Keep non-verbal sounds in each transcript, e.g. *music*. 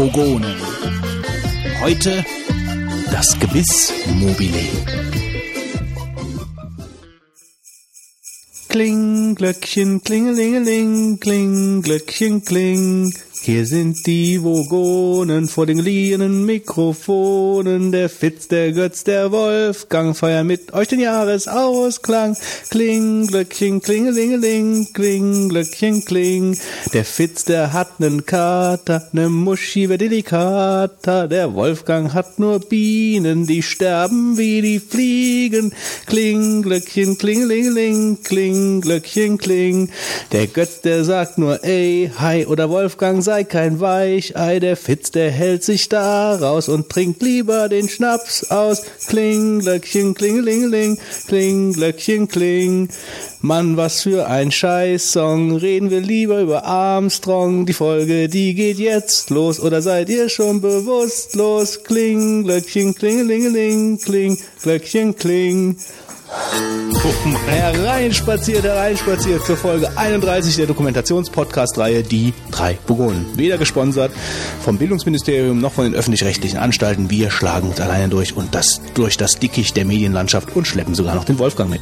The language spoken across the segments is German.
Vogonen. Heute das Gebiss mobile. Kling, Glöckchen, klingelingeling, kling, Glöckchen, kling. Hier sind die Vogonen vor den geliehenen Mikrofonen. Der Fitz, der Götz, der Wolfgang feiern mit euch den Jahresausklang. Kling, Glöckchen, klingelingeling, kling, Glöckchen, kling. Der Fitz, der hat nen Kater, ne Muschi wär delikater. Der Wolfgang hat nur Bienen, die sterben wie die Fliegen. Kling, Glöckchen, klingelingeling, kling, Glöckchen, kling. Der Götz, der sagt nur ey, hi oder Wolfgang sei kein Weichei, der Fitz, der hält sich da raus und trinkt lieber den Schnaps aus. Kling, Glöckchen, klingelingeling, kling, Glöckchen, kling. Mann, was für ein Scheiß-Song. Reden wir lieber über Armstrong. Die Folge, die geht jetzt los. Oder seid ihr schon bewusstlos? Kling, Glöckchen, klingelingeling, kling, Glöckchen, kling. Hereinspaziert, hereinspaziert zur Folge 31 der Dokumentationspodcast-Reihe Die drei Burgonen. Weder gesponsert vom Bildungsministerium noch von den öffentlich-rechtlichen Anstalten. Wir schlagen uns alleine durch und das durch das Dickicht der Medienlandschaft und schleppen sogar noch den Wolfgang mit.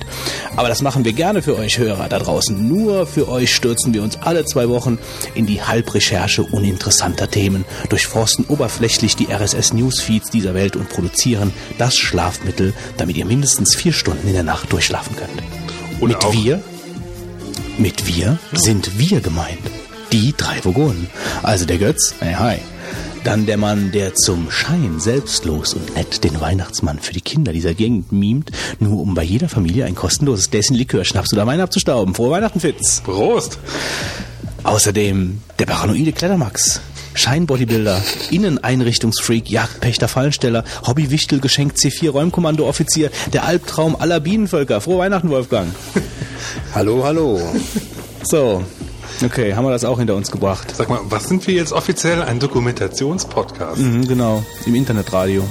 Aber das machen wir gerne für euch Hörer da draußen. Nur für euch stürzen wir uns alle zwei Wochen in die Halbrecherche uninteressanter Themen, durchforsten oberflächlich die RSS-Newsfeeds dieser Welt und produzieren das Schlafmittel, damit ihr mindestens vier Stunden in der Nacht durchschlafen könnt. Oder mit auch- wir, mit wir sind wir gemeint. Die drei Vogonen. Also der Götz, hey, hi. Dann der Mann, der zum Schein selbstlos und nett den Weihnachtsmann für die Kinder dieser Gegend mimt, nur um bei jeder Familie ein kostenloses Gläschen Likör, Schnaps oder Wein abzustauben. Frohe Weihnachten, Fitz. Prost! Außerdem der paranoide Klettermax. Scheinbodybuilder, Inneneinrichtungsfreak, Jagdpächter, Fallensteller, Hobbywichtel, Geschenk C4, Räumkommando-Offizier, der Albtraum aller Bienenvölker. Frohe Weihnachten, Wolfgang. Hallo, hallo. So, okay, haben wir das auch hinter uns gebracht. Sag mal, was sind wir jetzt offiziell? Ein Dokumentationspodcast? Mhm, genau, im Internetradio.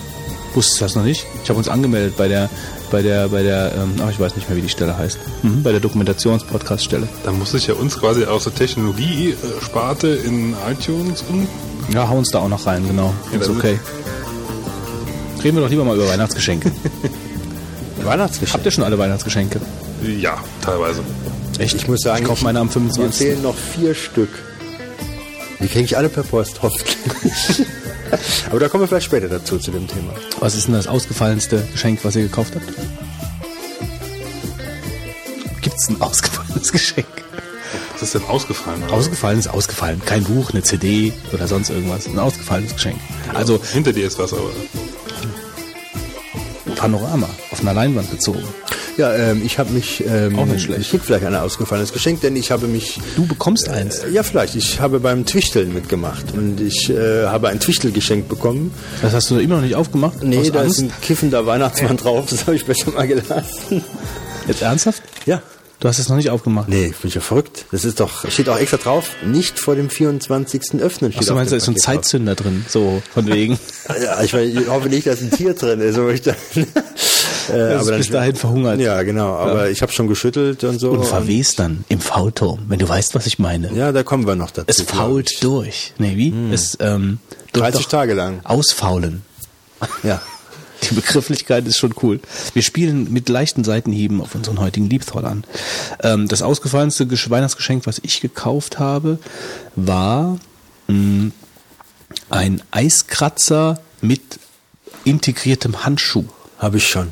Wusstest du das noch nicht? Ich habe uns angemeldet bei der, bei der, bei der, ähm, ach, ich weiß nicht mehr, wie die Stelle heißt. Mhm, bei der Dokumentationspodcast-Stelle. Da muss ich ja uns quasi aus der Technologie-Sparte in iTunes um. Ja, hau uns da auch noch rein, genau. Ja, Ist okay. Reden wir doch lieber mal über Weihnachtsgeschenke. *laughs* Weihnachtsgeschenk. Habt ihr schon alle Weihnachtsgeschenke? Ja, teilweise. Echt? Ich muss sagen, ich kaufe meine am Mir 25. fehlen noch vier Stück. Die kriege ich alle per Post, hoffentlich. *laughs* *laughs* Aber da kommen wir vielleicht später dazu, zu dem Thema. Was ist denn das ausgefallenste Geschenk, was ihr gekauft habt? Gibt's ein ausgefallenes *laughs* Geschenk? Was ist denn ausgefallen? oder? Ausgefallen ist ausgefallen. Kein Buch, eine CD oder sonst irgendwas. Ein ausgefallenes Geschenk. Also Hinter dir ist was, aber. Panorama auf einer Leinwand gezogen. Ja, ähm, ich habe mich... Ähm, Auch nicht schlecht. Ich krieg vielleicht ein ausgefallenes Geschenk, denn ich habe mich... Du bekommst eins. Ja, vielleicht. Ich habe beim Twichteln mitgemacht und ich äh, habe ein Twichtelgeschenk bekommen. Das hast du immer noch nicht aufgemacht? Nee, da Angst? ist ein kiffender Weihnachtsmann drauf, das habe ich besser mal gelassen. Jetzt ernsthaft? Ja. Du hast es noch nicht aufgemacht? Nee, bin ich ja verrückt. Das ist doch, steht auch extra drauf, nicht vor dem 24. öffnen. Ach, steht du meinst, dem da ist so ein Paket drauf. Zeitzünder drin, so von wegen. *laughs* Ja, ich, mein, ich hoffe nicht, dass ein Tier drin ist. *laughs* Aber, äh, Das ist bis dahin verhungert. Ja, genau. Aber ich habe schon geschüttelt und so. Und verwest dann im Faulturm, wenn du weißt, was ich meine. Ja, da kommen wir noch dazu. Es fault durch. Nee, wie? Es, ähm, durch 30 doch Tage lang. Ausfaulen. Ja. *laughs* Die Begrifflichkeit ist schon cool. Wir spielen mit leichten Seitenhieben auf unseren heutigen Liebthroll an. Ähm, das ausgefallenste Gesch- Weihnachtsgeschenk, was ich gekauft habe, war mh, ein Eiskratzer mit integriertem Handschuh. Habe ich schon.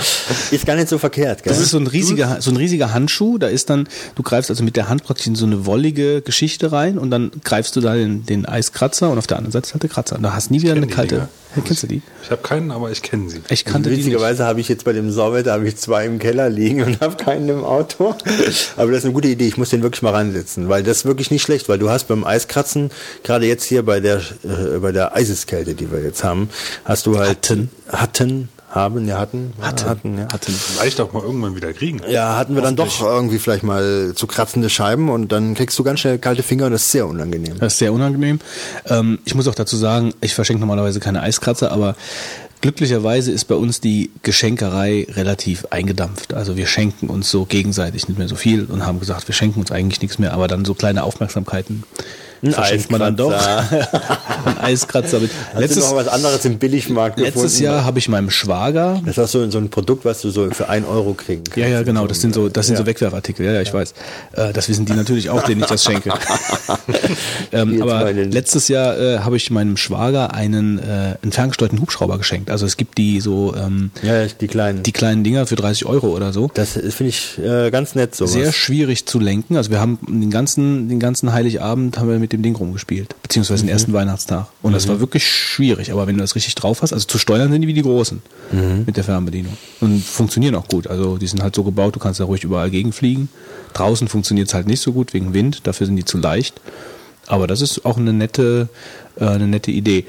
*laughs* ist gar nicht so verkehrt, gell? Das ist so ein riesiger, so ein riesiger Handschuh. Da ist dann, du greifst also mit der Hand praktisch in so eine wollige Geschichte rein und dann greifst du da den, den Eiskratzer und auf der anderen Seite ist halt der Kratzer. Und da hast nie wieder eine kalte. Ja, kennst du die? Ich habe keinen, aber ich kenne sie. Ich kannte. Witzigerweise habe ich jetzt bei dem Sauwetter habe ich zwei im Keller liegen und habe keinen im Auto. *laughs* Aber das ist eine gute Idee. Ich muss den wirklich mal reinsetzen, weil das ist wirklich nicht schlecht, weil du hast beim Eiskratzen gerade jetzt hier bei der äh, bei der Eiseskälte, die wir jetzt haben, hast du halt Hatten. hatten haben ja hatten Hatten. hatten ja. Hatten. Vielleicht auch mal irgendwann wieder kriegen. Ja, hatten wir dann doch irgendwie vielleicht mal zu kratzende Scheiben und dann kriegst du ganz schnell kalte Finger und das ist sehr unangenehm. Das ist sehr unangenehm. Ähm, ich muss auch dazu sagen, ich verschenke normalerweise keine Eiskratzer, aber glücklicherweise ist bei uns die Geschenkerei relativ eingedampft. Also wir schenken uns so gegenseitig nicht mehr so viel und haben gesagt, wir schenken uns eigentlich nichts mehr, aber dann so kleine Aufmerksamkeiten Ein verschenkt man dann doch. Eiskratzer. *laughs* ein Eiskratzer mit. Hast du Letztes, noch was anderes im Billigmarkt letztes gefunden? Jahr habe ich meinem Schwager Das ist so, so ein Produkt, was du so für ein Euro kriegen kannst. Ja, ja, genau. Das sind so, das sind so Ja. Wegwerfartikel. Ja, ja, ich weiß. Äh, das wissen die natürlich auch, denen ich das schenke. *laughs* *laughs* ähm, aber letztes Jahr äh, habe ich meinem Schwager einen, äh, einen ferngesteuerten Hubschrauber geschenkt. Also es gibt die so ähm, Ja, die kleinen. die kleinen Dinger für 30 Euro oder so. das finde ich äh, ganz nett so. Sehr schwierig zu lenken. Also wir haben den ganzen, den ganzen Heiligabend haben wir mit dem Ding rumgespielt, beziehungsweise Mhm. den ersten Weihnachtstag. Und das war wirklich schwierig. Aber wenn du das richtig drauf hast, also zu steuern sind die wie die großen Mhm. mit der Fernbedienung und funktionieren auch gut. Also die sind halt so gebaut, du kannst da ruhig überall gegenfliegen. Draußen funktioniert es halt nicht so gut wegen Wind. Dafür sind die zu leicht. Aber das ist auch eine nette, äh, eine nette Idee.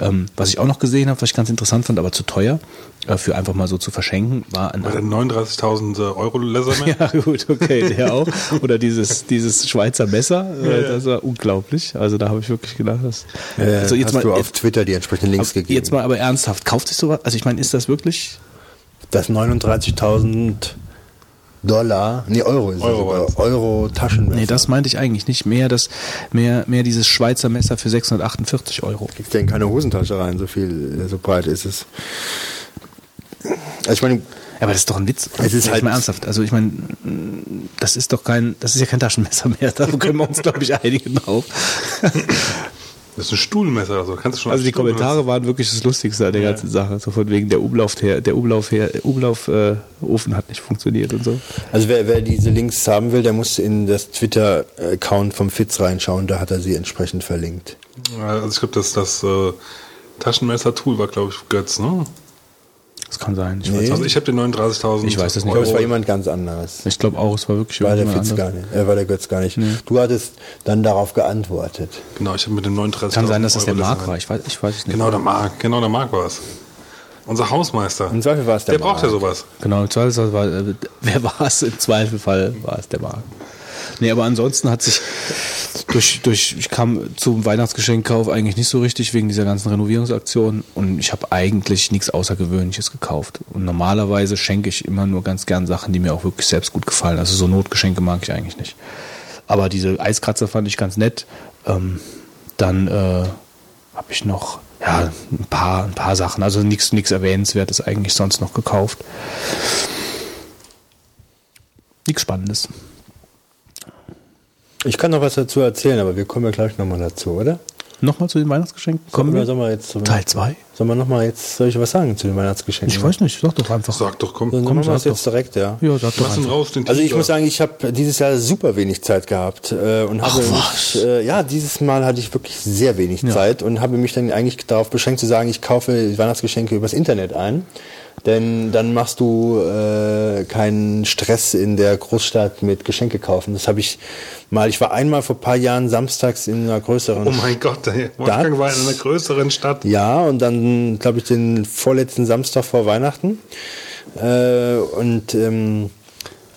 Ähm, was ich auch noch gesehen habe, was ich ganz interessant fand, aber zu teuer, äh, für einfach mal so zu verschenken, war ein Bei der 39.000 Euro Laserman. *laughs* ja, gut, okay, der auch. Oder dieses, dieses Schweizer Messer, äh, das war unglaublich. Also da habe ich wirklich gedacht, das. Äh, also jetzt hast mal, du auf jetzt, Twitter die entsprechenden Links gegeben. jetzt mal aber ernsthaft, kauft sich sowas? Also ich meine, ist das wirklich? das 39.000 Dollar, nee, Euro ist Euro. Euro Taschenmesser. Nee, das meinte ich eigentlich nicht. Mehr das, mehr, mehr dieses Schweizer Messer für 648 Euro. kriegst du in keine Hosentasche rein, so viel, so breit ist es. Also ich meine, Ja, aber das ist doch ein Witz. Es ist Jetzt halt- mal ernsthaft. Also ich meine, das ist doch kein, das ist ja kein Taschenmesser mehr. *laughs* Da können wir uns, glaube ich, einigen drauf. Das ist ein Stuhlmesser, also kannst du schon Also als die Stuhlmesser- Kommentare waren wirklich das Lustigste an der ganzen Sache. So von wegen der Umlauf her, der Umlauf her, Umlauf äh, Ofen hat nicht funktioniert und so. also wer, wer diese Links haben will, der muss in das Twitter-Account vom Fitz reinschauen, da hat er sie entsprechend verlinkt. Ja, Also ich glaube, das, das äh, Taschenmesser-Tool war, glaube ich, Götz, ne? Das kann sein. Ich, Nee. Also ich habe den 39.000 Ich weiß es Ich nicht. glaube, es war jemand ganz anderes. ich glaube auch, es war wirklich War der irgendjemand Fitz gar anderes. nicht, äh, war der Götz gar nicht. Du hattest dann darauf geantwortet. Genau, ich habe mit dem 39.000 Kann sein, dass das der Mark Laserman. war. Ich weiß, ich weiß es nicht. Genau, der Mark. Genau, der Mark war es. Unser Hausmeister. Im Zweifel war es der der braucht ja Mark. sowas. Genau, im Zweifelsfall war, äh, *laughs* wer war es? Im Zweifelfall war es der Mark. Nee, aber ansonsten hat sich durch, durch, ich kam zum Weihnachtsgeschenkkauf eigentlich nicht so richtig wegen dieser ganzen Renovierungsaktion und ich habe eigentlich nichts Außergewöhnliches gekauft. Und normalerweise schenke ich immer nur ganz gern Sachen, die mir auch wirklich selbst gut gefallen. Also so Notgeschenke mag ich eigentlich nicht. Aber diese Eiskratzer fand ich ganz nett. Ähm, dann äh, habe ich noch ja, ein paar, ein paar Sachen, also nichts nichts Erwähnenswertes eigentlich sonst noch gekauft. Nichts Spannendes. Ich kann noch was dazu erzählen, aber wir kommen ja gleich nochmal dazu, oder? Nochmal zu den Weihnachtsgeschenken? Kommen wir? sollen wir jetzt zum, Teil 2? Sollen wir nochmal jetzt, soll ich was sagen zu den Weihnachtsgeschenken? Ich weiß nicht, sag doch einfach. Sag doch, komm. Dann komm, machen wir es jetzt direkt, ja. Ja, sag doch einfach. raus, den Also ich muss sagen, ich habe dieses Jahr super wenig Zeit gehabt äh, und habe was? mich, äh, ja, dieses Mal hatte ich wirklich sehr wenig Zeit und habe mich dann eigentlich darauf beschränkt zu sagen, ich kaufe Weihnachtsgeschenke übers Internet ein, denn dann machst du äh, keinen Stress in der Großstadt mit Geschenke kaufen. Das habe ich mal, ich war einmal vor ein paar Jahren samstags in einer größeren Oh mein Gott, ey. Wolfgang war in einer größeren Stadt. ja, und dann, glaube ich, den vorletzten Samstag vor Weihnachten. Äh, und ähm,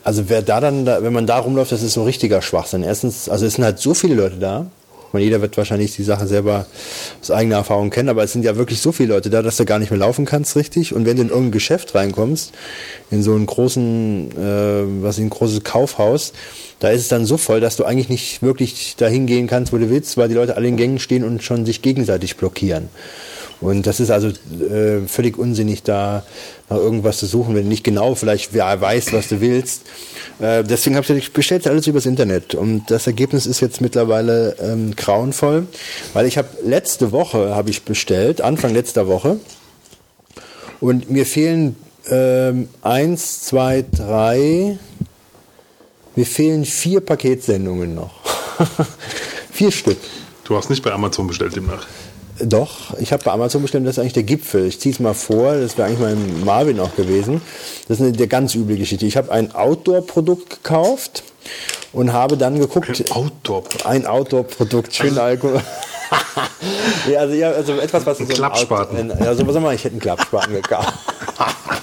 also wer da dann, da, wenn man da rumläuft, das ist so richtiger Schwachsinn. Erstens, also es sind halt so viele Leute da. Meine, jeder wird wahrscheinlich die Sache selber aus eigener Erfahrung kennen, aber es sind ja wirklich so viele Leute da, dass du gar nicht mehr laufen kannst richtig. Und wenn du in irgendein Geschäft reinkommst, in so einen großen, äh, was in ein großes Kaufhaus, da ist es dann so voll, dass du eigentlich nicht wirklich dahin gehen kannst, wo du willst, weil die Leute alle in Gängen stehen und schon sich gegenseitig blockieren. Und das ist also äh, völlig unsinnig, da nach irgendwas zu suchen, wenn du nicht genau vielleicht wer weiß, was du willst. Äh, deswegen habe ich bestellt alles übers Internet. Und das Ergebnis ist jetzt mittlerweile ähm, grauenvoll, weil ich habe letzte Woche habe ich bestellt, Anfang letzter Woche, und mir fehlen ähm, eins, zwei, drei, mir fehlen vier Paketsendungen noch. *laughs* vier Stück. Du hast nicht bei Amazon bestellt demnach. Doch, ich habe bei Amazon bestellt, das ist eigentlich der Gipfel. Ich ziehe es mal vor, das wäre eigentlich mein Marvin auch gewesen. Das ist eine der ganz üble Geschichte. Ich habe ein Outdoor-Produkt gekauft und habe dann geguckt. Ein Outdoor. Ein Outdoor-Produkt, schön Alkohol. *laughs* ja, also, ja, also etwas, was Ein so Klappspaten. Ein, ja, so was soll man, ich hätte einen Klappspaten gekauft. *laughs*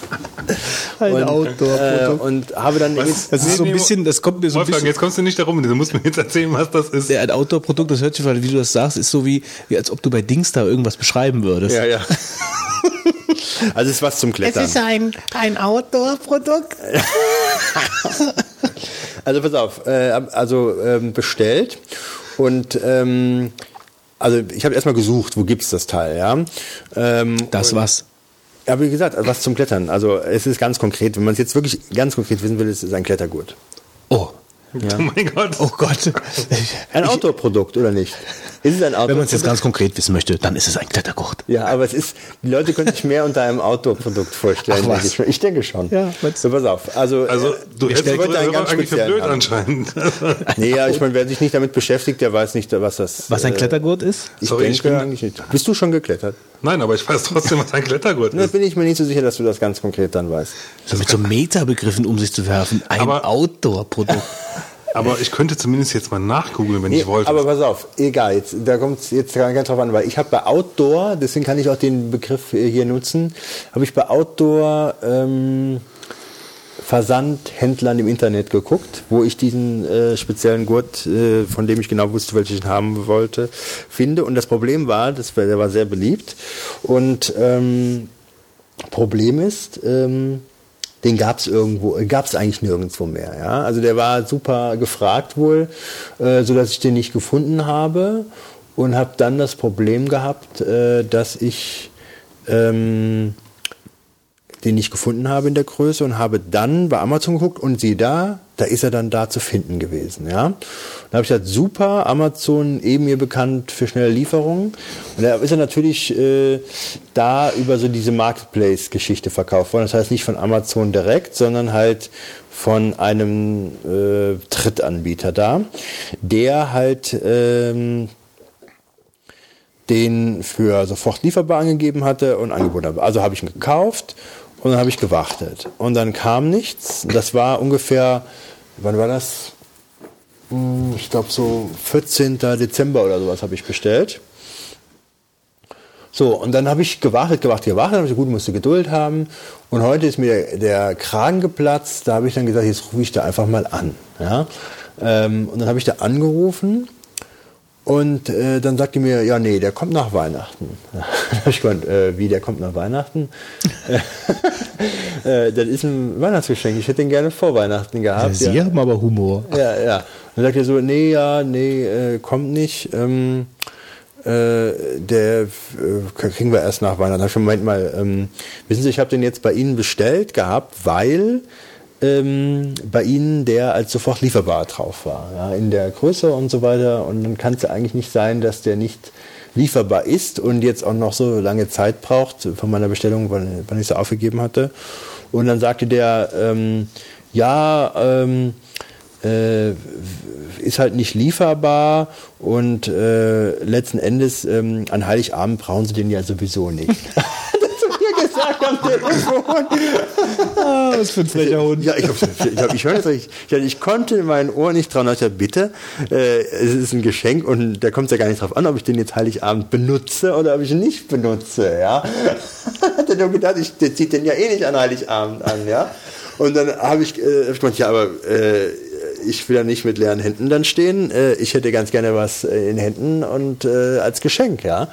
Ein und, Outdoor-Produkt. Äh, und habe dann Was? Das ist so ein bisschen, das kommt mir so ein Wolfgang, bisschen. jetzt kommst du nicht darum. Du musst mir jetzt erzählen, was das ist. Ja, ein Outdoor-Produkt, das hört sich, weil, wie du das sagst, ist so wie, wie als ob du bei Dings da irgendwas beschreiben würdest. ja, ja. *laughs* Also es ist was zum Klettern. ein, ein Outdoor-Produkt. *laughs* Also pass auf, äh, also ähm, bestellt Und ähm, also ich habe erstmal gesucht, wo gibt's das Teil, ja. Ähm, Das was? Ja, wie gesagt, was zum Klettern. Also es ist ganz konkret, wenn man es jetzt wirklich ganz konkret wissen will, es ist ein Klettergurt. Oh. Oh mein Gott. Oh Gott. Ein Outdoor-Produkt, oder nicht? Ist es ein Outdoor-Produkt? Wenn man es jetzt ganz konkret wissen möchte, dann ist es ein Klettergurt. Ja, aber es ist, die Leute können sich mehr unter einem Outdoor-Produkt vorstellen. Ach, ich, ich denke schon. Ja, was? so, pass auf. Also, Also, äh, du ich hältst wollte einen ganz eigentlich für speziellen blöd haben. anscheinend. *laughs* Nee, ja, ich meine, wer sich nicht damit beschäftigt, der weiß nicht, was das Was ein äh, Klettergurt ist? Ich Sorry, denke ich bin- eigentlich nicht. Bist du schon geklettert? Nein, aber ich weiß trotzdem, was ein Klettergurt *laughs* Da ist. bin ich mir nicht so sicher, dass du das ganz konkret dann weißt. So mit so Metabegriffen um sich zu werfen. Ein Outdoor-Produkt. *laughs* Aber ich könnte zumindest jetzt mal nachgoogeln, wenn ich wollte. aber pass auf, egal, jetzt, da kommt es jetzt ganz drauf an, weil ich habe bei Outdoor, deswegen kann ich auch den Begriff hier nutzen, habe ich bei Outdoor ähm, Versandhändlern im Internet geguckt, wo ich diesen äh, speziellen Gurt, äh, von dem ich genau wusste, welchen ich haben wollte, finde. Und das Problem war, das war, der war sehr beliebt. Und ähm, Problem ist, ähm, den gab es irgendwo, gab es eigentlich nirgendwo mehr. Ja? Also der war super gefragt wohl, äh, so dass ich den nicht gefunden habe und habe dann das Problem gehabt, äh, dass ich ähm, den nicht gefunden habe in der Größe und habe dann bei Amazon geguckt und sieh da, da ist er dann da zu finden gewesen. Ja, dann habe ich gesagt, super, Amazon eben mir bekannt für schnelle Lieferungen und da ist er natürlich äh, da über so diese Marketplace-Geschichte verkauft worden. Das heißt nicht von Amazon direkt, sondern halt von einem äh, Drittanbieter da, der halt ähm, den für sofort lieferbar angegeben hatte und angeboten habe. Also habe ich ihn gekauft und dann habe ich gewartet. Und dann kam nichts. Das war ungefähr, wann war das? Hm, Ich glaube so 14. Dezember oder sowas habe ich bestellt. So, und dann habe ich gewartet, gewartet, gewartet, habe ich gut, musste Geduld haben. Und heute ist mir der, der Kragen geplatzt, da habe ich dann gesagt, jetzt rufe ich da einfach mal an. Ja? Ähm, und dann habe ich da angerufen und äh, dann sagte mir, ja, nee, der kommt nach Weihnachten. *laughs* Da habe ich gemeint, äh, wie, der kommt nach Weihnachten? *laughs* äh, das ist ein Weihnachtsgeschenk, ich hätte den gerne vor Weihnachten gehabt. Sie haben aber Humor. Ja, ja. Dann sagt er so, nee, ja, nee, äh, kommt nicht. Ähm, äh, der äh, kriegen wir erst nach Weihnachten. Da hab ich schon, Moment mal, ähm, wissen Sie, ich habe den jetzt bei Ihnen bestellt gehabt, weil ähm, bei Ihnen der als sofort lieferbar drauf war, ja, in der Größe und so weiter. Und dann kann es ja eigentlich nicht sein, dass der nicht lieferbar ist und jetzt auch noch so lange Zeit braucht von meiner Bestellung, wann, wann ich sie aufgegeben hatte. Und dann sagte der, ähm, ja, ähm, äh, ist halt nicht lieferbar und äh, letzten Endes ähm, an Heiligabend brauchen sie den ja sowieso nicht. *laughs* das hat mir gesagt am Telefon. Ah, was für ein frecher Hund. Ja, ich, ich, ich richtig. Ich, ich konnte in mein Ohr nicht trauen. Ich dachte, bitte, äh, es ist ein Geschenk und da kommt es ja gar nicht drauf an, ob ich den jetzt Heiligabend benutze oder ob ich ihn nicht benutze. Ja, *laughs* hat er nur gedacht, ich, der zieht den ja eh nicht an Heiligabend an. Ja, und dann habe ich, äh, hab ich gemeint, ja, aber äh, ich will ja nicht mit leeren Händen dann stehen. Äh, ich hätte ganz gerne was äh, in Händen und äh, als Geschenk, ja.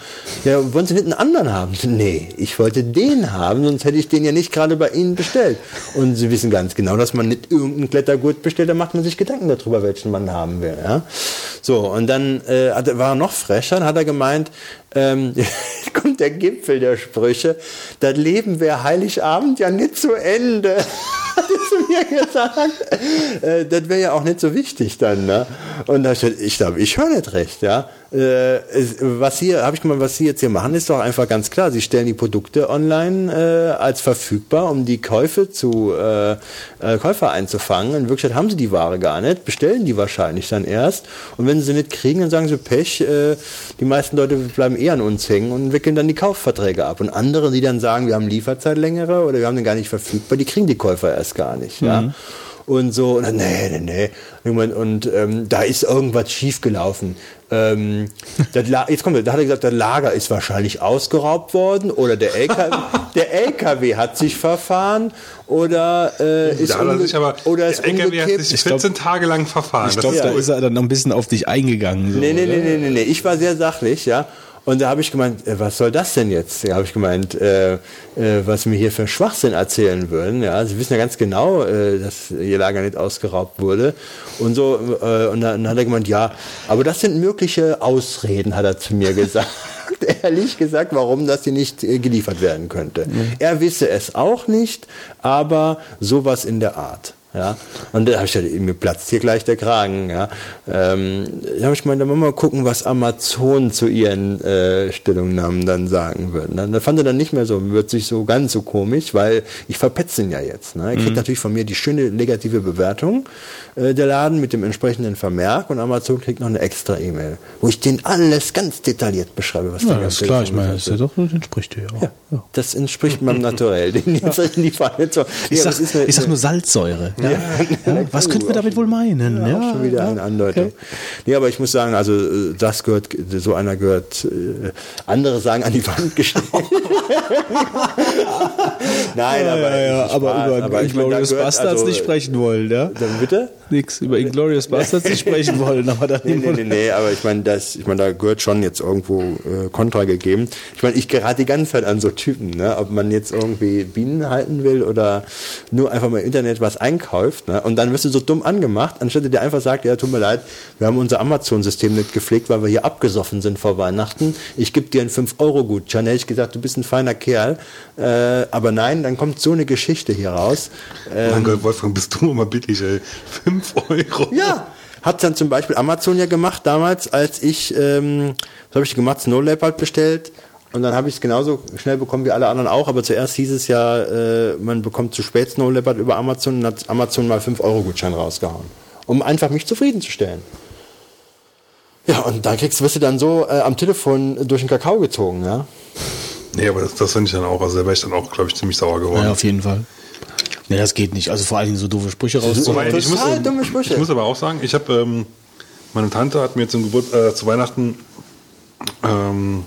Ja, wollen Sie nicht einen anderen haben? *laughs* Nee, ich wollte den haben, sonst hätte ich den ja nicht gerade bei Ihnen bestellt. Und Sie wissen ganz genau, dass man nicht irgendeinen Klettergurt bestellt, da macht man sich Gedanken darüber, welchen man haben will, ja. So, und dann äh, war er noch frecher, dann hat er gemeint, ähm, *laughs* kommt der Gipfel der Sprüche, das Leben wäre Heiligabend ja nicht zu Ende. Hat er zu mir gesagt. Äh, das wäre ja auch nicht so wichtig dann, ne? Und da steht, ich glaube, ich höre nicht recht, ja. Äh, was hier, habe ich gemeint, was Sie jetzt hier machen, ist doch einfach ganz klar. Sie stellen die Produkte online äh, als verfügbar, um die Käufe zu äh, äh, Käufer einzufangen. In Wirklichkeit haben sie die Ware gar nicht, bestellen die wahrscheinlich dann erst. Und wenn sie sie nicht kriegen, dann sagen sie Pech. Äh, die meisten Leute bleiben eher an uns hängen und wickeln dann die Kaufverträge ab. Und andere, die dann sagen, wir haben Lieferzeit längere oder wir haben den gar nicht verfügbar, die kriegen die Käufer erst gar nicht. Ja und so. Und dann, nee, nee, nee. Und ähm, da ist irgendwas schiefgelaufen. Ähm, *laughs* das La- jetzt kommt, da hat er gesagt, das Lager ist wahrscheinlich ausgeraubt worden oder der LKW, *laughs* der LKW hat sich verfahren oder äh, ist, Da hat er sich aber, oder ist der LKW hat umgekippt. sich 14 Tage lang verfahren. Ich glaube, ist da ist er dann noch ein bisschen auf dich eingegangen. So, Nee, nee, nee, nee, nee, nee. Ich war sehr sachlich, ja. Und da habe ich gemeint, äh, was soll das denn jetzt? Da habe ich gemeint, äh, äh, was mir hier für Schwachsinn erzählen würden. Ja, Sie wissen ja ganz genau, äh, dass Ihr Lager nicht ausgeraubt wurde. Und so, äh, und dann hat er gemeint, ja, aber das sind mögliche Ausreden, hat er zu mir *laughs* gesagt. *laughs* Ehrlich gesagt, warum das hier nicht äh, geliefert werden könnte. Er wisse es auch nicht, aber sowas in der Art. Ja, und da habe ich gesagt, mir platzt hier gleich der Kragen. Ja, ähm, da habe ich gemeint, dann wollen wir mal gucken, was Amazon zu ihren äh, Stellungnahmen dann sagen wird. Ne? Da fand er dann nicht mehr so, wird sich so ganz so komisch, weil ich verpetze ihn ja jetzt. Ne? Er kriegt natürlich von mir die schöne negative Bewertung äh, der Laden mit dem entsprechenden Vermerk und Amazon kriegt noch eine extra E-Mail, wo ich den alles ganz detailliert beschreibe, was Ja, der ist ganze klar, ich meine, das ist ja doch, das entspricht dir ja. ja, das entspricht meinem Naturell. Den *laughs* in die Pfanne zu. Ich, Ja, sag, eine- ich sag nur Salzsäure. Ja. Ja. Was könnten wir damit wohl meinen? Ja, schon wieder eine Andeutung. okay. Nee, aber ich muss sagen, also äh, das gehört, so einer gehört, äh, andere sagen an die Wand gestellt. *laughs* Nein, aber, ja, ja, Spaß, aber über aber Inglourious Bastards also- nicht sprechen wollen, ja? Dann bitte? Nix, über Inglourious Bastards nicht sprechen wollen, aber dann *laughs* Nee, nee, nee, nee, aber ich meine, ich meine, da gehört schon jetzt irgendwo äh, Kontra gegeben. Ich meine, ich gerate die ganze Zeit an so Typen, ne? ob man jetzt irgendwie Bienen halten will oder nur einfach mal im Internet was einkauft, ne? Und dann wirst du so dumm angemacht, anstatt dir einfach sagt, ja, tut mir leid, wir haben unser Amazon-System nicht gepflegt, weil wir hier abgesoffen sind vor Weihnachten. Ich gebe dir einen 5-Euro-Gutschein. Hätte ich gesagt, du bist ein feiner Kerl. Äh, aber nein, dann kommt so eine Geschichte hier raus. Äh, Mein Gott, Wolfgang, bist du immer billig, ey. 5 Euro. ja, hat dann zum Beispiel Amazon ja gemacht damals, als ich, ähm, was habe ich gemacht, Snow Leopard bestellt. Und dann habe ich es genauso schnell bekommen wie alle anderen auch, aber zuerst hieß es ja, äh, man bekommt zu spät Snow Leopard über Amazon und hat Amazon mal 5-Euro-Gutschein rausgehauen. Um einfach mich zufriedenzustellen. Ja, und da kriegst, wirst du dann so äh, am Telefon durch den Kakao gezogen, ja. Nee, aber das, das finde ich dann auch, also da wäre ich dann auch, glaube ich, ziemlich sauer geworden. Ja, auf jeden Fall. Nee, das geht nicht. Also vor allen Dingen so doofe Sprüche rauszuholen. Ich, muss, Total dumme Sprüche. ich muss aber auch sagen, ich habe, ähm, meine Tante hat mir zum Geburt, äh, zu Weihnachten ähm,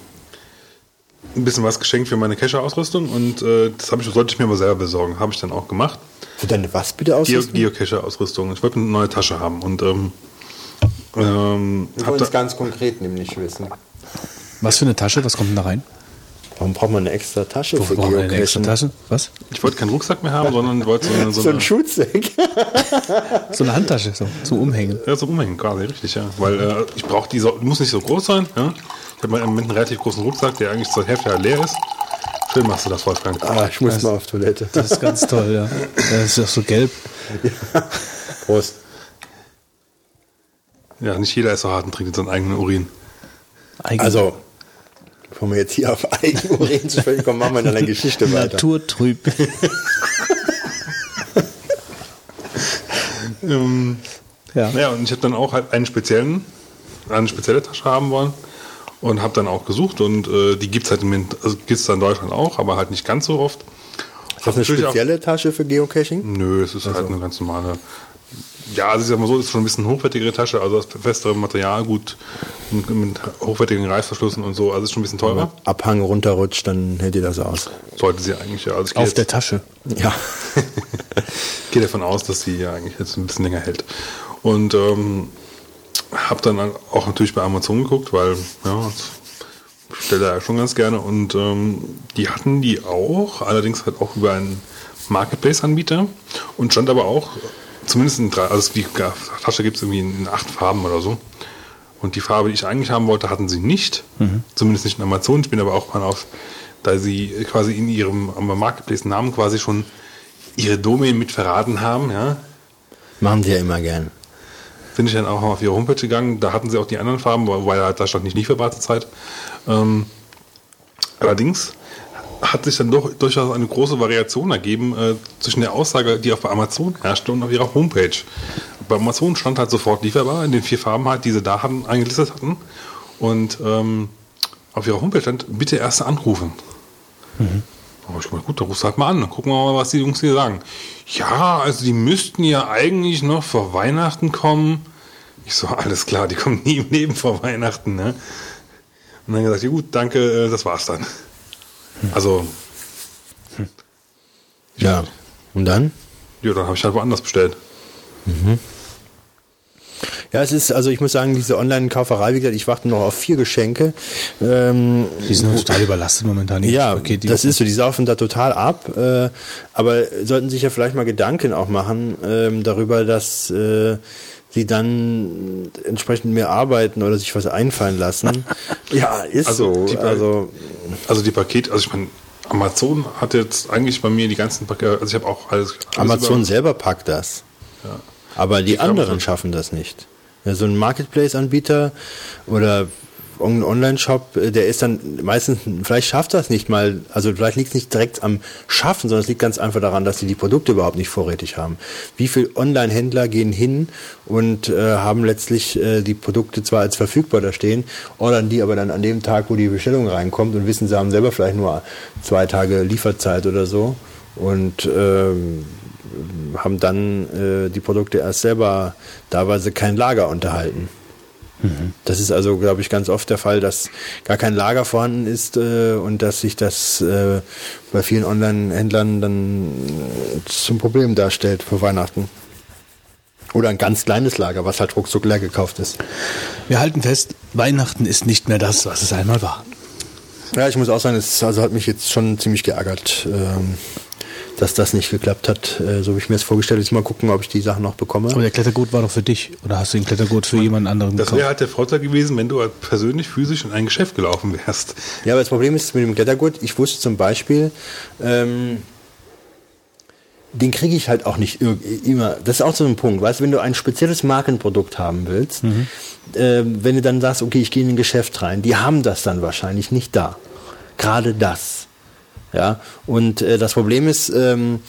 ein bisschen was geschenkt für meine Cacher-Ausrüstung und äh, das habe ich, sollte ich mir mal selber besorgen. Habe ich dann auch gemacht. Für deine was bitte Geo ausrüsten? Geocacher-Ausrüstung. Ich wollte eine neue Tasche haben und ähm, ähm, Wir hab wollen es ganz konkret nämlich wissen. Was für eine Tasche? Was kommt denn da rein? Warum braucht man eine extra Tasche Wofür für brauchen wir eine extra? Tasche? Was? ich wollte keinen Rucksack mehr haben, sondern wollte so eine, so So eine ein Schutzsack. *laughs* So eine Handtasche, so zum Umhängen. Ja, zum Umhängen quasi, richtig, ja. Weil äh, ich brauche die, so, muss nicht so groß sein, ja. Ich habe im Moment einen relativ großen Rucksack, der eigentlich zur Hälfte halt leer ist. Schön machst du das, Wolfgang. Ah, ich muss mal auf Toilette. Das ist ganz toll, ja. *laughs* Das ist doch so gelb. Prost. Ja, nicht jeder ist so hart und trinkt seinen eigenen Urin. Eigen- Also, bevor wir jetzt hier auf Eigenurin zu sprechen kommen, machen wir in einer Geschichte weiter. Naturtrüb. Ähm, Ja. ja, und ich habe dann auch halt einen speziellen, eine spezielle Tasche haben wollen und habe dann auch gesucht und äh, die gibt's halt im Moment, also gibt's in Deutschland auch, aber halt nicht ganz so oft. Ist das eine spezielle Tasche für Geocaching? Nö, es ist halt eine ganz normale. Ja, also ich sag mal so, ist schon ein bisschen hochwertigere Tasche, also das festere Material, gut mit, mit hochwertigen Reißverschlüssen und so, also ist schon ein bisschen teurer. Abhang runterrutscht, dann hält ihr das aus. Sollte sie eigentlich ja. Also ich Auf der jetzt- Tasche. Ja. *laughs* gehe davon aus, dass sie ja eigentlich jetzt ein bisschen länger hält. Und ähm, habe dann auch natürlich bei Amazon geguckt, weil ja, ich stelle da ja schon ganz gerne. Und ähm, die hatten die auch, allerdings halt auch über einen Marketplace-Anbieter und stand aber auch zumindest in drei, also die Tasche gibt es irgendwie in acht Farben oder so. Und die Farbe, die ich eigentlich haben wollte, hatten sie nicht. Zumindest nicht in Amazon. Ich bin aber auch mal auf, da sie quasi in ihrem am Marketplace-Namen quasi schon ihre Domain mit verraten haben, ja, Machen sie ja immer gern. Bin ich dann auch auf ihre Homepage gegangen. Da hatten sie auch die anderen Farben, weil da stand nicht lieferbar zur Zeit. Ähm, allerdings hat sich dann doch durchaus eine große Variation ergeben äh, zwischen der Aussage, die auf Amazon herrschte und auf ihrer Homepage. Bei Amazon stand halt sofort lieferbar in den vier Farben halt, die sie da hatten, eingelistet hatten. Und ähm, auf ihrer Homepage stand, bitte erst anrufen. Aber ich meine, gut, dann rufst du halt mal an, dann gucken wir mal, was die Jungs hier sagen. Ja, also die müssten ja eigentlich noch vor Weihnachten kommen. Ich so, alles klar, die kommen nie im Leben vor Weihnachten, ne? Und dann gesagt, ja gut, danke, äh, das war's dann. Also, Ja. Und dann? ja, dann habe ich halt woanders bestellt. Ja, es ist, also ich muss sagen, diese Online-Kauferei, wie gesagt, ich warte noch auf vier Geschenke. Ähm, Die sind total überlastet momentan. ja, die das ist so, die saufen da total ab. Äh, aber sollten sich ja vielleicht mal Gedanken auch machen ähm, darüber, dass äh, sie dann entsprechend mehr arbeiten oder sich was einfallen lassen. *laughs* ja, ist Also, so. die- Also Also die Pakete, also ich meine, Amazon hat jetzt eigentlich bei mir die ganzen Pakete, also ich habe auch alles. alles Amazon selber packt das. Aber die anderen schaffen das nicht. Ja, so ein Marketplace-Anbieter oder irgendein Online-Shop, äh, der ist dann meistens, vielleicht schafft das nicht mal, also vielleicht liegt es nicht direkt am Schaffen, sondern es liegt ganz einfach daran, dass sie die Produkte überhaupt nicht vorrätig haben. Wie viele Online-Händler gehen hin und äh, haben letztlich äh, die Produkte zwar als verfügbar da stehen, ordern die aber dann an dem Tag, wo die Bestellung reinkommt und wissen, sie haben selber vielleicht nur zwei Tage Lieferzeit oder so und ähm, haben dann äh, die Produkte erst selber sie kein Lager unterhalten. Das ist also, glaube ich, ganz oft der Fall, dass gar kein Lager vorhanden ist äh, und dass sich das äh, bei vielen Online-Händlern dann äh, zum Problem darstellt für Weihnachten. Oder ein ganz kleines Lager, was halt ruckzuck leer gekauft ist. Wir halten fest, Weihnachten ist nicht mehr das, was es einmal war. Ja, ich muss auch sagen, es also hat mich jetzt schon ziemlich geärgert, ähm, dass das nicht geklappt hat, äh, so wie ich mir das vorgestellt habe. Jetzt mal gucken, ob ich die Sachen noch bekomme. Aber der Klettergurt war doch für dich. Oder hast du den Klettergurt für jemand anderen Das gekauft? wäre halt der Vorteil gewesen, wenn du halt persönlich physisch in ein Geschäft gelaufen wärst. Ja, aber das Problem ist mit dem Klettergurt, ich wusste zum Beispiel, ähm, den kriege ich halt auch nicht immer. Das ist auch so ein Punkt, weißt du, wenn du ein spezielles Markenprodukt haben willst, ähm, wenn du dann sagst, okay, ich gehe in ein Geschäft rein, die haben das dann wahrscheinlich nicht da. Gerade das. Ja, und äh, das Problem ist, ähm,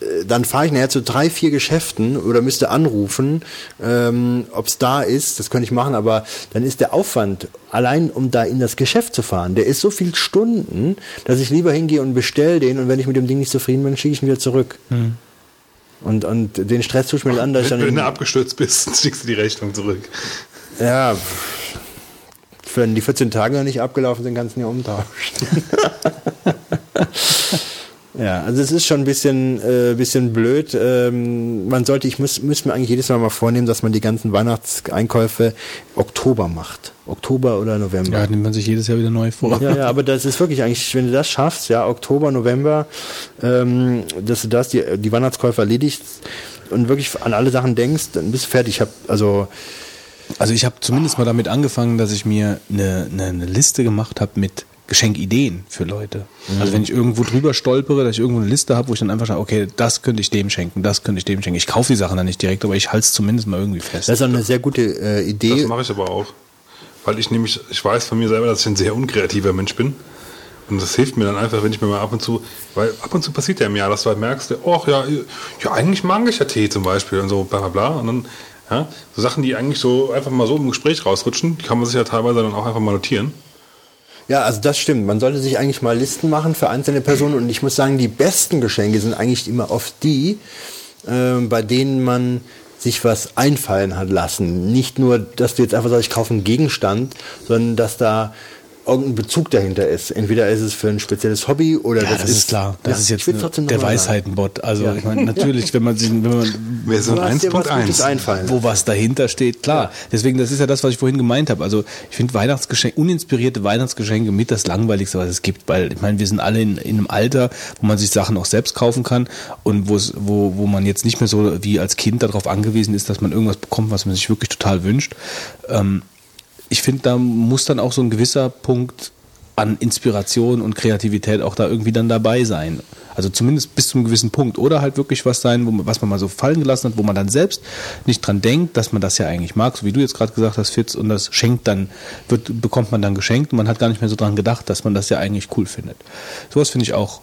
äh, dann fahre ich nachher zu drei, vier Geschäften oder müsste anrufen, ähm, ob es da ist. Das könnte ich machen, aber dann ist der Aufwand, allein um da in das Geschäft zu fahren, der ist so viel Stunden, dass ich lieber hingehe und bestell den und wenn ich mit dem Ding nicht zufrieden bin, schicke ich ihn wieder zurück. Und, und den Stress tue ich mir *laughs* dann an, dass ich dann... wenn du abgestürzt bist, *laughs* schickst du die Rechnung zurück. ja, wenn die 14 Tage noch nicht abgelaufen sind, kannst du ihn ja umtauschen. *laughs* *laughs* Ja, also es ist schon ein bisschen, äh, bisschen blöd. Ähm, man sollte, ich muss, müsste mir eigentlich jedes Mal mal vornehmen, dass man die ganzen Weihnachtseinkäufe Oktober macht. Oktober oder November. Ja, nimmt man sich jedes Jahr wieder neu vor. Ja, ja, aber das ist wirklich eigentlich, wenn du das schaffst, ja, Oktober, November, ähm, dass du das, die, die Weihnachtskäufe erledigst und wirklich an alle Sachen denkst, dann bist du fertig. Ich hab, also, Also ich habe zumindest mal damit angefangen, dass ich mir eine, eine, eine Liste gemacht habe mit Geschenkideen für Leute. Also wenn ich irgendwo drüber stolpere, dass ich irgendwo eine Liste habe, wo ich dann einfach sage, okay, das könnte ich dem schenken, das könnte ich dem schenken. Ich kaufe die Sachen dann nicht direkt, aber ich halte es zumindest mal irgendwie fest. das ist auch eine sehr gute äh, Das Idee. mache ich aber auch. Weil ich nämlich, ich weiß von mir selber, dass ich ein sehr unkreativer Mensch bin. Und das hilft mir dann einfach, wenn ich mir mal ab und zu, weil ab und zu passiert ja im Jahr, dass du halt merkst, ach ja, ja, eigentlich mag ich ja Tee zum Beispiel und so, bla bla bla. Und dann, ja, so Sachen, die eigentlich so einfach mal so im Gespräch rausrutschen, die kann man sich ja teilweise dann auch einfach mal notieren. Ja, also das stimmt. Man sollte sich eigentlich mal Listen machen für einzelne Personen. Und ich muss sagen, die besten Geschenke sind eigentlich immer oft die, äh, bei denen man sich was einfallen hat lassen. Nicht nur, dass du jetzt einfach sagst, ich kaufe einen Gegenstand, sondern dass da irgendein Bezug dahinter ist. Entweder ist es für ein spezielles Hobby oder ja, das, das, ist klar. Das Ja, ist ich jetzt eine, der. Weisheitenbot. Also Ja. ich meine, natürlich, wenn man sich, wenn man *laughs* dir was Gutes 1.1. einfallen. wo was dahinter steht, klar. Deswegen, das ist ja das, was ich vorhin gemeint habe. Also ich finde Weihnachtsgeschenke, uninspirierte Weihnachtsgeschenke mit das langweiligste, was es gibt, weil ich meine, wir sind alle in, in einem Alter, wo man sich Sachen auch selbst kaufen kann und wo es, wo, wo man jetzt nicht mehr so wie als Kind darauf angewiesen ist, dass man irgendwas bekommt, was man sich wirklich total wünscht. Ähm, ich finde, da muss dann auch so ein gewisser Punkt an Inspiration und Kreativität auch da irgendwie dann dabei sein. Also zumindest bis zu einem gewissen Punkt. Oder halt wirklich was sein, man, was man mal so fallen gelassen hat, wo man dann selbst nicht dran denkt, dass man das ja eigentlich mag, so wie du jetzt gerade gesagt hast, Fitz, und das schenkt dann, wird, bekommt man dann geschenkt und man hat gar nicht mehr so dran gedacht, dass man das ja eigentlich cool findet. Sowas finde ich auch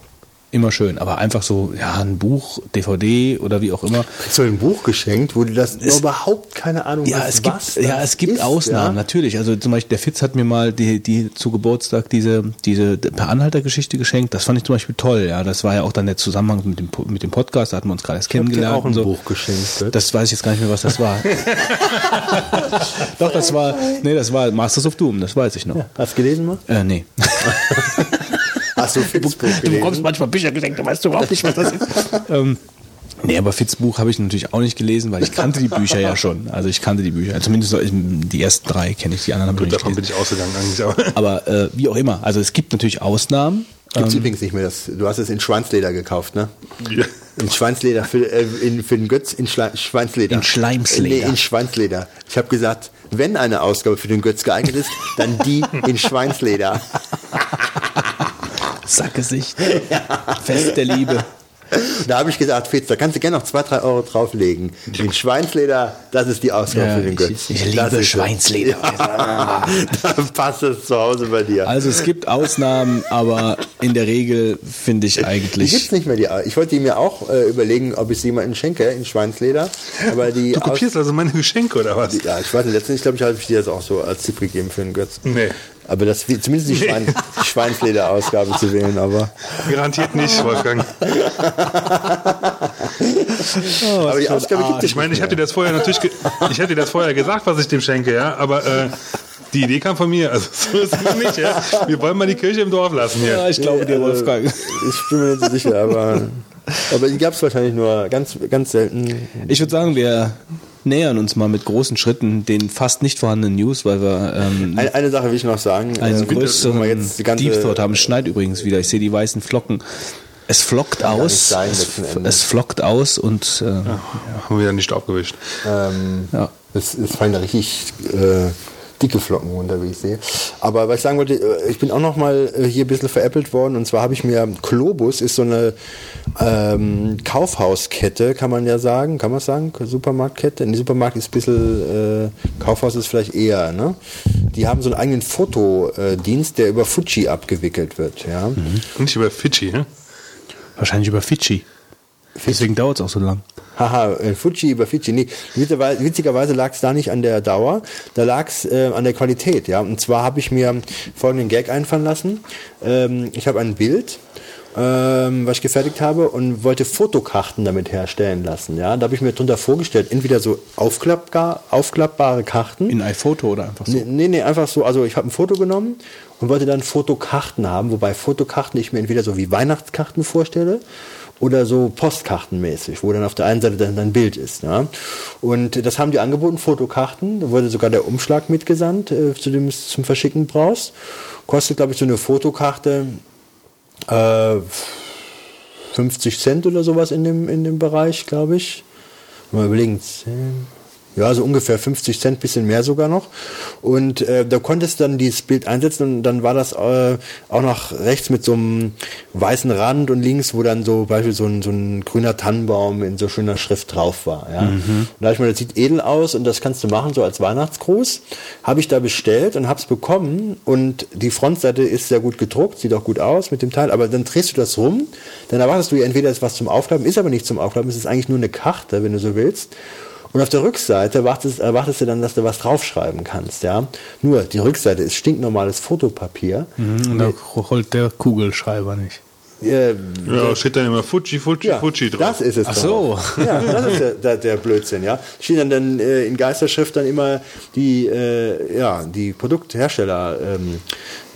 immer schön. Aber einfach so, ja, ein Buch, DVD oder wie auch immer. Kriegst du ein Buch geschenkt, wo du das überhaupt keine Ahnung Ja, hast, es gibt, was ja, das es gibt ist, Ausnahmen, ja? natürlich. Also zum Beispiel der Fitz hat mir mal die, die zu Geburtstag diese, diese Per Anhalter-Geschichte geschenkt. Das fand ich zum Beispiel toll. Ja, das war ja auch dann der Zusammenhang mit dem, mit dem Podcast. Da hatten wir uns gerade erst hab dir kennengelernt. auch ein so. Buch geschenkt. Das weiß ich jetzt gar nicht mehr, was das war. *laughs* Doch, das war, nee, das war Masters of Doom. Das weiß ich noch. Hast du gelesen mal? Äh, nee. *laughs* Hast du Fitzbuch Du bekommst manchmal Bücher geschenkt, du weißt überhaupt nicht, was das ist. *laughs* ähm, Nee, aber Fitz Buch habe ich natürlich auch nicht gelesen, weil ich kannte die Bücher ja schon. Also ich kannte die Bücher. Zumindest die ersten drei kenne ich, die anderen habe ich Gut, nicht davon bin ich ausgegangen eigentlich. Aber *laughs* Aber äh, wie auch immer, also es gibt natürlich Ausnahmen. Gibt's Ähm, übrigens nicht mehr. Das, du hast es in Schweinsleder gekauft, ne? Ja. In Schweinsleder für, äh, in, für den Götz in Schla Schweinsleder. In Schleimsleder. Nee, in Schweinsleder. Ich habe gesagt, wenn eine Ausgabe für den Götz geeignet ist, dann die in Schweinsleder. *laughs* Sackgesicht. *laughs* Fest der Liebe. Da habe ich gesagt, Fitz, da kannst du gerne noch zwei, drei Euro drauflegen. In Schweinsleder, das ist die Ausgabe Ja, für den ich- Götz. ich liebe Das ist es. Schweinsleder. Ja, *laughs* da passt es zu Hause bei dir. Also es gibt Ausnahmen, aber in der Regel finde ich Die gibt's eigentlich. nicht mehr. Die, ich wollte die mir auch äh, überlegen, ob ich sie jemandem schenke in Schweinsleder. Aber die Du kopierst also meine Geschenke oder was? Ja, ich weiß nicht, letztendlich glaube ich, habe ich dir das auch so als Tipp gegeben für den Götz. Nee. Aber das zumindest die, Schwein, die Schweinsleder-Ausgabe zu wählen, aber. Garantiert nicht, Wolfgang. aber die Ausgabe gibt es Ich meine, ich hatte das vorher natürlich, ich hätte dir das vorher gesagt, was ich dem schenke, ja, aber äh, die Idee kam von mir. Also *laughs* so ist es nicht, ja. Wir wollen mal die Kirche im Dorf lassen hier. Ja, ich glaube dir, Wolfgang. Ich bin mir nicht so sicher, aber. Aber die gab es wahrscheinlich nur ganz, ganz selten. Ich würde sagen, wir nähern uns mal mit großen Schritten den fast nicht vorhandenen News, weil wir ähm, Eine, eine Sache will ich noch sagen. einen Äh, größeren wenn wir jetzt die ganze- Deep Thought haben. Es schneit übrigens wieder. Ich sehe die weißen Flocken. Es flockt aus. sein, es, es flockt aus und äh, Haben wir wieder nicht abgewischt. Ähm, Ja. es, es fallen da richtig äh, dicke Flocken runter, wie ich sehe. Aber was ich sagen wollte, äh, ich bin auch noch mal äh, hier ein bisschen veräppelt worden. Und zwar habe ich mir, Globus ist so eine ähm, Kaufhauskette, kann man ja sagen. Kann man sagen? Supermarktkette? In Supermarkt ist ein bisschen, äh, Kaufhaus ist vielleicht eher, ne? Die haben so einen eigenen Fotodienst, der über Fuji abgewickelt wird, ja. Nicht über Fidschi, ne? wahrscheinlich über Fidschi. Deswegen dauert es auch so lang. Haha, äh, Fuji über Fidschi. Nee, witzigerweise, lag es da nicht an der Dauer, da lag es äh, an der Qualität. Ja, und zwar habe ich mir folgenden Gag einfallen lassen. Ähm, ich habe ein Bild, ähm, was ich gefertigt habe und wollte Fotokarten damit herstellen lassen. Ja, da habe ich mir drunter vorgestellt, entweder so aufklappbar, aufklappbare Karten. In iPhoto oder einfach so. Nee, nee, nee, einfach so. Also ich habe ein Foto genommen und wollte dann Fotokarten haben, wobei Fotokarten ich mir entweder so wie Weihnachtskarten vorstelle oder so postkartenmäßig, wo dann auf der einen Seite dann ein Bild ist. Ja? Und das haben die angeboten, Fotokarten. Da wurde sogar der Umschlag mitgesandt, äh, zu dem es zum Verschicken brauchst. Kostet, glaube ich, so eine Fotokarte äh, 50 Cent oder sowas in dem, in dem Bereich, glaube ich. Mal überlegen, 10, ja, so ungefähr 50 Cent, bisschen mehr sogar noch. Und äh, da konntest du dann dieses Bild einsetzen und dann war das äh, auch noch rechts mit so einem weißen Rand und links, wo dann so beispielsweise so ein, so ein grüner Tannenbaum in so schöner Schrift drauf war. Ja. Und da ich mir, das sieht edel aus und das kannst du machen, so als Weihnachtsgruß. Habe ich da bestellt und hab's bekommen und die Frontseite ist sehr gut gedruckt, sieht auch gut aus mit dem Teil, aber dann drehst du das rum, dann erwartest du ja entweder ist was zum Aufklappen, ist aber nicht zum Aufklappen, es ist eigentlich nur eine Karte, wenn du so willst. Und auf der Rückseite erwartest, erwartest du dann, dass du was draufschreiben kannst, ja. Nur, die Rückseite ist stinknormales Fotopapier. Und da rollt der Kugelschreiber nicht. Äh, Ja, steht dann immer Fuji, Fuji, ja, Fuji drauf. das ist es Ach so. Ja, das ist der, der, der Blödsinn, ja. Steht dann, dann äh, in Geisterschrift dann immer die, äh, ja, die Produkthersteller, ähm,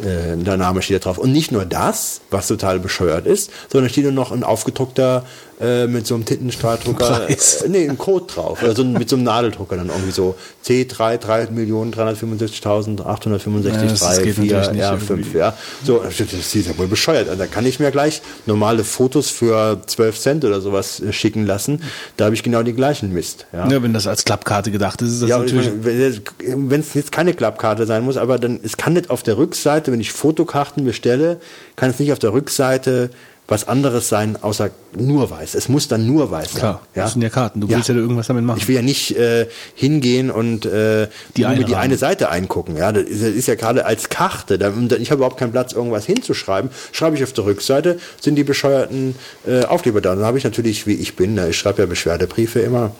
äh, der Name steht da drauf. Und nicht nur das, was total bescheuert ist, sondern steht dann noch ein aufgedruckter äh, mit so einem Tintenstrahldrucker, äh, nee, ein Code drauf, also mit so einem Nadeldrucker dann irgendwie so C3, 3 Millionen 365.865, Ja, das- das 3, geht 4, natürlich nicht ja, irgendwie. 5, ja. So, das ist ja wohl bescheuert. Also, da kann ich mir gleich normale Fotos für 12 Cent oder sowas äh, schicken lassen. Da habe ich genau die gleichen Mist. Ja. Ja, wenn das als Klappkarte gedacht ist, ist das Ja, natürlich. wenn es jetzt keine Klappkarte sein muss, aber dann, es kann nicht auf der Rückseite, wenn ich Fotokarten bestelle, kann es nicht auf der Rückseite was anderes sein, außer nur weiß. Es muss dann nur weiß sein. Klar, das sind ja Karten. Du willst ja irgendwas damit machen. Ich will ja nicht äh, hingehen und äh, Die nur mir die eine Seite eingucken. Ja, das ist, das ist ja gerade als Karte. Da, ich habe überhaupt keinen Platz, irgendwas hinzuschreiben. Schreibe ich auf der Rückseite, sind die bescheuerten äh, Aufkleber da. Dann habe ich natürlich, wie ich bin, ne, ich schreibe ja Beschwerdebriefe immer.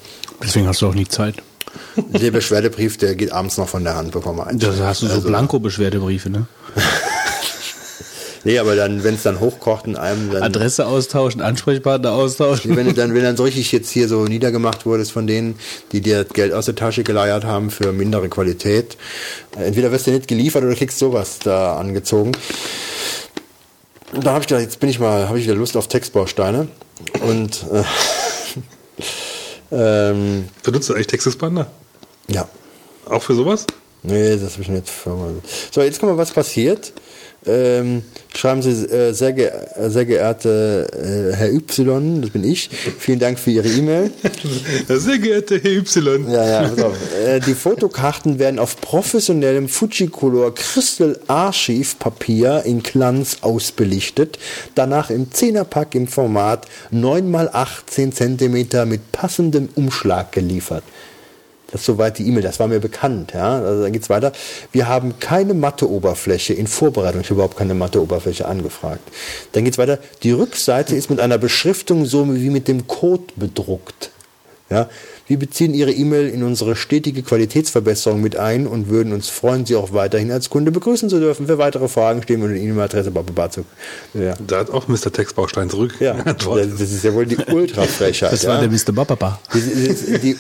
Deswegen hast du auch nie Zeit. Der Beschwerdebrief, der geht abends noch von der Hand, bevor man Da hast du so Also, Blanko-Beschwerdebriefe, ne? *laughs* Nee, aber dann, wenn es dann hochkocht in einem, dann. Adresse austauschen, Ansprechpartner austauschen. Wenn du dann, wenn dann so richtig jetzt hier so niedergemacht wurdest von denen, die dir Geld aus der Tasche geleiert haben für mindere Qualität, entweder wirst du nicht geliefert oder kriegst sowas da angezogen. Und da habe ich gedacht, jetzt bin ich mal, habe ich wieder Lust auf Textbausteine und äh, Ähm, Benutzt du eigentlich Textexpander? ja. Auch für sowas? Nee, das habe ich nicht. So, jetzt guck mal, was passiert. Ähm, schreiben Sie, äh, sehr, ge äh, sehr geehrte äh, Herr Y, das bin ich, vielen Dank für Ihre E-Mail. *laughs* Sehr geehrte Herr Y. Ja, ja, pass auf. Äh, die Fotokarten werden auf professionellem Fujicolor Crystal Archiv Papier in Glanz ausbelichtet, danach im 10er-Pack im Format 9 x 18 cm mit passendem Umschlag geliefert. Das ist soweit die E-Mail, das war mir bekannt. Ja? Also dann geht's weiter. Wir haben keine Matheoberfläche in Vorbereitung. Ich habe überhaupt keine Matheoberfläche angefragt. Dann geht's weiter. Die Rückseite ist mit einer Beschriftung so wie mit dem Code bedruckt. Ja? Wir beziehen Ihre E-Mail in unsere stetige Qualitätsverbesserung mit ein und würden uns freuen, Sie auch weiterhin als Kunde begrüßen zu dürfen. Für weitere Fragen stehen wir unter E-Mail-Adresse bababazug. Ja. Da hat auch Mr. Textbaustein zurück. *laughs* Ja, das ist ja wohl die Ultrafrechheit. Das ja. war der Mr. Bababa. Das ist- die, *laughs* die,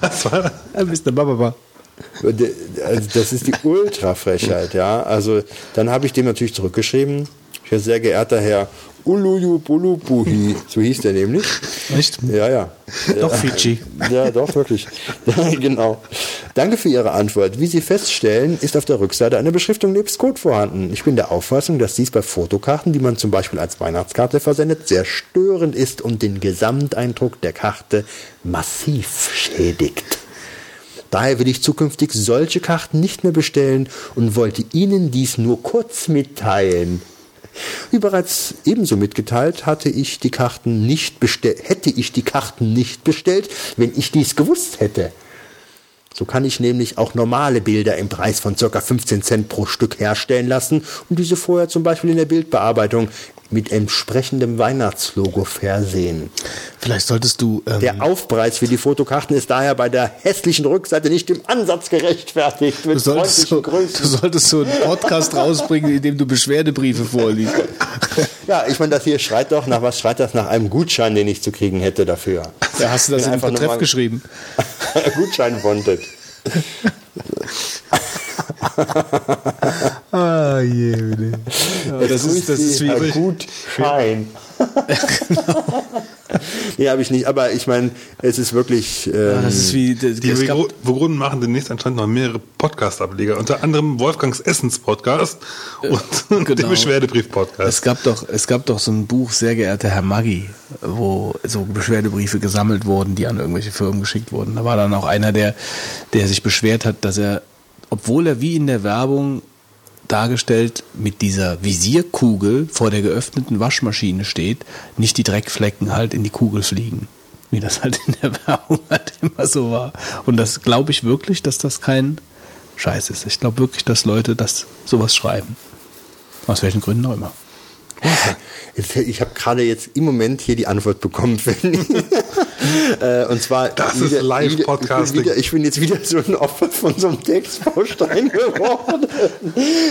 Was war das? Der Mr. Bababa. Also das ist die Ultrafrechheit, ja. Also dann habe ich dem natürlich zurückgeschrieben, sehr, sehr geehrter Herr Uluyu Bulubuhi, so hieß der nämlich. Echt? Ja, ja. Doch Fidschi. Ja, doch, wirklich. *laughs* genau. Danke für Ihre Antwort. Wie Sie feststellen, ist auf der Rückseite eine Beschriftung nebst Code vorhanden. Ich bin der Auffassung, dass dies bei Fotokarten, die man zum Beispiel als Weihnachtskarte versendet, sehr störend ist und den Gesamteindruck der Karte massiv schädigt. Daher will ich zukünftig solche Karten nicht mehr bestellen und wollte Ihnen dies nur kurz mitteilen. Wie bereits ebenso mitgeteilt, hatte ich die Karten nicht hätte ich die Karten nicht bestellt, wenn ich dies gewusst hätte. So kann ich nämlich auch normale Bilder im Preis von ca. 15 Cent pro Stück herstellen lassen und diese vorher zum Beispiel in der Bildbearbeitung mit entsprechendem Weihnachtslogo versehen. Vielleicht solltest du. Ähm, Der Aufpreis für die Fotokarten ist daher bei der hässlichen Rückseite nicht im Ansatz gerechtfertigt. Du, solltest so, du solltest so einen Podcast rausbringen, in dem du Beschwerdebriefe vorliest. Ja, ich meine, das hier schreit doch nach was schreit das nach einem Gutschein, den ich zu kriegen hätte dafür. Da hast du das in den Betreff geschrieben. *laughs* Gutschein wanted. *laughs* Ah, je, das ist, das ist wie. ein Gutschein. *laughs* nee, habe ich nicht. Aber ich meine, es ist wirklich. Ähm, Das ist wie. Das, Die Vogonen machen demnächst anscheinend noch mehrere Podcast-Ableger, unter anderem Wolfgangs Essens-Podcast und *laughs* genau. den Beschwerdebrief-Podcast. es gab doch, es gab doch so ein Buch, sehr geehrter Herr Maggi, wo so Beschwerdebriefe gesammelt wurden, die an irgendwelche Firmen geschickt wurden. Da war dann auch einer, der, der sich beschwert hat, dass er, obwohl er wie in der Werbung dargestellt mit dieser Visierkugel vor der geöffneten Waschmaschine steht, nicht die Dreckflecken halt in die Kugel fliegen. Wie das halt in der *laughs* Werbung halt immer so war. Und das glaube ich wirklich, dass das kein Scheiß ist. Ich glaube wirklich, dass Leute das sowas schreiben. Aus welchen Gründen auch immer. Jetzt- Ich habe gerade jetzt im Moment hier die Antwort bekommen. *laughs* Fanny. äh, und zwar. Das ist Live-Podcasting. Ich, bin wieder- ich bin jetzt wieder so ein Opfer von so einem Textbaustein *laughs* geworden.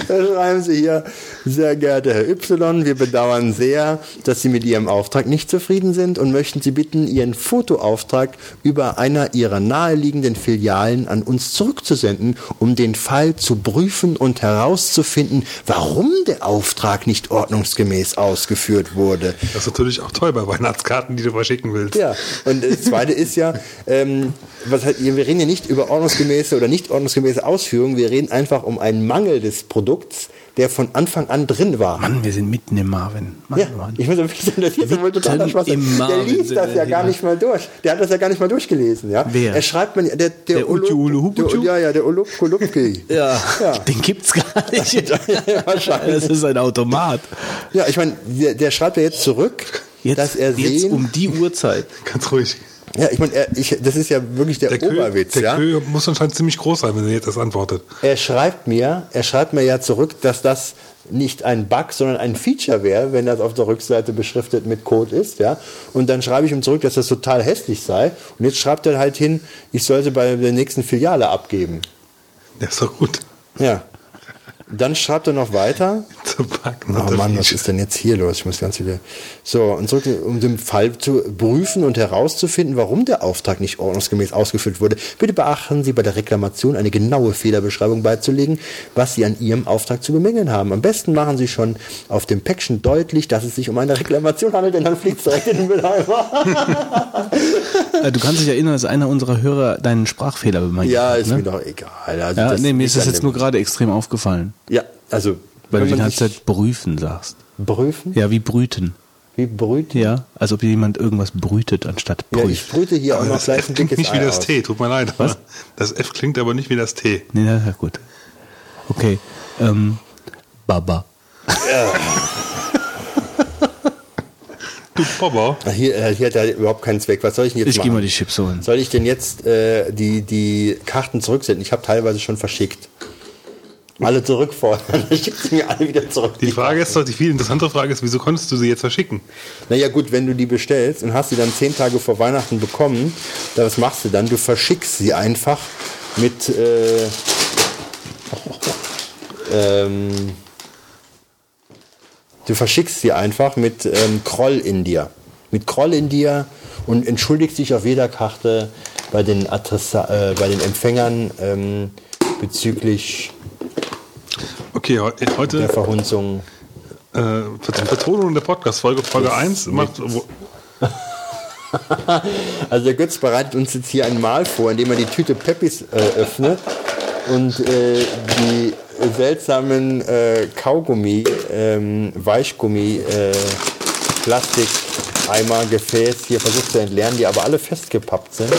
da schreiben Sie hier, sehr geehrter Herr Y, wir bedauern sehr, dass Sie mit Ihrem Auftrag nicht zufrieden sind und möchten Sie bitten, Ihren Fotoauftrag über einer Ihrer naheliegenden Filialen an uns zurückzusenden, um den Fall zu prüfen und herauszufinden, warum der Auftrag nicht ordnungsgemäß ausgeführt wurde. Das ist natürlich auch toll bei Weihnachtskarten, die du verschicken willst. Ja, und das Zweite ist ja, ähm, was halt, wir reden ja nicht über ordnungsgemäße oder nicht ordnungsgemäße Ausführungen, wir reden einfach um einen Mangel des Produkts, der von Anfang an drin war. Mann, wir sind mitten im Marvin. Mann, Ja, Mann. ich muss sagen, das ist ja wohl Mitten Schwachsinn. im Der Marvin liest sind das ja gar hier. nicht mal durch. Der hat das ja gar nicht mal durchgelesen, ja. Wer? Er schreibt man, der, der, Der Ulu- Ulu der, ja, ja, der Ulup Kulupki. *laughs* Ja, Ja. den gibt's gar nicht. *laughs* Ja, wahrscheinlich. Das ist ein Automat. Ja, ich meine, der, der schreibt ja jetzt zurück, Jetzt, dass er jetzt sehen, um die Uhrzeit. Ganz ruhig. Ja, ich meine, das ist ja wirklich der, Der Kö, Oberwitz, der ja. Kö muss anscheinend ziemlich groß sein, wenn er jetzt das antwortet. Er schreibt mir, er schreibt mir ja zurück, dass das nicht ein Bug, sondern ein Feature wäre, wenn das auf der Rückseite beschriftet mit Code ist, ja. Und dann schreibe ich ihm zurück, dass das total hässlich sei. Und jetzt schreibt er halt hin, ich soll sie bei der nächsten Filiale abgeben. Der ist doch gut. Ja. Dann schreibt er noch weiter. *laughs* Packen. Oh Mann, was ist denn jetzt hier los? Ich muss ganz wieder. So, und zurück, um den Fall zu prüfen und herauszufinden, warum der Auftrag nicht ordnungsgemäß ausgefüllt wurde. Bitte beachten Sie bei der Reklamation eine genaue Fehlerbeschreibung beizulegen, was Sie an Ihrem Auftrag zu bemängeln haben. Am besten machen Sie schon auf dem Päckchen deutlich, dass es sich um eine Reklamation handelt, denn dann fliegt es direkt in den Mülleimer. *laughs* Äh, Du kannst dich erinnern, dass einer unserer Hörer deinen Sprachfehler ja, hat. ist ne? mir doch egal. Also Ja, nee, mir ist das jetzt nur gerade extrem aufgefallen. Ja, also. Weil wenn du die ganze Zeit brüfen sagst. Prüfen? Ja, wie brüten. Wie brüht? Ja, als ob jemand irgendwas brütet anstatt Ja, prüft. ich brüte hier auch Aber noch das gleich F ein klingt dickes nicht wie das aus. T, tut mir leid. Was? Das F klingt aber nicht wie das T. Nee, na, ja, gut. Okay. Ähm, Baba. *laughs* Du Bobber. Ach, Hier, äh, hier hat er überhaupt keinen Zweck. Was soll ich denn jetzt Ich gehe machen? mal die Chips holen. Soll ich denn jetzt äh, die, die Karten zurücksenden? Ich habe teilweise schon verschickt. Alle zurückfordern. Dann *laughs* schickt sie mir alle wieder zurück. Die Frage ist doch, die viel interessantere Frage ist, wieso konntest du sie jetzt verschicken? Naja gut, wenn du die bestellst und hast sie dann zehn Tage vor Weihnachten bekommen, dann was machst du dann? Du verschickst sie einfach mit äh, ähm, du verschickst sie einfach mit ähm, Kroll in dir. Mit Kroll in dir und entschuldigst dich auf jeder Karte bei den, Adressa äh, bei den Empfängern ähm, bezüglich Okay, heu- der heute Verhunzung. äh, Betonung der Podcast-Folge, Folge 1 macht. Wo, *laughs* Also der Götz bereitet uns jetzt hier ein Mahl vor, indem er die Tüte Peppis äh, öffnet und äh, die seltsamen äh, Kaugummi, ähm, Weichgummi, äh, Plastikeimer, Gefäß hier versucht zu entleeren, die aber alle festgepappt sind.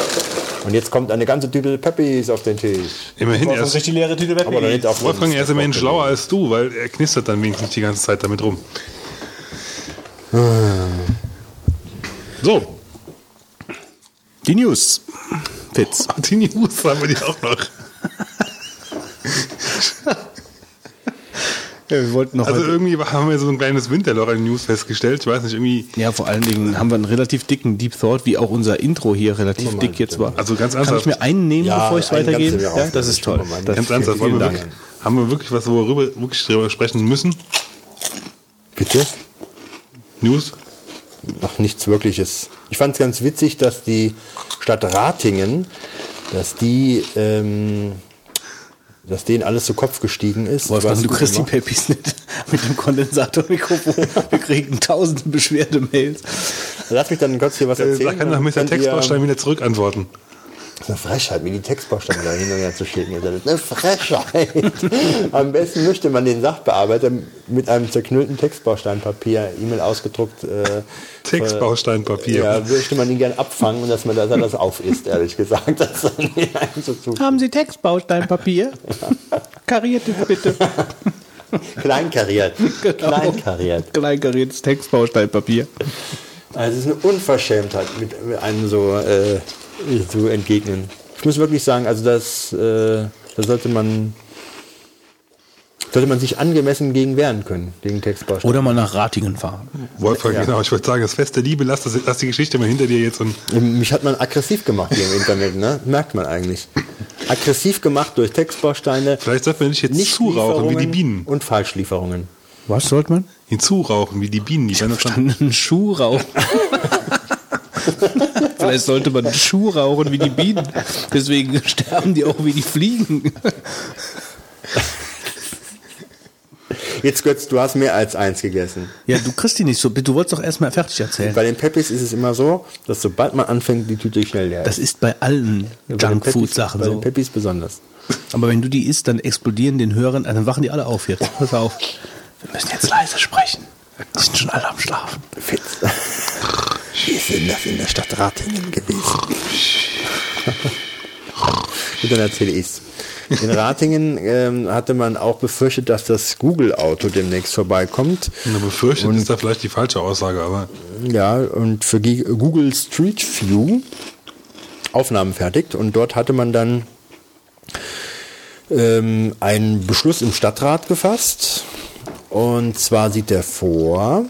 Und jetzt kommt eine ganze Tüte Peppis auf den Tisch. immerhin, er ist, die leere Tüte. Aber nicht auf Wolfgang, er ist immerhin schlauer als du, weil er knistert dann wenigstens die ganze Zeit damit rum. So, Die News. Fitz. *laughs* die News haben wir die auch noch. *laughs* Ja, wir wollten noch Also irgendwie haben wir so ein kleines Winterloch an News festgestellt. Ich weiß nicht, irgendwie. ja, vor allen Dingen haben wir einen relativ dicken Deep Thought, wie auch unser Intro hier relativ mal dick jetzt war. Also ganz Kann ich ernsthaft. mir einen nehmen, Ja, bevor ich es mir Ja, das ist toll. Das Ganz ernsthaft, wir Dank. wirklich, haben wir wirklich was, worüber wir wirklich drüber sprechen müssen? Bitte? News? Ach, nichts Wirkliches. Ich fand es ganz witzig, dass die Stadt Ratingen, dass die, ähm, dass denen alles zu Kopf gestiegen ist. Wolfgang, du kriegst die gemacht. Pepis nicht mit dem Kondensatormikrofon. Wir kriegen tausende Beschwerdemails. Lass mich dann kurz hier was Äh, erzählen. Da kann doch dann mit der ihr- Textbaustein wieder zurückantworten. Das ist eine Frechheit, wie die Textbausteine da hin und her zu schicken. Das ist eine Frechheit. Am besten möchte man den Sachbearbeiter mit einem zerknüllten Textbausteinpapier, E-Mail ausgedruckt, äh, Textbausteinpapier. ja, möchte man ihn gern abfangen und dass man dass er das aufisst, ehrlich gesagt. Das Haben Sie Textbausteinpapier? Kariert es bitte. kleinkariert. Genau. Kleinkariert. Kleinkariertes Textbausteinpapier. Also es ist eine Unverschämtheit, mit, mit einem so äh, zu entgegnen. Ich muss wirklich sagen, also das, äh, da sollte man sollte man sich angemessen gegen wehren können, gegen Textbausteine. Oder mal nach Ratingen fahren. Wolfgang, genau. Ich würde sagen, das Fest der Liebe, lass, das, lass die Geschichte mal hinter dir jetzt und Mich hat man aggressiv gemacht hier im Internet, ne? Merkt man eigentlich. Aggressiv gemacht durch Textbausteine, vielleicht sollten wir nicht jetzt zurauchen wie die Bienen. und Falschlieferungen. Was sollte man? Hinzurauchen wie die Bienen. Die dann Einen Schuh rauchen. Vielleicht sollte man Schuh rauchen wie die Bienen. Deswegen *laughs* sterben die auch wie die Fliegen. Jetzt Götz, du hast mehr als eins gegessen. Ja, du kriegst die nicht so. Du wolltest doch erstmal fertig erzählen. Bei den Peppis ist es immer so, dass sobald man anfängt, die Tüte schnell leer ist. Das ist bei allen Bei den Peppis- Junkfood-Sachen Bei den so. Peppis besonders. Aber wenn du die isst, dann explodieren den Hörern, dann wachen die alle auf jetzt. *laughs* Pass auf. Wir müssen jetzt leise sprechen. Die sind schon alle am Schlafen. Fitz. Wir sind das in der Stadt Ratingen gewesen. *laughs* Und dann erzähle ich's. In Ratingen ähm, hatte man auch befürchtet, dass das Google-Auto demnächst vorbeikommt. Nur befürchtet ist da vielleicht die falsche Aussage, aber Ja, und für Google Street View Aufnahmen fertigt. Und dort hatte man dann ähm, einen Beschluss im Stadtrat gefasst. Und zwar sieht er vor,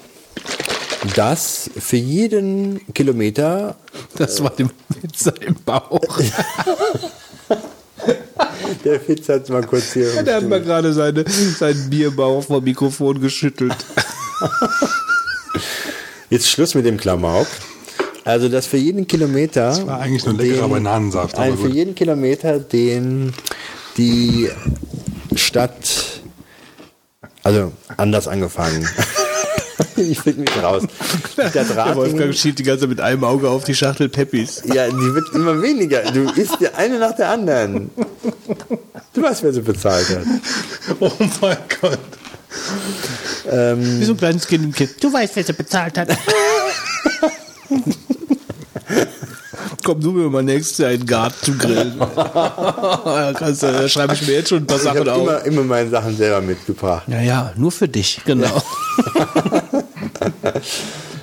dass für jeden Kilometer, Das war dem Witzer im Bauch. *laughs* Der Fitz hat mal kurz hier. Der hat mal gerade seine, seinen Bierbauch vom Mikrofon geschüttelt. *laughs* Jetzt Schluss mit dem Klamauk. Also, dass für jeden Kilometer. Das war eigentlich nur leckerer Bananensaft. Aber für jeden Kilometer, den die Stadt. Also, anders angefangen. *laughs* *laughs* ich find mich raus. Der, der Wolfgang schielt die ganze Zeit mit einem Auge auf die Schachtel Peppis. Ja, die wird immer weniger. Du isst die eine nach der anderen. Du weißt, wer sie bezahlt hat. Oh mein Gott. Ähm, Wie so ein kleines Kind im Kind. Du weißt, wer sie bezahlt hat. *laughs* Komm du mir mal nächstes Jahr in den Garten zu grillen. *laughs* ja, kannst, da schreibe ich mir jetzt schon ein paar ich Sachen auf. Immer, immer meine Sachen selber mitgebracht. Ja, ja, nur für dich, genau.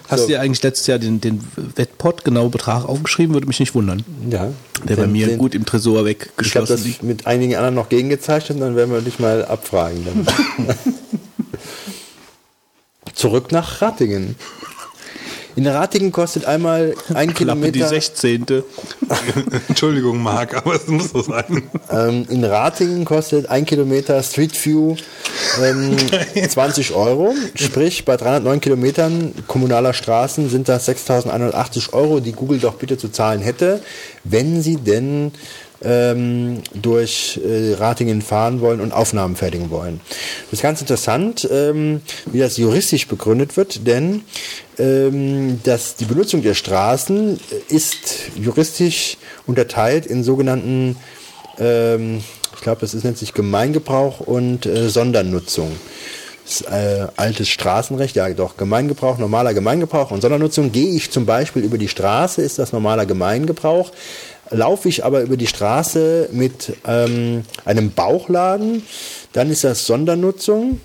Hast so. du dir eigentlich letztes Jahr den, den Wettpot genau Betrag aufgeschrieben? Würde mich nicht wundern. Ja. Der den, bei mir den, gut im Tresor weggeschlossen Ich habe das liegt. mit einigen anderen noch gegengezeichnet, dann werden wir dich mal abfragen. *laughs* Zurück nach Rattingen. In Ratingen kostet einmal ein Kilometer. die 16. *laughs* Entschuldigung, Marc, aber es muss so sein. Ähm, in Ratingen kostet ein Kilometer Street View ähm, *laughs* 20 Euro. Sprich, bei 309 Kilometern kommunaler Straßen sind das 6.180 Euro, die Google doch bitte zu zahlen hätte, wenn sie denn ähm, durch äh, Ratingen fahren wollen und Aufnahmen fertigen wollen. Das ist ganz interessant, ähm, wie das juristisch begründet wird, denn ähm, dass die Benutzung der Straßen ist juristisch unterteilt in sogenannten, ähm, ich glaube, das ist, nennt sich Gemeingebrauch und äh, Sondernutzung. Das äh, altes Straßenrecht, ja doch, Gemeingebrauch, normaler Gemeingebrauch und Sondernutzung. Gehe ich zum Beispiel über die Straße, ist das normaler Gemeingebrauch. Laufe ich aber über die Straße mit ähm, einem Bauchladen, dann ist das Sondernutzung.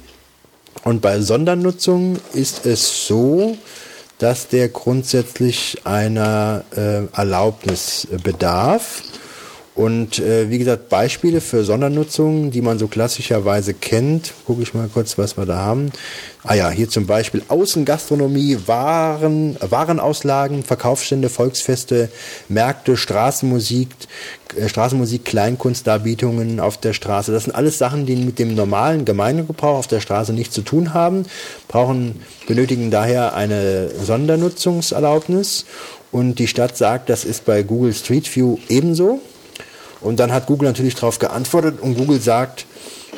Und bei Sondernutzung ist es so, dass der grundsätzlich einer äh, Erlaubnis bedarf. Und äh, wie gesagt, Beispiele für Sondernutzungen, die man so klassischerweise kennt, gucke ich mal kurz, was wir da haben. Ah ja, hier zum Beispiel Außengastronomie, Waren, Warenauslagen, Verkaufsstände, Volksfeste, Märkte, Straßenmusik, äh, Straßenmusik, Kleinkunstdarbietungen auf der Straße. Das sind alles Sachen, die mit dem normalen Gemeindegebrauch auf der Straße nichts zu tun haben, brauchen, benötigen daher eine Sondernutzungserlaubnis. Und die Stadt sagt, das ist bei Google Street View ebenso. Und dann hat Google natürlich darauf geantwortet und Google sagt,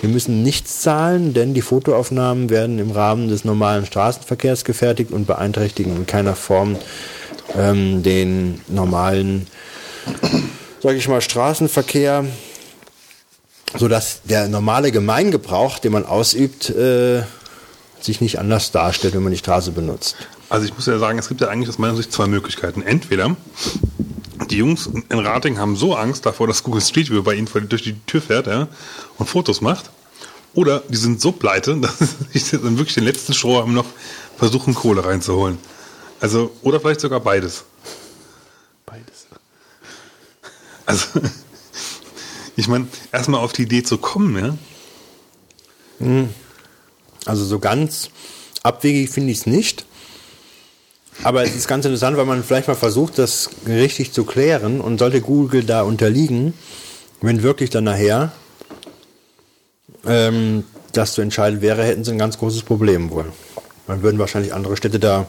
wir müssen nichts zahlen, denn die Fotoaufnahmen werden im Rahmen des normalen Straßenverkehrs gefertigt und beeinträchtigen in keiner Form ähm, den normalen, sage ich mal, Straßenverkehr, sodass der normale Gemeingebrauch, den man ausübt, äh, sich nicht anders darstellt, wenn man die Straße benutzt. Also ich muss ja sagen, es gibt ja eigentlich aus meiner Sicht zwei Möglichkeiten. Entweder die Jungs in Rating haben so Angst davor, dass Google Street View bei ihnen durch die Tür fährt ja, und Fotos macht. Oder die sind so pleite, *laughs* dass sie dann wirklich den letzten Strohhalm noch versuchen, Kohle reinzuholen. Also, oder vielleicht sogar beides. Beides. Also, *laughs* ich meine, erstmal auf die Idee zu kommen, ja. Hm. Also so ganz abwegig finde ich es nicht. Aber es ist ganz interessant, weil man vielleicht mal versucht, das richtig zu klären und sollte Google da unterliegen, wenn wirklich dann nachher ähm, das zu entscheiden wäre, hätten sie ein ganz großes Problem wohl. Dann würden wahrscheinlich andere Städte da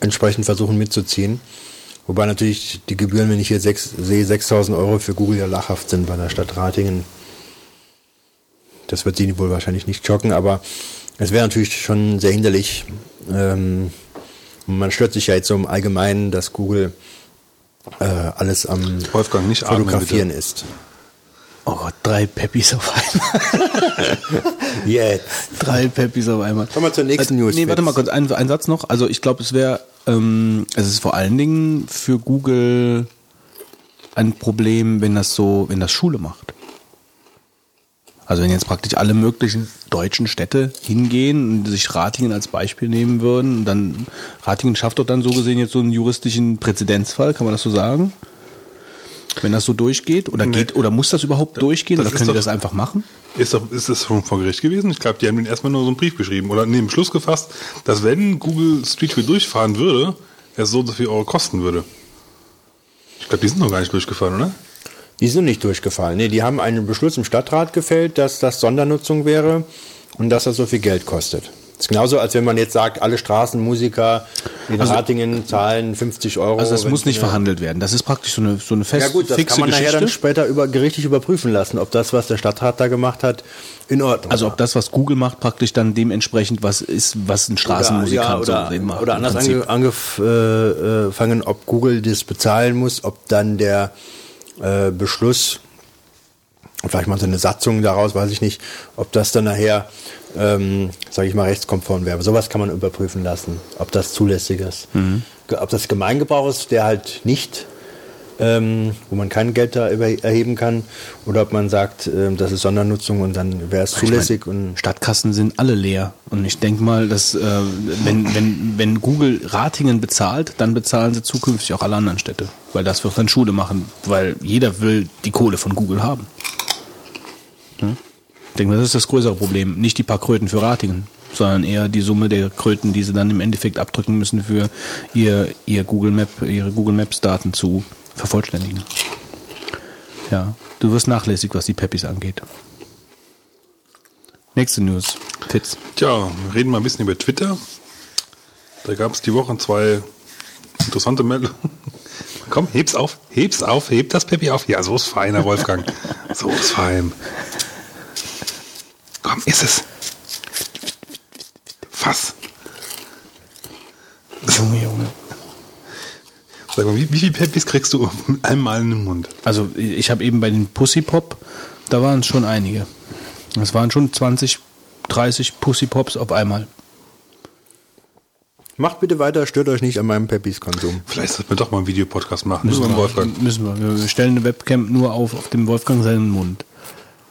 entsprechend versuchen mitzuziehen. Wobei natürlich die Gebühren, wenn ich hier sechs, sehe, 6000 Euro für Google ja lachhaft sind bei der Stadt Ratingen. Das wird sie wohl wahrscheinlich nicht schocken, aber es wäre natürlich schon sehr hinderlich, ähm, man stört sich ja jetzt so im Allgemeinen, dass Google äh, alles am Wolfgang, nicht Fotografieren atmen, ist. Oh Gott, drei Peppis auf einmal. *laughs* Jetzt. Drei Peppis auf einmal. Kommen wir zur nächsten also, News. Nee, warte mal kurz, ein, ein Satz noch. Also ich glaube, es wäre, ähm, es ist vor allen Dingen für Google ein Problem, wenn das so, wenn das Schule macht. Also wenn jetzt praktisch alle möglichen deutschen Städte hingehen und sich Ratingen als Beispiel nehmen würden, dann Ratingen schafft doch dann so gesehen jetzt so einen juristischen Präzedenzfall, kann man das so sagen? Wenn das so durchgeht oder nee. geht oder muss das überhaupt durchgehen das oder können doch, die das einfach machen? Ist, doch, ist das schon vor Gericht gewesen? Ich glaube, die haben ihnen erstmal nur so einen Brief geschrieben oder neben Schluss gefasst, dass wenn Google Street View durchfahren würde, es so und so viel Euro kosten würde. Ich glaube, die sind noch gar nicht durchgefahren, oder? Die sind nicht durchgefallen. Nee, die haben einen Beschluss im Stadtrat gefällt, dass das Sondernutzung wäre und dass das so viel Geld kostet. Das ist genauso, als wenn man jetzt sagt, alle Straßenmusiker in Ratingen zahlen 50 Euro. Also das muss nicht verhandelt werden. Das ist praktisch so eine, so eine fest Ja gut, das kann man nachher Geschichte. dann später über, gerichtlich überprüfen lassen, ob das, was der Stadtrat da gemacht hat, in Ordnung also ob das, was Google macht, praktisch dann dementsprechend was ist, was ein Straßenmusikant oder, so den macht. oder anders angefangen, ob Google das bezahlen muss, ob dann der äh, Beschluss, vielleicht mal so eine Satzung daraus, weiß ich nicht, ob das dann nachher, ähm, sage ich mal, rechtskonform wäre. Sowas kann man überprüfen lassen, ob das zulässig ist. Mhm. Ob das Gemeingebrauch ist, der halt nicht, ähm, wo man kein Geld da erheben kann, oder ob man sagt, ähm, das ist Sondernutzung und dann wäre es Ich mein, zulässig und Stadtkassen sind alle leer. Und ich denke mal, dass äh, wenn, wenn, wenn Google Ratingen bezahlt, dann bezahlen sie zukünftig auch alle anderen Städte. Weil das wird dann Schule machen. Weil jeder will die Kohle von Google haben. Hm? Ich denke mal, das ist das größere Problem. Nicht die paar Kröten für Ratingen, sondern eher die Summe der Kröten, die sie dann im Endeffekt abdrücken müssen für ihr, ihr Google Map, ihre Google Maps Daten zu vervollständigen. Ja, du wirst nachlässig, was die Peppis angeht. Nächste News. Fitz. Tja, wir reden mal ein bisschen über Twitter. Da gab es die Woche zwei interessante Meldungen. *laughs* Komm, heb's auf, heb's auf, heb das Peppi auf. Ja, so ist feiner, Wolfgang. So ist fein. Komm, ist es. Fass. Junge, Junge. Sag mal, wie, wie viele Peppis kriegst du einmal in den Mund? Also ich habe eben bei den Pussy Pop, da waren es schon einige. Das waren schon 20, 30 Pussy Pops auf einmal. macht bitte weiter, stört euch nicht an meinem Peppis-Konsum. Vielleicht sollten wir doch mal einen Videopodcast machen. Müssen wir Wolfgang. Müssen wir. Wir stellen eine Webcam nur auf, auf dem Wolfgang seinen Mund.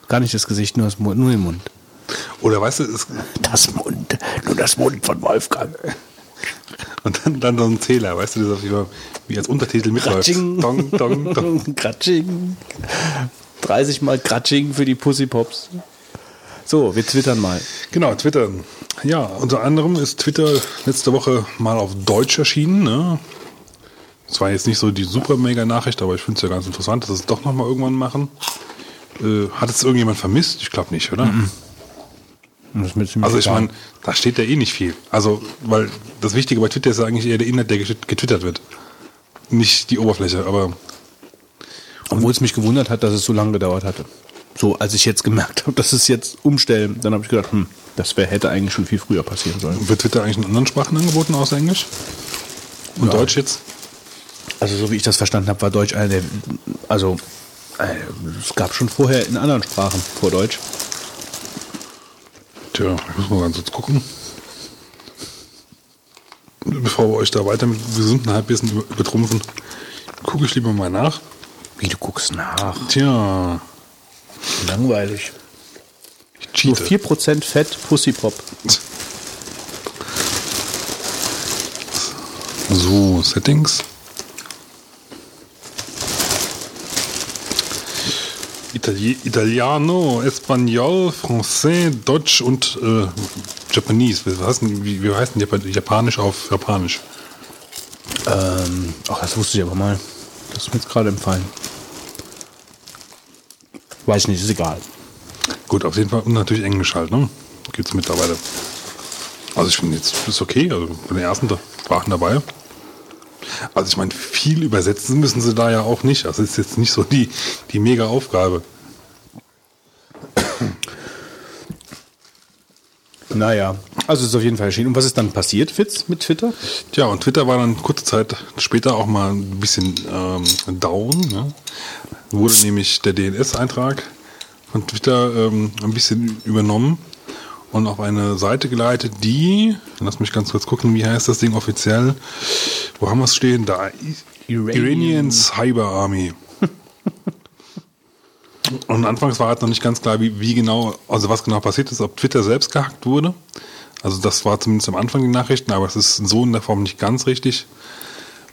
Gar nicht das Gesicht, nur, das Mund, nur den Mund. Oder weißt du, es, Das Mund, nur das Mund von Wolfgang. Und dann, dann so ein Zähler, weißt du, das wie, wie als Untertitel mitläuft. Kratsching. Dong, dong, dong. *laughs* Kratsching. 30 mal Kratsching für die Pussy Pops. So, wir twittern mal. Genau, Twitter. Ja, unter anderem ist Twitter letzte Woche mal auf Deutsch erschienen. Ne? Das war jetzt nicht so die super mega Nachricht, aber ich finde es ja ganz interessant, dass es doch nochmal irgendwann machen. Äh, hat es irgendjemand vermisst? Ich glaube nicht, oder? Mir ziemlich Also ich meine, da steht ja eh nicht viel. Also, weil das Wichtige bei Twitter ist ja eigentlich eher der Inhalt, der getw- getwittert wird. Nicht die Oberfläche, aber Obwohl es mich gewundert hat, dass es so lange gedauert hatte. So, als ich jetzt gemerkt *laughs* habe, dass es jetzt umstellen, dann habe ich gedacht, hm, das wär, hätte eigentlich schon viel früher passieren sollen. wird Twitter eigentlich in anderen Sprachen angeboten außer Englisch? Und Deutsch jetzt? Also so wie ich das verstanden habe, war Deutsch einer der, also äh, es gab schon vorher in anderen Sprachen vor Deutsch. Tja, ich muss mal ganz kurz gucken. Bevor wir euch da weiter mit gesunden Halbwissen über- übertrumpfen, gucke ich lieber mal nach. Wie du guckst nach. Tja, Langweilig. ich Nur cheate. 4% Fett Pussy Pop. So, Settings. Itali Italiano, Espanol, Français, Deutsch und äh, Japanese. Wie heißt denn, wie, wie heißt denn Jap- Japanisch auf Japanisch? Ähm, ach, das wusste ich aber mal. Das ist mir jetzt gerade empfallen. Weiß ich nicht, ist egal. Gut, auf jeden Fall und natürlich Englisch halt, ne? Gibt's mittlerweile. Also ich finde jetzt ist okay, also bei den ersten Sprachen dabei. Also ich meine, viel übersetzen müssen sie da ja auch nicht. Also ist jetzt nicht so die, die mega Aufgabe. Naja, also es ist auf jeden Fall erschienen. Und was ist dann passiert, Fitz, mit Twitter? Tja, und Twitter war dann kurze Zeit später auch mal ein bisschen ähm, down. Ne? Wurde nämlich der DNS-Eintrag von Twitter ähm, ein bisschen übernommen und auf eine Seite geleitet, die, lass mich ganz kurz gucken, wie heißt das Ding offiziell? Wo haben wir es stehen? Da. Iranian- Iranian Cyber Army. *laughs* Und anfangs war halt noch nicht ganz klar, wie, wie genau, also was genau passiert ist, ob Twitter selbst gehackt wurde. Also das war zumindest am Anfang die Nachrichten, aber es ist so in der Form nicht ganz richtig,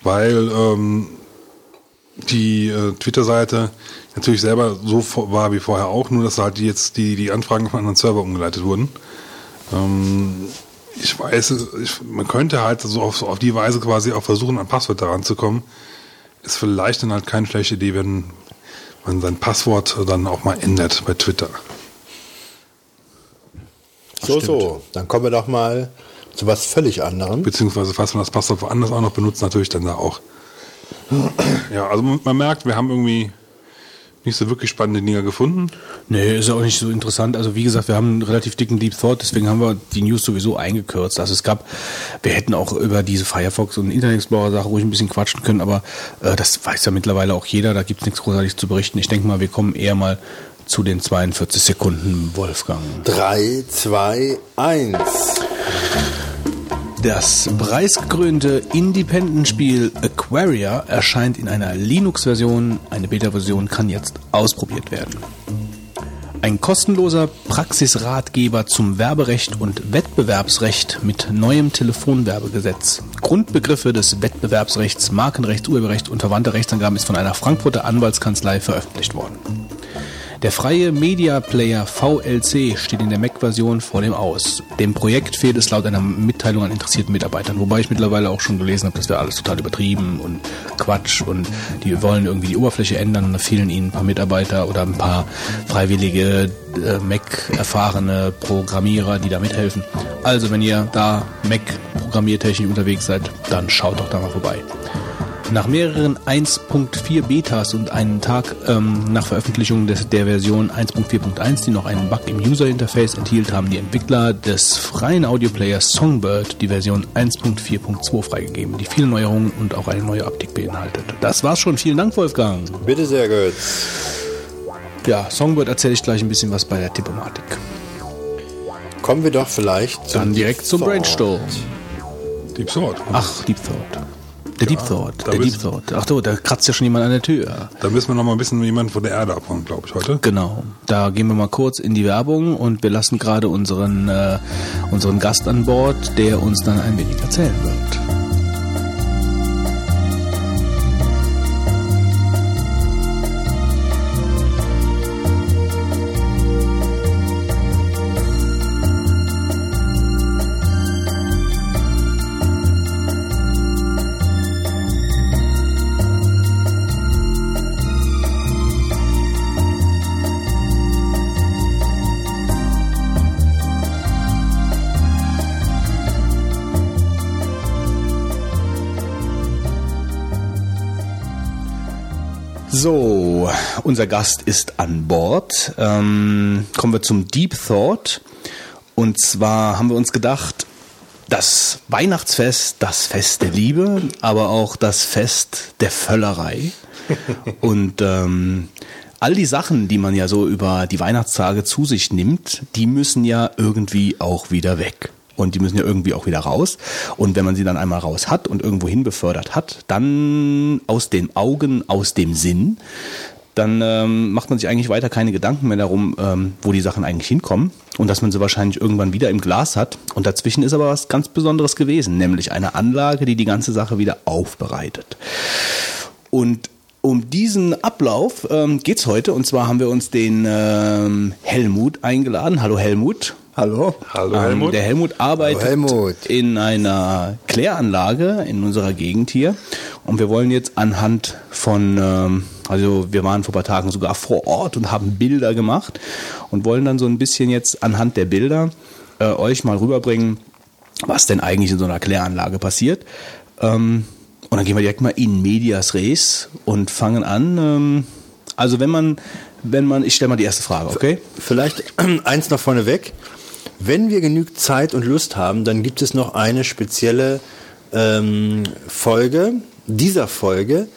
weil ähm, die äh, Twitter-Seite natürlich selber so war wie vorher auch, nur dass halt jetzt die, die Anfragen von anderen Server umgeleitet wurden. Ähm, ich weiß, ich, man könnte halt so auf, auf die Weise quasi auch versuchen, an Passwörter ranzukommen. Ist vielleicht dann halt keine schlechte Idee, wenn man sein Passwort dann auch mal ändert bei Twitter. So, so. Dann kommen wir doch mal zu was völlig anderem. Beziehungsweise, falls man das Passwort woanders auch noch benutzt, natürlich dann da auch. Ja, also man merkt, wir haben irgendwie nicht so wirklich spannende Dinger gefunden. Nee, ist ja auch nicht so interessant. Also wie gesagt, wir haben einen relativ dicken Deep Thought, deswegen haben wir die News sowieso eingekürzt. Also es gab, wir hätten auch über diese Firefox und Internet Explorer Sache ruhig ein bisschen quatschen können, aber äh, das weiß ja mittlerweile auch jeder, da gibt's nichts großartig zu berichten. Ich denke mal, wir kommen eher mal zu den 42 Sekunden Wolfgang. 3, 2, 1. Das preisgekrönte Independent-Spiel Aquaria erscheint in einer Linux-Version. Eine Beta-Version kann jetzt ausprobiert werden. Ein kostenloser Praxisratgeber zum Werberecht und Wettbewerbsrecht mit neuem Telefonwerbegesetz. Grundbegriffe des Wettbewerbsrechts, Markenrechts, Urheberrecht und verwandter Rechtsangaben ist von einer Frankfurter Anwaltskanzlei veröffentlicht worden. Der freie Media Player VLC steht in der Mac-Version vor dem Aus. Dem Projekt fehlt es laut einer Mitteilung an interessierten Mitarbeitern, wobei ich mittlerweile auch schon gelesen habe, das wäre alles total übertrieben und Quatsch und die wollen irgendwie die Oberfläche ändern und da fehlen ihnen ein paar Mitarbeiter oder ein paar freiwillige äh, Mac-erfahrene Programmierer, die da mithelfen. Also wenn ihr da Mac-Programmiertechnik unterwegs seid, dann schaut doch da mal vorbei. Nach mehreren 1.4 Betas und einen Tag ähm, nach Veröffentlichung des, der Version 1.4.1, die noch einen Bug im User-Interface enthielt, haben die Entwickler des freien Audioplayers Songbird die Version 1.4.2 freigegeben, die viele Neuerungen und auch eine neue Optik beinhaltet. Das war's schon. Vielen Dank, Wolfgang. Bitte sehr gut. Ja, Songbird erzähle ich gleich ein bisschen was bei der Tippomatik. Kommen wir doch vielleicht zum Dann direkt zum Thought. Brainstorm. Deep Thought. Ach, Deep Thought. Der Deep Thought. Der Deep Thought. Ach so, da kratzt ja schon jemand an der Tür. Da müssen wir noch mal ein bisschen jemanden von der Erde abhauen, glaube ich, heute. Genau. Da gehen wir mal kurz in die Werbung und wir lassen gerade unseren, äh, unseren Gast an Bord, der uns dann ein wenig erzählen wird. Unser Gast ist an Bord. Ähm, kommen wir zum Deep Thought. Und zwar haben wir uns gedacht, das Weihnachtsfest, das Fest der Liebe, aber auch das Fest der Völlerei. *laughs* Und ähm, all die Sachen, die man ja so über die Weihnachtstage zu sich nimmt, die müssen ja irgendwie auch wieder weg. Und die müssen ja irgendwie auch wieder raus. Und wenn man sie dann einmal raus hat und irgendwo hin befördert hat, dann aus den Augen, aus dem Sinn, dann ähm, macht man sich eigentlich weiter keine Gedanken mehr darum, ähm, wo die Sachen eigentlich hinkommen und dass man sie wahrscheinlich irgendwann wieder im Glas hat. Und dazwischen ist aber was ganz Besonderes gewesen, nämlich eine Anlage, die die ganze Sache wieder aufbereitet. Und um diesen Ablauf ähm, geht's heute. Und zwar haben wir uns den ähm, Helmut eingeladen. Hallo Helmut. Hallo. Hallo Ähm, Helmut. Der Helmut arbeitet Hallo, Helmut. in einer Kläranlage in unserer Gegend hier. Und wir wollen jetzt anhand von, ähm, also wir waren vor ein paar Tagen sogar vor Ort und haben Bilder gemacht und wollen dann so ein bisschen jetzt anhand der Bilder äh, euch mal rüberbringen, was denn eigentlich in so einer Kläranlage passiert. Ähm, und dann gehen wir direkt mal in medias res und fangen an. Ähm, also wenn man, wenn man, ich stelle mal die erste Frage, okay? Vielleicht *clears throat* eins noch vorneweg. Wenn wir genügend Zeit und Lust haben, dann gibt es noch eine spezielle ähm, Folge. Dieser Folge,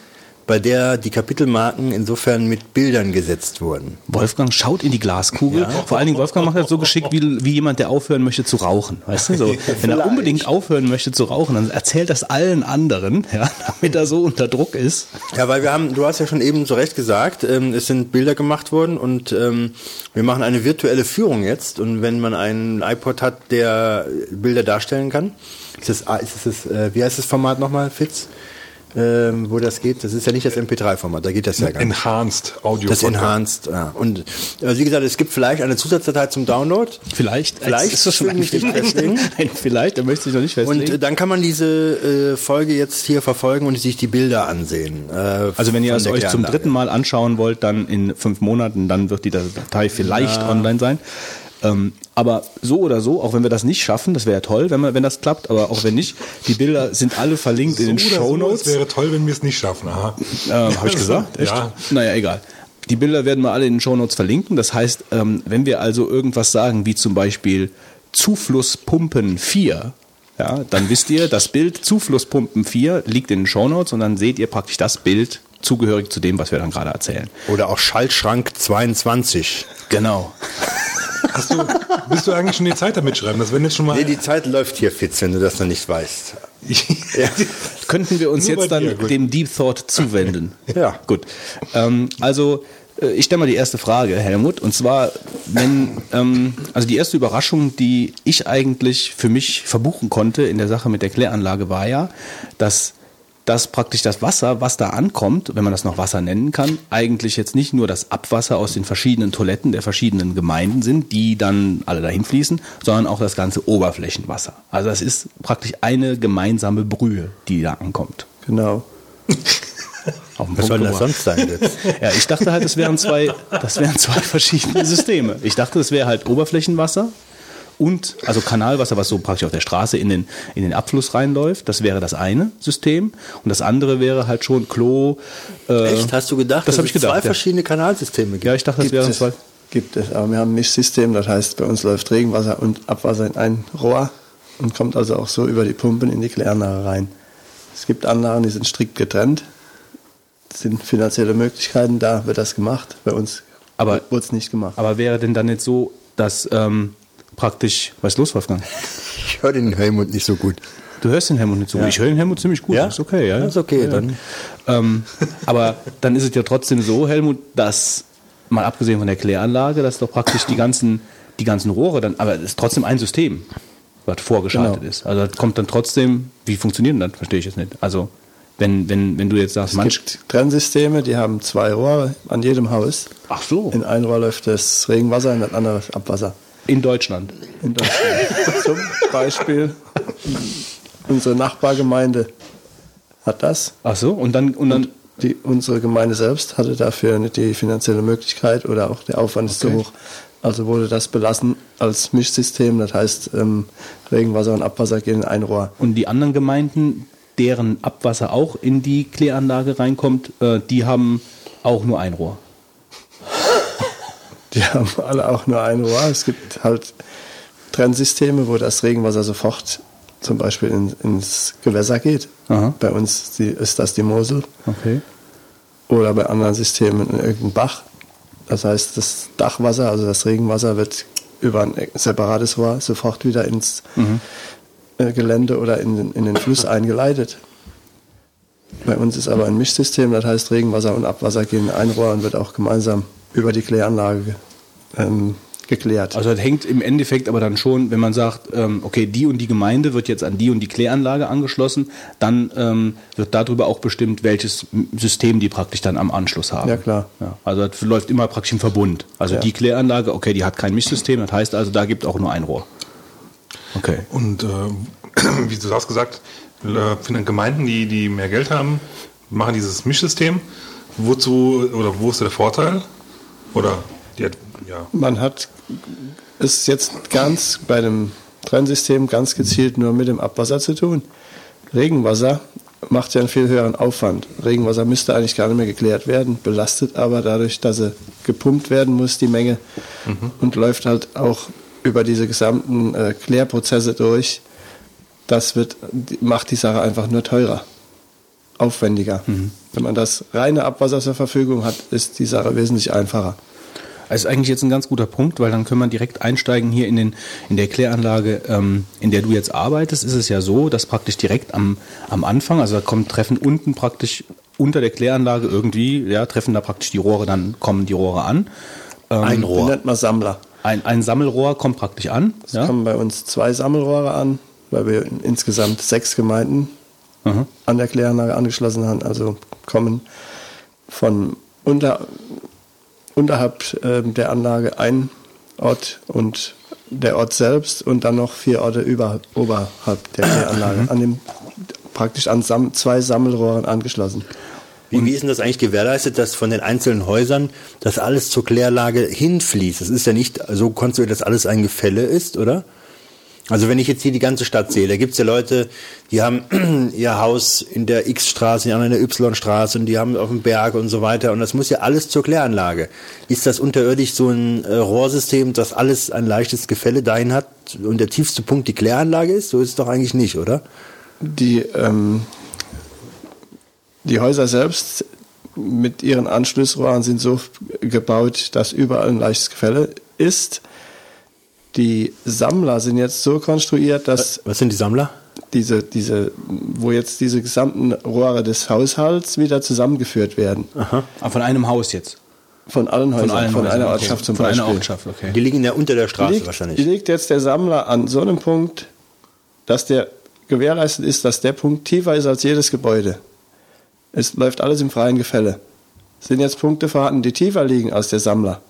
bei der die Kapitelmarken insofern mit Bildern gesetzt wurden. Wolfgang schaut in die Glaskugel. Vor allen Dingen, Wolfgang macht das so geschickt wie, wie jemand, der aufhören möchte zu rauchen. Weißt du, so, *laughs* wenn er unbedingt aufhören möchte zu rauchen, dann erzählt das allen anderen, *laughs* ja, damit er so unter Druck ist. Ja, weil wir haben, du hast ja schon eben zu Recht gesagt, ähm, es sind Bilder gemacht worden und ähm, wir machen eine virtuelle Führung jetzt. Und wenn man einen iPod hat, der Bilder darstellen kann, ist das, ist das, äh, wie heißt das Format nochmal, Fitz? Ähm, wo das geht. Das ist ja nicht das MP3-Format, da geht das ja gar nicht. Enhanced Audio. Das Enhanced, ja. Und also wie gesagt, es gibt vielleicht eine Zusatzdatei zum Download. Vielleicht. Vielleicht ist das schon Nein, festlegen. *laughs* Nein, vielleicht, da möchte ich noch nicht Und festlegen. äh, dann kann man diese äh, Folge jetzt hier verfolgen und sich die Bilder ansehen. Äh, also wenn ihr es euch zum dritten Mal anschauen wollt, dann in fünf Monaten, dann wird die Datei vielleicht online sein. Ähm, aber so oder so, auch wenn wir das nicht schaffen, das wäre ja toll, wenn, man, wenn das klappt, aber auch wenn nicht, die Bilder sind alle verlinkt in den Show Notes. Es wäre toll, wenn wir es nicht schaffen. Aha. Ähm, Habe ich gesagt? Echt? Ja. Naja, egal. Die Bilder werden wir alle in den Shownotes verlinken. Das heißt, ähm, wenn wir also irgendwas sagen, wie zum Beispiel Zuflusspumpen 4, ja, dann wisst ihr, das Bild Zuflusspumpen 4 liegt in den Shownotes und dann seht ihr praktisch das Bild zugehörig zu dem, was wir dann gerade erzählen. Oder auch Schaltschrank 22. Genau. Hast du, bist du eigentlich schon die Zeit damit schreiben? Das jetzt schon mal. Nee, die Zeit läuft hier, Fitz, wenn du das noch nicht weißt. *laughs* Könnten wir uns Nur jetzt dann dir, dem Deep Thought zuwenden? *laughs* Ja. Gut. Ähm, also, äh, ich stelle mal die erste Frage, Helmut. Und zwar, wenn, ähm, also die erste Überraschung, die ich eigentlich für mich verbuchen konnte in der Sache mit der Kläranlage, war ja, dass dass praktisch das Wasser, was da ankommt, wenn man das noch Wasser nennen kann, eigentlich jetzt nicht nur das Abwasser aus den verschiedenen Toiletten der verschiedenen Gemeinden sind, die dann alle dahin fließen, sondern auch das ganze Oberflächenwasser. Also das ist praktisch eine gemeinsame Brühe, die da ankommt. Genau. Was Punkt soll das sonst sein jetzt? *laughs* Ja, ich dachte halt, das wären zwei, das wären zwei verschiedene Systeme. Ich dachte, es wäre halt Oberflächenwasser und also Kanalwasser, was so praktisch auf der Straße in den, in den Abfluss reinläuft. Das wäre das eine System. Und das andere wäre halt schon Klo. Äh, Echt? Hast du gedacht, Das dass habe ich es zwei gedacht. Ja. verschiedene Kanalsysteme gibt? ja, ich dachte, das Gibt wären es, zwei. gibt es. Aber wir haben ein Mischsystem, das heißt, bei uns läuft Regenwasser und Abwasser in ein Rohr und kommt also auch so über die Pumpen in die Kläranlage rein. Es gibt Anlagen, die sind strikt getrennt. Es sind finanzielle Möglichkeiten, da wird das gemacht. Bei uns Aber- wurde es nicht gemacht. Aber wäre denn dann nicht so, dass ähm, praktisch, was ist los, Wolfgang? Ich höre den Helmut nicht so gut. Du hörst den Helmut nicht so gut. Ich höre den Helmut ziemlich gut. Ja? Das ist okay, ja. Das ist okay, ja. dann. Ähm, aber dann ist es ja trotzdem so, Helmut, dass, mal abgesehen von der Kläranlage, dass doch praktisch die ganzen, die ganzen Rohre dann, aber es ist trotzdem ein System, was vorgeschaltet Genau. ist. Also das kommt dann trotzdem, wie funktioniert denn das? Verstehe ich jetzt nicht. Also, wenn, wenn, wenn du jetzt sagst, Es manch. gibt Trennsysteme, die haben zwei Rohre an jedem Haus. Ach so. In ein Rohr läuft das Regenwasser, in das andere Abwasser. In Deutschland. In Deutschland. Zum Beispiel unsere Nachbargemeinde hat das. Ach so, und dann, und dann, Die, unsere Gemeinde selbst hatte dafür nicht die finanzielle Möglichkeit oder auch der Aufwand ist zu hoch. Also wurde das belassen als Mischsystem. Das heißt, ähm, Regenwasser und Abwasser gehen in ein Rohr. und die anderen Gemeinden, deren Abwasser auch in die Kläranlage reinkommt, äh, die haben auch nur ein Rohr. Die haben alle auch nur ein Rohr. Es gibt halt Trennsysteme, wo das Regenwasser sofort zum Beispiel in, ins Gewässer geht. Aha. Bei uns die, ist das die Mosel. Okay. oder bei anderen Systemen in irgendeinem Bach. Das heißt, das Dachwasser, also das Regenwasser, wird über ein separates Rohr sofort wieder ins äh, Gelände oder in den, in den Fluss eingeleitet. Bei uns ist aber ein Mischsystem, das heißt, Regenwasser und Abwasser gehen in ein Rohr und wird auch gemeinsam über die Kläranlage ähm, geklärt. Also das hängt im Endeffekt aber dann schon, wenn man sagt, ähm, okay, die und die Gemeinde wird jetzt an die und die Kläranlage angeschlossen, dann ähm, wird darüber auch bestimmt, welches System die praktisch dann am Anschluss haben. Ja, klar. Ja, also das läuft immer praktisch im Verbund. Also Ja. die Kläranlage, okay, die hat kein Mischsystem, das heißt also, da gibt auch nur ein Rohr. Okay. Und äh, *clears throat* wie du hast gesagt, äh, für Gemeinden, die, die mehr Geld haben, machen dieses Mischsystem. Wozu oder wo ist der Vorteil? Oder die hat, ja. Man hat es jetzt ganz bei dem Trennsystem ganz gezielt nur mit dem Abwasser zu tun. Regenwasser macht ja einen viel höheren Aufwand. Regenwasser müsste eigentlich gar nicht mehr geklärt werden, belastet aber dadurch, dass er gepumpt werden muss, die Menge, und läuft halt auch über diese gesamten äh, Klärprozesse durch. Das wird, macht die Sache einfach nur teurer, aufwendiger. Wenn man das reine Abwasser zur Verfügung hat, ist die Sache wesentlich einfacher. Das ist eigentlich jetzt ein ganz guter Punkt, weil dann können wir direkt einsteigen hier in, den, in der Kläranlage, ähm, in der du jetzt arbeitest. Ist es ja so, dass praktisch direkt am, am Anfang, also da kommen treffen unten praktisch unter der Kläranlage irgendwie, ja, treffen da praktisch die Rohre, dann kommen die Rohre an. Ähm, Ein Rohr. nennt man Sammler. Ein, ein Sammelrohr kommt praktisch an. Es Ja? kommen bei uns zwei Sammelrohre an, weil wir in insgesamt sechs Gemeinden an der Kläranlage angeschlossen haben. Also kommen von unter, unterhalb ähm, der Anlage ein Ort und der Ort selbst und dann noch vier Orte über, oberhalb der *coughs* Kläranlage, an dem praktisch an Sam zwei Sammelrohren angeschlossen. Wie, wie ist denn das eigentlich gewährleistet, dass von den einzelnen Häusern das alles zur Kläranlage hinfließt? Es ist ja nicht so konstruiert, dass alles ein Gefälle ist, oder? Also wenn ich jetzt hier die ganze Stadt sehe, da gibt's ja Leute, die haben *clears throat* ihr Haus in der X-Straße, die anderen in der Y-Straße und die haben auf dem Berg und so weiter und das muss ja alles zur Kläranlage. Ist das unterirdisch so ein äh, Rohrsystem, das alles ein leichtes Gefälle dahin hat und der tiefste Punkt die Kläranlage ist? So ist es doch eigentlich nicht, oder? Die, ähm, die Häuser selbst mit ihren Anschlussrohren sind so gebaut, dass überall ein leichtes Gefälle ist. Die Sammler sind jetzt so konstruiert, dass Was sind die Sammler? diese, diese, wo jetzt diese gesamten Rohre des Haushalts wieder zusammengeführt werden. Ah, von einem Haus jetzt. Von allen Häusern, von, allen einer Häusern, okay. Ortschaft zum Von Beispiel. einer Ortschaft, okay. Die liegen ja unter der Straße liegt, wahrscheinlich. liegt jetzt der Sammler an so einem Punkt, dass der gewährleistet ist, dass der Punkt tiefer ist als jedes Gebäude. Es läuft alles im freien Gefälle. Sind jetzt Punkte vorhanden, die tiefer liegen als der Sammler,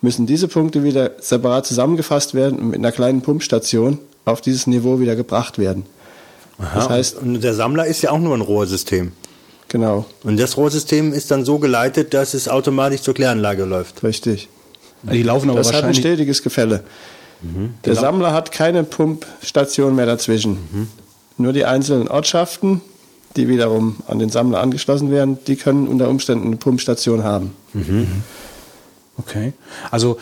müssen diese Punkte wieder separat zusammengefasst werden und mit einer kleinen Pumpstation auf dieses Niveau wieder gebracht werden. Aha, das heißt- und der Sammler ist ja auch nur ein Rohrsystem. Genau, Und das Rohrsystem ist dann so geleitet, dass es automatisch zur Kläranlage läuft. richtig. Die laufen aber Das hat ein wahrscheinlich. stetiges Gefälle. Der Sammler hat keine Pumpstation mehr dazwischen. Nur die einzelnen Ortschaften, die wiederum an den Sammler angeschlossen werden, die können unter Umständen eine Pumpstation haben. Okay. Also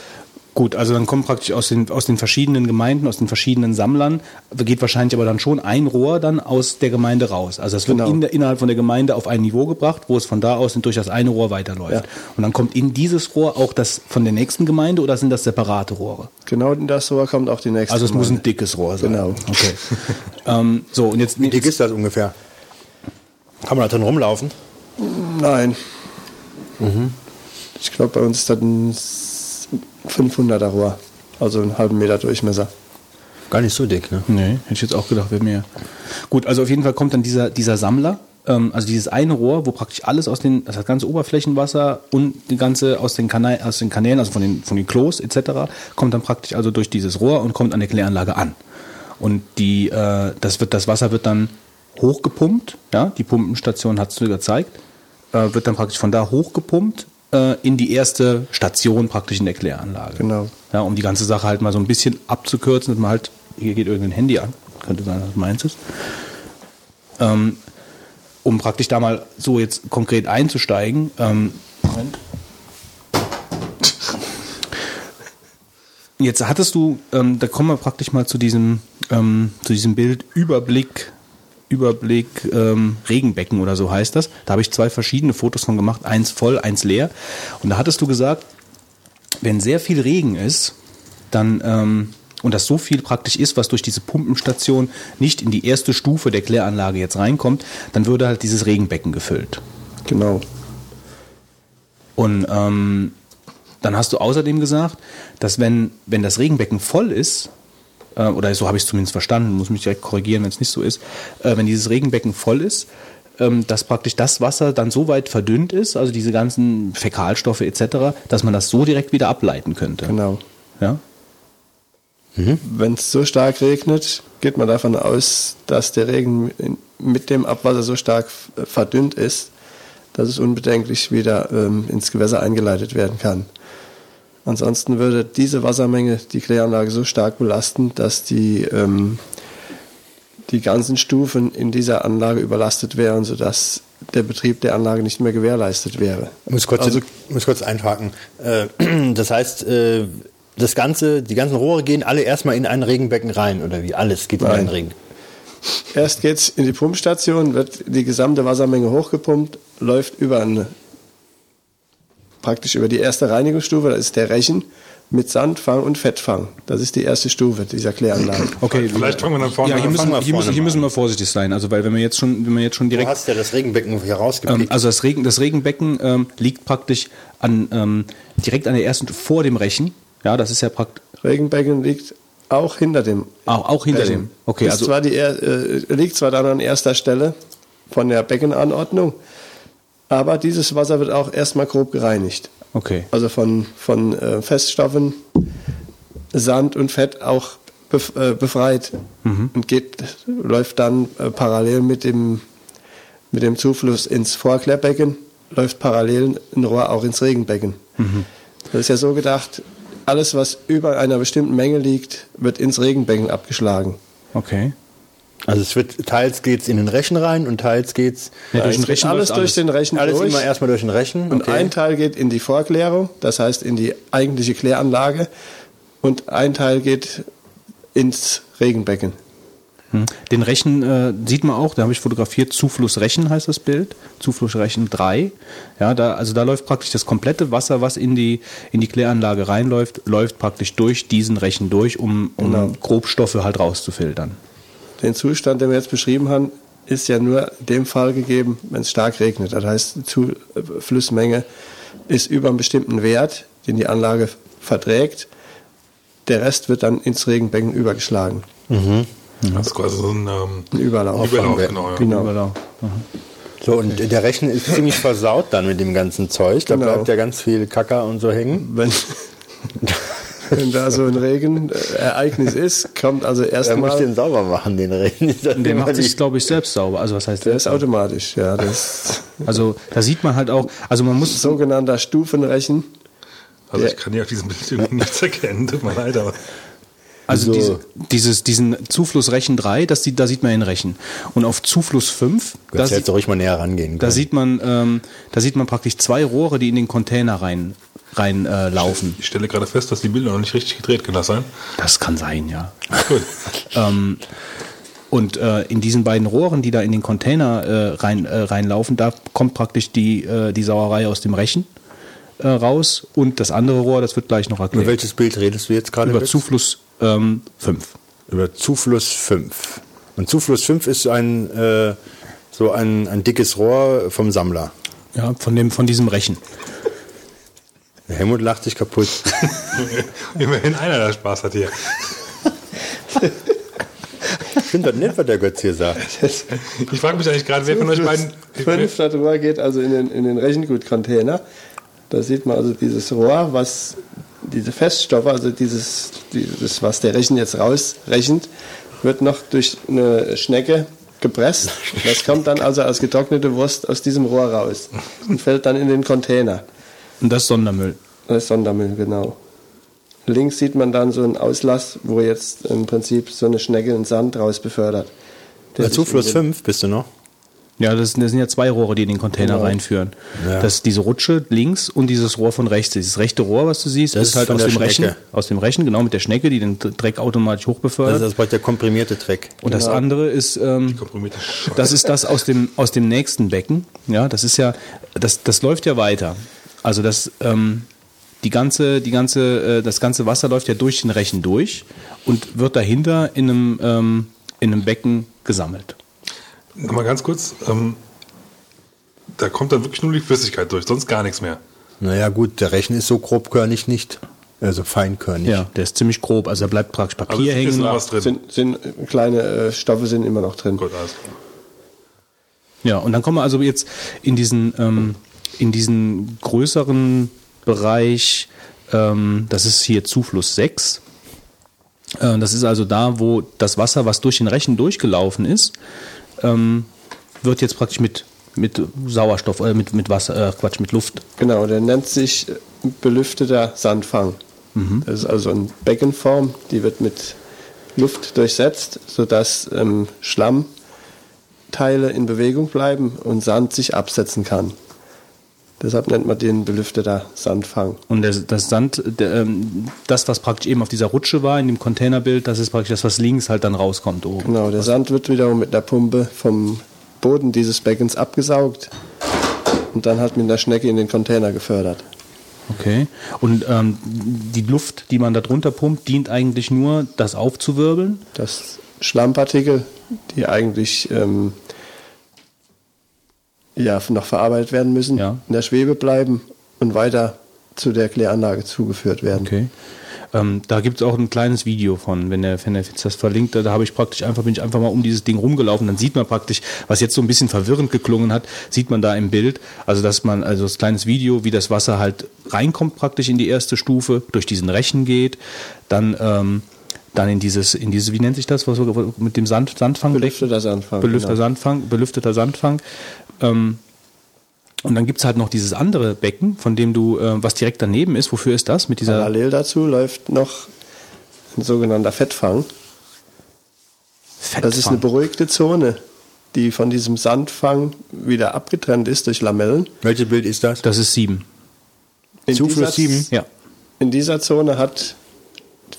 gut, also dann kommt praktisch aus den, aus den verschiedenen Gemeinden, aus den verschiedenen Sammlern, geht wahrscheinlich aber dann schon ein Rohr dann aus der Gemeinde raus. Also es wird Genau. in der, innerhalb von der Gemeinde auf ein Niveau gebracht, wo es von da aus durch das eine Rohr weiterläuft. Ja. Und dann kommt in dieses Rohr auch das von der nächsten Gemeinde oder sind das separate Rohre? Genau in das Rohr kommt auch die nächste. Also es muss ein Gemeinde. dickes Rohr sein. Genau. Okay. ähm, so, und jetzt Wie dick ist das ungefähr? Kann man da drin rumlaufen? Nein. Ich glaube, bei uns ist das ein 500er Rohr. Also einen halben Meter Durchmesser. Gar nicht so dick, ne? Nee, hätte ich jetzt auch gedacht, wäre mehr. Gut, also auf jeden Fall kommt dann dieser, dieser Sammler, ähm, also dieses eine Rohr, wo praktisch alles aus den, also das ganze Oberflächenwasser und die ganze aus den, Kanä aus den Kanälen, also von den, von den Klos etc., kommt dann praktisch also durch dieses Rohr und kommt an der Kläranlage an. Und die, äh, das, wird, das Wasser wird dann hochgepumpt, ja, die Pumpenstation hat es dir gezeigt, äh, wird dann praktisch von da hochgepumpt äh, in die erste Station praktisch in der Kläranlage. Genau. Ja, um die ganze Sache halt mal so ein bisschen abzukürzen, dass man halt, hier geht irgendein Handy an, könnte sein, dass meins ist. Ähm, um praktisch da mal so jetzt konkret einzusteigen. Ähm, Moment. Jetzt hattest du, ähm, da kommen wir praktisch mal zu diesem, ähm, zu diesem Bild Überblick, Überblick ähm, Regenbecken oder so heißt das. Da habe ich zwei verschiedene Fotos von gemacht, eins voll, eins leer. Und da hattest du gesagt, wenn sehr viel Regen ist, dann ähm, und das so viel praktisch ist, was durch diese Pumpenstation nicht in die erste Stufe der Kläranlage jetzt reinkommt, dann würde halt dieses Regenbecken gefüllt. Genau. Und ähm, dann hast du außerdem gesagt, dass wenn, wenn das Regenbecken voll ist, äh, oder so habe ich es zumindest verstanden, muss mich direkt korrigieren, wenn es nicht so ist, äh, wenn dieses Regenbecken voll ist, ähm, dass praktisch das Wasser dann so weit verdünnt ist, also diese ganzen Fäkalstoffe etc., dass man das so direkt wieder ableiten könnte. Genau. Ja? Wenn es so stark regnet, geht man davon aus, dass der Regen mit dem Abwasser so stark verdünnt ist, dass es unbedenklich wieder ähm, ins Gewässer eingeleitet werden kann. Ansonsten würde diese Wassermenge die Kläranlage so stark belasten, dass die, ähm, die ganzen Stufen in dieser Anlage überlastet wären, sodass der Betrieb der Anlage nicht mehr gewährleistet wäre. Ich muss kurz, Also- muss kurz einhaken. Äh, *clears throat* das heißt, äh, das Ganze, die ganzen Rohre gehen alle erstmal in ein Regenbecken rein, oder wie? Alles geht in Nein. einen Regen. Erst geht's in die Pumpstation, wird die gesamte Wassermenge hochgepumpt, läuft über eine, praktisch über die erste Reinigungsstufe, das ist der Rechen, mit Sandfang und Fettfang. Das ist die erste Stufe dieser Kläranlage. Okay, Vielleicht fangen wir dann vorne ja, hier an. müssen, wir hier, müssen, hier müssen wir vorsichtig sein, also weil wenn wir jetzt schon, wenn wir jetzt schon Du direkt hast ja das Regenbecken hier Ähm, rausgepickt. also das, Regen, das Regenbecken ähm, liegt praktisch an, ähm, direkt an der ersten, vor dem Rechen. Ja, das ist ja praktisch Regenbecken liegt auch hinter dem auch, auch hinter Rechen. dem. Okay, ist also zwar die, äh, liegt zwar dann an erster Stelle, von der Beckenanordnung. Aber dieses Wasser wird auch erstmal grob gereinigt. Okay. Also von, von äh, Feststoffen, Sand und Fett auch bef äh, befreit und geht, läuft dann äh, parallel mit dem, mit dem Zufluss ins Vorklärbecken, läuft parallel ein Rohr auch ins Regenbecken. Das ist ja so gedacht, alles, was über einer bestimmten Menge liegt, wird ins Regenbecken abgeschlagen. Okay. Also es wird teils geht's in den Rechen rein und teils geht's Ja, durch den Es wird Rechen alles durch den Rechen alles durch. immer erstmal durch den Rechen. Und ein Teil geht in die Vorklärung, das heißt in die eigentliche Kläranlage, und ein Teil geht ins Regenbecken. Hm. Den Rechen äh, sieht man auch, da habe ich fotografiert, Zufluss Rechen heißt das Bild, Zufluss Rechen 3. Ja, da, also da läuft praktisch das komplette Wasser, was in die, in die Kläranlage reinläuft, läuft praktisch durch diesen Rechen durch, um, um Genau. Grobstoffe halt rauszufiltern. Den Zustand, den wir jetzt beschrieben haben, ist ja nur in dem Fall gegeben, wenn es stark regnet. Das heißt, die Zuflussmenge ist über einen bestimmten Wert, den die Anlage verträgt. Der Rest wird dann ins Regenbecken übergeschlagen. Das ist quasi so ein ähm, Ein Überlauf. Überlauf, genau. Ja. Genau. Überlauf. So, und der Rechen ist ziemlich versaut dann mit dem ganzen Zeug. Da Genau. bleibt ja ganz viel Kacker und so hängen. Wenn, *laughs* wenn da so ein Regenereignis ist, kommt also Er muss erstmal. den sauber machen, den das Der macht sich, glaube ich, selbst sauber. Also was heißt Der der? ist automatisch, ja. Das Also da sieht man halt auch, also man muss sogenannter Stufenrechen. Also Ja. ich kann hier auf diesem Bild irgendwie nichts erkennen, tut mir leid, aber Also So. diese, dieses, diesen Zufluss Rechen 3, das sieht, da sieht man den Rechen. Und auf Zufluss 5, Du da, sieht, ruhig mal näher rangehen da sieht man, ähm, da sieht man praktisch zwei Rohre, die in den Container rein, rein äh, laufen. ich stelle gerade fest, dass die Bilder noch nicht richtig gedreht, kann das sein? Das kann sein, ja. Gut. *laughs* Ähm, und äh, in diesen beiden Rohren, die da in den Container äh, rein, äh, reinlaufen, da kommt praktisch die, äh, die Sauerei aus dem Rechen äh, raus. Und das andere Rohr, das wird gleich noch Über erklärt. welches Bild redest du jetzt gerade? Über Götz? Zufluss ähm, 5. Über Zufluss 5. Und Zufluss 5 ist ein, äh, so ein, ein dickes Rohr vom Sammler. Ja, von, dem, von diesem Rechen. Der Helmut lacht sich kaputt. *laughs* Immerhin einer, der Spaß hat hier. Stimmt das nicht, was der Götz hier sagt? Ich frage mich eigentlich gerade, wer von euch beiden. Fünf Rohr geht also in den, in den Rechengut-Container. Da sieht man also dieses Rohr, was diese Feststoffe, also dieses, dieses was der Rechen jetzt rausrechnet, wird noch durch eine Schnecke gepresst. Das kommt dann also als getrocknete Wurst aus diesem Rohr raus und fällt dann in den Container. Und das ist Sondermüll. Das ist Sondermüll, genau. Links sieht man dann so einen Auslass, wo jetzt im Prinzip so eine Schnecke in Sand raus befördert. Der Zufluss in den- 5 bist du noch? Ja, das, das sind ja zwei Rohre, die in den Container Genau. reinführen. Ja. Das ist diese Rutsche links und dieses Rohr von rechts. Dieses rechte Rohr, was du siehst, Das ist ist halt aus dem Rechen. Aus dem Rechen, genau, mit der Schnecke, die den Dreck automatisch Das hochbefördert. ist das bald der komprimierte Dreck. und das andere ist, ähm, das ist das aus dem, aus dem nächsten Becken. Ja, das ist ja, das, das läuft ja weiter. Also das, ähm, die ganze, die ganze, äh, das ganze Wasser läuft ja durch den Rechen durch und wird dahinter in einem, ähm, in einem Becken gesammelt. Mal ganz kurz. Ähm, da kommt dann wirklich nur die Flüssigkeit durch, sonst gar nichts mehr. Naja, gut, der Rechen ist so grobkörnig nicht. Also feinkörnig. Ja, der ist ziemlich grob. Also da bleibt praktisch Aber Papier es ist hängen. noch was drin. Sind, sind kleine äh, Stoffe sind immer noch drin. Gut, alles klar. Ja, und dann kommen wir also jetzt in diesen, ähm, in diesen größeren Bereich, ähm, das ist hier Zufluss 6. Äh, das ist also da, wo das Wasser, was durch den Rechen durchgelaufen ist, ähm, wird jetzt praktisch mit, mit Sauerstoff, äh, mit, mit Wasser, äh, Quatsch, mit Luft. Genau, der nennt sich äh, belüfteter Sandfang. Das ist also eine Beckenform, die wird mit Luft durchsetzt, sodass ähm, Schlammteile in Bewegung bleiben und Sand sich absetzen kann. Deshalb nennt man den belüfteter Sandfang. Und das, das Sand, der, ähm, das, was praktisch eben auf dieser Rutsche war, in dem Containerbild, das ist praktisch das, was links halt dann rauskommt oben. Genau, der Sand wird wiederum mit einer Pumpe vom Boden dieses Beckens abgesaugt und dann halt mit einer Schnecke in den Container gefördert. Okay. Und ähm, die Luft, die man da drunter pumpt, dient eigentlich nur, das aufzuwirbeln. dass Schlammpartikel, die eigentlich ähm, ja, noch verarbeitet werden müssen, Ja. in der Schwebe bleiben und weiter zu der Kläranlage zugeführt werden. Okay. Ähm, da gibt es auch ein kleines Video von, wenn der, wenn der Fitz das verlinkt, da, habe ich praktisch einfach, bin ich einfach mal um dieses Ding rumgelaufen, dann sieht man praktisch, was jetzt so ein bisschen verwirrend geklungen hat, sieht man da im Bild, also dass man, also das kleines Video, wie das Wasser halt reinkommt praktisch in die erste Stufe, durch diesen Rechen geht, dann, ähm, dann in dieses, in dieses, wie nennt sich das, was mit dem Sand, Sandfang? Belüfteter Sandfang, Belüfteter genau. Sandfang, belüfteter Sandfang. Ähm, und dann gibt's halt noch dieses andere Becken, von dem du, äh, was direkt daneben ist. Wofür ist das? Mit dieser. Parallel dazu läuft noch ein sogenannter Fettfang. Das ist eine Fettfang. beruhigte Zone, die von diesem Sandfang wieder abgetrennt ist durch Lamellen. Welches Bild ist das? Das ist sieben. In Zufluss dieser- sieben? Ja. In dieser Zone hat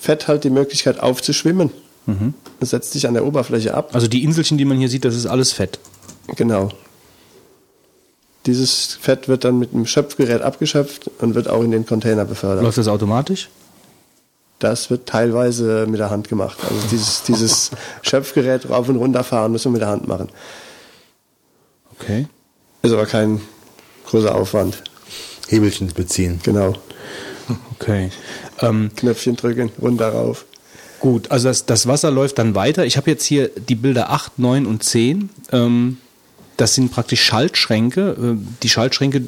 Fett halt die Möglichkeit aufzuschwimmen. Es setzt sich an der Oberfläche ab. Also die Inselchen, die man hier sieht, das ist alles Fett. Genau. Dieses Fett wird dann mit einem Schöpfgerät abgeschöpft und wird auch in den Container befördert. Läuft das automatisch? Das wird teilweise mit der Hand gemacht. Also dieses, dieses *laughs* Schöpfgerät rauf und runter fahren müssen wir mit der Hand machen. Okay. Ist aber kein großer Aufwand. Hebelchen beziehen. Genau. *laughs* Okay. Ähm, Knöpfchen drücken, runter rauf. gut, also das, das Wasser läuft dann weiter. Ich habe jetzt hier die Bilder 8, 9 und 10. Ähm, das sind praktisch Schaltschränke. Äh, Die Schaltschränke,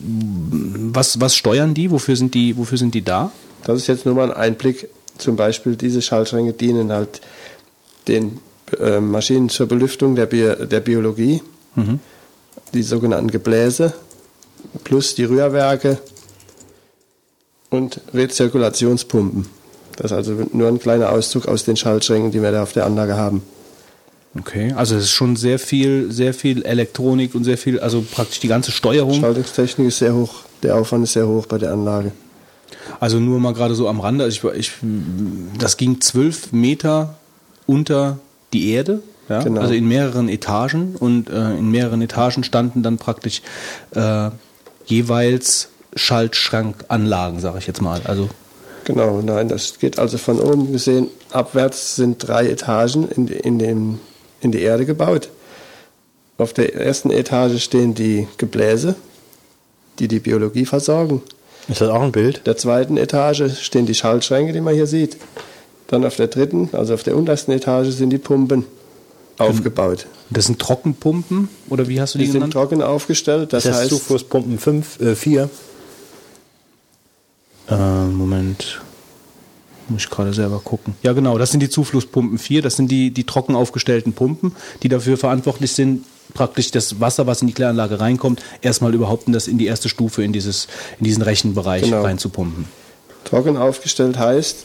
was, was steuern die? Wofür sind die, wofür sind die da? Das ist jetzt nur mal ein Einblick. Zum Beispiel diese Schaltschränke dienen halt den äh, Maschinen zur Belüftung der, Bi der Biologie, die sogenannten Gebläse, plus die Rührwerke und Rezirkulationspumpen. Das ist also nur ein kleiner Auszug aus den Schaltschränken, die wir da auf der Anlage haben. Okay, also es ist schon sehr viel, sehr viel Elektronik und sehr viel, also praktisch die ganze Steuerung. Schaltungstechnik ist sehr hoch, der Aufwand ist sehr hoch bei der Anlage. Also nur mal gerade so am Rande, also ich, ich, das ging zwölf Meter unter die Erde, ja? Genau. also in mehreren Etagen und äh, in mehreren Etagen standen dann praktisch äh, jeweils Schaltschrankanlagen, sage ich jetzt mal. Also Genau, nein, das geht also von oben gesehen abwärts sind drei Etagen in, in, dem, in die Erde gebaut. Auf der ersten Etage stehen die Gebläse, die die Biologie versorgen. Ist das auch ein Bild? der zweiten Etage stehen die Schaltschränke, die man hier sieht. Dann auf der dritten, also auf der untersten Etage, sind die Pumpen aufgebaut. das sind Trockenpumpen oder wie hast du die, Die sind genannt? trocken aufgestellt, das, Das, heißt heißt, Zuflusspumpen 5, äh, 4. Äh, Moment. Muss ich gerade selber gucken. Ja, genau, das sind die Zuflusspumpen 4, das sind die, die trocken aufgestellten Pumpen, die dafür verantwortlich sind, praktisch das Wasser, was in die Kläranlage reinkommt, erstmal überhaupt in, das, in die erste Stufe, in, dieses, in diesen Rechenbereich Genau. reinzupumpen. trocken aufgestellt heißt,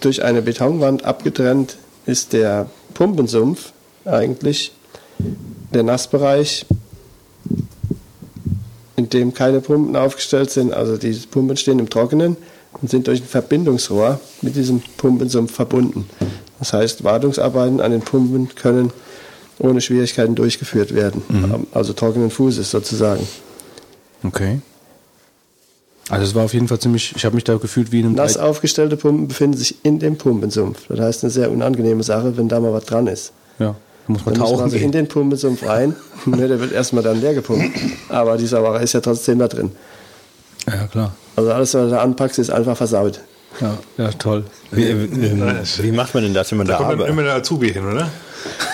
durch eine Betonwand abgetrennt ist der Pumpensumpf eigentlich der Nassbereich, in dem keine Pumpen aufgestellt sind. Also die Pumpen stehen im Trockenen und sind durch ein Verbindungsrohr mit diesem Pumpensumpf verbunden. Das heißt, Wartungsarbeiten an den Pumpen können ohne Schwierigkeiten durchgeführt werden. Also trockenen Fußes sozusagen. Okay. Also es war auf jeden Fall ziemlich, ich habe mich da gefühlt wie in einem Nass aufgestellte Pumpen befinden sich in dem Pumpensumpf. Das heißt, eine sehr unangenehme Sache, wenn da mal was dran ist. Ja, da muss man Dann muss man tauchen also in den Pumpensumpf rein. *laughs* ne, der wird erstmal dann leer gepumpt. Aber die Sauerei ist ja trotzdem da drin. Ja, klar. Also alles, was du da anpackst, ist einfach versaut. Ja, ja toll. Wie, ähm, wie macht man denn das, wenn man Da da, kommt arbeitet? immer der Azubi hin, oder?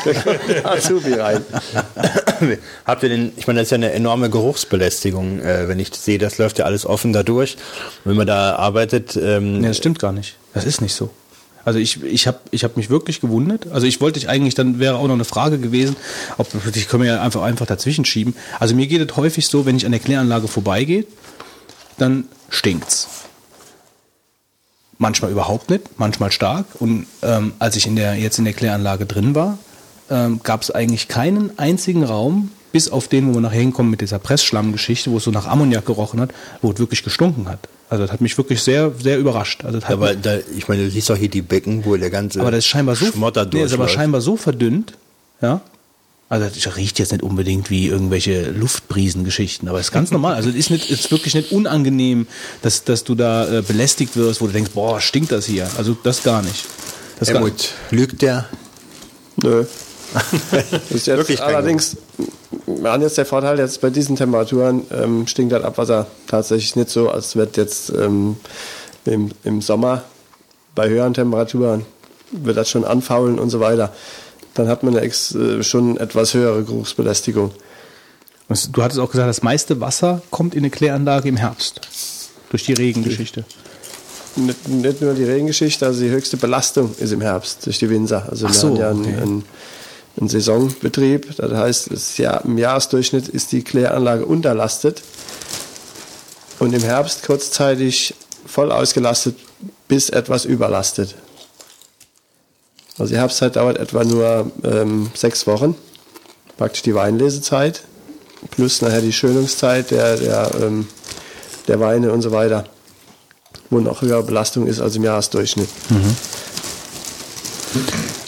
*laughs* *laughs* Azubi rein. Habt ihr denn, ich meine, das ist ja eine enorme Geruchsbelästigung, äh, wenn ich sehe, das läuft ja alles offen da durch. Und wenn man da arbeitet, ähm, Nee, das stimmt gar nicht. Das ist nicht so. Also ich, ich habe ich hab mich wirklich gewundert. Also ich wollte dich eigentlich, dann wäre auch noch eine Frage gewesen, ob ich können wir ja einfach, einfach dazwischen schieben. Also mir geht es häufig so, wenn ich an der Kläranlage vorbeigehe, dann stinkt's. Manchmal überhaupt nicht, manchmal stark. Und ähm, als ich in der, jetzt in der Kläranlage drin war, ähm, gab es eigentlich keinen einzigen Raum, bis auf den, wo wir nachher hinkommen mit dieser Pressschlammgeschichte, wo es so nach Ammoniak gerochen hat, wo es wirklich gestunken hat. Also das hat mich wirklich sehr, sehr überrascht. Also das hat aber da, ich meine, du siehst doch hier die Becken, wo der ganze aber das ist scheinbar so, Schmotter nee, ist aber scheinbar so verdünnt, ja. Also das riecht jetzt nicht unbedingt wie irgendwelche Luftbrisengeschichten, aber es ist ganz normal. Also es ist nicht, ist wirklich nicht unangenehm, dass, dass du da äh, belästigt wirst, wo du denkst, boah, stinkt das hier. Also das gar nicht. Das gar nicht. Helmut, lügt der? Nö. Das *laughs* ist jetzt Wirklich allerdings, wir haben jetzt der Vorteil, jetzt bei diesen Temperaturen ähm, stinkt das Abwasser tatsächlich nicht so, als wird jetzt ähm, Im, Im Sommer bei höheren Temperaturen wird das schon anfaulen und so weiter. Dann hat man ex, äh, schon etwas höhere Geruchsbelästigung. Du hattest auch gesagt, das meiste Wasser kommt in eine Kläranlage im Herbst. Durch die Regengeschichte. Nicht, nicht nur die Regengeschichte, also die höchste Belastung ist im Herbst durch die Winzer. Also Ach wir so, haben ja okay. einen, einen, einen Saisonbetrieb. Das heißt, das Jahr, im Jahresdurchschnitt ist die Kläranlage unterlastet und im Herbst kurzzeitig voll ausgelastet bis etwas überlastet. Also die Herbstzeit dauert etwa nur ähm, sechs Wochen, praktisch die Weinlesezeit, plus nachher die Schönungszeit der, der, ähm, der Weine und so weiter wo noch höhere Belastung ist als im Jahresdurchschnitt.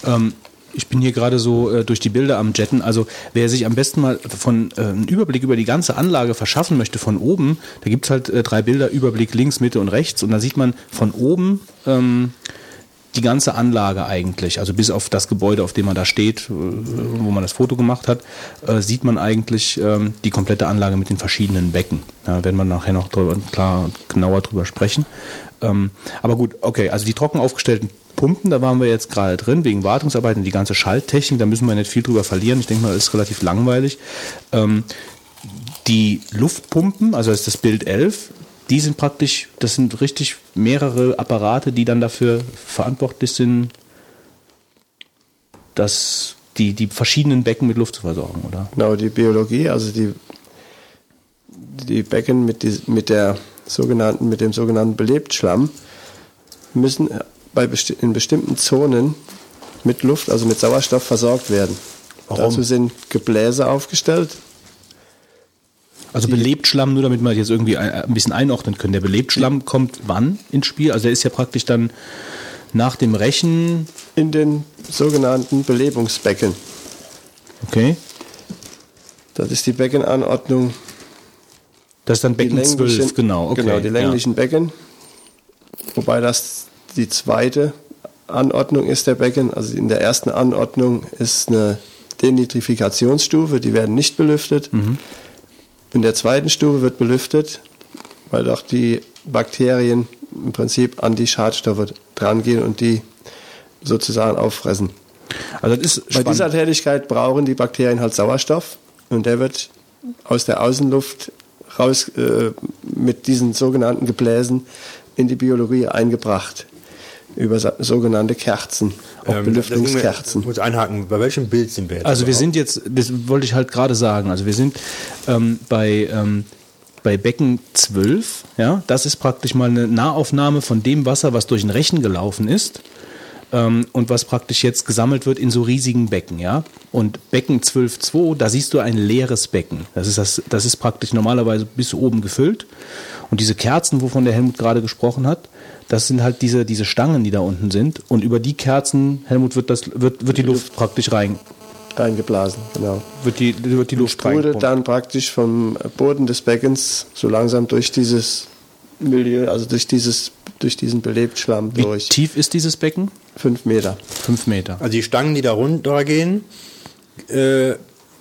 Ähm, ich bin hier gerade so äh, durch die Bilder am Jetten. Also wer sich am besten mal von äh, einen Überblick über die ganze Anlage verschaffen möchte von oben, da gibt es halt äh, drei Bilder, Überblick links, Mitte und rechts. Und da sieht man von oben ähm, die ganze Anlage eigentlich, also bis auf das Gebäude, auf dem man da steht, äh, wo man das Foto gemacht hat, äh, sieht man eigentlich ähm, die komplette Anlage mit den verschiedenen Becken. Da werden wir nachher noch drüber, klar genauer drüber sprechen. Ähm, aber gut, okay, also die trocken aufgestellten Pumpen, da waren wir jetzt gerade drin, wegen Wartungsarbeiten, die ganze Schalttechnik, da müssen wir nicht viel drüber verlieren. Ich denke mal, das ist relativ langweilig. Ähm, die Luftpumpen, also das ist das Bild 11, die sind praktisch, das sind richtig mehrere Apparate, die dann dafür verantwortlich sind, dass die, die verschiedenen Becken mit Luft zu versorgen, oder? Genau, die Biologie, also die, die Becken mit, die, mit, der sogenannten, mit dem sogenannten Belebtschlamm müssen bei in bestimmten Zonen mit Luft, also mit Sauerstoff versorgt werden. Warum? Dazu sind Gebläse aufgestellt. Also Belebtschlamm, nur damit wir das jetzt irgendwie ein, bisschen einordnen können. Der Belebtschlamm kommt wann ins Spiel? Also der ist ja praktisch dann nach dem Rechen, in den sogenannten Belebungsbecken. okay, Das ist die Beckenanordnung. das ist dann Becken die 12, länglichen- genau. Okay, Genau, die länglichen Becken. Wobei das die zweite Anordnung ist der Becken. Also in der ersten Anordnung ist eine Denitrifikationsstufe, die werden nicht belüftet. Mhm. In der zweiten Stufe wird belüftet, weil auch die Bakterien im Prinzip an die Schadstoffe drangehen und die sozusagen auffressen. Also das ist Bei spannend. dieser Tätigkeit brauchen die Bakterien halt Sauerstoff und der wird aus der Außenluft raus äh, mit diesen sogenannten Gebläsen in die Biologie eingebracht über sogenannte Kerzen, auch Ähm, Belüftungskerzen. Ich muss einhaken, bei welchem Bild sind wir jetzt? Also wir überhaupt? sind jetzt, das wollte ich halt gerade sagen, also wir sind ähm, bei, ähm, bei Becken 12, ja, das ist praktisch mal eine Nahaufnahme von dem Wasser, was durch den Rechen gelaufen ist ähm, und was praktisch jetzt gesammelt wird in so riesigen Becken, ja. Und Becken 12.2, da siehst du ein leeres Becken. Das ist, das, das ist praktisch normalerweise bis oben gefüllt. Und diese Kerzen, wovon der Helmut gerade gesprochen hat, das sind halt diese, diese Stangen, die da unten sind. Und über die Kerzen, Helmut, wird, das, wird, wird die Luft praktisch rein, reingeblasen, genau. wird die, wird die Luft Sprudelt dann praktisch vom Boden des Beckens so langsam durch dieses Milieu, also durch dieses, durch diesen Belebtschlamm Wie durch. tief ist dieses Becken? Fünf Meter. Fünf Meter. Also die Stangen, die da runtergehen, äh,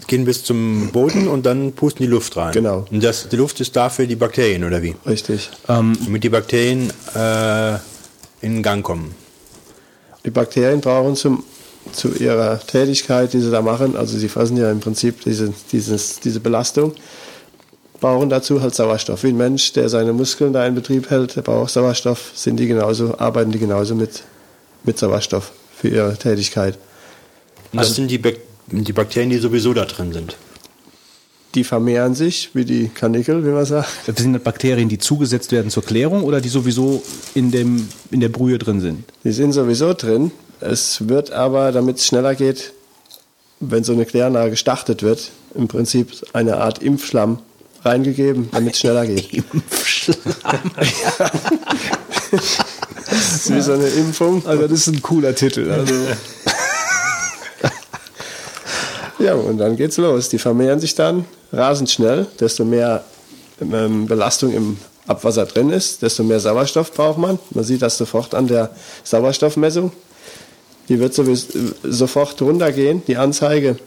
gehen bis zum Boden und dann pusten die Luft rein. Genau. Und das, die Luft ist dafür die Bakterien, oder wie? Richtig. Damit die Bakterien äh, in Gang kommen. Die Bakterien brauchen zum, zu ihrer Tätigkeit, die sie da machen, also sie fressen ja im Prinzip diese, dieses, diese Belastung, brauchen dazu halt Sauerstoff. Wie ein Mensch, der seine Muskeln da in Betrieb hält, der braucht Sauerstoff, sind die genauso, arbeiten die genauso mit, mit Sauerstoff für ihre Tätigkeit. Und das sind die, Bak die Bakterien, die sowieso da drin sind. Die vermehren sich wie die Kanickel, wie man sagt. Das sind das Bakterien, die zugesetzt werden zur Klärung oder die sowieso in, dem, in der Brühe drin sind? Die sind sowieso drin. Es wird aber, damit es schneller geht, wenn so eine Kläranlage gestartet wird, im Prinzip eine Art Impfschlamm reingegeben, damit es schneller geht. *laughs* *laughs* *laughs* Das ist wie so eine Impfung. Also das ist ein cooler Titel. Also Ja, und dann geht's los. Die vermehren sich dann rasend schnell. Desto mehr ähm, Belastung im Abwasser drin ist, desto mehr Sauerstoff braucht man. Man sieht das sofort an der Sauerstoffmessung. Die wird sowieso, äh, sofort runtergehen, die Anzeige.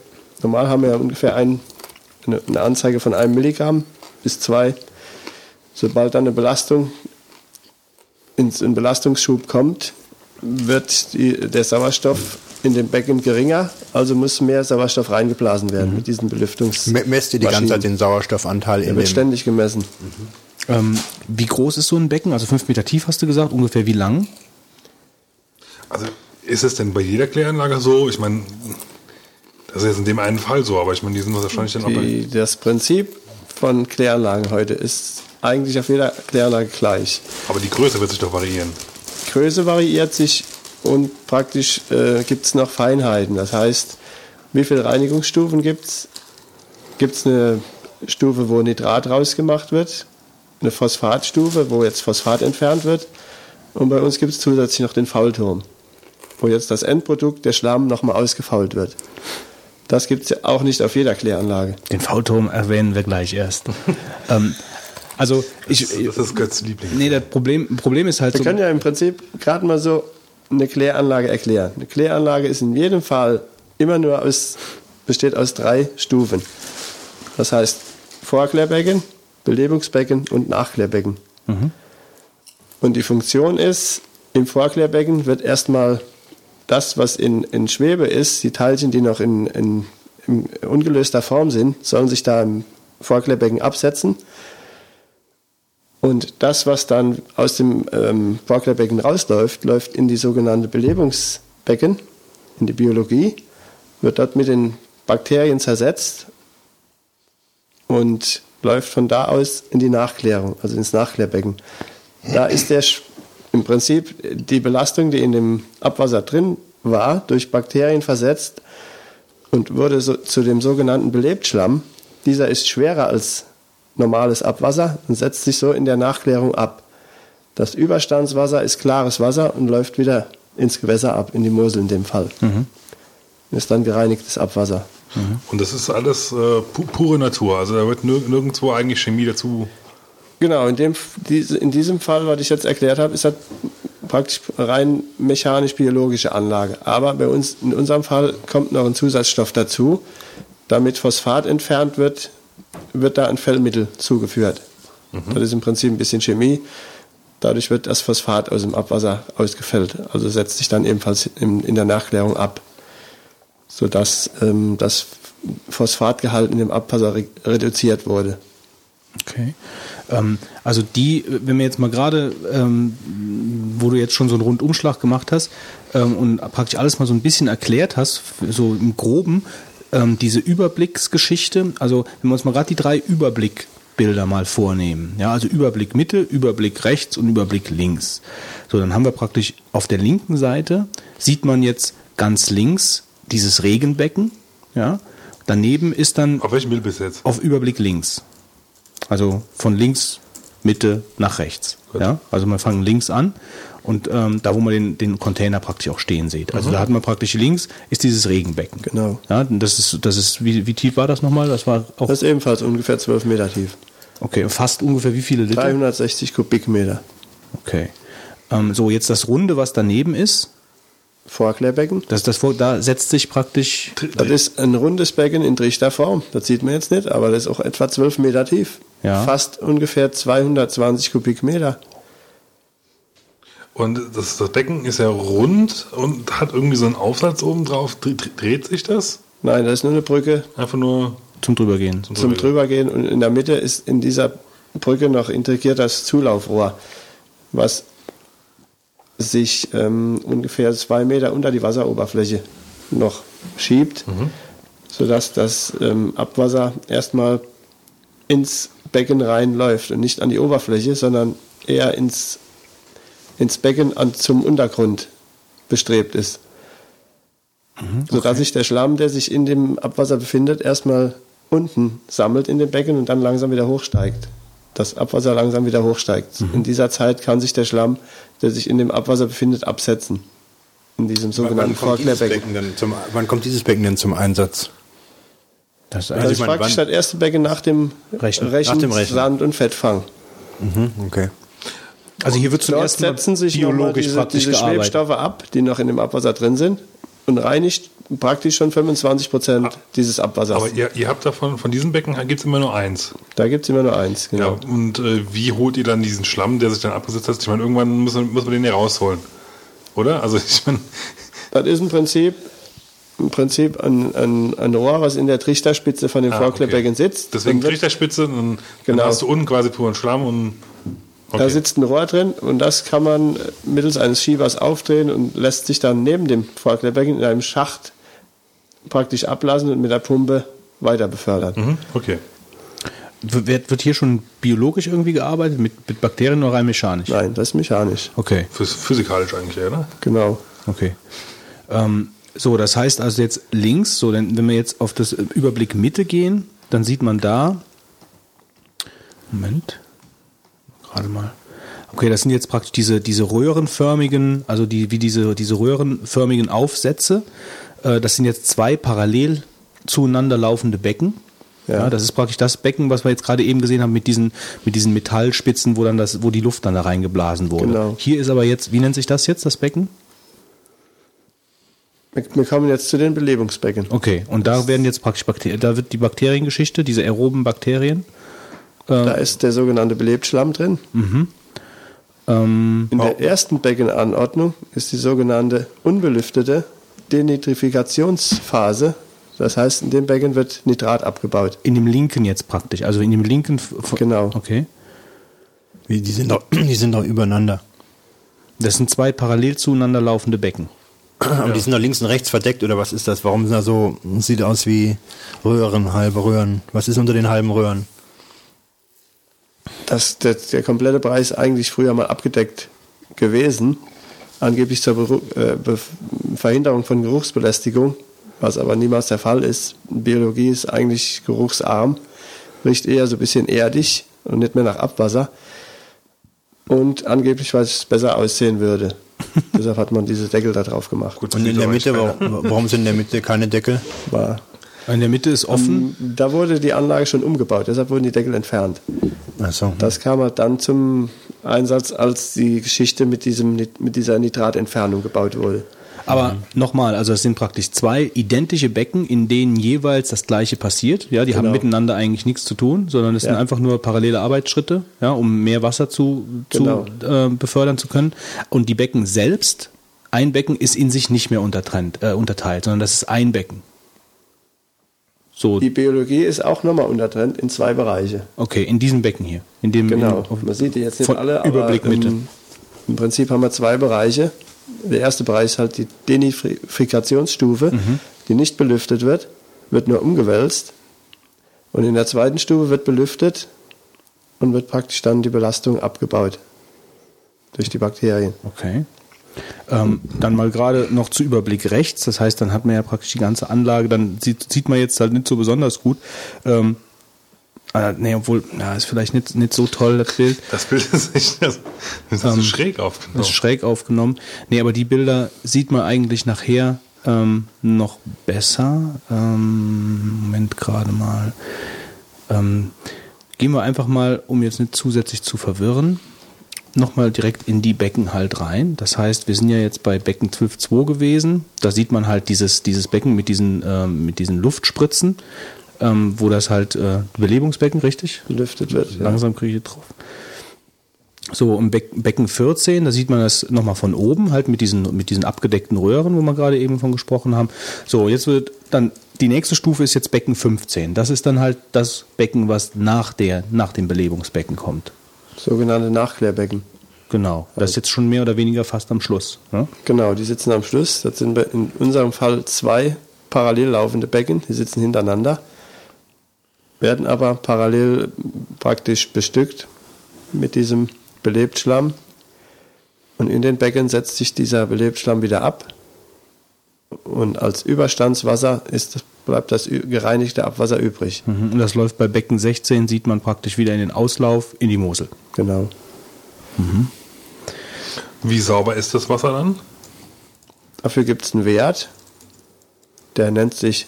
Normal haben wir ungefähr ein, eine, eine Anzeige von einem Milligramm bis zwei. Sobald dann eine Belastung ins in Belastungsschub kommt, wird die, der Sauerstoff in dem Becken geringer, also muss mehr Sauerstoff reingeblasen werden mit diesen Belüftungs. Me- Messt ihr die ganze Zeit den Sauerstoffanteil Der in wird dem... ständig gemessen. Ähm, wie groß ist so ein Becken? Also fünf Meter tief hast du gesagt, ungefähr wie lang? Also ist es denn bei jeder Kläranlage so? Ich meine, das ist jetzt in dem einen Fall so, aber ich meine, die sind wahrscheinlich dann auch bei. Das Prinzip von Kläranlagen heute ist eigentlich auf jeder Kläranlage gleich. Aber die Größe wird sich doch variieren. Die Größe variiert sich und praktisch äh, gibt es noch Feinheiten. Das heißt, wie viele Reinigungsstufen gibt es? Gibt es eine Stufe, wo Nitrat rausgemacht wird, eine Phosphatstufe, wo jetzt Phosphat entfernt wird. Und bei uns gibt es zusätzlich noch den Faulturm, wo jetzt das Endprodukt, der Schlamm, nochmal ausgefault wird. Das gibt es ja auch nicht auf jeder Kläranlage. Den Faulturm erwähnen wir gleich erst. ähm, also ich, Das ist Götz Liebling. nee, das Problem, Problem ist halt Wir so, können ja im Prinzip gerade mal so eine Kläranlage erklären. Eine Kläranlage ist in jedem Fall immer nur aus, besteht aus drei Stufen. Das heißt Vorklärbecken, Belebungsbecken und Nachklärbecken. Und die Funktion ist, im Vorklärbecken wird erstmal das, was in, in Schwebe ist, die Teilchen, die noch in, in, in ungelöster Form sind, sollen sich da im Vorklärbecken absetzen. Und das, was dann aus dem ähm, Vorklärbecken rausläuft, läuft in die sogenannte Belebungsbecken, in die Biologie, wird dort mit den Bakterien zersetzt und läuft von da aus in die Nachklärung, also ins Nachklärbecken. Da ist der im Prinzip die Belastung, die in dem Abwasser drin war, durch Bakterien versetzt und wurde so, zu dem sogenannten Belebtschlamm. Dieser ist schwerer als normales Abwasser und setzt sich so in der Nachklärung ab. Das Überstandswasser ist klares Wasser und läuft wieder ins Gewässer ab, in die Mosel in dem Fall. Ist dann gereinigtes Abwasser. Und das ist alles äh, pu pure Natur. Also da wird nir nirgendwo eigentlich Chemie dazu. Genau, in, dem, in diesem Fall, was ich jetzt erklärt habe, ist das praktisch rein mechanisch-biologische Anlage. Aber bei uns, in unserem Fall kommt noch ein Zusatzstoff dazu. Damit Phosphat entfernt wird, wird da ein Fellmittel zugeführt. Das ist im Prinzip ein bisschen Chemie. Dadurch wird das Phosphat aus dem Abwasser ausgefällt. Also setzt sich dann ebenfalls in, in der Nachklärung ab, sodass ähm, das Phosphatgehalt in dem Abwasser re reduziert wurde. Okay. Ähm, also die, wenn wir jetzt mal gerade, ähm, wo du jetzt schon so einen Rundumschlag gemacht hast ähm, und praktisch alles mal so ein bisschen erklärt hast, so im Groben, ähm, diese Überblicksgeschichte, also wenn wir uns mal gerade die drei Überblickbilder mal vornehmen, ja, also Überblick Mitte, Überblick rechts und Überblick links. So, dann haben wir praktisch auf der linken Seite, sieht man jetzt ganz links dieses Regenbecken, ja, daneben ist dann Auf welchem Bild bist du jetzt? auf Überblick links. Also von links, Mitte nach rechts. Gut. Ja? Also wir fangen links an und ähm, da, wo man den, den Container praktisch auch stehen sieht. Also da hat man praktisch links ist dieses Regenbecken. Genau. Ja, das ist, das ist, wie, wie tief war das nochmal? Das war auch, Das ist ebenfalls ungefähr 12 Meter tief. okay, fast ungefähr wie viele Liter? 360 Kubikmeter. Okay. Ähm, so, jetzt das Runde, was daneben ist, Vorklärbecken. das, das, da setzt sich praktisch, Das ist ein rundes Becken in Trichterform. Das sieht man jetzt nicht, aber das ist auch etwa 12 Meter tief. Ja. Fast ungefähr 220 Kubikmeter. Und das, das Becken ist ja rund und hat irgendwie so einen Aufsatz oben drauf. Dre- dre- Dreht sich das? Nein, das ist nur eine Brücke Einfach nur zum drübergehen. zum, zum Drüber- Drübergehen und in der Mitte ist in dieser Brücke noch integriert das Zulaufrohr, was sich ähm, ungefähr zwei Meter unter die Wasseroberfläche noch schiebt, sodass das ähm, Abwasser erstmal ins Becken reinläuft und nicht an die Oberfläche, sondern eher ins, ins Becken an, zum Untergrund bestrebt ist. Sodass sich der Schlamm, der sich in dem Abwasser befindet, erstmal unten sammelt in dem Becken und dann langsam wieder hochsteigt. Das Abwasser langsam wieder hochsteigt. In dieser Zeit kann sich der Schlamm, der sich in dem Abwasser befindet, absetzen. In diesem sogenannten Vorklärbecken. Wann kommt dieses Becken denn zum Einsatz? Das ist ist ich meine, praktisch wann- das erste Becken nach dem Rechen. Rechen, Nach dem Rechen. Sand- und Fettfang. Mhm, okay. Also hier wird zum Dort ersten Mal setzen sich biologisch diese, praktisch diese. Schwebstoffe ab, die noch in dem Abwasser drin sind und reinigt praktisch schon 25 Prozent dieses Abwassers. Aber ihr, ihr habt davon, von diesen Becken gibt es immer nur eins. da gibt es immer nur eins, genau. Ja, und äh, wie holt ihr dann diesen Schlamm, der sich dann abgesetzt hat? Ich meine, irgendwann muss man, muss man den ja rausholen. Oder? Also ich meine, *laughs* Das ist im Prinzip, im Prinzip ein, ein, ein Rohr, was in der Trichterspitze von dem Ah, Vorkleppbecken sitzt. deswegen Dann Trichterspitze und dann Genau. hast du unten quasi puren Schlamm und Da sitzt ein Rohr drin und das kann man mittels eines Schiebers aufdrehen und lässt sich dann neben dem Vorkleppbecken in einem Schacht praktisch ablassen und mit der Pumpe weiter befördern. Mhm, okay. Wird, wird hier schon biologisch irgendwie gearbeitet, mit, mit Bakterien oder rein mechanisch? Nein, das ist mechanisch. Okay, Phys physikalisch eigentlich, ne? Genau. okay. Ähm, so, das heißt also jetzt links, so, denn wenn wir jetzt auf das Überblick Mitte gehen, dann sieht man da. Moment. Gerade mal. Okay, das sind jetzt praktisch diese, diese röhrenförmigen, also die, wie diese, diese röhrenförmigen Aufsätze. Äh, das sind jetzt zwei parallel zueinander laufende Becken. Ja. Ja. das ist praktisch das Becken, was wir jetzt gerade eben gesehen haben mit diesen, mit diesen Metallspitzen, wo dann das, wo die Luft dann da reingeblasen wurde. Genau. Hier ist aber jetzt, wie nennt sich das jetzt, das Becken? Wir, wir kommen jetzt zu den Belebungsbecken. Okay, und da werden jetzt praktisch Bakterien, da wird die Bakteriengeschichte, diese aeroben Bakterien. Da ist der sogenannte Belebtschlamm drin. Ähm, In der ersten Beckenanordnung ist die sogenannte unbelüftete Denitrifikationsphase. Das heißt, in dem Becken wird Nitrat abgebaut. in dem linken jetzt praktisch, also in dem linken. Genau. Okay. Wie, die, sind doch, *clears throat* die sind doch übereinander. Das sind zwei parallel zueinander laufende Becken. Aber die sind doch links und rechts verdeckt, oder was ist das? Warum sind da so, sieht aus wie Röhren, halbe Röhren? Was ist unter den halben Röhren? Das, der, der komplette Bereich ist eigentlich früher mal abgedeckt gewesen, angeblich zur Beru äh, Verhinderung von Geruchsbelästigung, was aber niemals der Fall ist. Biologie ist eigentlich geruchsarm, riecht eher so ein bisschen erdig und nicht mehr nach Abwasser. Und angeblich, weil es besser aussehen würde. *laughs* Deshalb hat man diese Deckel da drauf gemacht. Gut, Und in der Mitte, warum, warum sind in der Mitte keine Deckel? War, In der Mitte ist offen. da wurde die Anlage schon umgebaut, deshalb wurden die Deckel entfernt. Achso. Das kam halt dann zum Einsatz, als die Geschichte mit, diesem, mit dieser Nitratentfernung gebaut wurde. Aber nochmal, also es sind praktisch zwei identische Becken, in denen jeweils das Gleiche passiert. Ja, die haben Genau. miteinander eigentlich nichts zu tun, sondern es sind Ja. einfach nur parallele Arbeitsschritte, ja, um mehr Wasser zu, Genau. zu äh, befördern zu können. Und die Becken selbst, ein Becken ist in sich nicht mehr untertrennt, äh, unterteilt, sondern das ist ein Becken. So, Die Biologie ist auch nochmal untertrennt in zwei Bereiche. okay, in diesem Becken hier. In dem, Genau. In, Man sieht die jetzt nicht von alle, aber Überblick Mitte. Im, im Prinzip haben wir zwei Bereiche. Der erste Bereich ist halt die Denitrifikationsstufe, Mhm. die nicht belüftet wird, wird nur umgewälzt. Und in der zweiten Stufe wird belüftet und wird praktisch dann die Belastung abgebaut durch die Bakterien. Okay. Ähm, dann mal gerade noch zu Überblick rechts. Das heißt, dann hat man ja praktisch die ganze Anlage. Dann sieht, sieht man jetzt halt nicht so besonders gut. Ähm, äh, nee, obwohl, ja, ist vielleicht nicht, nicht so toll, das Bild. Das Bild ist nicht das, das ist so schräg aufgenommen. Ist schräg aufgenommen. Nee, aber die Bilder sieht man eigentlich nachher ähm, noch besser. Ähm, Moment gerade mal. Ähm, gehen wir einfach mal, um jetzt nicht zusätzlich zu verwirren, nochmal direkt in die Becken halt rein. Das heißt, wir sind ja jetzt bei Becken 12.2 gewesen. Da sieht man halt dieses, dieses Becken mit diesen, ähm, mit diesen Luftspritzen, ähm, wo das halt äh, Belebungsbecken, richtig? Belüftet wird. Langsam kriege ich drauf. So, im Beck, Becken 14, da sieht man das nochmal von oben, halt mit diesen, mit diesen abgedeckten Röhren, wo wir gerade eben von gesprochen haben. So, jetzt wird dann, die nächste Stufe ist jetzt Becken 15. Das ist dann halt das Becken, was nach der, nach dem Belebungsbecken kommt. Sogenannte Nachklärbecken. Genau. Das ist jetzt schon mehr oder weniger fast am Schluss. Ne? Genau, die sitzen am Schluss. Das sind in unserem Fall zwei parallel laufende Becken, die sitzen hintereinander, werden aber parallel praktisch bestückt mit diesem Belebtschlamm. Und in den Becken setzt sich dieser Belebtschlamm wieder ab. Und als Überstandswasser ist, bleibt das gereinigte Abwasser übrig. Mhm. Und das läuft bei Becken 16, sieht man praktisch wieder in den Auslauf in die Mosel. Genau. Wie sauber ist das Wasser dann? Dafür gibt es einen Wert, der nennt sich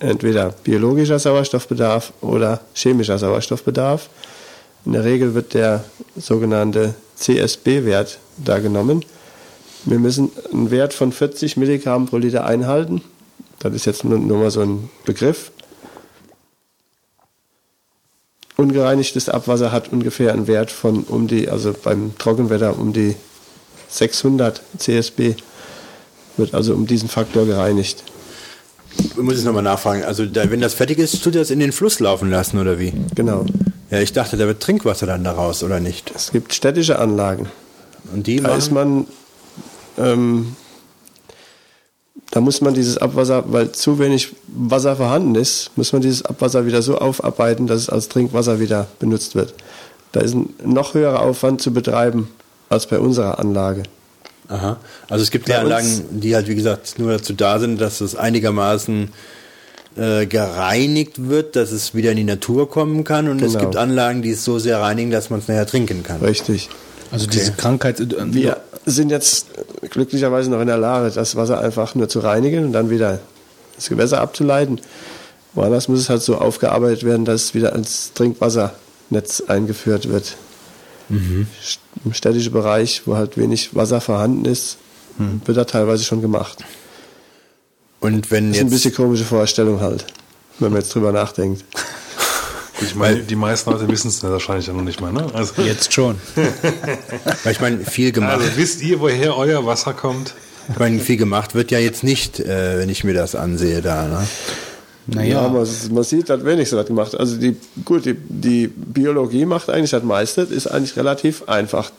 entweder biologischer Sauerstoffbedarf oder chemischer Sauerstoffbedarf. In der Regel wird der sogenannte CSB-Wert da genommen. Wir müssen einen Wert von 40 Milligramm pro Liter einhalten, Das ist jetzt nur, nur mal so ein Begriff. Ungereinigtes Abwasser hat ungefähr einen Wert von um die, also beim Trockenwetter um die 600 CSB, wird also um diesen Faktor gereinigt. Ich muss jetzt nochmal nachfragen. Also, da, wenn das fertig ist, tut ihr das in den Fluss laufen lassen, oder wie? Genau. Ja, ich dachte, da wird Trinkwasser dann daraus, oder nicht? Es gibt städtische Anlagen. Und die Da machen, ist man, ähm, da muss man dieses Abwasser, weil zu wenig Wasser vorhanden ist, muss man dieses Abwasser wieder so aufarbeiten, dass es als Trinkwasser wieder benutzt wird. Da ist ein noch höherer Aufwand zu betreiben als bei unserer Anlage. Aha. Also es gibt Bei Kläranlagen, die halt, wie gesagt, nur dazu da sind, dass es einigermaßen äh, gereinigt wird, dass es wieder in die Natur kommen kann. Und es Genau. gibt Anlagen, die es so sehr reinigen, dass man es nachher trinken kann. Richtig. Also diese Krankheit. äh, Wir sind jetzt glücklicherweise noch in der Lage, das Wasser einfach nur zu reinigen und dann wieder das Gewässer abzuleiten. Woanders muss es halt so aufgearbeitet werden, dass es wieder als Trinkwassernetz eingeführt wird. St- Im städtischen Bereich, wo halt wenig Wasser vorhanden ist, wird da teilweise schon gemacht. Und wenn Das ist ein jetzt, bisschen komische Vorstellung halt, wenn man jetzt drüber nachdenkt. *laughs* Ich meine, die meisten Leute wissen es wahrscheinlich ja noch nicht mal, ne? Also, Jetzt schon. *laughs* weil ich meine, viel gemacht, also wisst ihr, woher euer Wasser kommt? ich meine, viel gemacht wird ja jetzt nicht, äh, wenn ich mir das ansehe da. Ne? Naja, Ja, man, man sieht, dass wenig so was gemacht. Also die, gut, die, die Biologie macht eigentlich das meiste, ist eigentlich relativ einfach.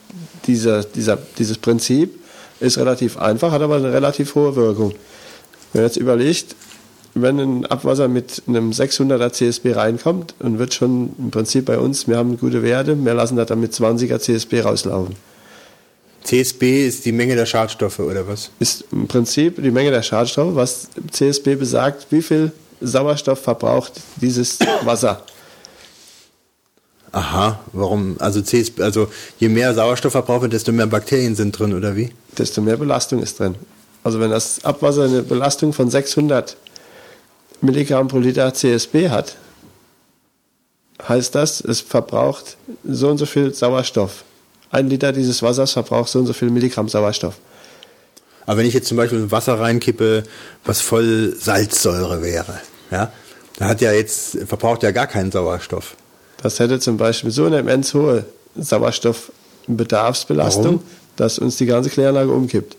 Dieser, dieser, dieses Prinzip ist relativ einfach, hat aber eine relativ hohe Wirkung. Wenn man jetzt überlegt, wenn ein Abwasser mit einem 600er CSB reinkommt und wird schon im Prinzip bei uns, wir haben gute Werte, wir lassen das dann mit 20er CSB rauslaufen. CSB ist die Menge der Schadstoffe oder was? Ist im Prinzip die Menge der Schadstoffe, was CSB besagt, wie viel Sauerstoff verbraucht dieses *coughs* Wasser. Aha, warum? Also CSB, also je mehr Sauerstoff verbraucht wird, desto mehr Bakterien sind drin oder wie? desto mehr Belastung ist drin. Also wenn das Abwasser eine Belastung von 600 Milligramm pro Liter CSB hat, heißt das, es verbraucht so und so viel Sauerstoff. Ein Liter dieses Wassers verbraucht so und so viel Milligramm Sauerstoff. Aber wenn ich jetzt zum Beispiel Wasser reinkippe, was voll Salzsäure wäre, ja, da hat ja jetzt, verbraucht ja gar keinen Sauerstoff. Das hätte zum Beispiel so eine immens hohe Sauerstoffbedarfsbelastung, Warum? dass uns die ganze Kläranlage umkippt.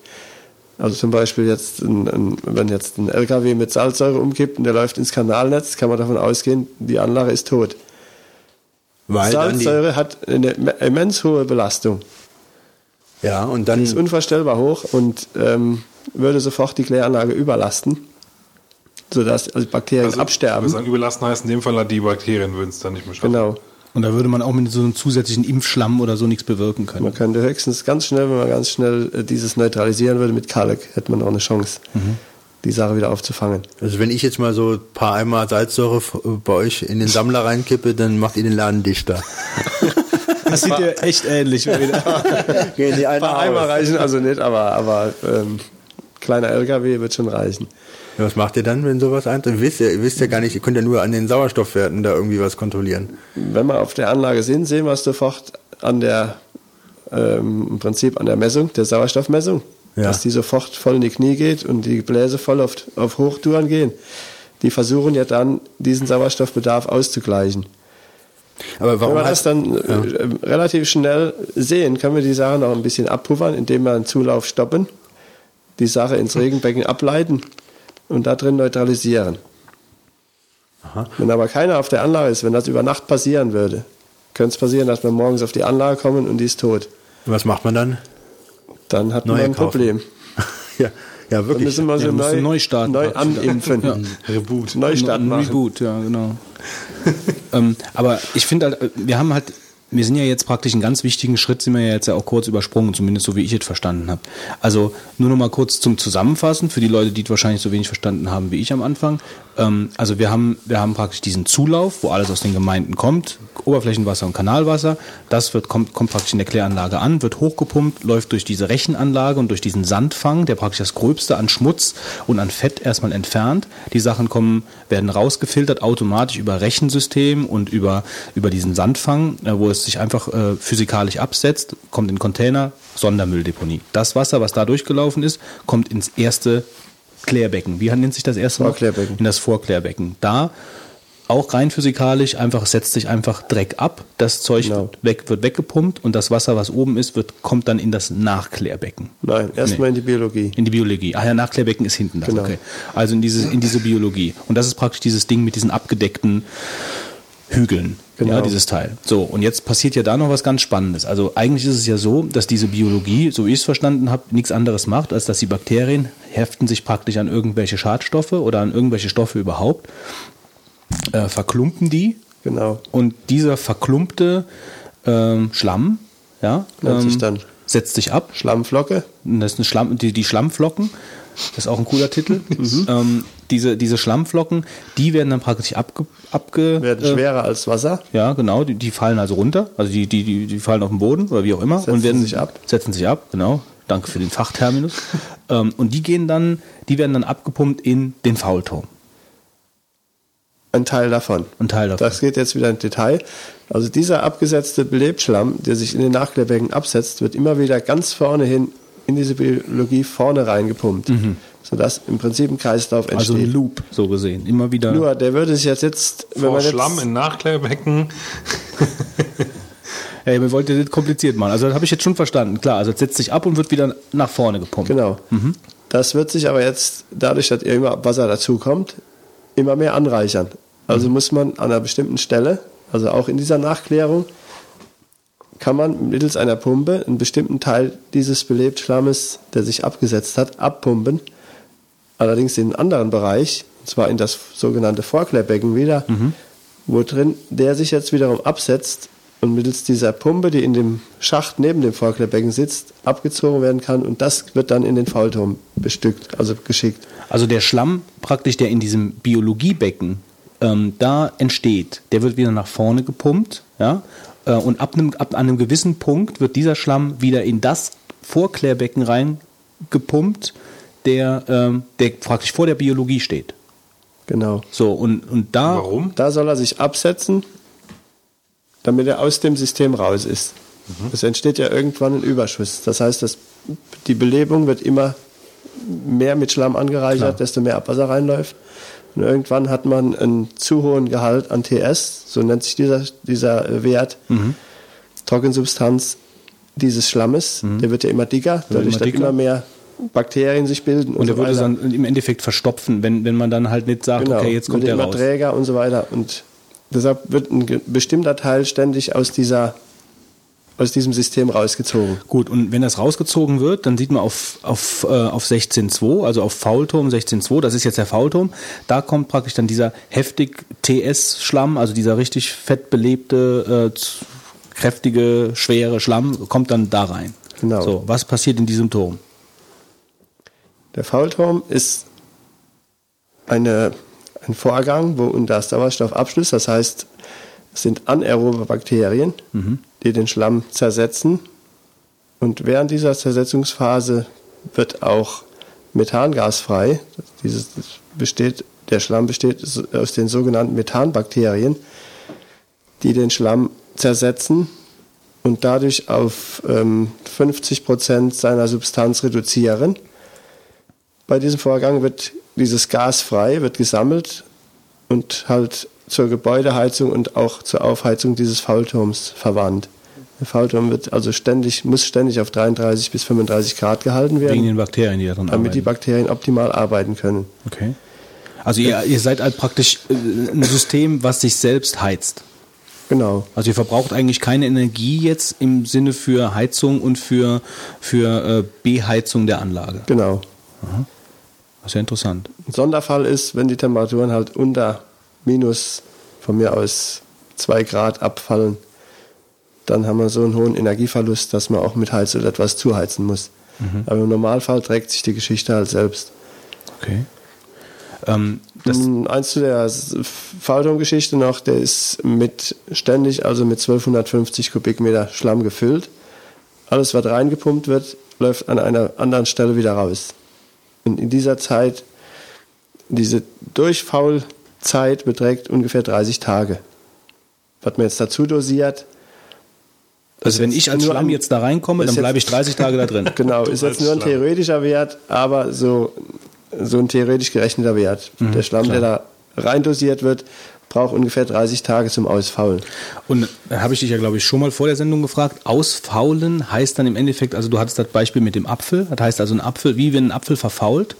Also zum Beispiel jetzt, ein, ein, wenn jetzt ein LKW mit Salzsäure umkippt und der läuft ins Kanalnetz, kann man davon ausgehen, die Anlage ist tot. Weil die, Salzsäure hat eine immens hohe Belastung. ja, und dann, Ist unvorstellbar hoch und ähm, würde sofort die Kläranlage überlasten, sodass also Bakterien Also, absterben. Wir sagen, überlassen heißt in dem Fall, die Bakterien würden es dann nicht mehr schaffen. Genau. Und da würde man auch mit so einem zusätzlichen Impfschlamm oder so nichts bewirken können. Man könnte höchstens ganz schnell, wenn man ganz schnell äh, dieses neutralisieren würde mit Kalk, hätte man auch eine Chance, die Sache wieder aufzufangen. also wenn ich jetzt mal so ein paar Eimer Salzsäure f- bei euch in den Sammler reinkippe, dann macht ihr den Laden dichter. *laughs* Das sieht dir echt ähnlich. *laughs* Gehen die Ein paar Eimer reichen also nicht, aber, aber ähm, kleiner LKW wird schon reichen. Ja, Was macht ihr dann, wenn sowas eintritt? Ihr wisst ja, ihr wisst ja gar nicht, ihr könnt ja nur an den Sauerstoffwerten da irgendwie was kontrollieren. Wenn wir auf der Anlage sind, sehen wir es sofort an der, ähm, im Prinzip an der Messung, der Sauerstoffmessung, Ja. dass die sofort voll in die Knie geht und die Bläse voll auf, auf Hochtouren gehen. Die versuchen ja dann, diesen Sauerstoffbedarf auszugleichen. Aber Wenn warum wir hat, das dann äh, relativ schnell sehen, können wir die Sache noch ein bisschen abpuffern, indem wir einen Zulauf stoppen, die Sache ins Regenbecken ableiten und da drin neutralisieren. Wenn aber keiner auf der Anlage ist, wenn das über Nacht passieren würde, könnte es passieren, dass wir morgens auf die Anlage kommen und die ist tot. was macht man dann? Dann hat Neue man ein kaufen. Problem. *laughs* ja, ja, Dann wirklich. müssen wir Ja, so neu, neu starten neu animpfen. Ja. *laughs* Reboot. Neustart machen. Reboot, ja, genau. *laughs* ähm, aber ich finde halt, wir haben halt, wir sind ja jetzt praktisch einen ganz wichtigen Schritt, sind wir ja jetzt ja auch kurz übersprungen, zumindest so wie ich es verstanden habe. Also nur noch mal kurz zum Zusammenfassen für die Leute, die es wahrscheinlich so wenig verstanden haben wie ich am Anfang. Ähm, also wir haben, wir haben praktisch diesen Zulauf, wo alles aus den Gemeinden kommt, Oberflächenwasser und Kanalwasser. Das wird, kommt, kommt praktisch in der Kläranlage an, wird hochgepumpt, läuft durch diese Rechenanlage und durch diesen Sandfang, der praktisch das Gröbste an Schmutz und an Fett erstmal entfernt. Die Sachen kommen, werden rausgefiltert automatisch über Rechensystem und über, über diesen Sandfang, äh, wo es sich einfach äh, physikalisch absetzt, kommt in Container, Sondermülldeponie. Das Wasser, was da durchgelaufen ist, kommt ins erste Klärbecken. Wie nennt sich das erste? noch? Vorklärbecken. In das Vorklärbecken. Da auch rein physikalisch einfach setzt sich einfach Dreck ab, das Zeug Genau. wird, weg, wird weggepumpt und das Wasser, was oben ist, wird, kommt dann in das Nachklärbecken. Nein, erstmal in die Biologie. In die Biologie. Ah ja, Nachklärbecken ist hinten. Das. Genau. Okay. Also in diese, in diese Biologie. Und das ist praktisch dieses Ding mit diesen abgedeckten Hügeln. Genau. Ja, dieses Teil. So, und jetzt passiert ja da noch was ganz Spannendes. Also eigentlich ist es ja so, dass diese Biologie, so wie ich es verstanden habe, nichts anderes macht, als dass die Bakterien heften sich praktisch an irgendwelche Schadstoffe oder an irgendwelche Stoffe überhaupt, äh, verklumpen die Genau. und dieser verklumpte ähm, Schlamm, ja, sich ähm, dann setzt sich ab Schlammflocke. Das ist eine Schlamm, die, die Schlammflocken. Das ist auch ein cooler Titel. *laughs* Mhm. ähm, diese, diese Schlammflocken, die werden dann praktisch abge, abge Werden äh, schwerer als Wasser. ja, genau, die, die fallen also runter, also die, die, die, die fallen auf den Boden oder wie auch immer Setzen und werden sich ab. Setzen sich ab, genau. Danke für den Fachterminus. *laughs* ähm, und die gehen dann, die werden dann abgepumpt in den Faulturm. Ein Teil davon. Ein Teil davon. Das geht jetzt wieder in Detail. Also dieser abgesetzte Belebschlamm, der sich in den Nachklärbecken absetzt, wird immer wieder ganz vorne hin in diese Biologie vorne reingepumpt, sodass im Prinzip ein Kreislauf Mhm. Also entsteht. ein Loop, so gesehen. Immer wieder. Nur, der würde sich jetzt, jetzt wenn Vor man jetzt, Schlamm in Nachklärbecken. *laughs* Ey, wir wollten das nicht kompliziert machen. Also das habe ich jetzt schon verstanden. Klar, also es setzt sich ab und wird wieder nach vorne gepumpt. Genau. Das wird sich aber jetzt, dadurch, dass immer Wasser dazukommt, immer mehr anreichern. Also muss man an einer bestimmten Stelle, also auch in dieser Nachklärung, kann man mittels einer Pumpe einen bestimmten Teil dieses Belebtschlammes, der sich abgesetzt hat, abpumpen. Allerdings in einen anderen Bereich, und zwar in das sogenannte Vorklärbecken wieder, wo drin der sich jetzt wiederum absetzt und mittels dieser Pumpe, die in dem Schacht neben dem Vorklärbecken sitzt, abgezogen werden kann und das wird dann in den Faulturm bestückt, also geschickt. Also der Schlamm praktisch, der in diesem Biologiebecken ähm, da entsteht, der wird wieder nach vorne gepumpt, ja, äh, und ab einem, ab einem gewissen Punkt wird dieser Schlamm wieder in das Vorklärbecken reingepumpt, der, ähm, der praktisch vor der Biologie steht. Genau. So, und, und da, Warum? Da soll er sich absetzen, damit er aus dem System raus ist. Es entsteht ja irgendwann ein Überschuss. Das heißt, dass die Belebung wird immer mehr mit Schlamm angereichert, desto mehr Abwasser reinläuft. Und irgendwann hat man einen zu hohen Gehalt an TS, so nennt sich dieser, dieser Wert, Trockensubstanz dieses Schlammes. Der wird ja immer dicker, dadurch, Mhm. immer dass dicker. immer mehr Bakterien sich bilden. und der so würde dann im Endeffekt verstopfen, wenn, wenn man dann halt nicht sagt, Genau, okay, jetzt kommt der raus. träger und so weiter. Und deshalb wird ein bestimmter Teil ständig aus dieser aus diesem System rausgezogen. Gut, und wenn das rausgezogen wird, dann sieht man auf, auf, äh, auf 16.2, also auf Faulturm 16.2, das ist jetzt der Faulturm, da kommt praktisch dann dieser heftig TS-Schlamm, also dieser richtig fett belebte, äh, kräftige, schwere Schlamm, kommt dann da rein. Genau. So, was passiert in diesem Turm? Der Faulturm ist eine, ein Vorgang, wo unter Sauerstoffabschluss, das heißt, es sind anaerobe Bakterien, die den Schlamm zersetzen. Und während dieser Zersetzungsphase wird auch Methangas frei. Dieses besteht, der Schlamm besteht aus den sogenannten Methanbakterien, die den Schlamm zersetzen und dadurch auf ähm, 50 Prozent seiner Substanz reduzieren. Bei diesem Vorgang wird dieses Gas frei, wird gesammelt und halt zur Gebäudeheizung und auch zur Aufheizung dieses Faulturms verwandt. Der Faulturm wird also ständig, muss ständig auf 33 bis 35 Grad gehalten Wegen werden, den Bakterien, die da drin damit die arbeiten. Bakterien optimal arbeiten können. Okay. Also ihr, ihr seid halt praktisch äh, ein System, was sich selbst heizt. Genau. Also ihr verbraucht eigentlich keine Energie jetzt im Sinne für Heizung und für, für äh, Beheizung der Anlage. Genau. Das ist ja interessant. Ein Sonderfall ist, wenn die Temperaturen halt unter minus von mir aus 2 Grad abfallen, dann haben wir so einen hohen Energieverlust, dass man auch mit Heiz oder etwas zuheizen muss. Aber im Normalfall trägt sich die Geschichte halt selbst. Okay. Ähm, das, Eins zu der Faltung-Geschichte noch, der ist mit ständig, also mit 1250 Kubikmeter Schlamm gefüllt. Alles, was reingepumpt wird, läuft an einer anderen Stelle wieder raus. Und in dieser Zeit, diese Durchfaulzeit beträgt ungefähr 30 Tage. Was man jetzt dazu dosiert, also wenn ich als Schlamm jetzt da reinkomme, dann bleibe ich 30 Tage da drin. *laughs* genau, ist jetzt nur ein Schlamm. theoretischer Wert, aber so so ein theoretisch gerechneter Wert. Mhm, der Schlamm, der da reindosiert wird, braucht ungefähr 30 Tage zum Ausfaulen. Und da habe ich dich ja, glaube ich, schon mal vor der Sendung gefragt. Ausfaulen heißt dann im Endeffekt, also du hattest das Beispiel mit dem Apfel. Das heißt also ein Apfel, wie wenn ein Apfel verfault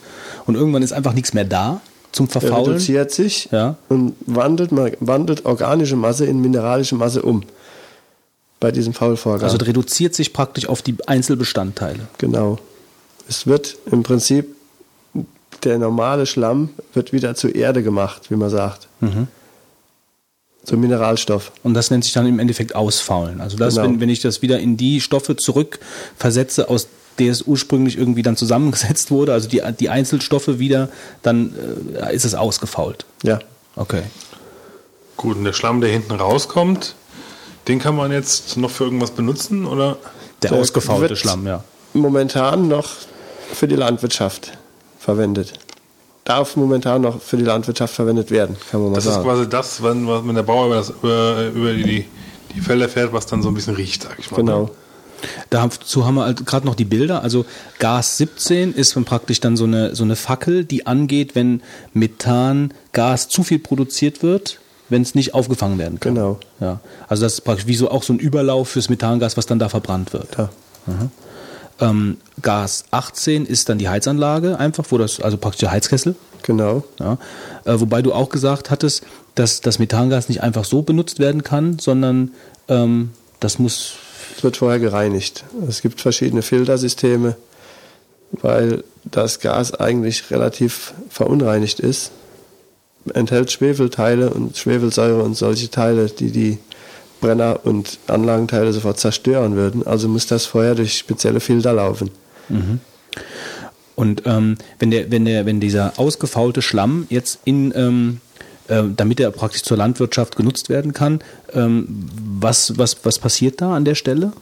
und irgendwann ist einfach nichts mehr da zum Verfaulen. reduziert sich Ja. und wandelt, wandelt organische Masse in mineralische Masse um. Bei diesem Faulvorgang. Also reduziert sich praktisch auf die Einzelbestandteile. Genau. Es wird im Prinzip, der normale Schlamm wird wieder zu Erde gemacht, wie man sagt. Mhm. Zum Mineralstoff. Und das nennt sich dann im Endeffekt Ausfaulen. Also das, Genau. wenn, wenn ich das wieder in die Stoffe zurückversetze, aus der es ursprünglich irgendwie dann zusammengesetzt wurde, also die, die Einzelstoffe wieder, dann äh, ist es ausgefault. Ja. Okay. Gut, und der Schlamm, der hinten rauskommt, den kann man jetzt noch für irgendwas benutzen, oder? Der, Der ausgefaulte Schlamm, ja. Momentan noch für die Landwirtschaft verwendet. Darf momentan noch für die Landwirtschaft verwendet werden, kann man mal Das ist sagen. quasi das, wenn, wenn der Bauer über, das, über, über die, die Felder fährt, was dann so ein bisschen riecht, sag ich mal. Genau. Dazu haben wir halt gerade noch die Bilder. Also Gas 17 ist dann praktisch dann so eine, so eine Fackel, die angeht, wenn Methangas zu viel produziert wird, wenn es nicht aufgefangen werden kann. Genau. Ja. Also das ist praktisch wie so auch so ein Überlauf fürs Methangas, was dann da verbrannt wird. Ja. Ähm, Gas 18 ist dann die Heizanlage einfach, wo das, also praktisch der Heizkessel. Genau. Ja. Äh, wobei du auch gesagt hattest, dass das Methangas nicht einfach so benutzt werden kann, sondern ähm, das muss Es wird vorher gereinigt. Es gibt verschiedene Filtersysteme, weil das Gas eigentlich relativ verunreinigt ist. Enthält Schwefelteile und Schwefelsäure und solche Teile, die die Brenner und Anlagenteile sofort zerstören würden. Also muss das vorher durch spezielle Filter laufen. Und ähm, wenn der, wenn der, wenn dieser ausgefaulte Schlamm jetzt in, ähm, äh, damit er praktisch zur Landwirtschaft genutzt werden kann, ähm, was, was, was passiert da an der Stelle?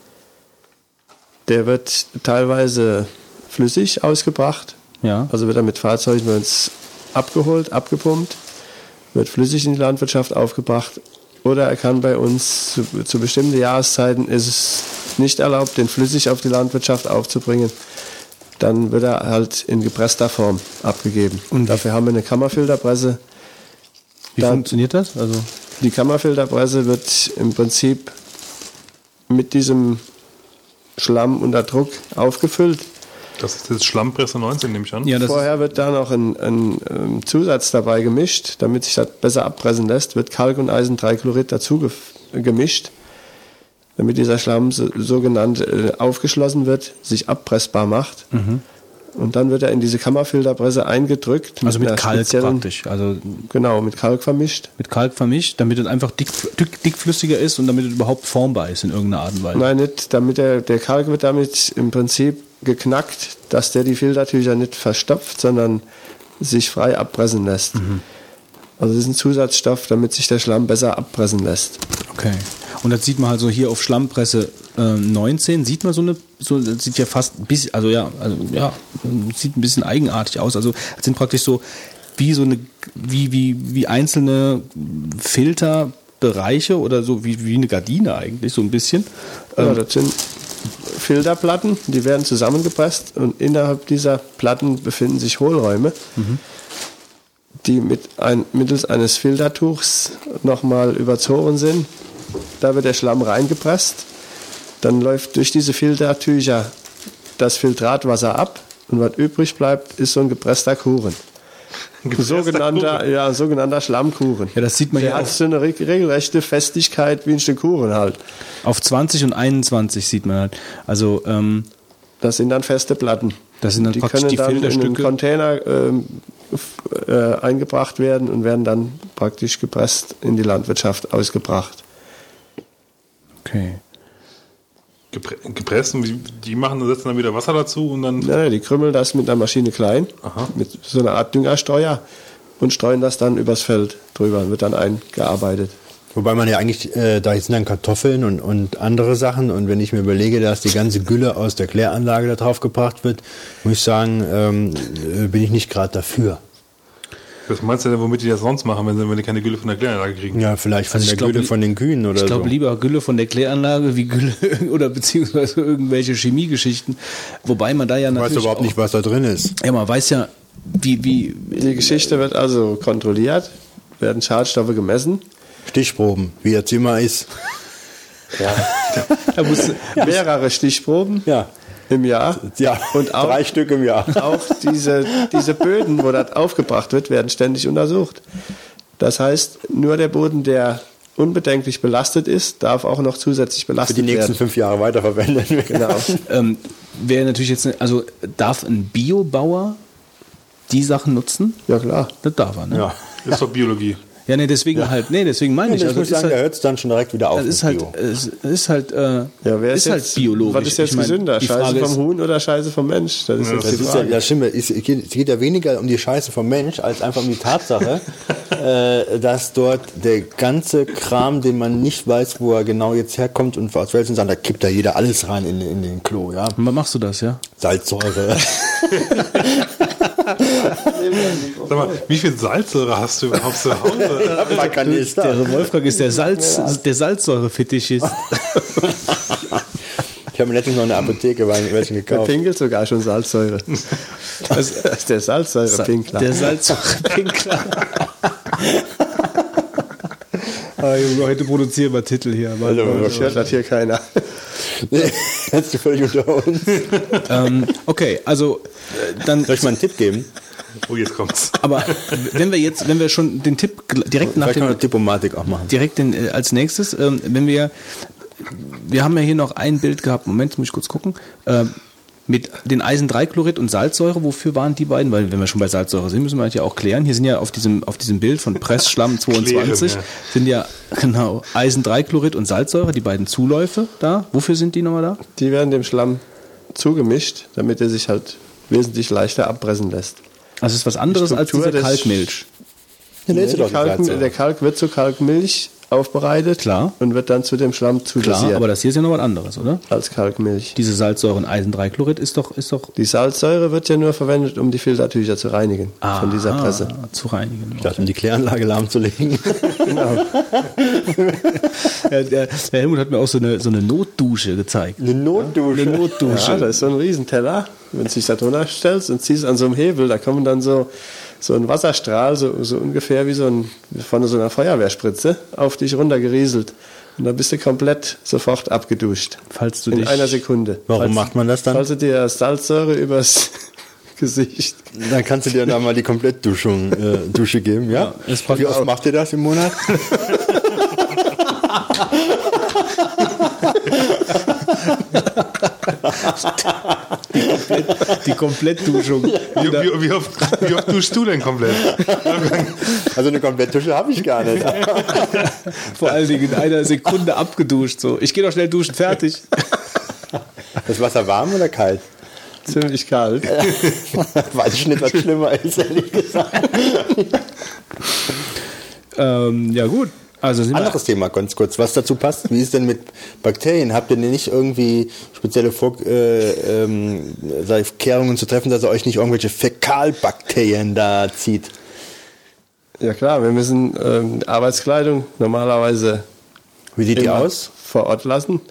Der wird teilweise flüssig ausgebracht. Ja. Also wird er mit Fahrzeugen bei uns abgeholt, abgepumpt, wird flüssig in die Landwirtschaft aufgebracht. Oder er kann bei uns zu, zu bestimmten Jahreszeiten ist es nicht erlaubt, den flüssig auf die Landwirtschaft aufzubringen. Dann wird er halt in gepresster Form abgegeben. Und dafür haben wir eine Kammerfilterpresse. Wie Dann- funktioniert das? Also Die Kammerfilterpresse wird im Prinzip mit diesem Schlamm unter Druck aufgefüllt. Das ist jetzt Schlammpresse 19, nehme ich an. ja, das Vorher wird da noch ein, ein, ähm, Zusatz dabei gemischt, damit sich das besser abpressen lässt, wird Kalk und Eisentrichlorid dazu gef- gemischt, damit dieser Schlamm so, sogenannt äh, aufgeschlossen wird, sich abpressbar macht. Und dann wird er in diese Kammerfilterpresse eingedrückt. Mhm. also mit einer Kalk praktisch. Also Genau, mit Kalk vermischt. mit Kalk vermischt, damit es einfach dick, dick, dickflüssiger ist und damit es überhaupt formbar ist in irgendeiner Art und Weise. Nein, nicht, damit der, der Kalk wird damit im Prinzip geknackt, dass der die Filtertücher nicht verstopft, sondern sich frei abpressen lässt. Also das ist ein Zusatzstoff, damit sich der Schlamm besser abpressen lässt. Okay. Und das sieht man also hier auf Schlammpresse äh, 19, sieht man so eine, so, das sieht ja fast ein bisschen, also ja, also ja, sieht ein bisschen eigenartig aus. Also das sind praktisch so wie so eine, wie, wie, wie einzelne Filterbereiche oder so wie, wie eine Gardine eigentlich, so ein bisschen. Ja, Ähm, das sind Filterplatten, die werden zusammengepresst und innerhalb dieser Platten befinden sich Hohlräume, die mit ein, mittels eines Filtertuchs nochmal überzogen sind. Da wird der Schlamm reingepresst. Dann läuft durch diese Filtertücher das Filtratwasser ab und was übrig bleibt, ist so ein gepresster Kuchen. Sogenannter, Kuchen. ja, sogenannter Schlammkuchen. Ja, das sieht man Der hier hat auch. so eine reg- regelrechte Festigkeit wie ein Stück Kuchen halt. Auf 20 und 21 sieht man halt. Also ähm, Das sind dann feste Platten. Das sind dann die praktisch können die dann in einen. Container ähm, äh, eingebracht werden und werden dann praktisch gepresst in die Landwirtschaft ausgebracht. okay. Gepre gepresst und die- machen, setzen dann wieder Wasser dazu und dann. Ja, die krümmeln das mit einer Maschine klein, Aha. mit so einer Art Düngersteuer und streuen das dann übers Feld drüber und wird dann eingearbeitet. Wobei man ja eigentlich, äh, da sind dann Kartoffeln und, und andere Sachen. Und wenn ich mir überlege, dass die ganze Gülle aus der Kläranlage da drauf gebracht wird, muss ich sagen, ähm, äh, bin ich nicht gerade dafür. Was meinst du denn, womit die das sonst machen, wenn sie, wenn die keine Gülle von der Kläranlage kriegen? Ja, vielleicht von Also ich der glaub, Gülle von den Kühen oder Ich glaube so. lieber Gülle von der Kläranlage wie Gülle *laughs* oder beziehungsweise irgendwelche Chemiegeschichten. Wobei man da ja Ich weiß natürlich überhaupt auch, nicht, was da drin ist. Ja, man weiß ja, wie, wie, Die Geschichte wird also kontrolliert, werden Schadstoffe gemessen. Stichproben, wie er Zimmer ist. er muss, mehrere Stichproben Ja. Im Jahr. Ja, Und auch, drei Stück im Jahr. auch diese, diese Böden, wo das aufgebracht wird, werden ständig untersucht. Das heißt, nur der Boden, der unbedenklich belastet ist, darf auch noch zusätzlich Für belastet die nächsten werden. fünf Jahre weiterverwendet werden. Genau. ähm, wäre natürlich jetzt, also darf ein Biobauer die Sachen nutzen? Ja, klar. Das darf er, ne? Ja. Ist doch Biologie. Ja, nee, deswegen halt, nee, deswegen meine ich. Ich Also, muss es ist sagen, da halt, hört es dann schon direkt wieder auf. mit ist halt, Bio. es ist halt, äh, Ja, wer ist, ist halt jetzt, biologisch. Was ist jetzt Ich meine, gesünder? Scheiße Frage vom Huhn oder Scheiße vom Mensch? Das ist jetzt Das die ist ja, Frage. ja stimmt. Es geht, es geht ja weniger um die Scheiße vom Mensch, als einfach um die Tatsache, *laughs* äh, dass dort der ganze Kram, den man nicht weiß, wo er genau jetzt herkommt und aus welchen Sachen, da kippt da jeder alles rein in, in den Klo, ja. wann machst du das, ja? Salzsäure. *laughs* *laughs* Sag mal, wie viel Salzsäure hast du überhaupt zu Hause? Man kann nicht Der Wolfgang ist der Salz, der Salzsäurefetischist. *laughs* Ich habe mir letztens noch eine Apotheke bei welchen Der gekauft. pinkelt sogar schon Salzsäure. *laughs* Das ist der Salzsäurepinkler. Der Salzsäurepinkler. Ah, Junge, heute produzieren wir Titel hier. Mann. Also, Das das hier keiner. *laughs* Nee, Jetzt völlig unter uns. ähm, okay, also äh, dann Soll ich mal einen Tipp geben? Oh, jetzt kommt's. Aber wenn wir jetzt, wenn wir schon den Tipp direkt nach dem, Diplomatik auch machen. direkt den, äh, als nächstes, ähm, wenn wir, wir haben ja hier noch ein Bild gehabt, Moment, muss ich kurz gucken, ähm, mit den Eisen-3-Chlorid und Salzsäure, wofür waren die beiden? Weil wenn wir schon bei Salzsäure sind, müssen wir das ja auch klären. Hier sind ja auf diesem, auf diesem Bild von Pressschlamm *laughs* 22 Klären, sind ja genau Eisen-3-Chlorid und Salzsäure, die beiden Zuläufe da. Wofür sind die nochmal da? Die werden dem Schlamm zugemischt, damit er sich halt wesentlich leichter abpressen lässt. Also es ist was anderes als diese Kalkmilch. Ja, Nee, die Kalk, der Kalk wird zu Kalkmilch aufbereitet Klar. und wird dann zu dem Schlamm Klar, zudosiert aber das hier ist ja noch was anderes, oder? als Kalkmilch. Diese Salzsäure und Eisen-3-Chlorid ist doch, ist doch Die Salzsäure wird ja nur verwendet, um die Filtertücher zu reinigen von dieser Aha, Presse. zu reinigen. Ich dachte, um die Kläranlage lahmzulegen. *laughs* Genau. Ja, der, der Helmut hat mir auch so eine, so eine Notdusche gezeigt. Eine Notdusche. Eine Notdusche. Ja, da ist so ein Riesenteller. Wenn du dich da drunter stellst und ziehst an so einem Hebel, da kommen dann so, so ein Wasserstrahl, so, so ungefähr wie so ein, von so einer Feuerwehrspritze, auf dich runtergerieselt. Und dann bist du komplett sofort abgeduscht. Falls du In dich, einer Sekunde. Warum Falls- macht man das dann? Falls du dir Salzsäure übers *laughs* Gesicht. Dann kannst du dir da mal die Komplettduschung äh, Dusche geben, ja? Ja, Wie oft macht ihr das im Monat? *laughs* *laughs* die Komplettduschung. Wie, wie, wie, oft, wie oft duschst du denn komplett? Also eine Komplettdusche habe ich gar nicht. *laughs* Vor allen Dingen in einer Sekunde abgeduscht. So. Ich gehe doch schnell duschen, fertig. Das Wasser warm oder kalt? Ziemlich kalt. *laughs* Weiß ich nicht, was schlimmer ist, ehrlich gesagt. Ähm, ja gut. Also Anderes Thema, ganz kurz, was dazu passt. Wie ist denn mit Bakterien? Habt ihr denn nicht irgendwie spezielle Vor äh, ähm, Kehrungen zu treffen, dass ihr euch nicht irgendwelche Fäkalbakterien da zieht? Ja klar, wir müssen ähm, Arbeitskleidung normalerweise Wie sieht die aus? vor Ort lassen.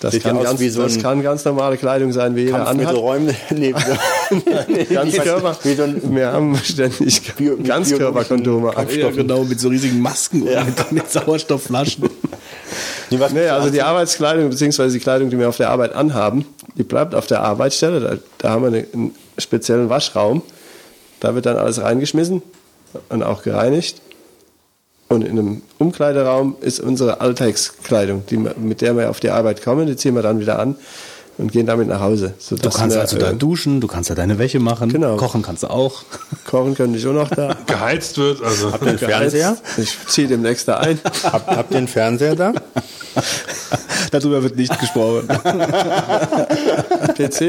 Das, Sieht die kann aus ganz, so das kann ganz normale Kleidung sein, wie jeder anhat. Kampfmittelräume? *laughs* nee, *laughs* Ganz Körper. So Wir haben ständig Bio- Ganzkörperkondome. ja, genau, mit so riesigen Masken und mit, Sauerstoffflaschen. nee, was *laughs* Nee, also die Arbeitskleidung bzw. die Kleidung, die wir auf der Arbeit anhaben, die bleibt auf der Arbeitsstelle. Da, da haben wir eine, einen speziellen Waschraum. Da wird dann alles reingeschmissen und auch gereinigt. Und in einem Umkleideraum ist unsere Alltagskleidung, die, mit der wir auf die Arbeit kommen, die ziehen wir dann wieder an und gehen damit nach Hause. Du kannst wir, also da äh, duschen, du kannst da deine Wäsche machen, Genau. kochen kannst du auch. kochen können die schon noch da. *laughs* Geheizt wird, also. Habt ihr einen Fernseher? Ich ziehe demnächst da ein. *laughs* Habt, habt ihr einen Fernseher da? *laughs* Darüber wird nicht gesprochen. PC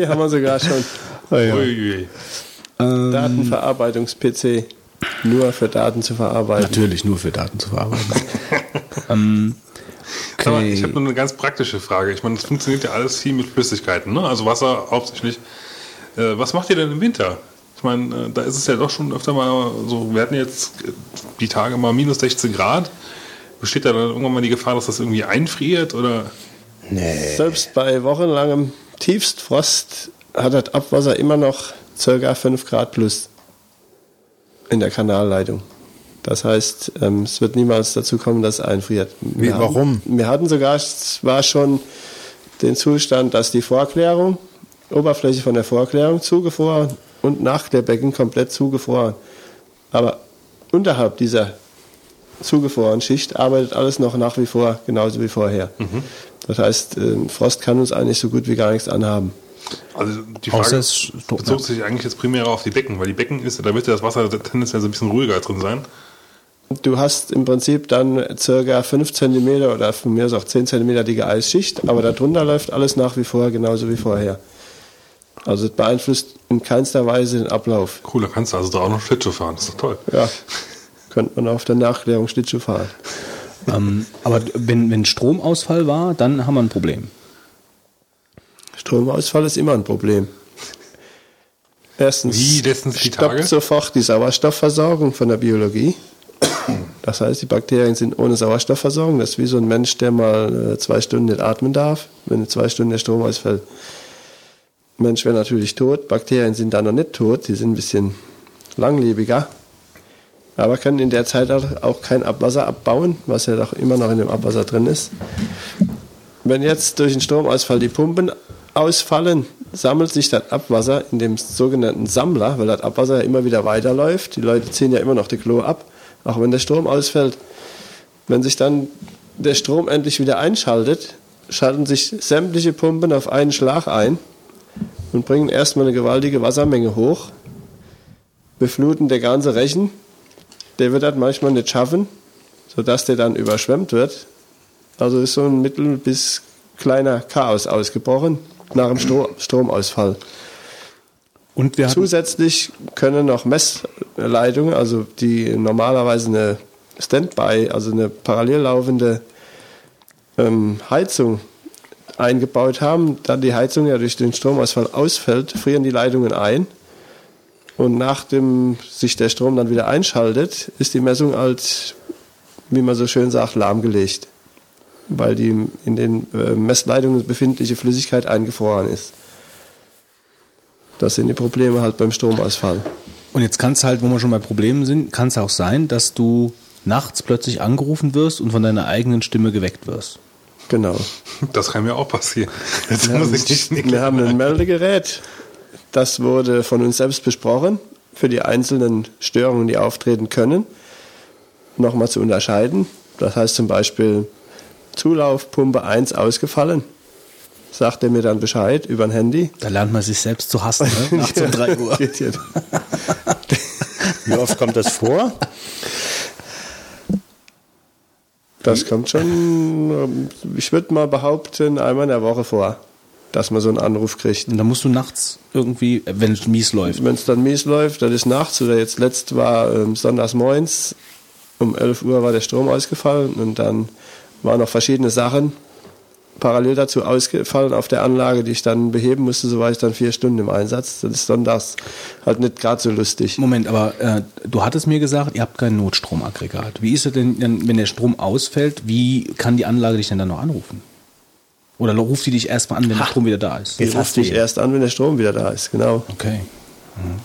haben wir sogar schon. Uiui. Datenverarbeitungs-PC. Nur für Daten zu verarbeiten. Natürlich nur für Daten zu verarbeiten. *laughs* ähm, okay. ich habe nur eine ganz praktische Frage. Ich meine, es funktioniert ja alles viel mit Flüssigkeiten, ne? also Wasser hauptsächlich. Äh, was macht ihr denn im Winter? Ich meine, äh, da ist es ja doch schon öfter mal so, wir hatten jetzt äh, die Tage mal minus 16 Grad. Besteht da dann irgendwann mal die Gefahr, dass das irgendwie einfriert? Oder? Nee. Selbst bei wochenlangem Tiefstfrost hat das Abwasser immer noch ca. 5 Grad plus. In der Kanalleitung. Das heißt, ähm, es wird niemals dazu kommen, dass es einfriert. Wie, Wir warum? Hatten, wir hatten sogar, es war schon den Zustand, dass die Vorklärung, Oberfläche von der Vorklärung zugefroren und nach der Becken komplett zugefroren. Aber unterhalb dieser zugefrorenen Schicht arbeitet alles noch nach wie vor genauso wie vorher. Mhm. Das heißt, ähm, Frost kann uns eigentlich so gut wie gar nichts anhaben. Also die Frage es bezog ja. sich eigentlich jetzt primär auf die Becken, weil die Becken ist, da wird ja das Wasser tendenziell so ein bisschen ruhiger drin sein. Du hast im Prinzip dann circa 5 cm oder von mir aus auch 10 cm dicke Eisschicht, aber darunter läuft alles nach wie vor genauso wie vorher. Also es beeinflusst in keinster Weise den Ablauf. Cool, da kannst du also da auch noch Schlittschuh fahren, das ist doch toll. Ja, könnte man auf der Nachklärung Schlittschuh fahren. Ähm, aber wenn, wenn Stromausfall war, dann haben wir ein Problem. Stromausfall ist immer ein Problem. Erstens Wie letztens die stoppt Tage? sofort die Sauerstoffversorgung von der Biologie. Das heißt, die Bakterien sind ohne Sauerstoffversorgung. Das ist wie so ein Mensch, der mal äh, zwei Stunden nicht atmen darf, wenn zwei Stunden der Strom ausfällt. Mensch wäre natürlich tot. Bakterien sind da noch nicht tot. Die sind ein bisschen langlebiger. Aber können in der Zeit auch auch kein Abwasser abbauen, was ja doch immer noch in dem Abwasser drin ist. Wenn jetzt durch den Stromausfall die Pumpen ausfallen, sammelt sich das Abwasser in dem sogenannten Sammler, weil das Abwasser ja immer wieder weiterläuft. Die Leute ziehen ja immer noch die Klo ab, auch wenn der Strom ausfällt. Wenn sich dann der Strom endlich wieder einschaltet, schalten sich sämtliche Pumpen auf einen Schlag ein und bringen erstmal eine gewaltige Wassermenge hoch, befluten der ganze Rechen. Der wird das manchmal nicht schaffen, sodass der dann überschwemmt wird. Also ist so ein mittel- bis kleiner Chaos ausgebrochen nach dem Stro Stromausfall. Und wir Zusätzlich können noch Messleitungen, also die normalerweise eine Standby, also eine parallel laufende ähm, Heizung eingebaut haben, da die Heizung ja durch den Stromausfall ausfällt, frieren die Leitungen ein. Und nachdem sich der Strom dann wieder einschaltet, ist die Messung als, wie man so schön sagt, lahmgelegt, weil die in den äh, Messleitungen befindliche Flüssigkeit eingefroren ist. Das sind die Probleme halt beim Stromausfall. und jetzt kann es halt, wo wir schon bei Problemen sind, kann es auch sein, dass du nachts plötzlich angerufen wirst und von deiner eigenen Stimme geweckt wirst. Genau. Das kann mir auch passieren. Jetzt muss ich nicht nicht- Wir haben ein Meldegerät. Das wurde von uns selbst besprochen, für die einzelnen Störungen, die auftreten können, nochmal zu unterscheiden. Das heißt zum Beispiel Zulaufpumpe 1 ausgefallen. Sagt er mir dann Bescheid über ein Handy. Da lernt man sich selbst zu hassen, ne? *laughs* nachts um 3 Uhr. Wie oft kommt das vor? Das kommt schon, ähm, ich würde mal behaupten, einmal in der Woche vor, dass man so einen Anruf kriegt. Und da musst du nachts irgendwie, äh, wenn es mies läuft. Wenn es dann mies läuft, das ist nachts oder jetzt letzt war ähm, sonntags morgens, um 11 Uhr war der Strom ausgefallen und dann waren noch verschiedene Sachen parallel dazu ausgefallen auf der Anlage, die ich dann beheben musste, so war ich dann vier Stunden im Einsatz. Das ist sonntags halt nicht gerade so lustig. Moment, aber äh, du hattest mir gesagt, ihr habt kein Notstromaggregat. Wie ist es denn, wenn der Strom ausfällt, wie kann die Anlage dich denn dann noch anrufen? Oder ruft die dich erst mal an, wenn der Strom wieder da ist? Die ruft dich erst an, wenn der Strom wieder da ist, genau. Okay. Mhm.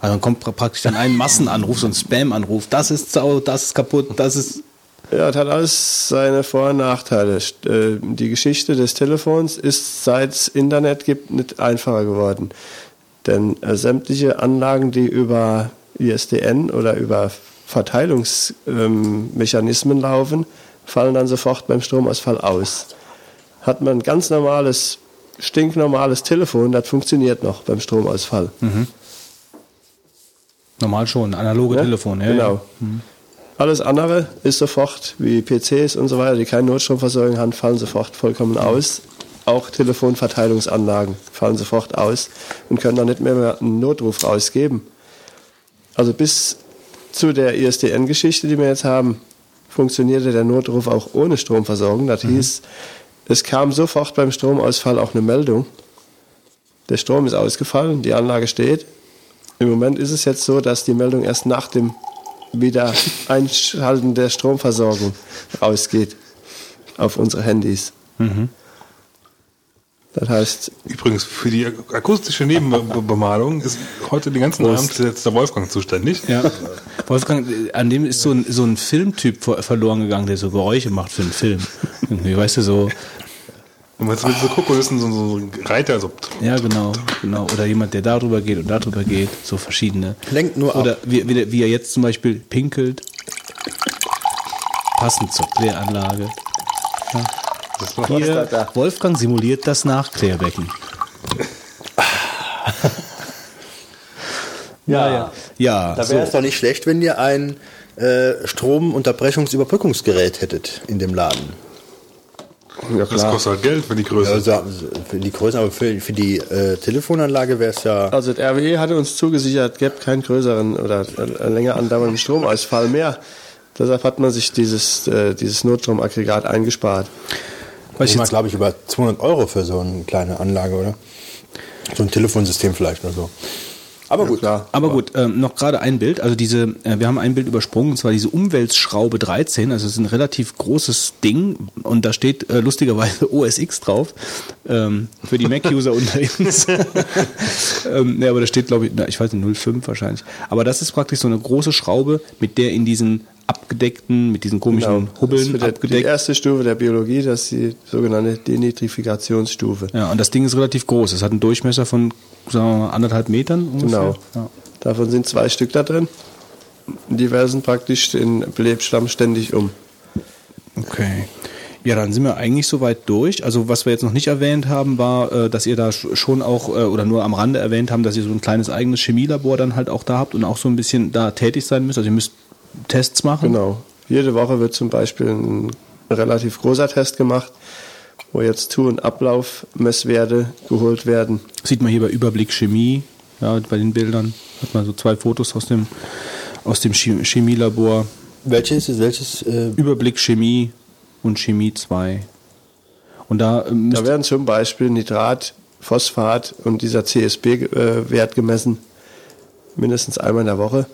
Also dann kommt pra- praktisch dann ein Massenanruf, so ein Spam-Anruf. Das ist sau, das ist kaputt, das ist. Ja, hat alles seine Vor- und Nachteile. Äh, Die Geschichte des Telefons ist, seit es Internet gibt, nicht einfacher geworden. Denn äh, sämtliche Anlagen, die über ISDN oder über Verteilungsmechanismen laufen, fallen dann sofort beim Stromausfall aus. Hat man ein ganz normales, stinknormales Telefon, das funktioniert noch beim Stromausfall. Normal schon, analoge Ja? Telefon, ja. Genau. Alles andere ist sofort, wie PCs und so weiter, die keine Notstromversorgung haben, fallen sofort vollkommen aus. Auch Telefonverteilungsanlagen fallen sofort aus und können dann nicht mehr einen Notruf rausgeben. Also bis zu der ISDN-Geschichte, die wir jetzt haben, funktionierte der Notruf auch ohne Stromversorgung. Das hieß, es kam sofort beim Stromausfall auch eine Meldung. Der Strom ist ausgefallen, die Anlage steht. Im Moment ist es jetzt so, dass die Meldung erst nach dem Wiedereinschalten der Stromversorgung rausgeht auf unsere Handys. Das heißt, Übrigens, für die akustische Nebenbemalung ist heute den ganzen Abend jetzt der Wolfgang zuständig. Ja. Wolfgang, an dem ist so ein, so ein Filmtyp ver- verloren gegangen, der so Geräusche macht für einen Film. Irgendwie, weißt du, so, Und jetzt willst du gucken, das ist so, so ein Reiter, so. ja, genau, genau. Oder jemand, der darüber geht und darüber geht, so verschiedene. Lenkt nur ab. Oder wie, wie, er jetzt zum Beispiel pinkelt. Passend zur Kläranlage. Das war Hier, da? Wolfgang simuliert das Nachklärbecken. Ja, ja. Ja, Da so. wäre es doch nicht schlecht, wenn ihr ein äh, Stromunterbrechungsüberbrückungsgerät hättet in dem Laden. Ja das kostet halt Geld, wenn die Größe ist. Also für die Größe, aber für, für die äh, Telefonanlage wäre es ja. Also das RWE hatte uns zugesichert, es gäbe keinen größeren oder äh, länger andauernden Stromausfall mehr. Deshalb hat man sich dieses, äh, dieses Notstromaggregat eingespart. Ich mal, glaube ich, über 200 Euro für so eine kleine Anlage, oder? So ein Telefonsystem vielleicht oder so. Aber gut. Klar. aber gut, ähm, noch gerade ein Bild. Also diese, äh, wir haben ein Bild übersprungen, und zwar diese Umweltschraube 13. Also es ist ein relativ großes Ding und da steht äh, lustigerweise *laughs* OSX drauf ähm, für die Mac-User unter uns. *laughs* ähm, ne, aber da steht, glaube ich, na, ich weiß nicht, 05 wahrscheinlich. Aber das ist praktisch so eine große Schraube, mit der in diesen abgedeckten, mit diesen komischen Genau. Das ist Hubbeln der, die abgedeckt. erste Stufe der Biologie, das ist die sogenannte Denitrifikationsstufe. Ja, und das Ding ist relativ groß. Es hat einen Durchmesser von, sagen wir mal, anderthalb Metern ungefähr. Genau. Ja. Davon sind zwei Stück da drin. Die weisen praktisch den Belebschlamm ständig um. Okay. Ja, dann sind wir eigentlich soweit durch. Also was wir jetzt noch nicht erwähnt haben, war, äh, dass ihr da sch- schon auch äh, oder nur am Rande erwähnt haben, dass ihr so ein kleines eigenes Chemielabor dann halt auch da habt und auch so ein bisschen da tätig sein müsst. Also ihr müsst Tests machen. Genau. Jede Woche wird zum Beispiel ein relativ großer Test gemacht, wo jetzt Tu- und Ablaufmesswerte geholt werden. Sieht man hier bei Überblick Chemie, ja, bei den Bildern. Hat man so zwei Fotos aus dem, aus dem Chemie- Chemielabor. Welches ist welches? Äh, Überblick Chemie und Chemie 2. Und da äh, Da werden zum Beispiel Nitrat, Phosphat und dieser CSB-Wert gemessen, mindestens einmal in der Woche,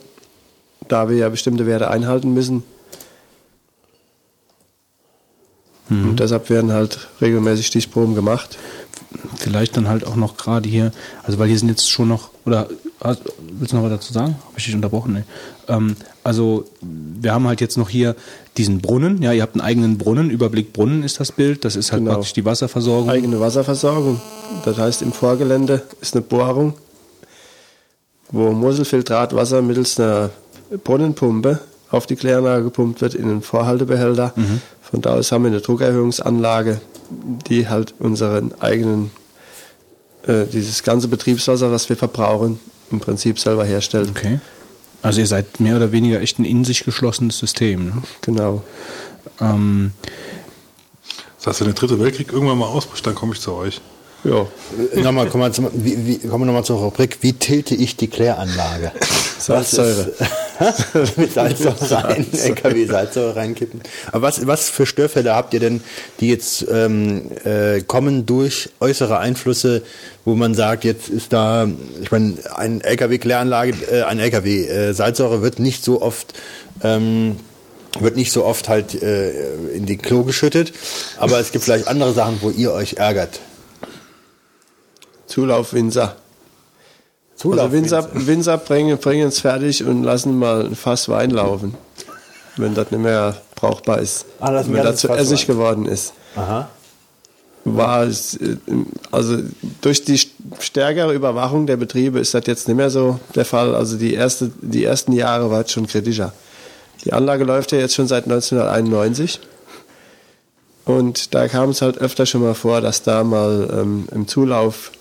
da wir ja bestimmte Werte einhalten müssen. Und deshalb werden halt regelmäßig Stichproben gemacht. vielleicht dann halt auch noch gerade hier, also weil hier sind jetzt schon noch, oder willst du noch was dazu sagen? Habe ich dich unterbrochen? Nee. Ähm, also wir haben halt jetzt noch hier diesen Brunnen, ja, ihr habt einen eigenen Brunnen, Überblick Brunnen ist das Bild, das ist halt Genau. praktisch die Wasserversorgung. Eigene Wasserversorgung. Das heißt, im Vorgelände ist eine Bohrung, wo Moselfiltratwasser mittels einer Brunnenpumpe auf die Kläranlage gepumpt wird in einen Vorhaltebehälter. Von da aus haben wir eine Druckerhöhungsanlage, die halt unseren eigenen, äh, dieses ganze Betriebswasser, was wir verbrauchen, im Prinzip selber herstellt. Okay. Also ihr seid mehr oder weniger echt ein in sich geschlossenes System. Ne? Genau. Ähm, Das heißt, wenn der dritte Weltkrieg irgendwann mal ausbricht, dann komme ich zu euch. Ja. nochmal, kommen wir, zum, wie, wie, kommen wir nochmal zur Rubrik. Wie tilte ich die Kläranlage? Salzsäure. Ist- *laughs* Mit Salzsäure rein, LKW Salzsäure reinkippen. Aber was, was für Störfälle habt ihr denn, die jetzt ähm, äh, kommen durch äußere Einflüsse, wo man sagt, jetzt ist da, ich meine, ein LKW-Kläranlage, äh, ein LKW äh, Salzsäure wird nicht so oft ähm, wird nicht so oft halt äh, in die Klo geschüttet, aber es gibt vielleicht andere Sachen, wo ihr euch ärgert. Zulaufwinzer. Also Winzer, Winzer bringen, bringen es fertig und lassen mal ein Fass Wein laufen, wenn das nicht mehr brauchbar ist. Ah, wenn das zu Fass Essig Wein. geworden ist. Aha. War es, äh, also durch die st- stärkere Überwachung der Betriebe ist das jetzt nicht mehr so der Fall. Also die, erste, die ersten Jahre war es schon kritischer. Die Anlage läuft ja jetzt schon seit 1991. Und da kam es halt öfter schon mal vor, dass da mal ähm, im Zulauf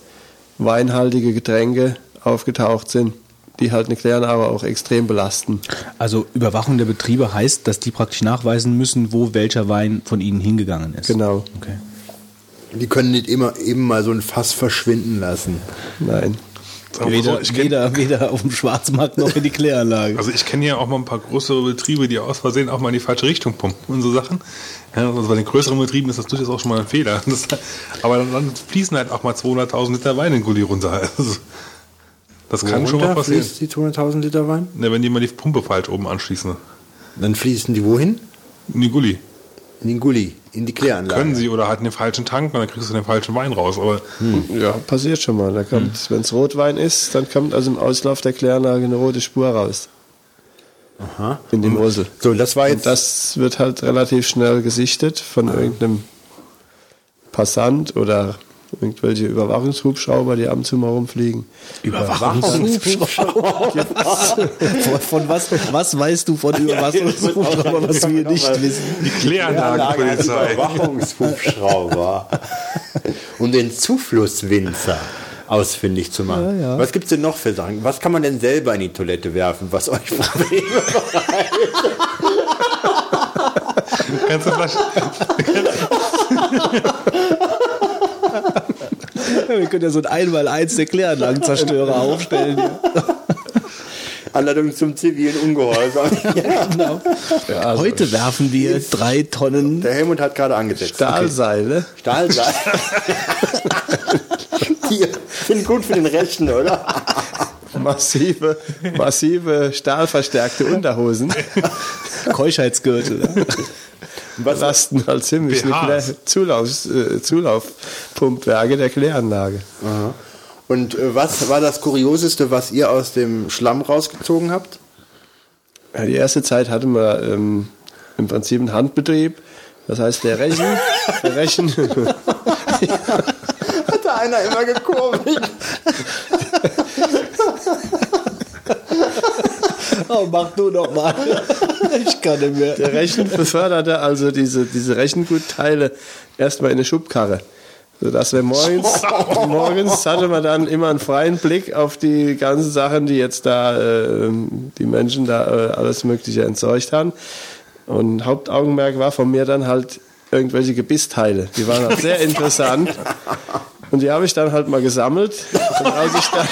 weinhaltige Getränke aufgetaucht sind, die halt eine Kläranlage auch extrem belasten. also Überwachung der Betriebe heißt, dass die praktisch nachweisen müssen, wo welcher Wein von ihnen hingegangen ist. Genau. Okay. Die können nicht immer eben mal so ein Fass verschwinden lassen. Nein. Weder, so, ich kenn, weder, weder auf dem Schwarzmarkt noch in die Kläranlage. also ich kenne ja auch mal ein paar größere Betriebe, die aus Versehen auch mal in die falsche Richtung pumpen und so Sachen. Ja, also bei den größeren Betrieben ist das durchaus auch schon mal ein Fehler. *laughs* Das, aber dann, dann fließen halt auch mal 200.000 Liter Wein in den Gully runter. Also, das kann schon mal Worunter passieren. fließt die 200.000 Liter Wein? Ne, wenn die mal die Pumpe falsch oben anschließen. Dann fließen die wohin? In die Gully. In den Gully, in die Kläranlage. Können sie oder halt in den falschen Tank und dann kriegst du den falschen Wein raus. Aber Ja, passiert schon mal. Da kommt, wenn es Rotwein ist, dann kommt aus dem Auslauf der Kläranlage eine rote Spur raus. Aha. In dem Rosel. So, das war Und jetzt. das wird halt relativ schnell gesichtet von irgendeinem Passant oder irgendwelche Überwachungshubschrauber, die ab und zu mal rumfliegen. Überwachungshubschrauber. *laughs* von, von was, was weißt du von Überwachungshubschrauber, was wir nicht wissen? die Kläranlagenpolizei. Überwachungshubschrauber. um den Zuflusswinzer ausfindig zu machen. Ja, ja. Was gibt's denn noch für Sachen? Was kann man denn selber in die Toilette werfen, was euch Probleme Kannst du Ja, *laughs* wir können ja so ein Einmal-Eins der Kläranlagenzerstörer aufstellen. Anleitung *laughs* zum zivilen Ungehorsam. *laughs* ja. Genau. Heute werfen wir drei Tonnen. Der Helmut hat gerade angesetzt. Stahlseile. Okay. Stahlseil. Die sind gut für den Rechten, oder? Massive, massive stahlverstärkte Unterhosen Keuschheitsgürtel. Was, lasten halt *laughs* ziemlich eine BHs. Klär- Zulauf, äh, Zulaufpumpwerke der Kläranlage. und äh, was war das Kurioseste, was ihr aus dem Schlamm rausgezogen habt? Ja, die erste Zeit hatten wir ähm, im Prinzip einen Handbetrieb. Das heißt, der Rechen, *laughs* der Rechen, *laughs* Hat da einer immer gekurbelt? Oh, mach du noch mal. *laughs* Ich kann nicht mehr. der Rechen beförderte also diese, diese Rechengutteile erstmal in eine Schubkarre. Sodass wir morgens, morgens hatte man dann immer einen freien Blick auf die ganzen Sachen, die jetzt da äh, die Menschen da äh, alles Mögliche entsorgt haben. Und Hauptaugenmerk war von mir dann halt irgendwelche Gebissteile. Die waren halt sehr interessant. Und die habe ich dann halt mal gesammelt. Und als ich dann,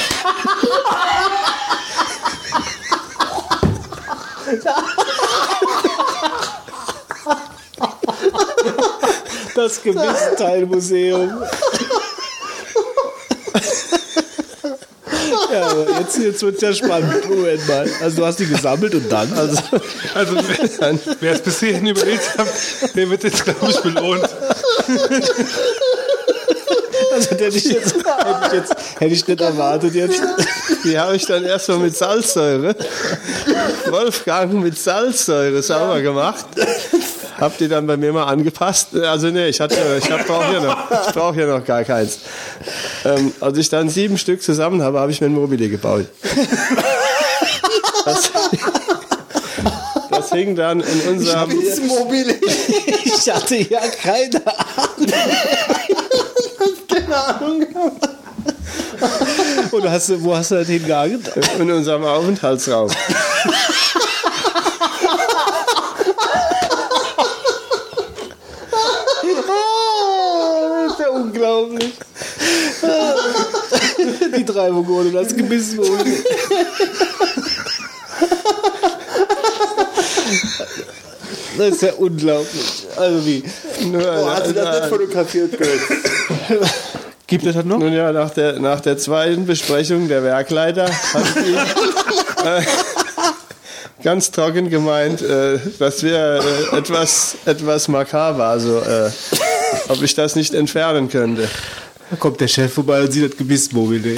Das Gebissteilmuseum. Ja, aber jetzt, jetzt wird es ja spannend. Moment mal. Also du hast die gesammelt und dann? Also, also *laughs* wer, wer es bis hierhin überlegt hat, der wird jetzt, glaube ich, belohnt. also hätte, ich jetzt, *laughs* hätte, ich jetzt, hätte ich nicht erwartet jetzt. die habe ich dann erstmal mit Salzsäure, Wolfgang mit Salzsäure sauber gemacht. Hab die dann bei mir mal angepasst. Also nee, ich hatte, ich brauche hier noch, ich brauche hier noch gar keins. Ähm, als ich dann sieben Stück zusammen habe, habe ich mir ein Mobile gebaut. Das, das hing dann in unserem, Mobile. Ich hatte ja keine Ahnung. Keine Ahnung. Und hast du, wo hast du das hingegangen? in unserem Aufenthaltsraum. Das ist ja unglaublich. Die drei Vogonen, das Gebiss wurde. Das ist ja unglaublich. Also wie? Oh, hast du das nicht fotografiert, Götz? Gibt es das noch? Nun ja, nach der, nach der zweiten Besprechung der Werkleiter hat die *laughs* äh, ganz trocken gemeint, äh, das wäre äh, etwas, etwas makaber, also äh, ob ich das nicht entfernen könnte. Da kommt der Chef vorbei und sieht das Gebissmobil.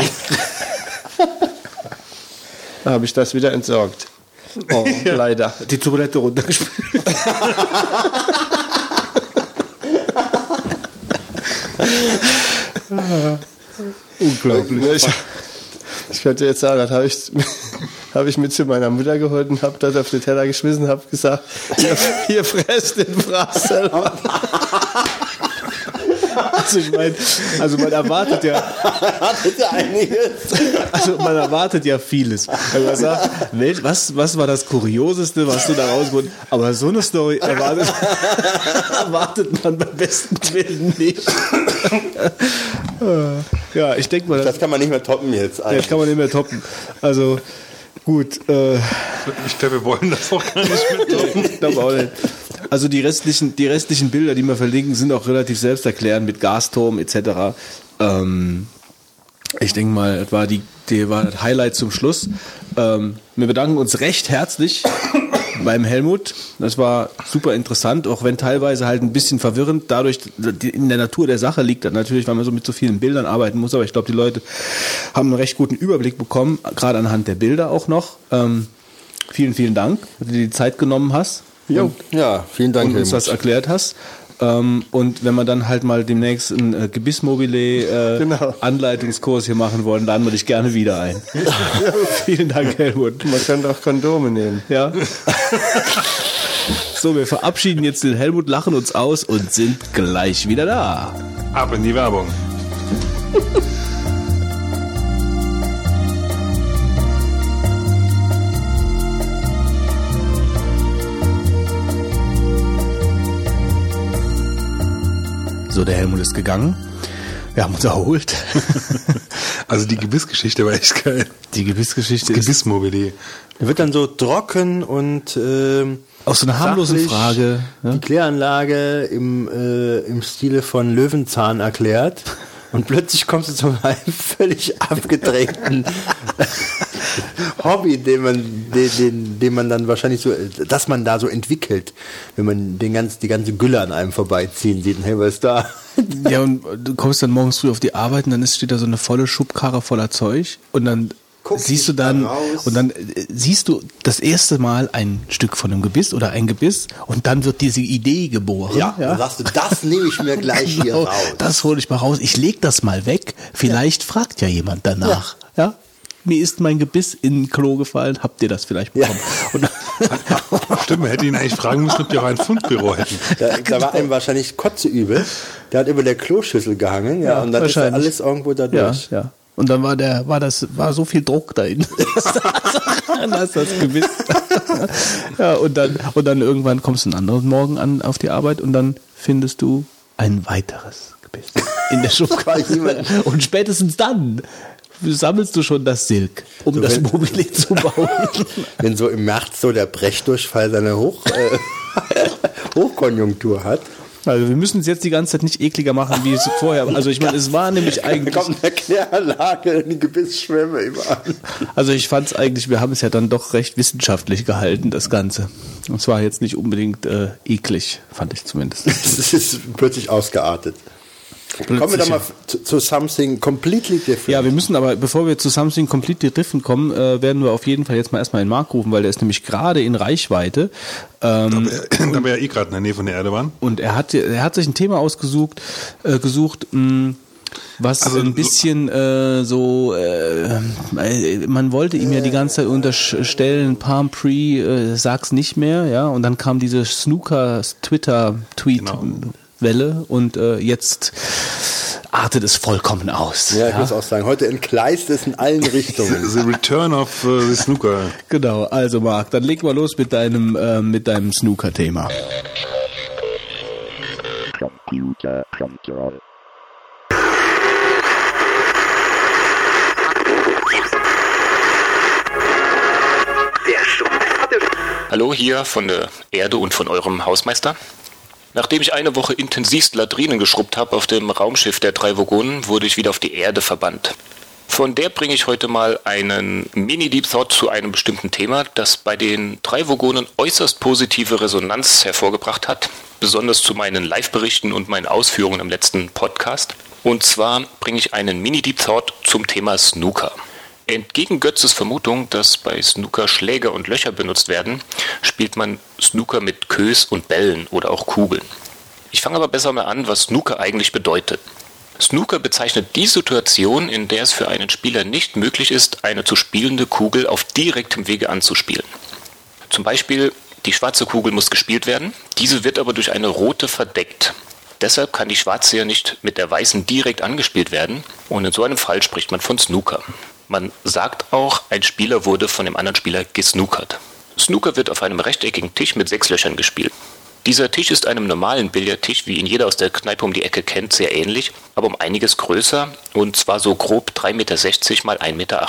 Da habe ich das wieder entsorgt. Oh, *laughs* Leider. die Toilette runtergespült. *laughs* Unglaublich. Ich, ich könnte jetzt sagen, das habe ich, hab ich *laughs* mit zu meiner Mutter geholt und habe das auf den Teller geschmissen, habe gesagt, hier, hier fresst den Fraß selber. Also ich meine, also man erwartet ja, *laughs* Hattet ihr einiges? also man erwartet ja vieles. Wenn man sagt, was, was war das Kurioseste, was du da rausgeholt hast? Aber so eine Story erwartet, *laughs* erwartet man beim besten Willen nicht. Ja, ich denke mal, das, Das kann man nicht mehr toppen jetzt. das kann man nicht mehr toppen. Also gut, äh, Ich glaube, wir wollen das auch gar nicht mit. ich glaube auch nicht. Also die restlichen, die restlichen Bilder, die wir verlinken, sind auch relativ selbsterklärend mit Gasturm etc. Ähm, ich denke mal, das war, die, die war das Highlight zum Schluss. Ähm, wir bedanken uns recht herzlich *coughs* beim Helmut. Das war super interessant, auch wenn teilweise halt ein bisschen verwirrend. Dadurch, in der Natur der Sache liegt das natürlich, weil man so mit so vielen Bildern arbeiten muss. Aber ich glaube, die Leute haben einen recht guten Überblick bekommen, gerade anhand der Bilder auch noch. Ähm, vielen, vielen Dank, dass du dir die Zeit genommen hast. Jo. Ja, vielen Dank, und uns das erklärt hast. Ähm, und wenn wir dann halt mal demnächst einen äh, Gebissmobile äh, Genau. Anleitungskurs hier machen wollen, laden wir dich gerne wieder ein. *laughs* *laughs* Vielen Dank, Helmut. Man könnte auch Kondome nehmen. Ja. so, wir verabschieden jetzt den Helmut, lachen uns aus und sind gleich wieder da. Ab in die Werbung. So, der Helmut ist gegangen. Wir haben uns erholt. *laughs* *laughs* Also die Gebissgeschichte war echt geil. Die Gebissgeschichte ist Gebissmobilie. Er wird dann so trocken und ähm, auch so eine harmlose sachlich Frage. Die Ja? Kläranlage im, äh, im Stile von Löwenzahn erklärt. *laughs* Und plötzlich kommst du zu *laughs* einem völlig abgedrehten *laughs* Hobby, den man, den, den, den man dann wahrscheinlich so, dass man da so entwickelt, wenn man den ganz, die ganze Gülle an einem vorbeiziehen sieht. Und hey, was ist da? Ja, und du kommst dann morgens früh auf die Arbeit und dann ist, steht da so eine volle Schubkarre voller Zeug und dann Guck siehst du da dann raus. und dann äh, siehst du das erste Mal ein Stück von einem Gebiss oder ein Gebiss und dann wird diese Idee geboren. dann sagst du, das nehme ich mir *laughs* gleich hier Genau, raus. das hole ich mal raus. Ich leg das mal weg. Vielleicht fragt ja jemand danach. Ja. Mir ist mein Gebiss in ein Klo gefallen. Habt ihr das vielleicht Ja. bekommen? Und, *laughs* Stimmt, man hätte ihn eigentlich fragen müssen, ob die auch ein Fundbüro hätten. Da, da war einem wahrscheinlich kotzeübel. Der hat über der Kloschüssel gehangen, ja, Ja, und dann ist da alles irgendwo da ja, durch. ja. Und dann war der, war das, war so viel Druck da innen. da ist das Gebiss. ja, und dann, und dann irgendwann kommst du einen anderen Morgen an auf die Arbeit und dann findest du ein weiteres Gebiss in der jemand- und spätestens dann sammelst du schon das Silk, um das wenn- Mobile zu bauen. *laughs* Wenn so im März so der Brechdurchfall seine Hoch, äh, *laughs* Hochkonjunktur hat, Also wir müssen es jetzt die ganze Zeit nicht ekliger machen, wie es vorher war. Also ich meine, es war nämlich da eigentlich, kommt eine Kläranlage, eine Gebissschwemme überall. also ich fand es eigentlich, wir haben es ja dann doch recht wissenschaftlich gehalten, das Ganze. Und zwar jetzt nicht unbedingt äh, eklig, fand ich zumindest. *laughs* Es ist plötzlich ausgeartet. Kommen wir doch mal zu, zu something completely different. Ja, wir müssen aber, bevor wir zu Something Completely Different kommen, äh, werden wir auf jeden Fall jetzt mal erstmal in Mark rufen, weil der ist nämlich gerade in Reichweite. Ähm, Da wir ja eh gerade in der Nähe von der Erde waren. und er hat, er hat sich ein Thema ausgesucht, äh, gesucht, mh, was Also, ein bisschen äh, so, äh, äh, man wollte ihm ja die ganze Zeit unterstellen, Palm Pre, äh, sag's nicht mehr, ja, und dann kam diese Snooker Twitter Tweet Genau. Welle und äh, jetzt artet es vollkommen aus. Ja, ich muss auch sagen, heute entgleist es in allen *laughs* Richtungen. The Return of uh, the Snooker. Genau, also Marc, dann leg mal los mit deinem, äh, mit deinem Snooker-Thema. Computer Control. Hallo hier von der Erde und von eurem Hausmeister. Nachdem ich eine Woche intensivst Latrinen geschrubbt habe auf dem Raumschiff der drei Vogonen, wurde ich wieder auf die Erde verbannt. Von der bringe ich heute mal einen Mini-Deep Thought zu einem bestimmten Thema, das bei den drei Vogonen äußerst positive Resonanz hervorgebracht hat, besonders zu meinen Live-Berichten und meinen Ausführungen im letzten Podcast. Und zwar bringe ich einen Mini-Deep Thought zum Thema Snooker. Entgegen Götzes Vermutung, dass bei Snooker Schläger und Löcher benutzt werden, spielt man Snooker mit Kös und Bällen oder auch Kugeln. Ich fange aber besser mal an, was Snooker eigentlich bedeutet. Snooker bezeichnet die Situation, in der es für einen Spieler nicht möglich ist, eine zu spielende Kugel auf direktem Wege anzuspielen. Zum Beispiel, die schwarze Kugel muss gespielt werden, diese wird aber durch eine rote verdeckt. Deshalb kann die schwarze ja nicht mit der weißen direkt angespielt werden und in so einem Fall spricht man von Snooker. Man sagt auch, ein Spieler wurde von dem anderen Spieler gesnookert. Snooker wird auf einem rechteckigen Tisch mit sechs Löchern gespielt. Dieser Tisch ist einem normalen Billardtisch, wie ihn jeder aus der Kneipe um die Ecke kennt, sehr ähnlich, aber um einiges größer und zwar so grob 3,60 Meter mal 1,80 Meter.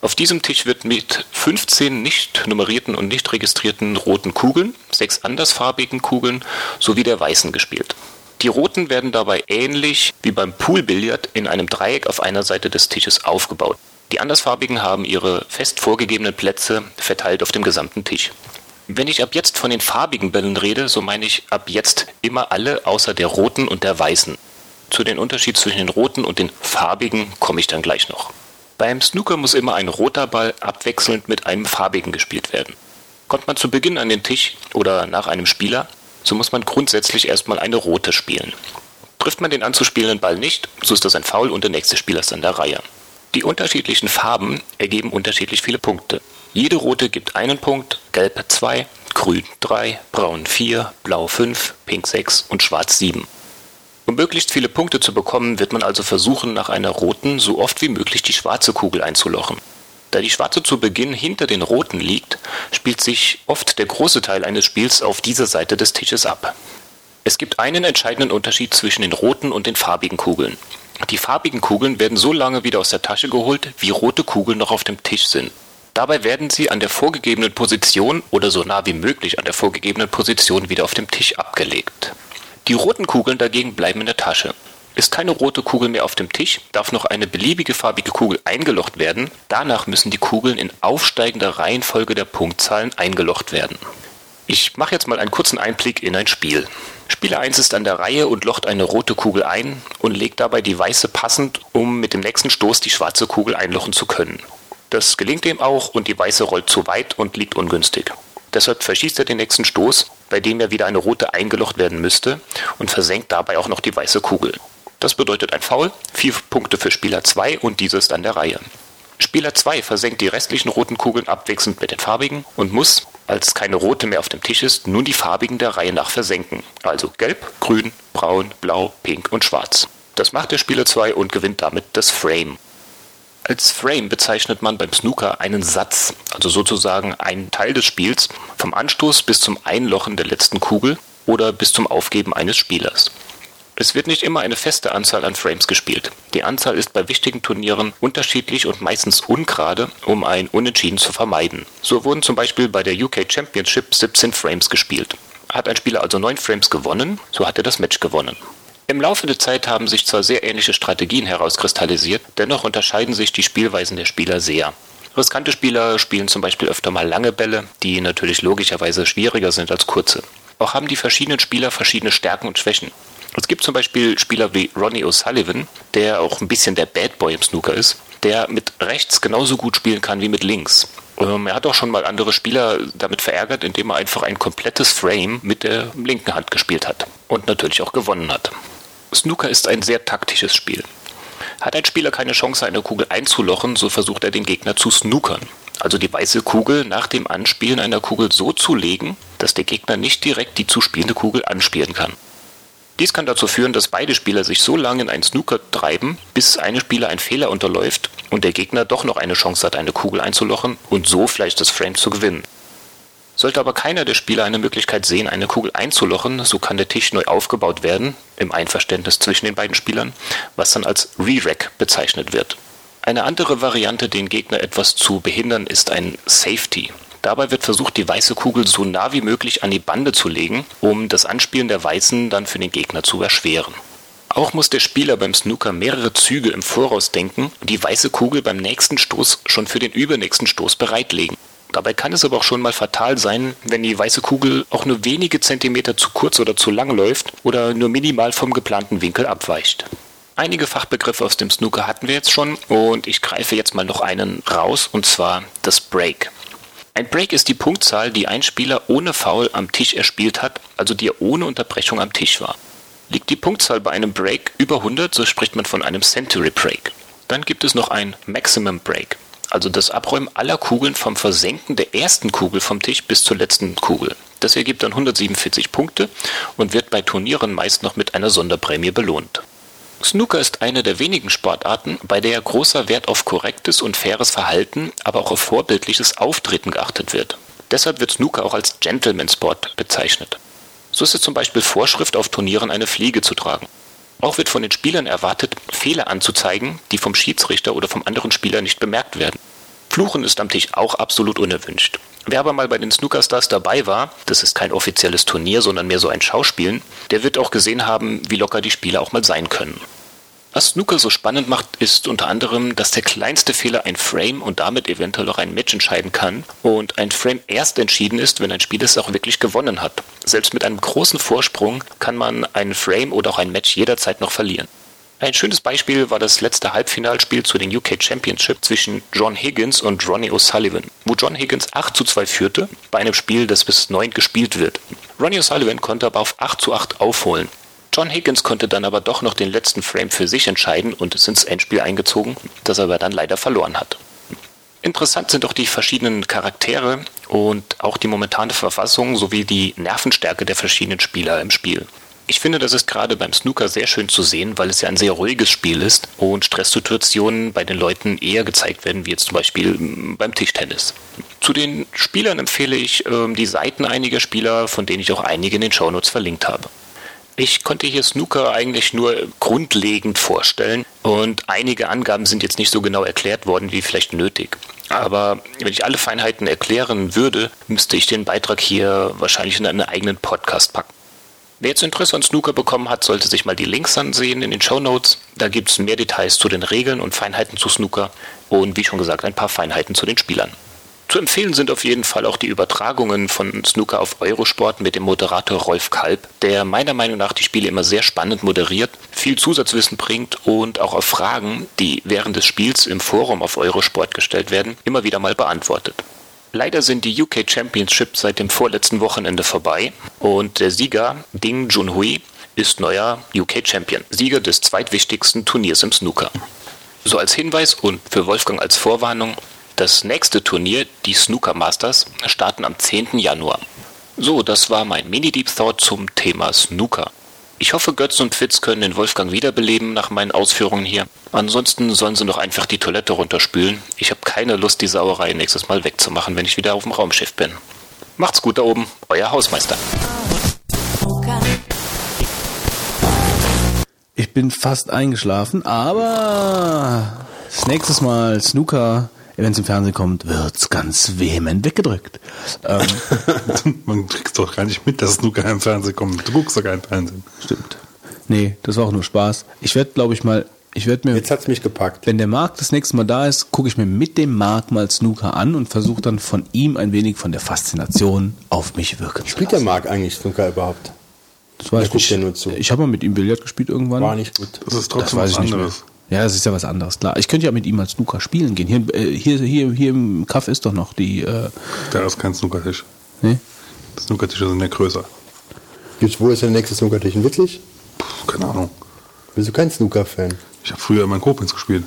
Auf diesem Tisch wird mit 15 nicht nummerierten und nicht registrierten roten Kugeln, sechs andersfarbigen Kugeln sowie der weißen gespielt. Die roten werden dabei ähnlich wie beim Poolbillard in einem Dreieck auf einer Seite des Tisches aufgebaut. Die andersfarbigen haben ihre fest vorgegebenen Plätze verteilt auf dem gesamten Tisch. Wenn ich ab jetzt von den farbigen Bällen rede, so meine ich ab jetzt immer alle außer der roten und der weißen. Zu den Unterschied zwischen den roten und den farbigen komme ich dann gleich noch. Beim Snooker muss immer ein roter Ball abwechselnd mit einem farbigen gespielt werden. Kommt man zu Beginn an den Tisch oder nach einem Spieler, so muss man grundsätzlich erstmal eine rote spielen. Trifft man den anzuspielenden Ball nicht, so ist das ein Foul und der nächste Spieler ist an der Reihe. Die unterschiedlichen Farben ergeben unterschiedlich viele Punkte. Jede rote gibt einen Punkt, gelb 2, grün 3, braun 4, blau 5, pink 6 und schwarz 7. Um möglichst viele Punkte zu bekommen, wird man also versuchen, nach einer roten so oft wie möglich die schwarze Kugel einzulochen. Da die schwarze zu Beginn hinter den roten liegt, spielt sich oft der große Teil eines Spiels auf dieser Seite des Tisches ab. Es gibt einen entscheidenden Unterschied zwischen den roten und den farbigen Kugeln. Die farbigen Kugeln werden so lange wieder aus der Tasche geholt, wie rote Kugeln noch auf dem Tisch sind. Dabei werden sie an der vorgegebenen Position oder so nah wie möglich an der vorgegebenen Position wieder auf dem Tisch abgelegt. Die roten Kugeln dagegen bleiben in der Tasche. Ist keine rote Kugel mehr auf dem Tisch, darf noch eine beliebige farbige Kugel eingelocht werden. Danach müssen die Kugeln in aufsteigender Reihenfolge der Punktzahlen eingelocht werden. Ich mache jetzt mal einen kurzen Einblick in ein Spiel. Spieler 1 ist an der Reihe und locht eine rote Kugel ein und legt dabei die weiße passend, um mit dem nächsten Stoß die schwarze Kugel einlochen zu können. Das gelingt ihm auch und die weiße rollt zu weit und liegt ungünstig. Deshalb verschießt er den nächsten Stoß, bei dem ja wieder eine rote eingelocht werden müsste und versenkt dabei auch noch die weiße Kugel. Das bedeutet ein Foul, vier Punkte für Spieler 2 und dieser ist an der Reihe. Spieler 2 versenkt die restlichen roten Kugeln abwechselnd mit den farbigen und muss, als keine rote mehr auf dem Tisch ist, nun die farbigen der Reihe nach versenken. Also gelb, grün, braun, blau, pink und schwarz. Das macht der Spieler 2 und gewinnt damit das Frame. Als Frame bezeichnet man beim Snooker einen Satz, also sozusagen einen Teil des Spiels, vom Anstoß bis zum Einlochen der letzten Kugel oder bis zum Aufgeben eines Spielers. Es wird nicht immer eine feste Anzahl an Frames gespielt. Die Anzahl ist bei wichtigen Turnieren unterschiedlich und meistens ungerade, um ein Unentschieden zu vermeiden. So wurden zum Beispiel bei der UK Championship 17 Frames gespielt. Hat ein Spieler also 9 Frames gewonnen, so hat er das Match gewonnen. Im Laufe der Zeit haben sich zwar sehr ähnliche Strategien herauskristallisiert, dennoch unterscheiden sich die Spielweisen der Spieler sehr. Riskante Spieler spielen zum Beispiel öfter mal lange Bälle, die natürlich logischerweise schwieriger sind als kurze. Auch haben die verschiedenen Spieler verschiedene Stärken und Schwächen. Es gibt zum Beispiel Spieler wie Ronnie O'Sullivan, der auch ein bisschen der Bad Boy im Snooker ist, der mit rechts genauso gut spielen kann wie mit links. Ähm, er hat auch schon mal andere Spieler damit verärgert, indem er einfach ein komplettes Frame mit der linken Hand gespielt hat und natürlich auch gewonnen hat. Snooker ist ein sehr taktisches Spiel. Hat ein Spieler keine Chance, eine Kugel einzulochen, so versucht er den Gegner zu snookern. Also die weiße Kugel nach dem Anspielen einer Kugel so zu legen, dass der Gegner nicht direkt die zu spielende Kugel anspielen kann. Dies kann dazu führen, dass beide Spieler sich so lange in einen Snooker treiben, bis eine Spieler ein Fehler unterläuft und der Gegner doch noch eine Chance hat, eine Kugel einzulochen und so vielleicht das Frame zu gewinnen. Sollte aber keiner der Spieler eine Möglichkeit sehen, eine Kugel einzulochen, so kann der Tisch neu aufgebaut werden, im Einverständnis zwischen den beiden Spielern, was dann als Re-Rack bezeichnet wird. Eine andere Variante, den Gegner etwas zu behindern, ist ein Safety. Dabei wird versucht, die weiße Kugel so nah wie möglich an die Bande zu legen, um das Anspielen der Weißen dann für den Gegner zu erschweren. Auch muss der Spieler beim Snooker mehrere Züge im Voraus denken und die weiße Kugel beim nächsten Stoß schon für den übernächsten Stoß bereitlegen. Dabei kann es aber auch schon mal fatal sein, wenn die weiße Kugel auch nur wenige Zentimeter zu kurz oder zu lang läuft oder nur minimal vom geplanten Winkel abweicht. Einige Fachbegriffe aus dem Snooker hatten wir jetzt schon und ich greife jetzt mal noch einen raus und zwar das Break. Ein Break ist die Punktzahl, die ein Spieler ohne Foul am Tisch erspielt hat, also die er ohne Unterbrechung am Tisch war. Liegt die Punktzahl bei einem Break über 100, so spricht man von einem Century Break. Dann gibt es noch ein Maximum Break also das Abräumen aller Kugeln vom Versenken der ersten Kugel vom Tisch bis zur letzten Kugel. Das ergibt dann 147 Punkte und wird bei Turnieren meist noch mit einer Sonderprämie belohnt. Snooker ist eine der wenigen Sportarten, bei der großer Wert auf korrektes und faires Verhalten, aber auch auf vorbildliches Auftreten geachtet wird. Deshalb wird Snooker auch als Gentleman-Sport bezeichnet. So ist es zum Beispiel Vorschrift, auf Turnieren eine Fliege zu tragen. Auch wird von den Spielern erwartet, Fehler anzuzeigen, die vom Schiedsrichter oder vom anderen Spieler nicht bemerkt werden. Fluchen ist am Tisch auch absolut unerwünscht. Wer aber mal bei den Snookerstars dabei war, das ist kein offizielles Turnier, sondern mehr so ein Schauspielen, der wird auch gesehen haben, wie locker die Spieler auch mal sein können. Was Snooker so spannend macht, ist unter anderem, dass der kleinste Fehler ein Frame und damit eventuell auch ein Match entscheiden kann und ein Frame erst entschieden ist, wenn ein Spieler es auch wirklich gewonnen hat. Selbst mit einem großen Vorsprung kann man einen Frame oder auch ein Match jederzeit noch verlieren. Ein schönes Beispiel war das letzte Halbfinalspiel zu den UK Championship zwischen John Higgins und Ronnie O'Sullivan, wo John Higgins 8 zu 2 führte, bei einem Spiel, das bis 9 gespielt wird. Ronnie O'Sullivan konnte aber auf 8 zu 8 aufholen. John Higgins konnte dann aber doch noch den letzten Frame für sich entscheiden und ist ins Endspiel eingezogen, das er aber dann leider verloren hat. Interessant sind auch die verschiedenen Charaktere und auch die momentane Verfassung sowie die Nervenstärke der verschiedenen Spieler im Spiel. Ich finde, das ist gerade beim Snooker sehr schön zu sehen, weil es ja ein sehr ruhiges Spiel ist und Stresssituationen bei den Leuten eher gezeigt werden, wie jetzt zum Beispiel mm, beim Tischtennis. Zu den Spielern empfehle ich ähm, die Seiten einiger Spieler, von denen ich auch einige in den Shownotes verlinkt habe. Ich konnte hier Snooker eigentlich nur grundlegend vorstellen und einige Angaben sind jetzt nicht so genau erklärt worden wie vielleicht nötig. Aber wenn ich alle Feinheiten erklären würde, müsste ich den Beitrag hier wahrscheinlich in einen eigenen Podcast packen. Wer jetzt Interesse an Snooker bekommen hat, sollte sich mal die Links ansehen in den Show Notes. Da gibt es mehr Details zu den Regeln und Feinheiten zu Snooker und wie schon gesagt ein paar Feinheiten zu den Spielern. Zu empfehlen sind auf jeden Fall auch die Übertragungen von Snooker auf Eurosport mit dem Moderator Rolf Kalb, der meiner Meinung nach die Spiele immer sehr spannend moderiert, viel Zusatzwissen bringt und auch auf Fragen, die während des Spiels im Forum auf Eurosport gestellt werden, immer wieder mal beantwortet. Leider sind die UK Championships seit dem vorletzten Wochenende vorbei und der Sieger Ding Junhui ist neuer UK Champion, Sieger des zweitwichtigsten Turniers im Snooker. So als Hinweis und für Wolfgang als Vorwarnung, das nächste Turnier, die Snooker Masters, starten am 10. Januar. So, das war mein Mini-Deep Thought zum Thema Snooker. Ich hoffe, Götz und Fitz können den Wolfgang wiederbeleben nach meinen Ausführungen hier. Ansonsten sollen sie noch einfach die Toilette runterspülen. Ich habe keine Lust, die Sauerei nächstes Mal wegzumachen, wenn ich wieder auf dem Raumschiff bin. Macht's gut da oben, euer Hausmeister. Ich bin fast eingeschlafen, aber das nächste Mal Snooker, wenn es im Fernsehen kommt, wird's ganz vehement weggedrückt. Ähm, *laughs* Man kriegt doch gar nicht mit, dass Snooker im Fernsehen kommt. Du guckst doch keinen Fernsehen. stimmt. Nee, das war auch nur Spaß. Ich werde, glaube ich, mal, ich werde mir, Jetzt hat's mich gepackt. wenn der Marc das nächste Mal da ist, gucke ich mir mit dem Marc mal Snooker an und versuche dann von ihm ein wenig von der Faszination auf mich wirken zu Spielt der lassen. Marc eigentlich Snooker überhaupt? Das weiß Der ich guckt nicht. ja nur zu. Ich habe mal mit ihm Billard gespielt irgendwann. War nicht gut. Das ist Das trotzdem weiß was ich nicht mehr. anderes. Ja, das ist ja was anderes, klar. Ich könnte ja mit ihm als Snooker spielen gehen. Hier, äh, hier, hier, hier im Kaff ist doch noch die, äh, Da ist kein Snookertisch. ne? Snookertische sind ja größer. Gibt's, wo ist der nächste Snookertisch? In Wittlich? Puh, keine Ahnung. Bist du kein Snooker-Fan? Ich habe früher immer in Koblenz gespielt.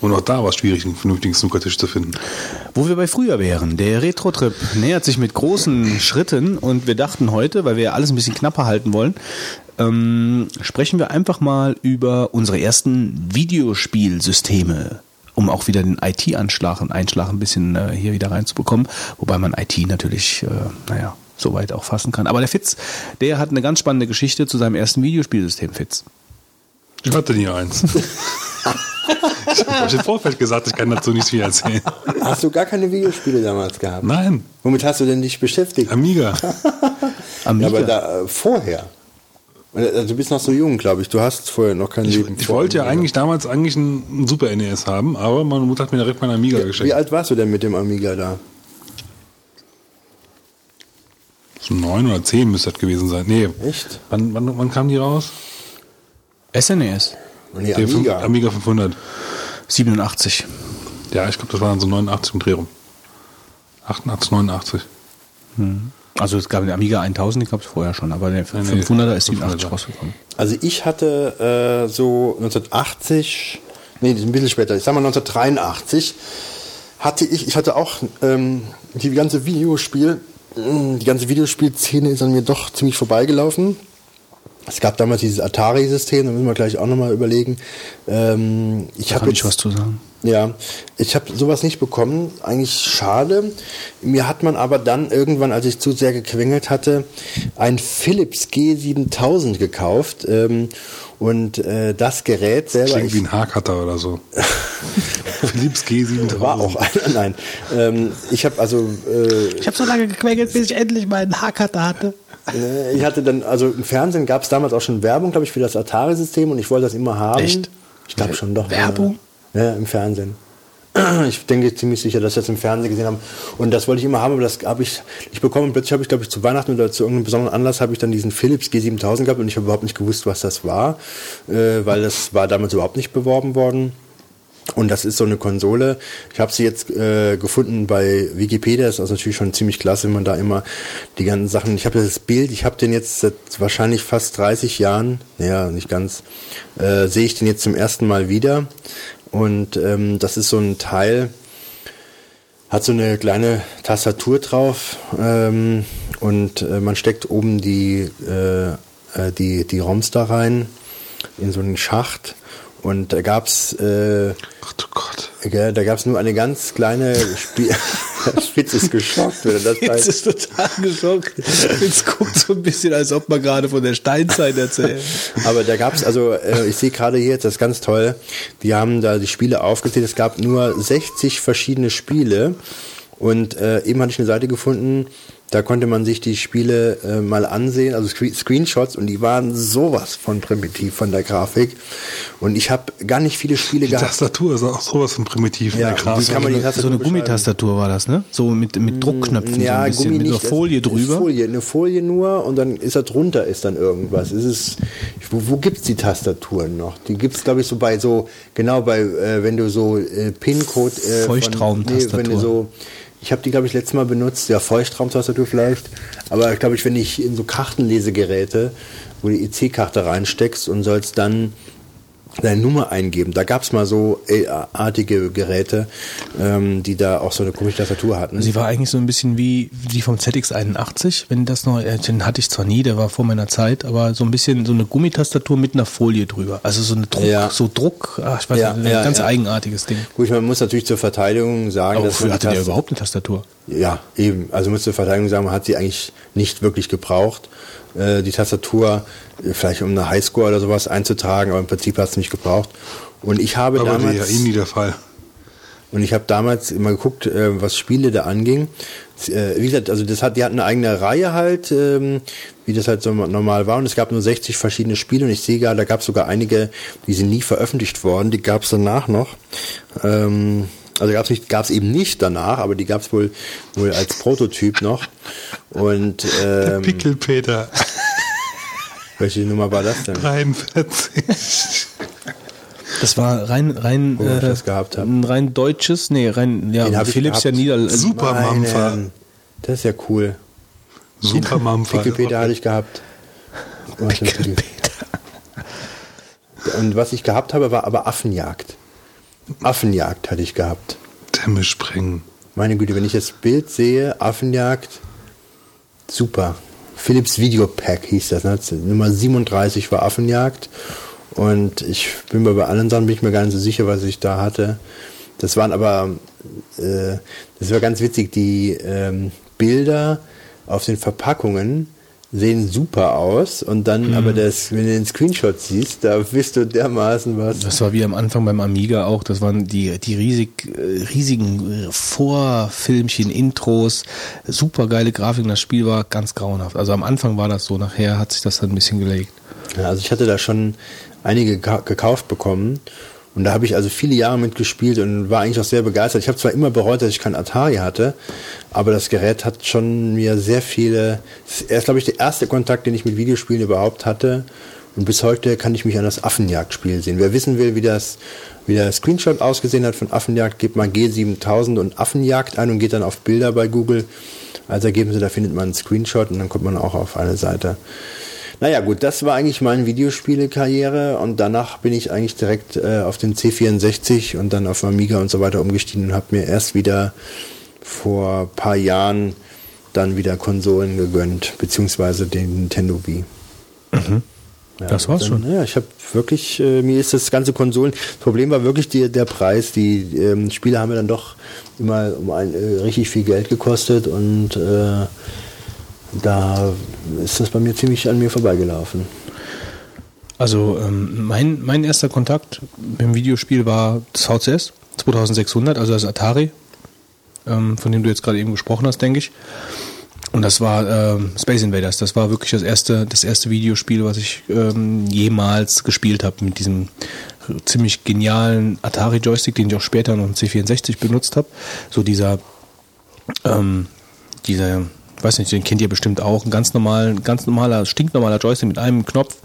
Und auch da war es schwierig, einen vernünftigen Snookertisch zu finden. Wo wir bei früher wären. Der Retro-Trip nähert sich mit großen Schritten und wir dachten heute, weil wir ja alles ein bisschen knapper halten wollen, ähm, sprechen wir einfach mal über unsere ersten Videospielsysteme, um auch wieder den IT-Anschlag und Einschlag ein bisschen äh, hier wieder reinzubekommen, wobei man IT natürlich, äh, naja, soweit auch fassen kann. Aber der Fitz, der hat eine ganz spannende Geschichte zu seinem ersten Videospielsystem, Fitz. Ich hatte nie eins. *laughs* ich habe im Vorfeld gesagt, ich kann dazu nicht viel erzählen. Hast du gar keine Videospiele damals gehabt? Nein, Womit hast du denn dich beschäftigt? Amiga. Amiga. *laughs* Ja, aber da, äh, vorher. Also, du bist noch so jung, glaube ich. Du hast vorher noch kein Ich, Leben. ich wollte ja eigentlich damals eigentlich einen Super NES haben, aber meine Mutter hat mir direkt meinen Amiga Wie geschenkt. alt warst du denn mit dem Amiga da? So neun oder zehn müsste das gewesen sein. Nee. Echt? Wann, wann, wann kam die raus? SNES. Nee, Der Amiga. Amiga 500. 87. Ja, ich glaube, das war dann so 89 im Dreh rum. 88, 89. Also es gab den Amiga 1000, den gab es vorher schon, aber der Nee, nee, 500er ist 87 500er. rausgekommen. Also ich hatte äh, so 1980, nee, das ist ein bisschen später, ich sag mal 1983, hatte ich, ich hatte auch ähm, die ganze Videospiel, mh, die ganze Videospielszene ist an mir doch ziemlich vorbeigelaufen. Es gab damals dieses Atari-System, da müssen wir gleich auch nochmal überlegen. Ähm, ich habe ich was zu sagen. Ja, ich habe sowas nicht bekommen. Eigentlich schade. Mir hat man aber dann irgendwann, als ich zu sehr gequengelt hatte, ein Philips G7000 gekauft. Ähm, und äh, das Gerät selber Klingt wie ein Haarcutter oder so. *laughs* Philips G7000. war auch einer. Nein, ähm, ich habe also äh, Ich habe so lange gequengelt, bis ich endlich meinen Haarcutter hatte. Nee, Ich hatte dann, also im Fernsehen gab es damals auch schon Werbung, glaube ich, für das Atari-System und ich wollte das immer haben. Echt? Ich glaube schon doch. Werbung? Ja, ja, im Fernsehen. *clears throat* Ich denke ziemlich sicher, dass ich das im Fernsehen gesehen habe. Und das wollte ich immer haben, aber das habe ich nicht bekommen. Plötzlich habe ich, glaube ich, zu Weihnachten oder zu irgendeinem besonderen Anlass habe ich dann diesen Philips G7000 gehabt und ich habe überhaupt nicht gewusst, was das war, äh, weil das war damals überhaupt nicht beworben worden. Und das ist so eine Konsole. Ich habe sie jetzt äh, gefunden bei Wikipedia. Das ist also natürlich schon ziemlich klasse, wenn man da immer die ganzen Sachen. Ich habe das Bild. Ich habe den jetzt seit wahrscheinlich fast 30 Jahren. Naja, nicht ganz. Äh, sehe ich den jetzt zum ersten Mal wieder. Und ähm, das ist so ein Teil. Hat so eine kleine Tastatur drauf ähm, und äh, man steckt oben die, äh, äh, die, die ROMs da rein in so einen Schacht und da gab's äh, Ach du Gott. Gell, da gab es nur eine ganz kleine Spiel. *laughs* *laughs* Spitz ist geschockt, wenn das weiß. ist total geschockt. Jetzt guckt so ein bisschen, als ob man gerade von der Steinzeit erzählt. Aber da gab es, also äh, ich sehe gerade hier jetzt, das ist ganz toll, die haben da die Spiele aufgezählt, es gab nur 60 verschiedene Spiele und äh, eben hatte ich eine Seite gefunden, da konnte man sich die Spiele äh, mal ansehen, also Screen Screenshots und die waren sowas von primitiv von der Grafik und ich habe gar nicht viele Spiele Die gehabt. Tastatur ist auch sowas von primitiv in Ja, der wie Grafik. kann man die So eine? Gummitastatur war das, ne? So mit, mit Druckknöpfen so ein bisschen, mit einer nicht. Folie Es ist drüber. Folie, eine Folie nur und dann ist da drunter ist dann irgendwas. Es ist, wo, wo gibt's die Tastaturen noch? Die gibt's glaube ich so bei so genau bei äh, wenn du so äh, PIN-Code äh, von- Feuchtraumtastatur. wenn du so ich habe die glaube ich letztes Mal benutzt, ja Feuchtraumtastatur vielleicht, aber glaube ich, wenn ich in so Kartenlesegeräte, wo die EC-Karte reinsteckst und sollst dann deine Nummer eingeben. Da gab's mal so äh, artige Geräte, ähm, die da auch so eine komische Tastatur hatten. Sie war eigentlich so ein bisschen wie die vom ZX81, wenn das noch, äh, den hatte ich zwar nie, der war vor meiner Zeit, aber so ein bisschen so eine Gummitastatur mit einer Folie drüber. Also so eine Druck, Ja. so Druck, ach, ich weiß Ja, nicht, ein ja, ganz eigenartiges Ding. Gut, man muss natürlich zur Verteidigung sagen, Aber dass wofür hatte der überhaupt eine Tastatur? Ja, eben. Also muss zur Verteidigung sagen, man hat sie eigentlich nicht wirklich gebraucht. Äh, die Tastatur äh, vielleicht um eine Highscore oder sowas einzutragen, aber im Prinzip hat es nicht gebraucht. Und ich habe Aber damals ja eh nie der Fall. und ich habe damals immer geguckt, äh, was Spiele da anging. Äh, wie gesagt, also das hat, die hatten eine eigene Reihe halt, ähm, wie das halt so normal war. Und es gab nur 60 verschiedene Spiele. Und ich sehe gerade, da gab es sogar einige, die sind nie veröffentlicht worden. Die gab es danach noch. Ähm, also gab es nicht, gab es eben nicht danach, aber die gab es wohl wohl als Prototyp noch. Und ähm, Pickelpeter *laughs* welche Nummer war das denn? 43. Das war rein, rein, Wo ich äh, das gehabt hab. ein rein deutsches, nee, rein, ja, Den Philips ja gehabt. Nieder, Super Mampfer. Meine, das ist ja cool. Super Mampfer. Pickelpeter hatte ich gehabt. Und was ich gehabt habe, war aber Affenjagd. Affenjagd hatte ich gehabt. Dämme sprengen. Meine Güte, wenn ich das Bild sehe, Affenjagd, super. Philips Videopack hieß das, ne? Nummer 37 war Affenjagd. Und ich bin mir bei allen Sachen bin ich mir gar nicht so sicher, was ich da hatte. Das waren aber, äh, das war ganz witzig, die ähm, Bilder auf den Verpackungen sehen super aus und dann aber das, wenn du den Screenshot siehst, da bist du dermaßen was. Das war wie am Anfang beim Amiga auch. Das waren die, die riesig, riesigen Vorfilmchen, Intros, super geile Grafiken. Das Spiel war ganz grauenhaft. Also am Anfang war das so, nachher hat sich das dann ein bisschen gelegt. Ja, also ich hatte da schon einige geka- gekauft bekommen und da habe ich also viele Jahre mitgespielt und war eigentlich auch sehr begeistert. Ich habe zwar immer bereut, dass ich kein Atari hatte, aber das Gerät hat schon mir sehr viele. Er ist, glaube ich, der erste Kontakt, den ich mit Videospielen überhaupt hatte. Und bis heute kann ich mich an das Affenjagdspiel sehen. Wer wissen will, wie das, wie der Screenshot ausgesehen hat von Affenjagd, gebt mal G7000 und Affenjagd ein und geht dann auf Bilder bei Google. Als Ergebnisse, da findet man einen Screenshot und dann kommt man auch auf eine Seite. Naja, gut, das war eigentlich meine Videospiele-Karriere und danach bin ich eigentlich direkt äh, auf den C64 und dann auf Amiga und so weiter umgestiegen und habe mir erst wieder vor ein paar Jahren dann wieder Konsolen gegönnt, beziehungsweise den Nintendo Wii. Ja, Das war's dann, schon. Ja, ich habe wirklich, äh, mir ist das ganze Konsolen, das Problem war wirklich die, der Preis. Die ähm, Spiele haben mir dann doch immer um ein, äh, richtig viel Geld gekostet und äh, da ist das bei mir ziemlich an mir vorbeigelaufen. Also ähm, mein, mein erster Kontakt mit dem Videospiel war das VCS 2600, also das Atari, ähm, von dem du jetzt gerade eben gesprochen hast, denke ich. Und das war ähm, Space Invaders. Das war wirklich das erste, das erste Videospiel, was ich ähm, jemals gespielt habe mit diesem ziemlich genialen Atari Joystick, den ich auch später noch im C64 benutzt habe. So dieser, ähm, dieser, weiß nicht, den kennt ihr bestimmt auch, ein ganz normal, ganz normaler, stinknormaler Joystick mit einem Knopf,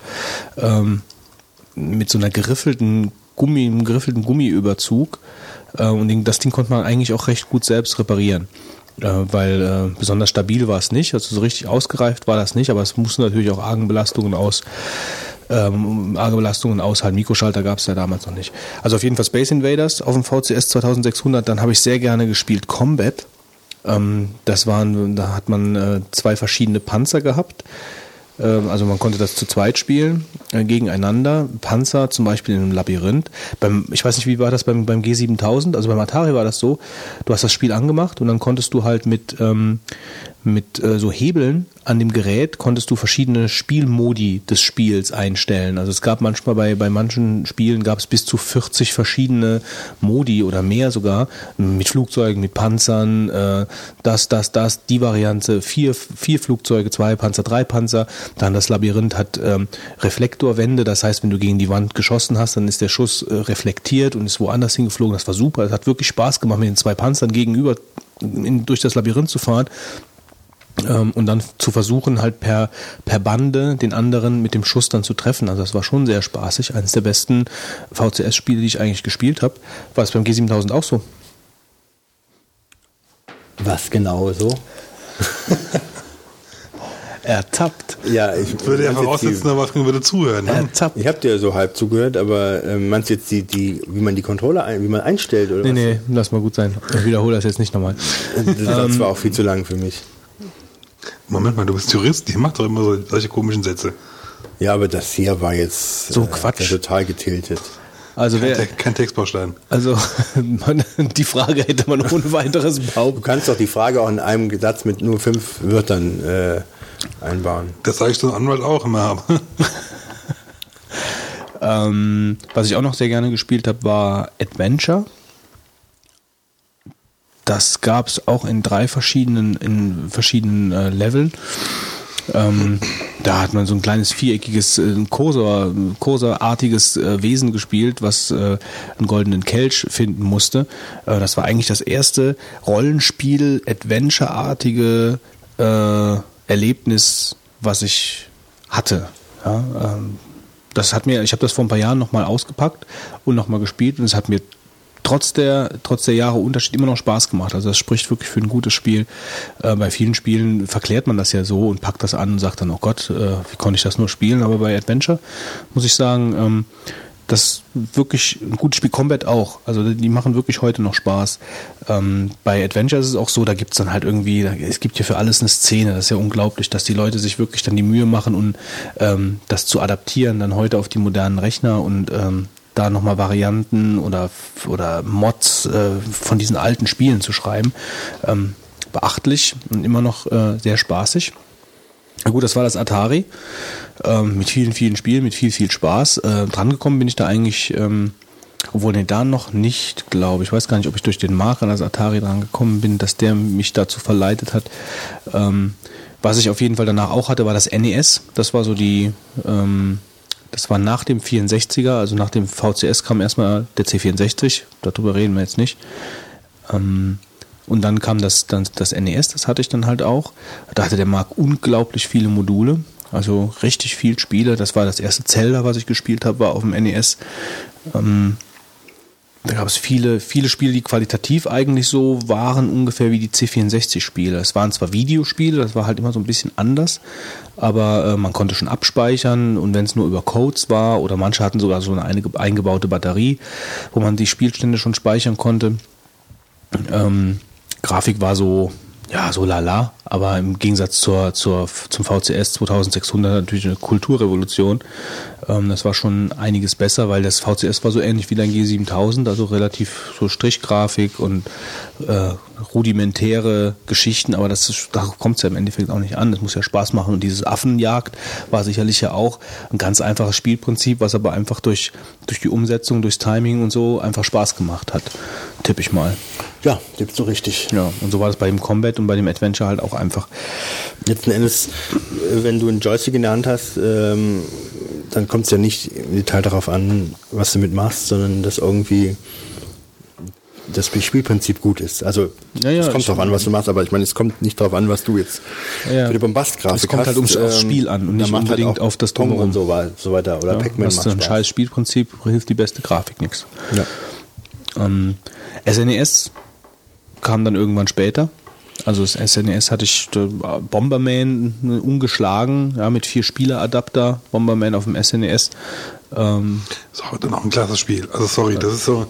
ähm, mit so einer geriffelten Gummi, einem geriffelten Gummiüberzug. Äh, und das Ding konnte man eigentlich auch recht gut selbst reparieren. Äh, weil äh, besonders stabil war es nicht, also so richtig ausgereift war das nicht, aber es mussten natürlich auch Argenbelastungen aus ähm, arge Belastungen aushalten. Mikroschalter gab es ja damals noch nicht. Also auf jeden Fall Space Invaders auf dem VCS 2600. Dann habe ich sehr gerne gespielt Combat. Ähm, das waren, da hat man äh, zwei verschiedene Panzer gehabt. Ähm, also man konnte das zu zweit spielen, äh, gegeneinander. Panzer zum Beispiel in einem Labyrinth. Beim, ich weiß nicht, wie war das beim, beim G7000? Also beim Atari war das so, du hast das Spiel angemacht und dann konntest du halt mit, ähm, mit äh, so Hebeln an dem Gerät konntest du verschiedene Spielmodi des Spiels einstellen. Also es gab manchmal bei, bei manchen Spielen gab es bis zu 40 verschiedene Modi oder mehr sogar, mit Flugzeugen, mit Panzern, äh, das, das, das, die Variante, vier, vier Flugzeuge, zwei Panzer, drei Panzer. Dann das Labyrinth hat ähm, Reflektorwände, das heißt, wenn du gegen die Wand geschossen hast, dann ist der Schuss äh, reflektiert und ist woanders hingeflogen. Das war super. Es hat wirklich Spaß gemacht, mit den zwei Panzern gegenüber in, durch das Labyrinth zu fahren ähm, und dann zu versuchen, halt per, per Bande den anderen mit dem Schuss dann zu treffen. Also das war schon sehr spaßig. Eines der besten VCS-Spiele, die ich eigentlich gespielt habe. War es beim G7000 auch so? Was genau so? *laughs* Ertappt. Ja, ich Würde ja voraussetzen, aber Wolfgang würde zuhören. Ne? Ertappt. Ich habe dir so halb zugehört, aber äh, meinst du jetzt die, die, wie man die Controller, ein, wie man einstellt oder Nee, was? nee, lass mal gut sein. Ich wiederhole das jetzt nicht nochmal. Das war auch viel zu lang für mich. Moment mal, du bist Jurist, die macht doch immer so, solche komischen Sätze. Ja, aber das hier war jetzt So Quatsch. ja, total getiltet. Also, Kein, wer, kein Textbaustein. also *laughs* man, die Frage hätte man ohne weiteres Du behaupten. kannst doch die Frage auch in einem Satz mit nur fünf Wörtern äh, einbauen. Das sage ich zum Anwalt auch immer. aber- *laughs* Ähm, was ich auch noch sehr gerne gespielt habe, war Adventure. Das gab es auch in drei verschiedenen, in verschiedenen äh, Leveln. Ähm, da hat man so ein kleines viereckiges, äh, Cursor, Cursor-artiges äh, Wesen gespielt, was äh, einen goldenen Kelch finden musste. Äh, das war eigentlich das erste Rollenspiel, Adventure-artige äh, Erlebnis, was ich hatte. Ja, ähm, das hat mir, ich habe das vor ein paar Jahren nochmal ausgepackt und nochmal gespielt und es hat mir trotz der, trotz der Jahre Unterschied immer noch Spaß gemacht. Also das spricht wirklich für ein gutes Spiel. Äh, bei vielen Spielen verklärt man das ja so und packt das an und sagt dann, oh Gott, äh, wie konnte ich das nur spielen? Aber bei Adventure muss ich sagen, ähm, das wirklich ein gutes Spiel, Combat auch. Also die machen wirklich heute noch Spaß. Ähm, bei Adventure ist es auch so, da gibt's dann halt irgendwie, es gibt hier für alles eine Szene. Das ist ja unglaublich, dass die Leute sich wirklich dann die Mühe machen, um ähm, das zu adaptieren, dann heute auf die modernen Rechner und ähm, da nochmal Varianten oder, oder Mods äh, von diesen alten Spielen zu schreiben. Ähm, beachtlich und immer noch äh, sehr spaßig. Na gut, das war das Atari. Ähm, mit vielen, vielen Spielen, mit viel, viel Spaß. Äh, drangekommen bin ich da eigentlich, ähm, obwohl nee, da noch nicht, glaube ich. Weiß gar nicht, ob ich durch den Marker das Atari drangekommen bin, dass der mich dazu verleitet hat. Ähm, was ich auf jeden Fall danach auch hatte, war das NES. Das war so die, ähm, das war nach dem 64er, also nach dem VCS kam erstmal der C64. Darüber reden wir jetzt nicht. Ähm, und dann kam das, dann das NES, das hatte ich dann halt auch. Da hatte der Marc unglaublich viele Module, also richtig viel Spiele. Das war das erste Zelda, was ich gespielt habe, war auf dem NES. Ähm, da gab es viele, viele Spiele, die qualitativ eigentlich so waren, ungefähr wie die C64-Spiele. Es waren zwar Videospiele, das war halt immer so ein bisschen anders, aber äh, man konnte schon abspeichern und wenn es nur über Codes war oder manche hatten sogar so eine einge- eingebaute Batterie, wo man die Spielstände schon speichern konnte. Ähm, Grafik war so, ja, so lala, aber im Gegensatz zur, zur, zum VCS 2600 natürlich eine Kulturrevolution. Ähm, das war schon einiges besser, weil das VCS war so ähnlich wie dein G7000, also relativ so Strichgrafik und äh, rudimentäre Geschichten, aber das ist, da kommt es ja im Endeffekt auch nicht an. Das muss ja Spaß machen und dieses Affenjagd war sicherlich ja auch ein ganz einfaches Spielprinzip, was aber einfach durch, durch die Umsetzung, durchs Timing und so einfach Spaß gemacht hat. Tipp ich mal. Ja, gibst du richtig. Ja, und so war das bei dem Combat und bei dem Adventure halt auch auch einfach. Letzten Endes, äh, wenn du einen Joystick in der Hand hast, ähm, dann kommt es ja nicht im Detail darauf an, was du mit machst, sondern dass irgendwie das Spielprinzip gut ist. Also Ja, ja, es kommt darauf an, was du machst, aber ich meine, es kommt nicht darauf an, was du jetzt Ja, für die Bombastgrafik Es kommt halt ums- aufs Spiel an und nicht halt unbedingt auch auf das Drumherum. und so, wei- so weiter. Oder Ja, Pac-Man macht ein scheiß Spielprinzip, hilft die beste Grafik nichts. Ja. Ähm, SNES kam dann irgendwann später. Also das SNES hatte ich Bomberman äh, ungeschlagen, ja, mit vier Spieleradapter, Bomberman auf dem SNES. Ähm, Ist heute noch ein klasse Spiel. Also sorry, das ist so,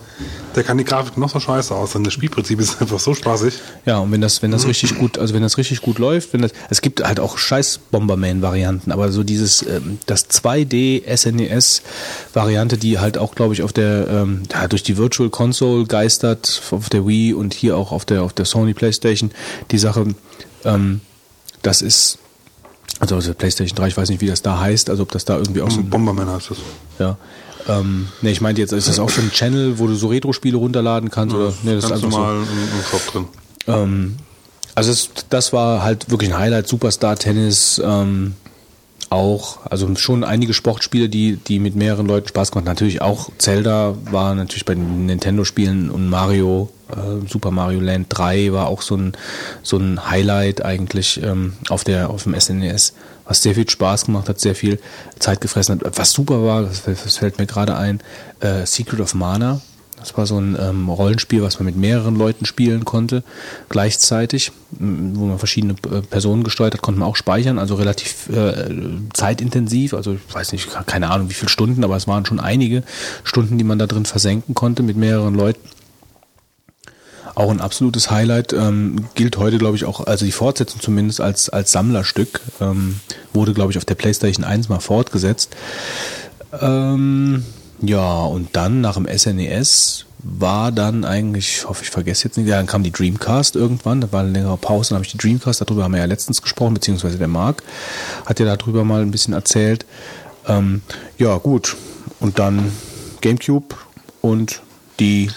der kann die Grafik noch so scheiße aus, denn das Spielprinzip ist *laughs* einfach so spaßig. ja, und wenn das, wenn das richtig gut, also wenn das richtig gut läuft, wenn das, es gibt halt auch scheiß Bomberman-Varianten, aber so dieses, ähm, das 2D SNES-Variante, die halt auch, glaube ich, auf der, ähm, ja, durch die Virtual Console geistert, auf der Wii und hier auch auf der, auf der Sony Playstation, die Sache, ähm, das ist, also der Playstation 3, ich weiß nicht, wie das da heißt, also ob das da irgendwie auch so ein Bomberman heißt das. Ja. Ähm, ne, ich meinte jetzt, ist das auch so ein Channel, wo du so Retro-Spiele runterladen kannst? oder? Nee, das ist einfach normal im, im Shop drin. so. Ähm, also es, das war halt wirklich ein Highlight. Superstar Tennis ähm, auch. Also schon einige Sportspiele, die, die mit mehreren Leuten Spaß gemacht haben. Natürlich auch Zelda war natürlich bei den Nintendo-Spielen und Mario, äh, Super Mario Land 3 war auch so ein, so ein Highlight eigentlich ähm, auf, der, auf dem SNES, was sehr viel Spaß gemacht hat, sehr viel Zeit gefressen hat. Was super war, das, fällt- das fällt mir gerade ein, äh, Secret of Mana. Das war so ein ähm, Rollenspiel, was man mit mehreren Leuten spielen konnte, gleichzeitig, wo man verschiedene äh, Personen gesteuert hat, konnte man auch speichern, also relativ äh, zeitintensiv, also ich weiß nicht, keine Ahnung wie viele Stunden, aber es waren schon einige Stunden, die man da drin versenken konnte mit mehreren Leuten. Auch ein absolutes Highlight, ähm, gilt heute, glaube ich, auch, also die Fortsetzung zumindest als, als Sammlerstück, ähm, wurde, glaube ich, auf der PlayStation 1 mal fortgesetzt. Ähm, ja, und dann nach dem SNES war dann eigentlich, ich hoffe, ich vergesse jetzt nicht, ja, dann kam die Dreamcast irgendwann, da war eine längere Pause, dann habe ich die Dreamcast, darüber haben wir ja letztens gesprochen, beziehungsweise der Marc hat ja darüber mal ein bisschen erzählt. Ähm, ja, gut. Und dann Gamecube und die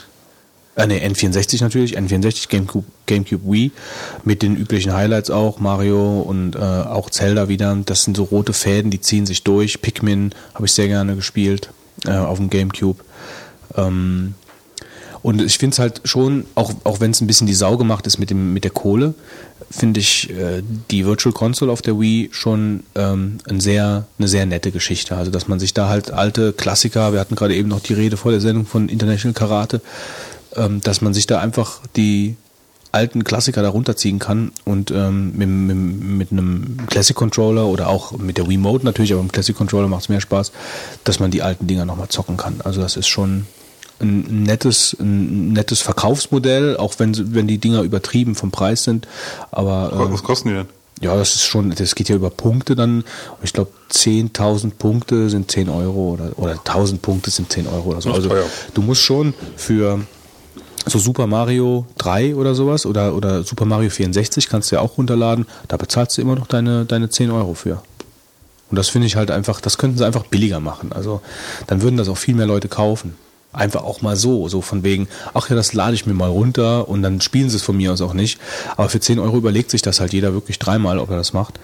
äh, nee, N64 natürlich, N64, Gamecube, Gamecube Wii, mit den üblichen Highlights auch, Mario und äh, auch Zelda wieder. Das sind so rote Fäden, die ziehen sich durch. Pikmin habe ich sehr gerne gespielt äh, auf dem Gamecube. Ähm, und ich finde es halt schon, auch, auch wenn es ein bisschen die Sau gemacht ist mit, dem, mit der Kohle, finde ich äh, die Virtual Console auf der Wii schon ähm, ein sehr, eine sehr nette Geschichte. Also, dass man sich da halt alte Klassiker, wir hatten gerade eben noch die Rede vor der Sendung von International Karate, ähm, dass man sich da einfach die alten Klassiker da runterziehen kann und ähm, mit, mit, mit einem Classic Controller oder auch mit der Wiimote natürlich, aber im Classic Controller macht es mehr Spaß, dass man die alten Dinger nochmal zocken kann. Also das ist schon ein nettes, ein nettes Verkaufsmodell, auch wenn, wenn die Dinger übertrieben vom Preis sind. Aber ähm, Was kosten die denn? ja, das ist schon, das geht ja über Punkte dann. Ich glaube, 10.000 Punkte sind 10 Euro oder, oder 1.000 Punkte sind 10 Euro oder so. Also du musst schon für so Super Mario 3 oder sowas oder, oder Super Mario 64 kannst du ja auch runterladen. Da bezahlst du immer noch deine, deine 10 Euro für. Und das finde ich halt einfach, das könnten sie einfach billiger machen. Also dann würden das auch viel mehr Leute kaufen. Einfach auch mal so, so von wegen, ach ja, das lade ich mir mal runter und dann spielen sie es von mir aus auch nicht. Aber für 10 Euro überlegt sich das halt jeder wirklich dreimal, ob er das macht.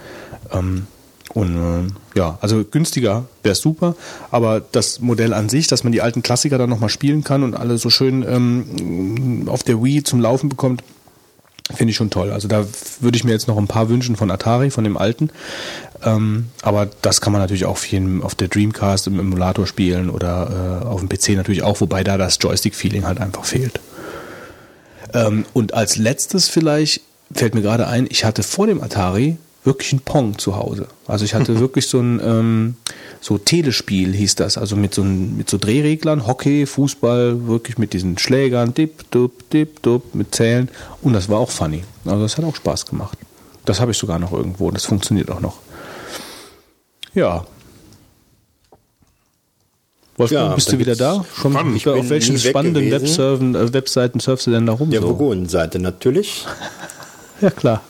Ähm, und äh, ja, also günstiger wäre super, aber das Modell an sich, dass man die alten Klassiker dann nochmal spielen kann und alle so schön ähm, auf der Wii zum Laufen bekommt, finde ich schon toll. Also da würde ich mir jetzt noch ein paar wünschen von Atari, von dem alten. Ähm, aber das kann man natürlich auch viel auf der Dreamcast im Emulator spielen oder äh, auf dem PC natürlich auch, wobei da das Joystick-Feeling halt einfach fehlt. Ähm, und als letztes vielleicht fällt mir gerade ein, ich hatte vor dem Atari wirklich ein Pong zu Hause. Also ich hatte *laughs* wirklich so ein ähm, so Telespiel hieß das, also mit so, ein, mit so Drehreglern, Hockey, Fußball, wirklich mit diesen Schlägern, dip, dup, dip, dup, mit Zählen. Und das war auch funny. Also das hat auch Spaß gemacht. Das habe ich sogar noch irgendwo und das funktioniert auch noch. Ja. Wolfgang, Ja, bist du wieder da? Schon, spannend. auf welchen spannenden. Webserven, äh, Webseiten surfst du denn da rum? Der so? Vogonen-Seite natürlich. *laughs* Ja, klar.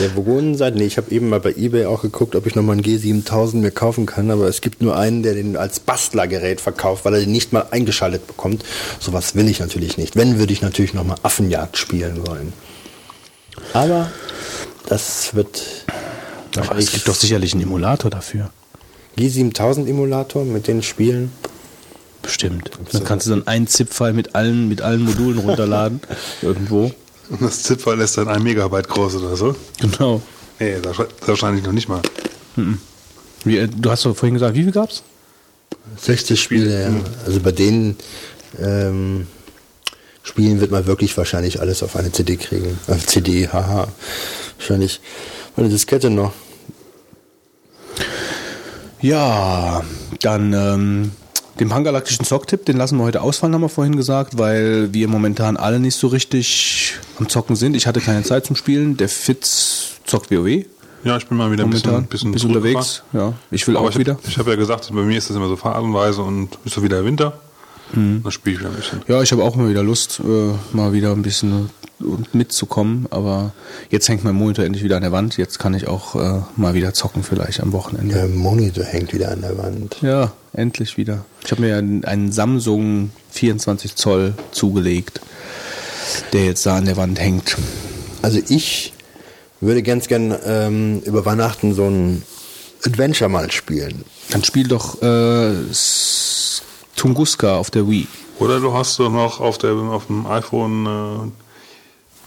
Der Vogonen-Seite, nee, ich habe eben mal bei Ebay auch geguckt, ob ich nochmal einen G7000 mir kaufen kann, aber es gibt nur einen, der den als Bastlergerät verkauft, weil er den nicht mal eingeschaltet bekommt. Sowas will ich natürlich nicht. Wenn, würde ich natürlich nochmal Affenjagd spielen wollen. Aber das wird Aber es gibt doch sicherlich einen Emulator dafür. G7000 Emulator mit den Spielen. Bestimmt. Dann kannst du dann einen ZIP-File mit allen, mit allen Modulen runterladen. *laughs* Irgendwo. Und das ZIP-File ist dann ein Megabyte groß oder so. Genau. Nee, wahrscheinlich noch nicht mal. Wie, äh, du hast doch vorhin gesagt, wie viel gab's? 60 Spiele, ja. Also bei den ähm, Spielen wird man wirklich wahrscheinlich alles auf eine CD kriegen. Auf CD, haha. Wahrscheinlich eine Diskette noch. Ja, dann ähm, den pangalaktischen Zocktipp, den lassen wir heute ausfallen, haben wir vorhin gesagt, weil wir momentan alle nicht so richtig am Zocken sind. Ich hatte keine Zeit zum Spielen. Der Fitz zockt WoW Ja, ich bin mal wieder ein bisschen, momentan, bisschen, bisschen unterwegs. Ja, ich will Aber auch ich, wieder. Ich habe ja gesagt, bei mir ist das immer so phasenweise und ist so wieder Winter. Mhm. Dann spiele ich wieder ein bisschen. Ja, ich habe auch mal wieder Lust, äh, mal wieder ein bisschen und mitzukommen. Aber jetzt hängt mein Monitor endlich wieder an der Wand. Jetzt kann ich auch äh, mal wieder zocken, vielleicht am Wochenende. Der Monitor hängt wieder an der Wand. Ja, endlich wieder. Ich habe mir einen, einen Samsung 24 Zoll zugelegt, der jetzt da an der Wand hängt. Also ich würde ganz gern ähm, über Weihnachten so ein Adventure mal spielen. Dann spiel doch äh, Tunguska auf der Wii. Oder du hast doch noch auf, der, auf dem iPhone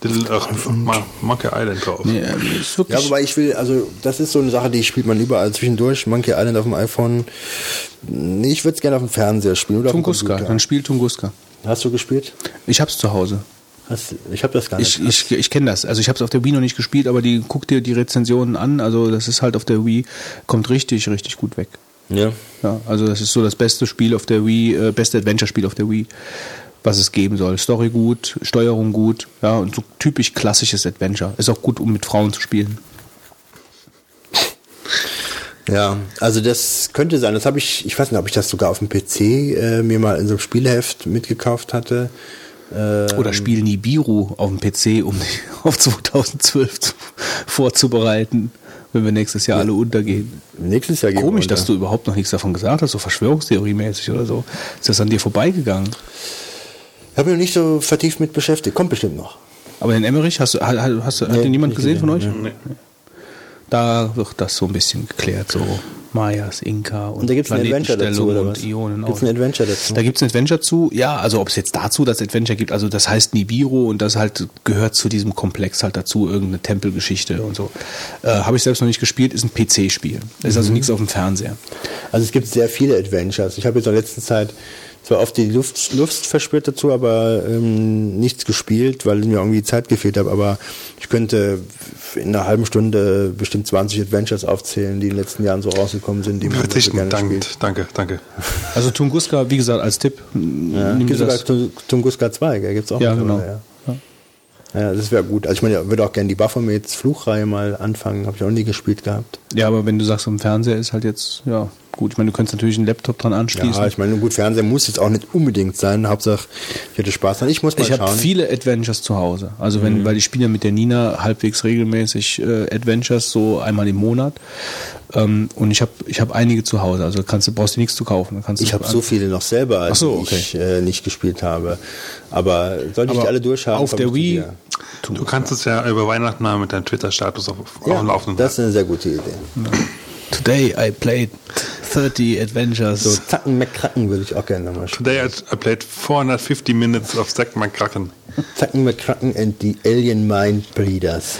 Little, ach, Mon- Monkey Island drauf. Nee, äh, ist Ja, wirklich wobei ich will, also das ist so eine Sache, die spielt man überall zwischendurch. Monkey Island auf dem iPhone. Nee, ich würde es gerne auf dem Fernseher spielen oder auf dem Tunguska. Dann spiel Tunguska. Hast du gespielt? Ich hab's zu Hause. Hast, ich habe das gar nicht. Ich, ich, ich kenne das. Also ich habe es auf der Wii noch nicht gespielt, aber die guck dir die Rezensionen an. Also das ist halt auf der Wii, kommt richtig, richtig gut weg. ja. Ja, also das ist so das beste Spiel auf der Wii, äh, beste Adventure-Spiel auf der Wii, was es geben soll. Story gut, Steuerung gut, ja, und so typisch klassisches Adventure. Ist auch gut, um mit Frauen zu spielen. Ja, also das könnte sein. Das habe ich, ich weiß nicht, ob ich das sogar auf dem PC äh, mir mal in so einem Spielheft mitgekauft hatte. Äh, Oder Spiel Nibiru auf dem PC, um *laughs* auf 2012 zu, vorzubereiten, wenn wir nächstes Jahr alle untergehen. nächstes Jahr gehen Komisch, dass du überhaupt noch nichts davon gesagt hast, so Verschwörungstheorie-mäßig oder so. Ist das an dir vorbeigegangen? Ich habe mich noch nicht so vertieft mit beschäftigt. Kommt bestimmt noch. Aber den Emmerich, hast du, hat, hat, hast, du- hat Nee, den jemand nicht gesehen von euch? gesehen, Nee. Da wird das so ein bisschen geklärt, so Mayas, Inka und, Und da gibt's ein Adventure dazu, oder und was? Ionen. Gibt's ein Adventure dazu? Da gibt es ein Adventure zu, ja, also ob es jetzt dazu das Adventure gibt, also das heißt Nibiru und das halt gehört zu diesem Komplex halt dazu, irgendeine Tempelgeschichte und so. Äh, Habe ich selbst noch nicht gespielt, ist ein PC-Spiel. Ist Mhm. also nichts auf dem Fernseher. Also es gibt sehr viele Adventures. Ich habe jetzt in der letzten Zeit zwar oft die Luft, Lust verspürt dazu, aber ähm, nichts gespielt, weil mir irgendwie Zeit gefehlt hat. Aber ich könnte in einer halben Stunde bestimmt 20 Adventures aufzählen, die in den letzten Jahren so rausgekommen sind, die man so Verzichten, gerne danke, spielt. danke, danke. Also Tunguska, wie gesagt, als Tipp. Ja, gibt sogar Tunguska 2, gell? Gibt's auch Ja, genau. Ja. Ja, das wäre gut. Also ich meine, ich würde auch gerne die Baphomets Fluchreihe mal anfangen, habe ich auch nie gespielt gehabt. Ja, aber wenn du sagst, am Fernseher ist halt jetzt, ja, gut. Ich meine, du könntest natürlich einen Laptop dran anschließen. Ja, ich meine, gut, Fernseher muss jetzt auch nicht unbedingt sein. Hauptsache, ich hätte Spaß dran. Ich muss mal Ich habe schauen. Mhm. viele Adventures zu Hause. Also wenn, weil ich spiele ja mit der Nina halbwegs regelmäßig äh, Adventures, so einmal im Monat. Ähm, und ich habe ich hab einige zu Hause. Also kannst du brauchst du nichts zu kaufen. Kannst Ich habe so viele noch selber, so, die okay. ich äh, nicht gespielt habe. Aber sollte ich die alle durchhaben? auf der ich Wii. dir. Du kannst es ja über Weihnachten mal mit deinem Twitter-Status auf, auf Ja, dem Laufenden das ist eine sehr gute Idee. Today I played 30 Adventures. So Zacken McCracken würde ich auch gerne nochmal spielen. Today I, played 450 minutes of Zack McCracken. Zacken McCracken and the Alien Mind Breeders.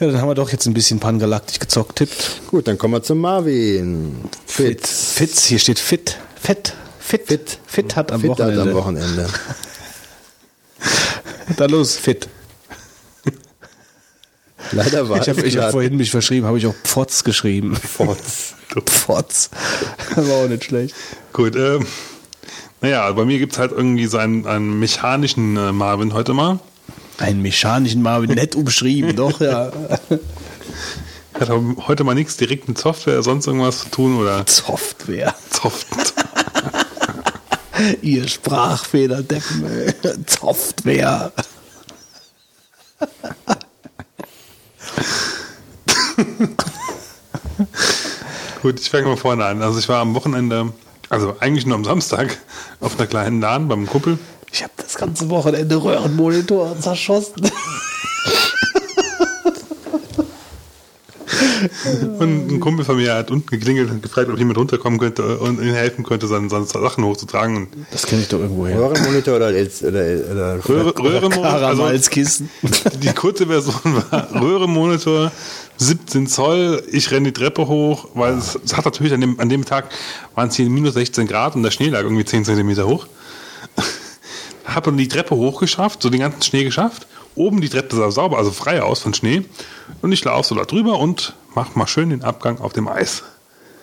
Ja, dann haben wir doch jetzt ein bisschen pangalaktisch gezockt. Tippt. Gut, dann kommen wir zu Marvin. Fit. Fitz, hier steht fit. Fett. Fit. Fit. Fit hat am Fit hat Wochenende. am Wochenende. *laughs* Dann los, fit. Leider war Ich habe hab vorhin mich verschrieben, habe ich auch Pfotz geschrieben. Fotz. *laughs* Pfotz. Das war auch nicht schlecht. Gut, ähm, naja, bei mir gibt es halt irgendwie so einen, einen mechanischen äh, Marvin heute mal. Einen mechanischen Marvin, nett umschrieben, doch, ja. Hat heute mal nichts direkt mit Software, sonst irgendwas zu tun oder Software. Soft. *laughs* Ihr Sprachfehlerdeppen. ey. Software. *laughs* Gut, ich fange mal vorne an. Also ich war am Wochenende, also eigentlich nur am Samstag, auf einer kleinen LAN beim Kumpel. Ich habe das ganze Wochenende Röhrenmonitor zerschossen. *laughs* Und ein Kumpel von mir hat unten geklingelt und gefragt, ob jemand runterkommen könnte und ihm helfen könnte, seine, seine Sachen hochzutragen. Und Das kenne ich doch irgendwo her. Röhrenmonitor oder, jetzt- oder, oder Röhre, Röhrenmonitor, also Karamallskissen. *laughs* die kurze Version war Röhrenmonitor, 17 Zoll, ich renne die Treppe hoch, weil es, es hat natürlich an dem, an dem Tag waren es hier minus 16 Grad und der Schnee lag irgendwie 10 Zentimeter hoch. *laughs* Hab dann die Treppe hochgeschafft, so den ganzen Schnee geschafft. Oben die Treppe sah sauber, also frei aus von Schnee. Und ich laufe so da drüber und mach mal schön den Abgang auf dem Eis.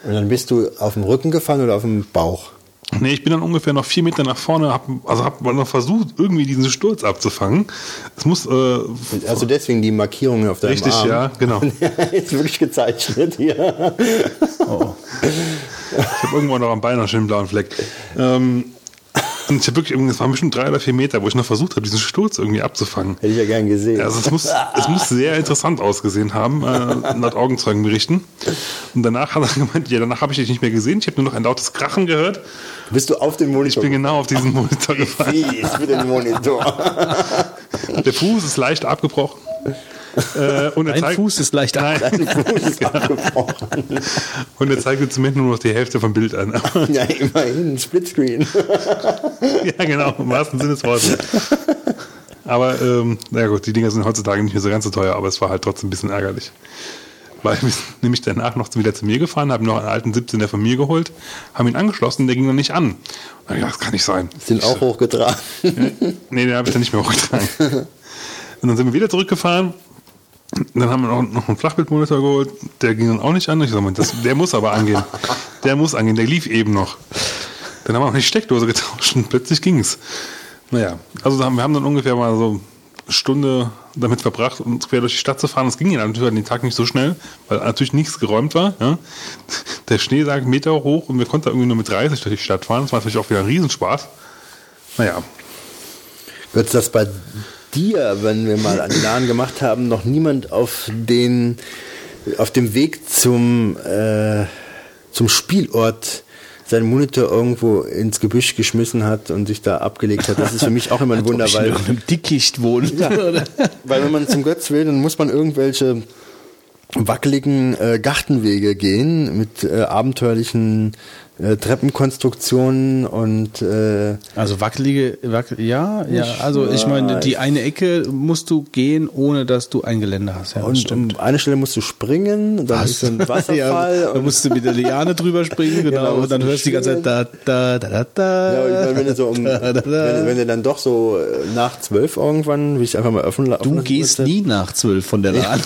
Und dann bist du auf dem Rücken gefallen oder auf dem Bauch? Nee, ich bin dann ungefähr noch vier Meter nach vorne, hab, also hab mal noch versucht, irgendwie diesen Sturz abzufangen. Es muss, äh, Also deswegen die Markierungen auf deinem richtig, Arm. *laughs* ja, genau. ist wirklich gezeichnet hier. Ich habe irgendwo noch am Bein einen schönen blauen Fleck. Ähm, *laughs* und ich habe wirklich, es waren bestimmt drei oder vier Meter, wo ich noch versucht habe, diesen Sturz irgendwie abzufangen. Hätte ich ja gern gesehen. Also es muss, es muss sehr interessant ausgesehen haben, äh, laut Augenzeugenberichten. Und danach hat er gemeint, ja, danach habe ich dich nicht mehr gesehen. Ich habe nur noch ein lautes Krachen gehört. Bist du auf den Ich Monitor? bin genau auf diesen Monitor *laughs* gefallen. Fies für den Monitor. *laughs* Der Fuß ist leicht abgebrochen. Äh, und er Ein zeigt, Fuß ist leicht Nein, Fuß ist abgebrochen. *laughs* und er zeigt mir zumindest nur noch die Hälfte vom Bild an. *laughs* Ja, immerhin, Splitscreen. *laughs* ja, genau, im wahrsten Sinne des Wortes. Aber, ähm, na gut, die Dinger sind heutzutage nicht mehr so ganz so teuer, aber es war halt trotzdem ein bisschen ärgerlich. Weil wir sind nämlich danach noch wieder zu mir gefahren, haben noch einen alten 17er von mir geholt, haben ihn angeschlossen, der ging noch nicht an. Und dann ich gedacht, das kann nicht sein. Sind auch hochgetragen. Nee, den habe ich dann nicht mehr hochgetragen. Und dann sind wir wieder zurückgefahren. Dann haben wir noch, noch einen Flachbildmonitor geholt, der ging dann auch nicht an. Ich sag mal, das, der muss aber angehen. Der muss angehen, der lief eben noch. Dann haben wir noch die Steckdose getauscht und plötzlich ging's. Naja, also wir haben dann ungefähr mal so eine Stunde damit verbracht, uns quer durch die Stadt zu fahren. Das ging ja natürlich an den Tag nicht so schnell, weil natürlich nichts geräumt war. Ja. Der Schnee lag einen Meter hoch und wir konnten da irgendwie nur mit 30 durch die Stadt fahren. Das war natürlich auch wieder ein Riesenspaß. Naja, Wird das bei dir, wenn wir mal einen Laden gemacht haben, noch niemand auf den auf dem Weg zum äh, zum Spielort seinen Monitor irgendwo ins Gebüsch geschmissen hat und sich da abgelegt hat. Das ist für mich auch immer ein *laughs* Wunder, Ob ich in weil, irgendeinem Dickicht wohne. Oder? weil wenn man zum Götz will, dann muss man irgendwelche wackeligen äh, Gartenwege gehen mit äh, abenteuerlichen äh, Treppenkonstruktionen und äh, Also wackelige, wackel, ja, ja. Also ich meine, die eine Ecke musst du gehen, ohne dass du ein Geländer hast. Ja, und stimmt. um eine Stelle musst du springen, dann ist so ein *laughs* Wasserfall. ja, da und musst du mit der Liane drüber springen, *laughs* genau. Genau, und dann hörst du die ganze Zeit da, da, da, da, da. Ja, und ich meine, wenn du so um, *laughs* da, da, da. wenn, wenn du dann doch so äh, nach zwölf irgendwann, will ich einfach mal öffnen Du gehst müsste. nie nach zwölf von der Lahn.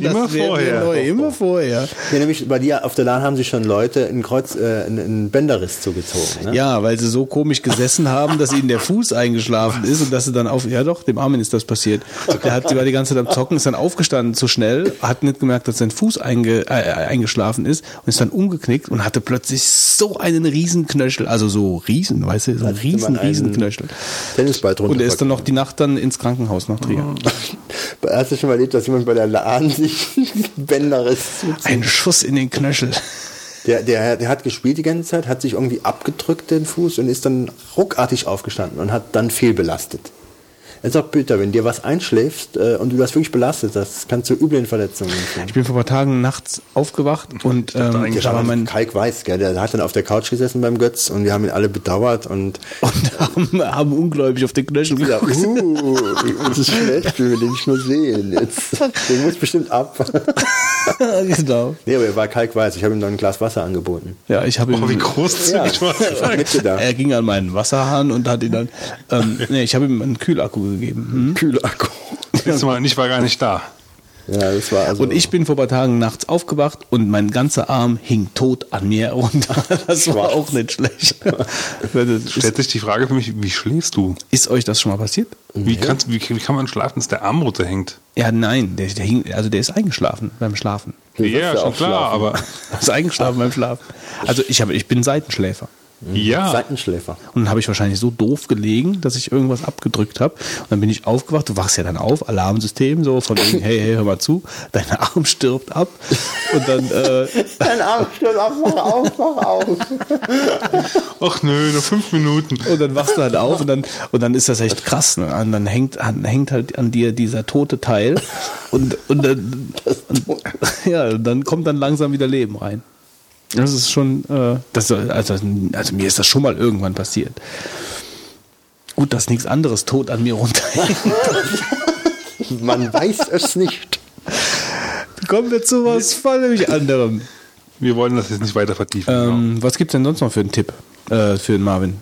Immer wär mir vorher. Neu, immer vorher. Ja, nämlich bei dir auf der LAN haben sich schon Leute einen Kreuz, äh, einen, Bänderriss zugezogen. Ne? Ja, weil sie so komisch gesessen haben, dass ihnen der Fuß eingeschlafen ist und dass sie dann auf, ja doch, dem Armin ist das passiert. Der hat, der war die ganze Zeit am Zocken, ist dann aufgestanden zu schnell, hat nicht gemerkt, dass sein Fuß einge, äh, eingeschlafen ist und ist dann umgeknickt und hatte plötzlich so einen Riesenknöchel, also so riesen, weißt du, so einen riesen, Riesenknöchel. Tennisball drunter. Und er ist dann noch die Nacht dann ins Krankenhaus nach Trier. *laughs* Hast du schon mal erlebt, dass jemand bei der LAN sich einen Bänderriss zuzieht? Ein Schuss in den Knöchel. Der, der, der hat gespielt die ganze Zeit, hat sich irgendwie abgedrückt den Fuß und ist dann ruckartig aufgestanden und hat dann fehlbelastet. Es ist auch bitter, wenn dir was einschläfst äh, und du das wirklich belastet, das kann zu üblen Verletzungen führen. Ich bin vor ein paar Tagen nachts aufgewacht und ähm, eigentlich da war mein Kalk weiß, gell, der hat dann auf der Couch gesessen beim Götz und wir haben ihn alle bedauert und *laughs* und haben, haben ungläubig auf den Knöchel ja, geguckt. uh, das ist schlecht, wir den nicht mehr sehen jetzt. Der muss bestimmt ab. *laughs* genau. Nee, aber er war kalkweiß. Ich habe ihm dann ein Glas Wasser angeboten. Ja, ich habe ihm oh, wie großzügig war das gesagt. Mitgedacht. Er ging an meinen Wasserhahn und hat ihn dann. Ähm, nee, ich habe ihm einen Kühlakku gegeben. Hm? Kühlakku. Siehst *laughs* du mal, ich war gar nicht da. Ja, das war also. Und ich bin vor ein paar Tagen nachts aufgewacht und mein ganzer Arm hing tot an mir runter. *laughs* Das war Schwarz. auch nicht schlecht. *laughs* Stellt sich die Frage für mich, wie schläfst du? ist euch das schon mal passiert? Wie, kannst, wie, wie kann man schlafen, dass der Arm runterhängt? Ja, nein, der, der hing, also der ist eingeschlafen beim Schlafen. Ja, sollst schon klar, schlafen. aber Er ist eingeschlafen beim Schlafen. Also ich habe, ich bin Seitenschläfer. Ja. Seitenschläfer. Und dann habe ich wahrscheinlich so doof gelegen, dass ich irgendwas abgedrückt habe. Und dann bin ich aufgewacht, du wachst ja dann auf, Alarmsystem, so von wegen, hey, hey, hör mal zu, dein *laughs* Arm stirbt ab. Und dann, äh, *laughs* Dein Arm stirbt auf, mach auf, mach auf. *laughs* Ach nö, nur fünf Minuten. und dann wachst du halt auf und dann, und dann ist das echt krass. Ne? Und dann hängt, an- hängt halt an dir dieser tote Teil. Und, und, dann, und ja, und dann kommt dann langsam wieder Leben rein. Das ist schon, äh, das, also, also mir ist das schon mal irgendwann passiert. Gut, dass nichts anderes tot an mir runterhängt. Man weiß es nicht. Kommen wir zu was völlig anderem. Wir wollen das jetzt nicht weiter vertiefen. genau. Ähm, was gibt's denn sonst noch für einen Tipp äh, für den Marvin?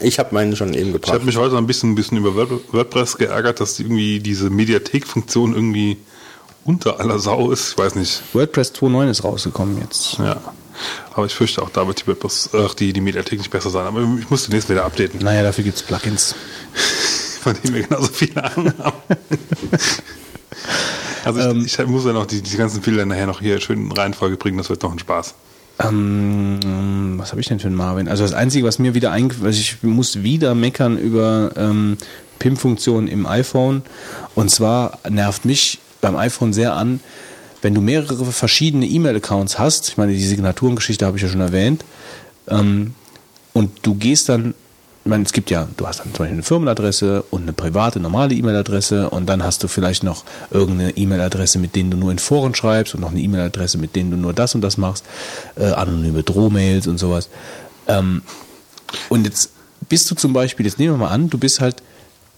Ich habe meinen schon eben Ich gebracht. habe mich heute ein bisschen, ein bisschen über Word- WordPress geärgert, dass irgendwie diese Mediathek-Funktion irgendwie unter aller Sau ist. Ich weiß nicht. WordPress 2.9 ist rausgekommen jetzt. Ja. Aber ich fürchte auch, da wird die, WordPress, ach, die, die Mediathek nicht besser sein. Aber ich muss demnächst wieder updaten, Naja, dafür gibt's Plugins. *laughs* von denen wir genauso viele Ahnung haben. *laughs* Also ich, ich muss ja noch die, die ganzen Bilder nachher noch hier schön in Reihenfolge bringen. Das wird noch ein Spaß. Ähm, was habe ich denn für einen Marvin? Also das Einzige, was mir wieder eingefallen ich muss wieder meckern über ähm, PIM-Funktionen im iPhone. Und zwar nervt mich beim iPhone sehr an, wenn du mehrere verschiedene E-Mail-Accounts hast, ich meine, die Signaturengeschichte habe ich ja schon erwähnt, ähm, und du gehst dann, ich meine, es gibt ja, du hast dann zum Beispiel eine Firmenadresse und eine private, normale E-Mail-Adresse und dann hast du vielleicht noch irgendeine E-Mail-Adresse, mit denen du nur in Foren schreibst und noch eine E-Mail-Adresse, mit denen du nur das und das machst, äh, anonyme Drohmails und sowas. Ähm, und jetzt bist du zum Beispiel, jetzt nehmen wir mal an, du bist halt,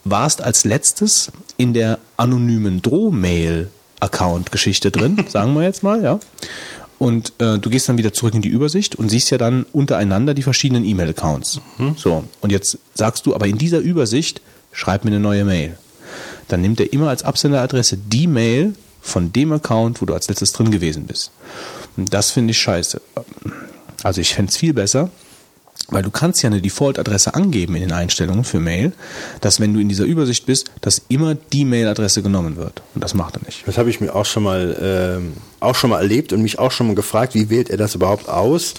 warst als letztes in der anonymen Drohmail-Account-Geschichte drin, *laughs* sagen wir jetzt mal, ja. Und äh, du gehst dann wieder zurück in die Übersicht und siehst ja dann untereinander die verschiedenen E-Mail-Accounts. So, und jetzt sagst du, aber in dieser Übersicht schreib mir eine neue Mail. Dann nimmt er immer als Absenderadresse die Mail von dem Account, wo du als letztes drin gewesen bist. Und das finde ich scheiße. Also ich fände es viel besser, weil du kannst ja eine Default-Adresse angeben in den Einstellungen für Mail, dass wenn du in dieser Übersicht bist, dass immer die Mail-Adresse genommen wird. Und das macht er nicht. Das habe ich mir auch schon mal ähm, auch schon mal erlebt und mich auch schon mal gefragt, wie wählt er das überhaupt aus?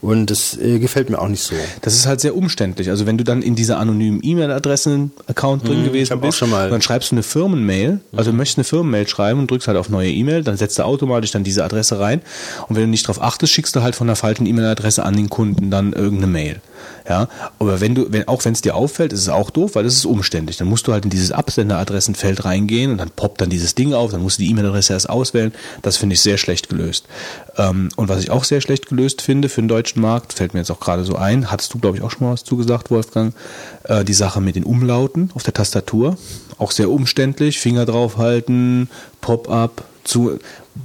Und das äh, gefällt mir auch nicht so. Das ist halt sehr umständlich. Also wenn du dann in dieser anonymen E-Mail-Adressen-Account drin ich gewesen bist, dann schreibst du eine Firmenmail, also du möchtest eine Firmenmail schreiben und drückst halt auf neue E-Mail, dann setzt er automatisch dann diese Adresse rein. Und wenn du nicht darauf achtest, schickst du halt von der falschen E-Mail-Adresse an den Kunden dann irgendeine Mail. Ja, aber wenn du, wenn, auch wenn es dir auffällt, ist es auch doof, weil das ist umständlich. Dann musst du halt in dieses Absenderadressenfeld reingehen und dann poppt dann dieses Ding auf, dann musst du die E-Mail-Adresse erst auswählen. Das finde ich sehr schlecht gelöst. Ähm, und was ich auch sehr schlecht gelöst finde für den deutschen Markt, fällt mir jetzt auch gerade so ein, hattest du, glaube ich, auch schon mal was zugesagt, Wolfgang, äh, die Sache mit den Umlauten auf der Tastatur. Auch sehr umständlich, Finger draufhalten, Pop-up, zu.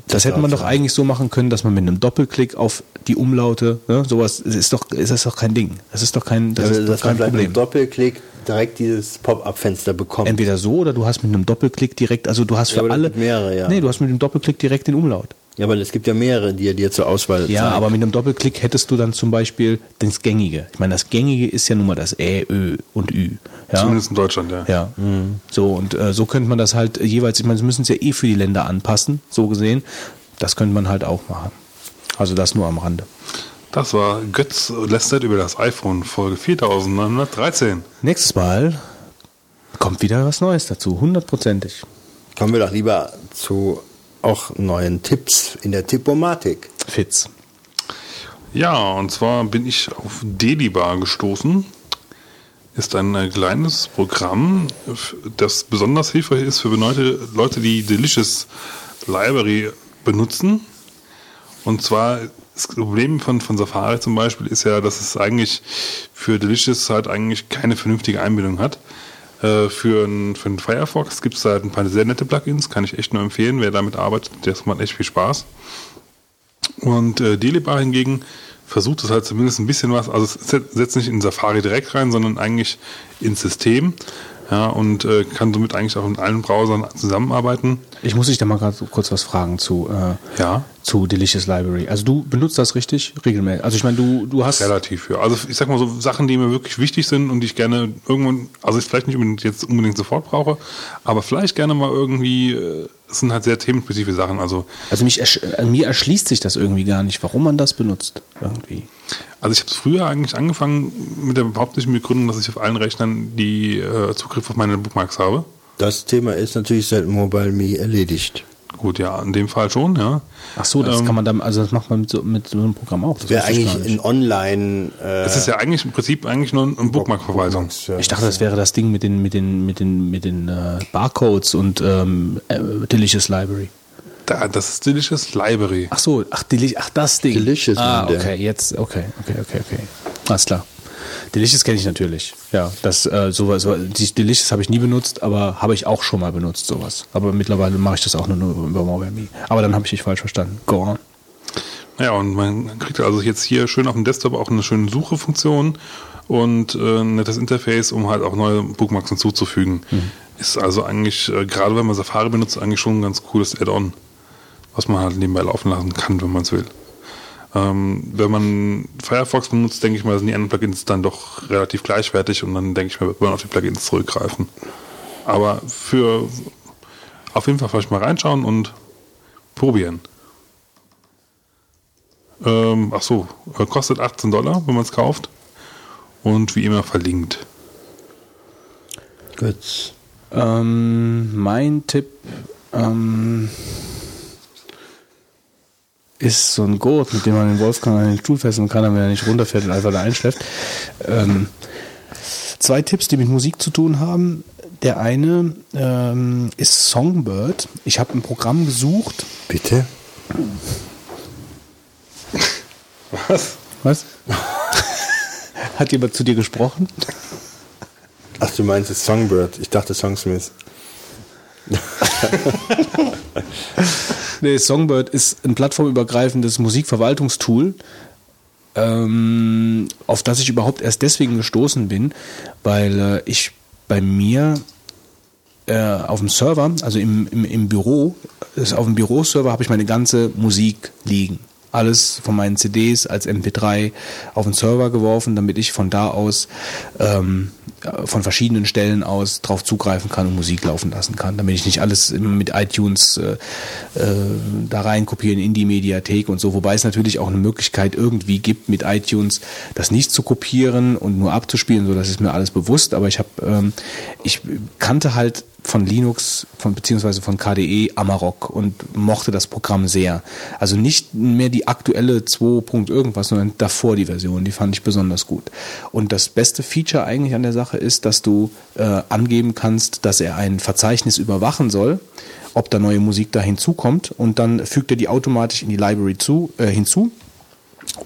Das hätte man doch eigentlich so machen können, dass man mit einem Doppelklick auf die Umlaute, ne, sowas, das ist doch, ist das doch kein Ding. Das ist doch kein, das Also, ist man kein vielleicht mit Problem. einem Doppelklick direkt dieses Pop-up-Fenster bekommt. Entweder so oder du hast mit einem Doppelklick direkt, also du hast Ja, für es alle. mehrere, ja. Nee, du hast mit dem Doppelklick direkt den Umlaut. Ja, aber es gibt ja mehrere, die er dir zur Auswahl Ja, zeigen. aber mit einem Doppelklick hättest du dann zum Beispiel das Gängige. Ich meine, das Gängige ist ja nun mal das Ä, Ö und Ü. Ja? Zumindest in Deutschland, ja. Ja, so und äh, so könnte man das halt jeweils, ich meine, sie müssen es ja eh für die Länder anpassen, so gesehen. Das könnte man halt auch machen. Also das nur am Rande. Das war Götz lästert über das iPhone, Folge 4913. Nächstes Mal kommt wieder was Neues dazu, hundertprozentig. Kommen wir doch lieber zu auch neuen Tipps in der Tippomatik. Fitz. Ja, und zwar bin ich auf Delibar gestoßen. Ist ein äh, kleines Programm, das besonders hilfreich ist für Leute, Leute, die Delicious Library benutzen. Und zwar das Problem von, von Safari zum Beispiel ist ja, dass es eigentlich für Delicious halt eigentlich keine vernünftige Einbindung hat. Äh, für einen für einen Firefox gibt es halt ein paar sehr nette Plugins, kann ich echt nur empfehlen. Wer damit arbeitet, das macht echt viel Spaß. Und äh, Delibar hingegen versucht es halt zumindest ein bisschen was, also es set- setzt nicht in Safari direkt rein, sondern eigentlich ins System. Ja, und äh, kann somit eigentlich auch mit allen Browsern zusammenarbeiten. Ich muss dich da mal gerade so kurz was fragen zu. Äh, Ja. Zu Delicious Library. Also du benutzt das richtig regelmäßig. Also ich meine, du, du hast. Relativ, ja. Also ich sag mal so Sachen, die mir wirklich wichtig sind und die ich gerne irgendwann, also ich vielleicht nicht unbedingt jetzt unbedingt sofort brauche, aber vielleicht gerne mal irgendwie, äh, es sind halt sehr themenspezifische Sachen. Also, Also mich ersch äh, mir erschließt sich das irgendwie gar nicht, warum man das benutzt. Irgendwie. also ich habe früher eigentlich angefangen mit der hauptsächlichen Begründung, dass ich auf allen Rechnern die äh, Zugriff auf meine Bookmarks habe. Das Thema ist natürlich seit Mobile Me erledigt. Gut, ja, in dem Fall schon, ja. Ach so, das Ähm, kann man dann, also das macht man mit so, mit so einem Programm auch. Das Wäre eigentlich gar nicht. in Online. Äh, Es ist ja eigentlich im Prinzip eigentlich nur ein Bookmark-Verwaltung. Bookmarks, Ich dachte, das wäre das Ding mit den, mit den, mit den, mit den äh, Barcodes und ähm, äh, Delicious Library. Da, das ist Delicious Library. Ach so, ach, Deli ach das Ding. Delicious Ah, okay, jetzt, okay, okay, okay, okay. Alles klar. Delicious kenne ich natürlich. Ja, das äh, sowas, Delicious habe ich nie benutzt, aber habe ich auch schon mal benutzt, sowas. Aber mittlerweile mache ich das auch nur, über MobileMe. Aber dann habe ich dich falsch verstanden. Go on. Ja, und man kriegt also jetzt hier schön auf dem Desktop auch eine schöne Suchefunktion und äh, ein nettes Interface, um halt auch neue Bookmarks hinzuzufügen. Ist also eigentlich, äh, gerade wenn man Safari benutzt, eigentlich schon ein ganz cooles Add-on, was man halt nebenbei laufen lassen kann, wenn man es will. Ähm, wenn man Firefox benutzt, denke ich mal, sind die anderen Plugins dann doch relativ gleichwertig und dann denke ich mal, wird man auf die Plugins zurückgreifen. Aber für auf jeden Fall vielleicht mal reinschauen und probieren. Ähm, ach so, äh, kostet 18 Dollar, wenn man es kauft. Und wie immer verlinkt. Gut. Ähm, mein Tipp ähm, ist so ein Gurt, mit dem man den Wolfgang an den Stuhl fesseln kann, damit er nicht runterfällt und einfach da einschläft. Ähm, zwei Tipps, die mit Musik zu tun haben. Der eine ähm, ist Songbird. Ich habe ein Programm gesucht. Bitte? Was? Was? *laughs* Hat jemand zu dir gesprochen? Ach, du meinst es Songbird. Ich dachte Songsmith. *laughs* Nee, Songbird ist ein plattformübergreifendes Musikverwaltungstool, ähm, auf das ich überhaupt erst deswegen gestoßen bin, weil äh, ich bei mir äh, auf dem Server, also im, im, im Büro, ist, auf dem Büroserver habe ich meine ganze Musik liegen. Alles von meinen CDs als MP3 auf den Server geworfen, damit ich von da aus ähm, äh, von verschiedenen Stellen aus drauf zugreifen kann und Musik laufen lassen kann, damit ich nicht alles mit iTunes äh, äh, da rein kopieren in die Mediathek und so, wobei es natürlich auch eine Möglichkeit irgendwie gibt, mit iTunes das nicht zu kopieren und nur abzuspielen, so das ist mir alles bewusst, aber ich habe ähm, ich kannte halt von Linux, von beziehungsweise von KDE Amarok und mochte das Programm sehr. Also nicht mehr die aktuelle 2. Punkt irgendwas, sondern davor die Version, die fand ich besonders gut. Und das beste Feature eigentlich an der Sache ist, dass du äh, angeben kannst, dass er ein Verzeichnis überwachen soll, ob da neue Musik da hinzukommt und dann fügt er die automatisch in die Library zu, äh, hinzu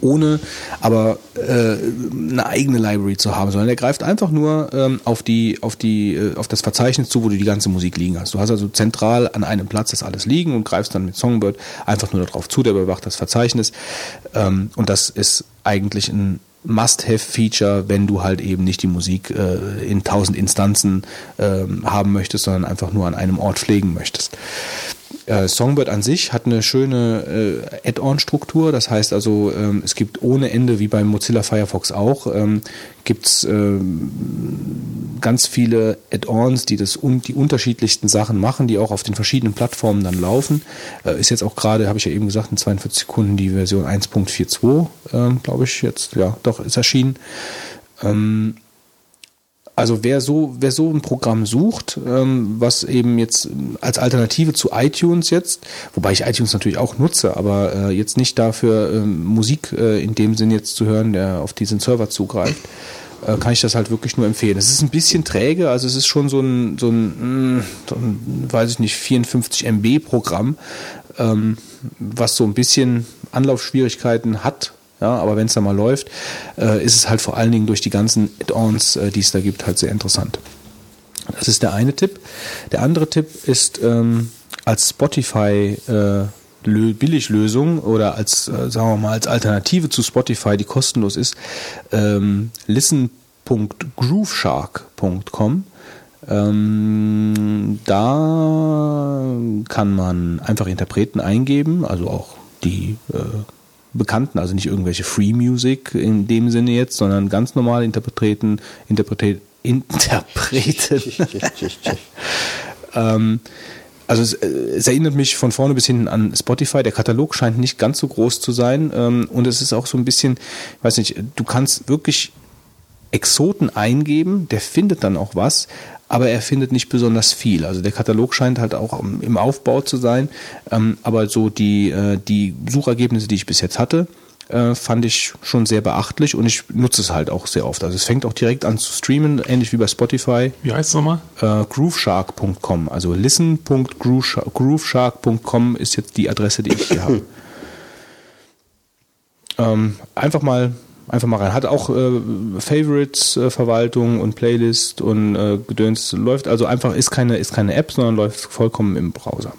ohne aber äh, eine eigene Library zu haben, sondern er greift einfach nur ähm, auf die auf die äh, auf das Verzeichnis zu, wo du die ganze Musik liegen hast. Du hast also zentral an einem Platz das alles liegen und greifst dann mit Songbird einfach nur darauf zu, der überwacht das Verzeichnis ähm, und das ist eigentlich ein Must-have-Feature, wenn du halt eben nicht die Musik äh, in tausend Instanzen ähm, haben möchtest, sondern einfach nur an einem Ort pflegen möchtest. Äh, Songbird an sich hat eine schöne äh, Add-on-Struktur. Das heißt also, ähm, es gibt ohne Ende, wie beim Mozilla Firefox auch, ähm, gibt es ähm, ganz viele Add-ons, die das un die unterschiedlichsten Sachen machen, die auch auf den verschiedenen Plattformen dann laufen. Äh, ist jetzt auch gerade, habe ich ja eben gesagt, in 42 Sekunden die Version 1.42, ähm, glaube ich, jetzt, ja, doch, ist erschienen. Ähm, also wer so, wer so ein Programm sucht, ähm, was eben jetzt als Alternative zu iTunes jetzt, wobei ich iTunes natürlich auch nutze, aber äh, jetzt nicht dafür ähm, Musik äh, in dem Sinn jetzt zu hören, der auf diesen Server zugreift, äh, kann ich das halt wirklich nur empfehlen. Es ist ein bisschen träge, also es ist schon so ein, so ein, mh, so ein weiß ich nicht, 54 MB Programm, ähm, was so ein bisschen Anlaufschwierigkeiten hat, ja, aber wenn es dann mal läuft, äh, ist es halt vor allen Dingen durch die ganzen Add-ons, äh, die es da gibt, halt sehr interessant. Das ist der eine Tipp. Der andere Tipp ist ähm, als Spotify äh, Lö- Billiglösung oder als, äh, sagen wir mal, als Alternative zu Spotify, die kostenlos ist, ähm, listen.grooveshark.com. Ähm, da kann man einfach Interpreten eingeben, also auch die äh, bekannten, also nicht irgendwelche Free Music in dem Sinne jetzt, sondern ganz normal interpretieren, interpretiert, Interpreten. *laughs* ähm, also es, äh, es, erinnert mich von vorne bis hinten an Spotify. Der Katalog scheint nicht ganz so groß zu sein ähm, und es ist auch so ein bisschen, ich weiß nicht, du kannst wirklich Exoten eingeben, der findet dann auch was, aber er findet nicht besonders viel. Also der Katalog scheint halt auch im Aufbau zu sein, ähm, aber so die, äh, die Suchergebnisse, die ich bis jetzt hatte, äh, fand ich schon sehr beachtlich und ich nutze es halt auch sehr oft. Also es fängt auch direkt an zu streamen, ähnlich wie bei Spotify. Wie heißt es nochmal? Äh, grooveshark.com. Also listen.grooveshark.com ist jetzt die Adresse, die ich hier habe. *laughs* Ähm, einfach mal einfach mal rein. Hat auch äh, Favorites-Verwaltung und Playlist und äh, Gedöns. Läuft also einfach, ist keine, ist keine App, sondern läuft vollkommen im Browser.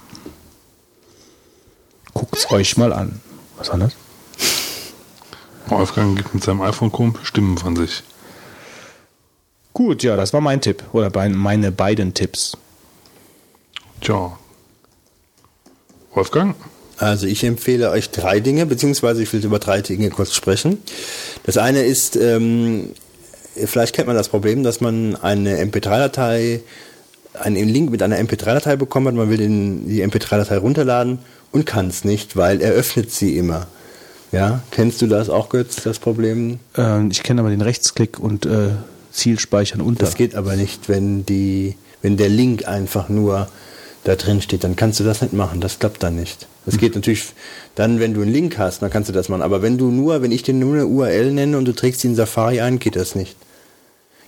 Guckt's euch mal an. Was war das? Wolfgang gibt mit seinem iPhone Stimmen von sich. Gut, ja, das war mein Tipp. Oder meine beiden Tipps. Tja. Wolfgang? Also ich empfehle euch drei Dinge, beziehungsweise ich will über drei Dinge kurz sprechen. Das eine ist, ähm, vielleicht kennt man das Problem, dass man eine MP3-Datei, einen Link mit einer MP3-Datei bekommen hat, man will den, die MP3-Datei runterladen und kann es nicht, weil er öffnet sie immer. Ja, kennst du das auch, Götz, das Problem? Äh, ich kenne aber den Rechtsklick und äh, Zielspeichern unter. Das geht aber nicht, wenn die, wenn der Link einfach nur da drin steht, dann kannst du das nicht machen. Das klappt dann nicht. Das geht natürlich dann, wenn du einen Link hast, dann kannst du das machen. Aber wenn du nur, wenn ich dir nur eine URL nenne und du trägst die in Safari ein, geht das nicht.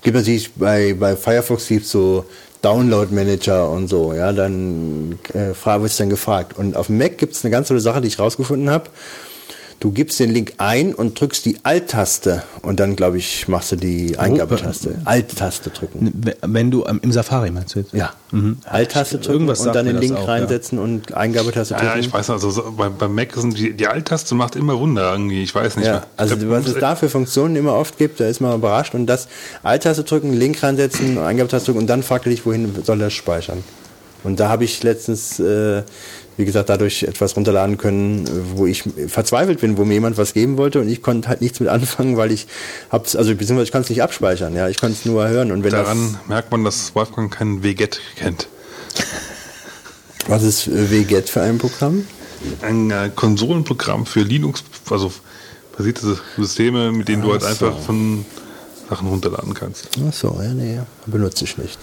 Gibt natürlich bei, bei Firefox gibt so Download Manager und so, ja, dann äh, wirst dann gefragt. Und auf dem Mac gibt es eine ganz tolle Sache, die ich rausgefunden habe. Du gibst den Link ein und drückst die Alt-Taste und dann, glaube ich, machst du die Eingabetaste. Alt-Taste drücken. Wenn du im Safari meinst du jetzt? Ja. Mhm. Alt-Taste drücken Irgendwas und dann den Link auch, reinsetzen ja. und Eingabetaste drücken. Ja, ich weiß also so, bei, beim Mac sind die, die Alt-Taste macht immer Wunder irgendwie. Ich weiß nicht ja, mehr. Also was es da für Funktionen immer oft gibt, da ist man überrascht und das Alt-Taste drücken, Link reinsetzen, Eingabetaste drücken und dann fragt er dich, wohin soll er speichern. Und da habe ich letztens äh, wie gesagt, dadurch etwas runterladen können, wo ich verzweifelt bin, wo mir jemand was geben wollte und ich konnte halt nichts mit anfangen, weil ich hab's, also beziehungsweise ich konnte es nicht abspeichern, ja, ich konnte es nur hören. Und wenn Daran merkt man, dass Wolfgang kein WGET kennt. Was ist WGET für ein Programm? Ein äh, Konsolenprogramm für Linux, also basierte Systeme, mit denen du halt einfach von Sachen runterladen kannst. Ach so, ja, nee, benutze ich nicht.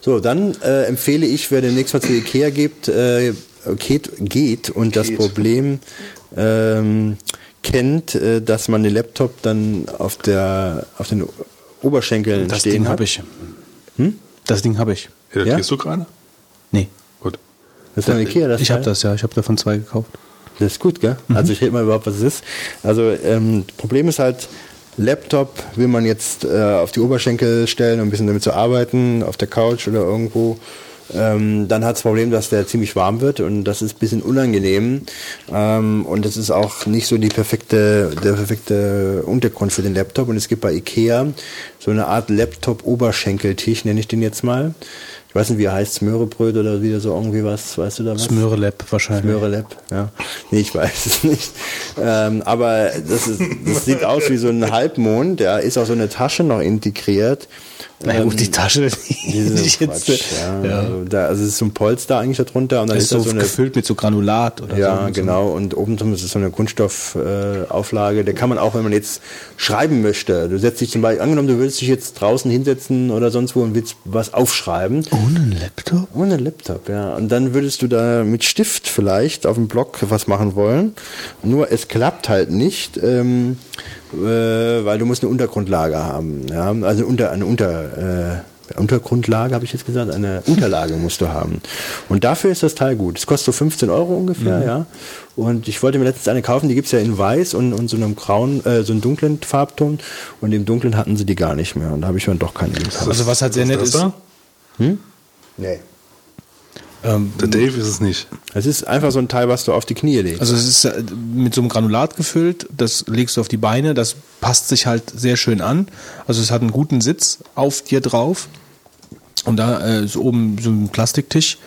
So, dann äh, empfehle ich, wer demnächst mal zu Ikea gibt, äh, geht, geht und geht. das Problem ähm, kennt, äh, dass man den Laptop dann auf der auf den Oberschenkeln das stehen Ding hat. habe ich. Hm? Das Ding habe ich. Ja, das ja? du gerade? Nee. Gut. Das ist ein Ikea, das Ich habe das, ja. Ich habe davon zwei gekauft. Das ist gut, gell? Mhm. Also ich rede mal überhaupt, was es ist. Also ähm, Problem ist halt, Laptop will man jetzt äh, auf die Oberschenkel stellen, um ein bisschen damit zu arbeiten, auf der Couch oder irgendwo. Ähm, dann hat das Problem, dass der ziemlich warm wird und das ist ein bisschen unangenehm. Ähm, und das ist auch nicht so die perfekte, der perfekte Untergrund für den Laptop. Und es gibt bei IKEA so eine Art Laptop-Oberschenkeltisch, nenne ich den jetzt mal ich weiß nicht, wie er heißt, Smörebröt oder wieder so irgendwie was, weißt du da was? Smörelab wahrscheinlich. Smörelab, ja. Nee, ich weiß es nicht. Ähm, aber das, ist, das sieht aus wie so ein Halbmond, da ist auch so eine Tasche noch integriert. Na ähm, gut, die Tasche, die jetzt, Quatsch, ja. ja. Also, da, also es ist so ein Polster eigentlich darunter und dann ist, ist so, so eine, gefüllt mit so Granulat oder ja, so. Ja, genau. Und oben drum ist es so eine Kunststoffauflage. Äh, da kann man auch, wenn man jetzt schreiben möchte, du setzt dich zum Beispiel, angenommen, du willst dich jetzt draußen hinsetzen oder sonst wo und willst was aufschreiben. Ohne Laptop? Ohne Laptop, ja. Und dann würdest du da mit Stift vielleicht auf dem Block was machen wollen. Nur es klappt halt nicht. Ähm, äh, weil du musst eine Untergrundlage haben. Ja? Also unter, eine Unter, äh, Untergrundlage, habe ich jetzt gesagt, eine *laughs* Unterlage musst du haben. Und dafür ist das Teil gut. Es kostet so 15 Euro ungefähr, mhm. ja. Und ich wollte mir letztens eine kaufen, die gibt es ja in weiß und, und so einem grauen, äh, so einem dunklen Farbton. Und im dunklen hatten sie die gar nicht mehr. Und da habe ich dann doch keine gekauft. Also was halt sehr nett ist. Hm? Nee. Ähm, der Dave ist es nicht. Es ist einfach so ein Teil, was du auf die Knie legst. Also es ist äh, mit so einem Granulat gefüllt, das legst du auf die Beine, das passt sich halt sehr schön an. Also es hat einen guten Sitz auf dir drauf. Und da äh, ist oben so ein Plastiktisch,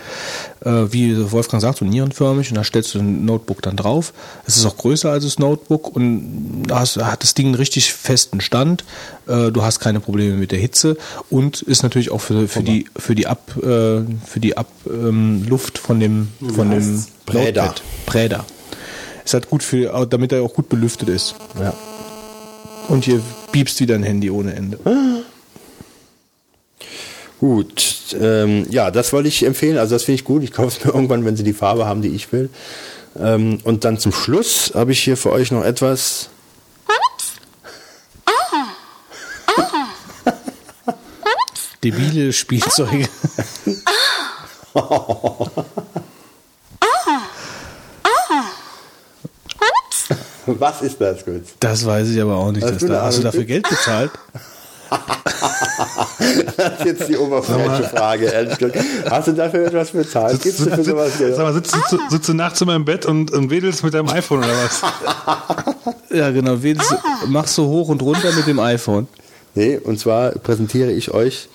äh, wie Wolfgang sagt, so nierenförmig. Und da stellst du ein Notebook dann drauf. Es ist auch größer als das Notebook und da hast, hat das Ding einen richtig festen Stand. Äh, du hast keine Probleme mit der Hitze und ist natürlich auch für, für die für die Ab äh, für die Abluft ähm, Luft von dem von dem. Notepad. Präda. Ist halt gut für, damit er auch gut belüftet ist. Ja. Und hier piepst wieder ein Handy ohne Ende. *gasps* Gut, ähm, ja, das wollte ich empfehlen. Also das finde ich gut. Ich kaufe es mir *laughs* irgendwann, wenn sie die Farbe haben, die ich will. Ähm, und dann zum Schluss habe ich hier für euch noch etwas. Debile Spielzeuge. Was ist das, gut? Das weiß ich aber auch nicht. Hast dass du da, hast du dafür Geld gezahlt? *laughs* Das ist jetzt die oberflächliche Frage, ehrlich gesagt. Hast du dafür etwas bezahlt? Gibst du für sowas Geld? Sag mal, sitzt, du, sitzt du nachts in meinem Bett und, und wedelst mit deinem iPhone oder was? *laughs* Ja, genau. Wählst, machst du hoch und runter mit dem iPhone. Nee, und zwar präsentiere ich euch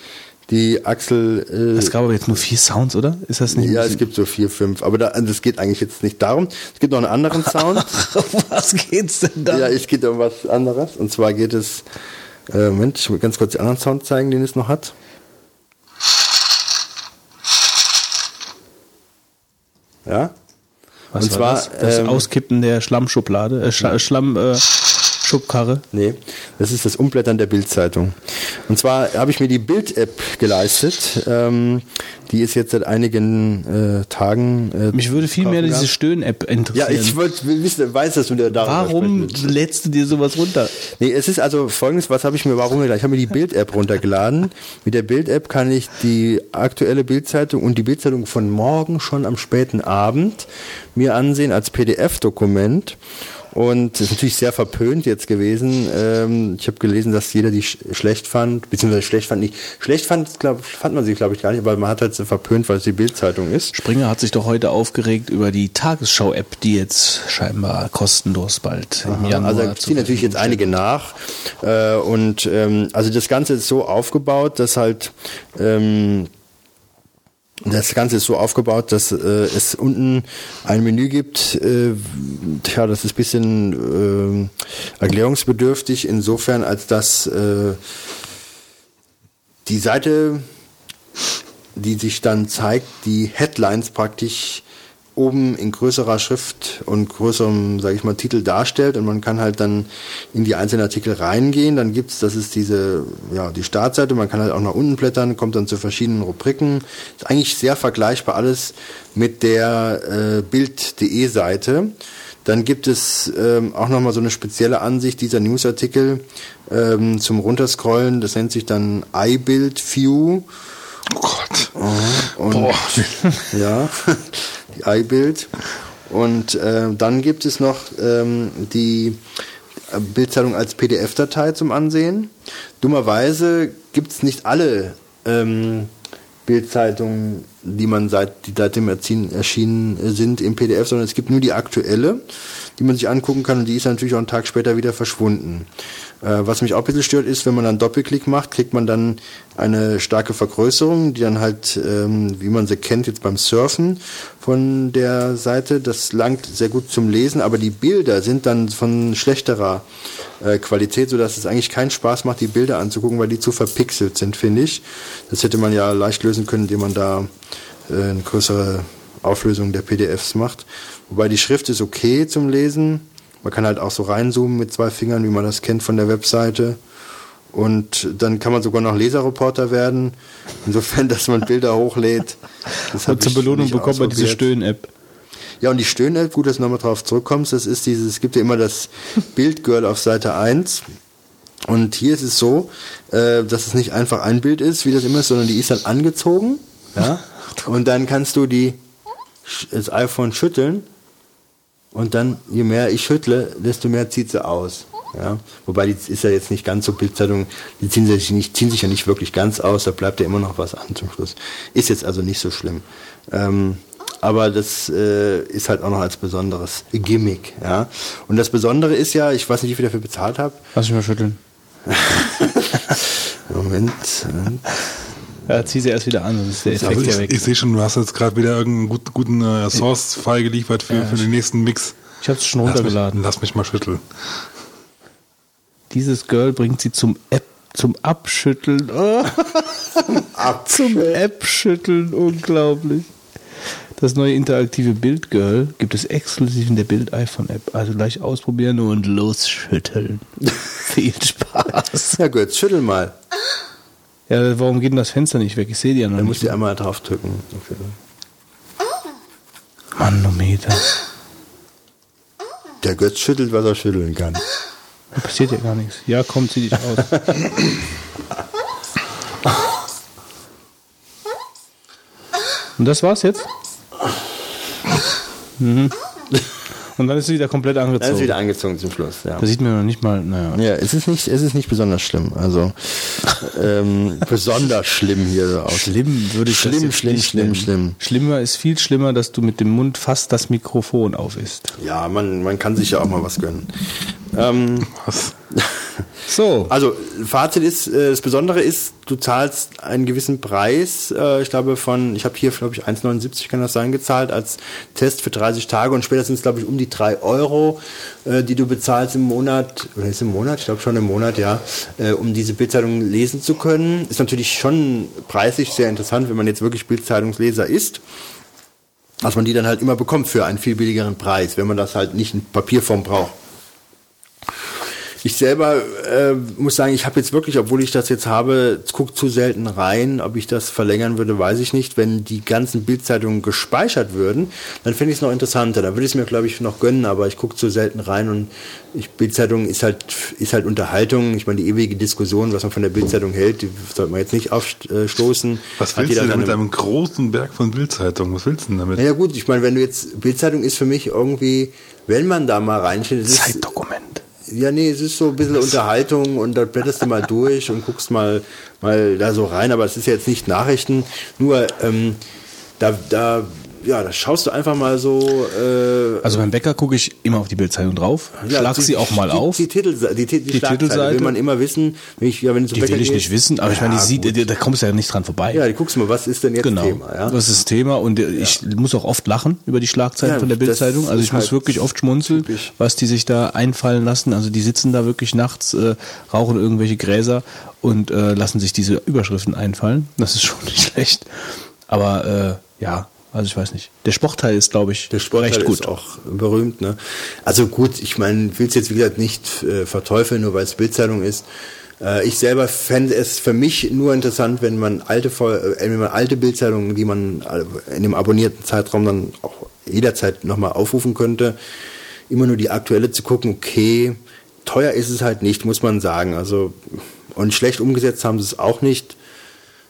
die Axel. Äh, Es gab aber jetzt nur vier Sounds, oder? Ist das nicht? ja, es gibt so vier, fünf, aber da, das geht eigentlich jetzt nicht darum. Es gibt noch einen anderen *laughs* Sound. Was geht's denn da? Ja, es geht um was anderes. Und zwar geht es, äh, Moment, ich will ganz kurz den anderen Sound zeigen, den es noch hat. Ja. Was und war zwar, das? das ähm, Auskippen der Schlammschublade, äh, Schla Schlamm, äh, Schubkarre. Nee, das ist das Umblättern der Bildzeitung. Und zwar habe ich mir die Bild-App geleistet. Ähm, die ist jetzt seit einigen äh, Tagen. Äh, Mich würde viel mehr diese. Stöhn-App Ja, interessieren. ich wollte wissen, weiß, dass du darüber Warum lädst du dir sowas runter? Nee, es ist also folgendes, was habe ich mir warum geladen? Ich habe mir die Bild-App runtergeladen. Mit der Bild-App kann ich die aktuelle Bildzeitung und die Bildzeitung von morgen schon am späten Abend mir ansehen als PDF-Dokument. Und ist natürlich sehr verpönt jetzt gewesen. Ähm, ich habe gelesen, dass jeder die sch schlecht fand, beziehungsweise schlecht fand nicht. Schlecht fand, glaub, fand man sie, glaube ich, gar nicht, aber man hat halt so verpönt, weil es die Bildzeitung ist. Springer hat sich doch heute aufgeregt über die Tagesschau-App, die jetzt scheinbar kostenlos bald im Januar Also ziehen natürlich jetzt einige nach. Äh, und ähm, also das Ganze ist so aufgebaut, dass halt ähm, das Ganze ist so aufgebaut, dass äh, es unten ein Menü gibt. Äh, tja, das ist ein bisschen äh, erklärungsbedürftig insofern, als dass äh, die Seite, die sich dann zeigt, die Headlines praktisch oben in größerer Schrift und größerem, sage ich mal, Titel darstellt und man kann halt dann in die einzelnen Artikel reingehen. Dann gibt's, das ist diese, ja, die Startseite, man kann halt auch nach unten blättern, kommt dann zu verschiedenen Rubriken. Ist eigentlich sehr vergleichbar alles mit der äh, Bild.de Seite. Dann gibt es ähm, auch nochmal so eine spezielle Ansicht dieser Newsartikel ähm, zum Runterscrollen. Das nennt sich dann iBuild View. Oh Gott. Und *laughs* ja, die iBild. Und äh, dann gibt es noch ähm, die Bildzeitung als PDF-Datei zum Ansehen. Dummerweise gibt es nicht alle ähm, Bildzeitungen, die man seit die seitdem erziehen, erschienen sind im PDF, sondern es gibt nur die aktuelle, die man sich angucken kann und die ist natürlich auch einen Tag später wieder verschwunden. Äh, was mich auch ein bisschen stört ist, wenn man dann Doppelklick macht, kriegt man dann eine starke Vergrößerung, die dann halt, ähm, wie man sie kennt, jetzt beim Surfen von der Seite, das langt sehr gut zum Lesen, aber die Bilder sind dann von schlechterer äh, Qualität, sodass es eigentlich keinen Spaß macht, die Bilder anzugucken, weil die zu verpixelt sind, finde ich. Das hätte man ja leicht lösen können, indem man da äh, eine größere Auflösung der PDFs macht. Wobei die Schrift ist okay zum Lesen. Man kann halt auch so reinzoomen mit zwei Fingern, wie man das kennt von der Webseite. Und dann kann man sogar noch Leserreporter werden. Insofern, *laughs* dass man Bilder hochlädt. Das Und zur Belohnung bekommt man diese. Stöhn-App. Ja, und die Stöhn-App, gut, dass du nochmal drauf zurückkommst, das ist dieses, es gibt ja immer das *laughs* Bildgirl auf Seite 1. Und hier ist es so, äh, dass es nicht einfach ein Bild ist, wie das immer ist, sondern die ist dann angezogen. Ja? Und dann kannst du die, das iPhone schütteln. Und dann, je mehr ich schüttle, desto mehr zieht sie aus. Ja? Wobei die ist ja jetzt nicht ganz so Bildzeitung, die ziehen sich, nicht, ziehen sich ja nicht wirklich ganz aus, da bleibt ja immer noch was an zum Schluss. Ist jetzt also nicht so schlimm. Ähm, aber das äh, ist halt auch noch als besonderes Gimmick. Ja? Und das Besondere ist ja, ich weiß nicht, wie viel ich dafür bezahlt habe. Lass mich mal schütteln. *laughs* Moment. Moment. Ja, zieh sie erst wieder an, sonst ist der Also Effekt ja ich, weg. ich sehe schon, du hast jetzt gerade wieder irgendeinen gut, guten äh, Source-File geliefert für, für den nächsten Mix. Ich hab's schon Lass mich, runtergeladen. lass mich mal schütteln. Dieses Girl bringt sie zum App, zum Abschütteln. Oh. *laughs* zum App-Schütteln, unglaublich. Das neue interaktive Bild-Girl gibt es exklusiv in der Bild-iPhone-App. Also gleich ausprobieren und losschütteln. *laughs* Viel Spaß. Ja, gut, schüttel mal. Ja, warum geht denn das Fenster nicht weg? Ich sehe die ja noch Dann nicht. musst du einmal drauf drücken. Manometer. Der Götz schüttelt, was er schütteln kann. Da passiert ja gar nichts. Ja, komm, zieh dich aus. Und das war's jetzt? Mhm. Und dann ist sie wieder komplett Dann ist angezogen. wieder angezogen zum Schluss. Ja. Da sieht man noch nicht mal, naja. Ja, es ist nicht, es ist nicht besonders schlimm. Also ähm, *laughs* besonders schlimm hier aus. Schlimm würde ich Schlimm, schlimm, schlimm, nennen. schlimm. Schlimmer ist viel schlimmer, dass du mit dem Mund fast das Mikrofon auf isst. Ja, man, man kann sich ja auch mal was gönnen. Ähm, Was? *laughs* So. also Fazit ist, äh, das Besondere ist, du zahlst einen gewissen Preis. Äh, ich glaube von, ich habe hier glaube ich 1,79 kann das sein gezahlt als Test für 30 Tage und später sind es glaube ich um die 3 Euro, äh, die du bezahlst im Monat oder ist im Monat, ich glaube schon im Monat, ja, um diese Bildzeitung lesen zu können. Ist natürlich schon preislich sehr interessant, wenn man jetzt wirklich Bildzeitungsleser ist. Dass man die dann halt immer bekommt für einen viel billigeren Preis, wenn man das halt nicht in Papierform braucht. Ich selber äh, muss sagen, ich habe jetzt wirklich, obwohl ich das jetzt habe, gucke zu selten rein. Ob ich das verlängern würde, weiß ich nicht. Wenn die ganzen Bildzeitungen gespeichert würden, dann finde ich es noch interessanter. Dann würde ich es mir, glaube ich, noch gönnen, aber ich gucke zu selten rein und ich, Bildzeitung ist halt, ist halt Unterhaltung. Ich meine, die ewige Diskussion, was man von der Bildzeitung hält, die sollte man jetzt nicht aufstoßen. Was willst du denn mit einem großen Berg von Bildzeitungen? Was willst du denn damit? naja gut, ich meine, wenn du jetzt, Bildzeitung ist für mich irgendwie, wenn man da mal ist, Zeitdokument. Ja, nee, es ist so ein bisschen Unterhaltung und da blätterst du mal durch und guckst mal, mal da so rein, aber es ist jetzt nicht Nachrichten, nur ähm, da, da, ja, da schaust du einfach mal so. Äh, Also beim Bäcker gucke ich immer auf die Bildzeitung drauf, ja, schlag die- sie auch mal die, auf. Die, Titel, die, die, die, Titelseite? will man immer wissen. Wenn ich, ja, wenn du zum die Bäcker will ich gehst- nicht wissen, aber ich meine, die Ja, sieht, da kommst du ja nicht dran vorbei. Ja, die guckst mal, was ist denn jetzt Genau, Thema? Ja? das ist das Thema und ich muss auch oft lachen über die Schlagzeilen Ja, von der Bildzeitung. Also ich ist muss halt wirklich oft schmunzeln, typisch. was die sich da einfallen lassen. Also die sitzen da wirklich nachts, äh, rauchen irgendwelche Gräser und äh, lassen sich diese Überschriften einfallen. Das ist schon *laughs* nicht schlecht. Aber äh, ja, also ich weiß nicht. Der Sportteil ist, glaube ich, Der Sportteil recht gut. ist auch berühmt. Ne? Also gut, ich meine, will es jetzt wie gesagt nicht äh, verteufeln, nur weil es Bildzeitung ist. Äh, ich selber fände es für mich nur interessant, wenn man alte, äh, wenn man alte Bildzeitungen, die man äh, in dem abonnierten Zeitraum dann auch jederzeit nochmal aufrufen könnte, immer nur die aktuelle zu gucken, okay, teuer ist es halt nicht, muss man sagen. Also und schlecht umgesetzt haben sie es auch nicht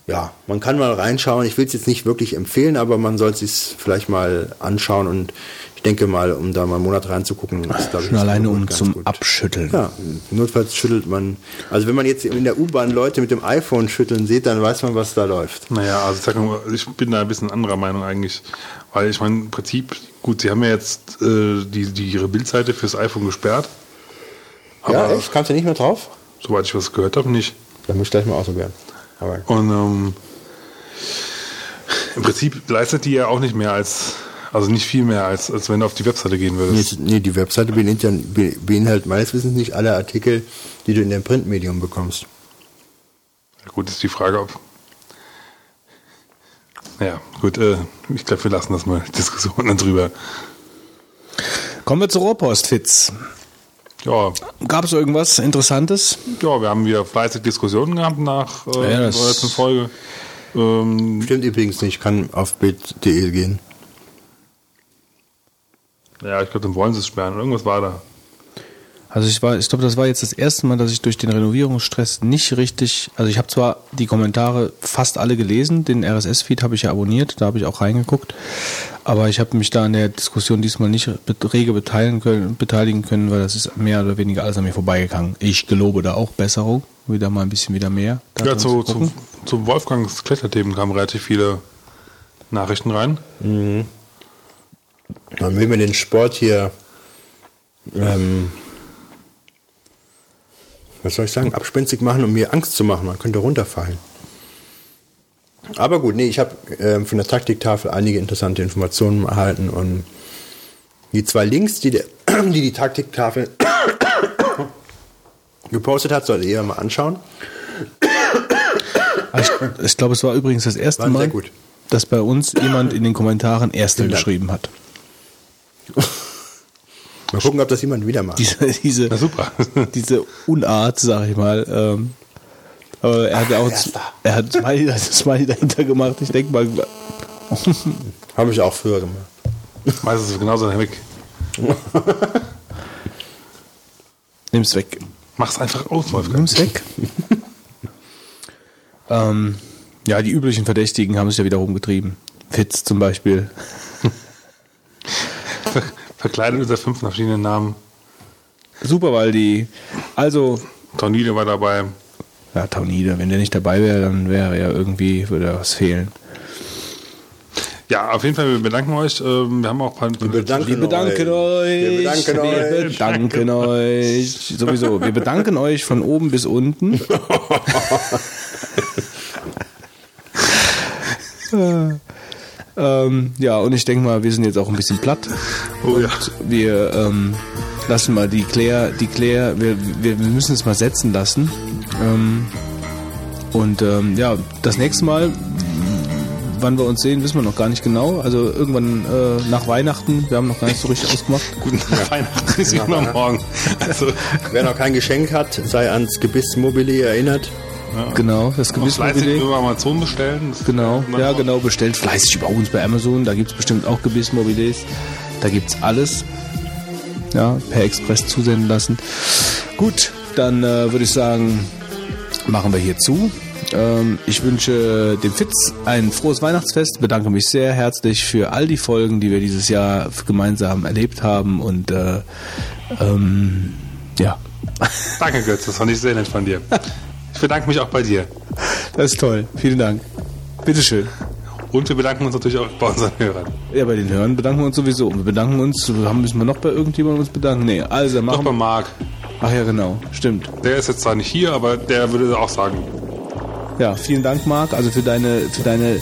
ja, man kann mal reinschauen. Ich will es jetzt nicht wirklich empfehlen, aber man soll es sich vielleicht mal anschauen und ich denke mal, um da mal einen Monat reinzugucken, ist glaube ich Schon alleine um zum gut. Abschütteln. Ja, notfalls schüttelt man. Also wenn man jetzt in der U-Bahn Leute mit dem iPhone schütteln sieht, dann weiß man, was da läuft. Naja, also ich, sag mal, ich bin da ein bisschen anderer Meinung eigentlich. Weil ich meine, im Prinzip, gut, sie haben ja jetzt äh, die, die, ihre Bildseite fürs iPhone gesperrt. Aber ja, echt? Kannst du nicht mehr drauf? soweit ich was gehört habe, nicht. Dann muss ich gleich mal ausprobieren. Aber Und ähm, im Prinzip leistet die ja auch nicht mehr als, also nicht viel mehr, als, als wenn du auf die Webseite gehen nee, würdest. nee, die Webseite beinhaltet, beinhaltet meines Wissens nicht alle Artikel, die du in dem Printmedium bekommst. Ja, gut, ist die Frage, ob. Ja, gut, äh, ich glaube, wir lassen das mal, *laughs* Diskussionen drüber. Kommen wir zur Rohrpost, Fitz. Ja, Gab es irgendwas Interessantes? ja, wir haben wieder fleißig Diskussionen gehabt nach äh, Ja, der letzten Folge. Ähm, Stimmt übrigens nicht, kann auf bild.de gehen. ja, ich glaube, dann wollen sie es sperren. Irgendwas war da. Also ich war, ich glaube, das war jetzt das erste Mal, dass ich durch den Renovierungsstress nicht richtig, also ich habe zwar die Kommentare fast alle gelesen, den RSS-Feed habe ich ja abonniert, da habe ich auch reingeguckt, aber ich habe mich da an der Diskussion diesmal nicht rege beteiligen können, beteiligen können, weil das ist mehr oder weniger alles an mir vorbeigegangen. Ich gelobe da auch Besserung, wieder mal ein bisschen wieder mehr. da Ja, zu, zu zu, gucken. zu Wolfgangs Kletterthemen kamen relativ viele Nachrichten rein. Man will mir den Sport hier, ähm, was soll ich sagen, abspenstig machen, um mir Angst zu machen. Man könnte runterfallen. Aber gut, nee, ich habe ähm, von der Taktiktafel einige interessante Informationen erhalten und die zwei Links, die der, *clears throat* die, die Taktiktafel *coughs* gepostet hat, solltet ihr mal anschauen. Ah, Ich, ich glaube, es war übrigens das erste sehr Mal, dass bei uns jemand in den Kommentaren Erste Vielen Dank. geschrieben hat. *laughs* Mal gucken, ob das jemand wieder macht. Diese, diese, Na super. *laughs* diese Unart, sag ich mal. Ähm, aber er hat ja auch, er hat Smiley, *laughs* das Smiley dahinter gemacht. Ich denke mal, *laughs* Habe ich auch früher gemacht. Meistens ist es genauso weg. nimm's weg. Mach's einfach aus, Wolfgang. Nimm's weg. ähm, ja, die üblichen Verdächtigen haben sich ja wieder rumgetrieben. Fitz zum Beispiel. Ver verkleidet unter fünf verschiedenen Namen. Super, weil die, also, Tornide war dabei. ja, Taunide, wenn der nicht dabei wäre, dann wäre ja irgendwie, würde was fehlen. Ja, auf jeden Fall, wir bedanken euch. Ähm, Wir haben auch ein paar. Wir bedanken, Wir bedanken euch. Wir bedanken Wir euch. bedanken euch. Sowieso. Wir bedanken euch von oben bis unten. *laughs* *laughs* ähm, ja, und ich denke mal, wir sind jetzt auch ein bisschen platt. Oh ja. Wir ähm, lassen mal die Claire, die Claire, wir, wir, müssen es mal setzen lassen. Ähm, und ähm, ja, das nächste Mal, wann wir uns sehen, wissen wir noch gar nicht genau. Also irgendwann äh, nach Weihnachten, wir haben noch gar nicht so richtig ausgemacht. *laughs* Guten Weihnachten ist immer morgen. Also, Wer noch kein Geschenk hat, sei ans Gebissmobile erinnert. Genau, das noch fleißig Gebissmobile. über Amazon bestellen. Genau, ja genau, bestellt fleißig bei uns bei Amazon, da gibt's bestimmt auch Gebissmobiles, da gibt's alles. Ja, per Express zusenden lassen. Gut, dann äh, würde ich sagen, machen wir hier zu. Ähm, ich wünsche dem Fitz ein frohes Weihnachtsfest, bedanke mich sehr herzlich für all die Folgen, die wir dieses Jahr gemeinsam erlebt haben und äh, ähm, ja, Danke, Götz, das fand ich sehr nett von dir. *laughs* Ich bedanke mich auch bei dir. das ist toll. Vielen Dank. Bitteschön. Und wir bedanken uns natürlich auch bei unseren Hörern. Ja, bei den Hörern bedanken wir uns sowieso. Und wir bedanken uns, haben müssen wir noch bei irgendjemandem uns bedanken? Nee, also machen bei wir. Marc. Ach ja, genau, stimmt. Der ist jetzt zwar nicht hier, aber der würde auch sagen, Ja, vielen Dank, Marc, also für deine, für deine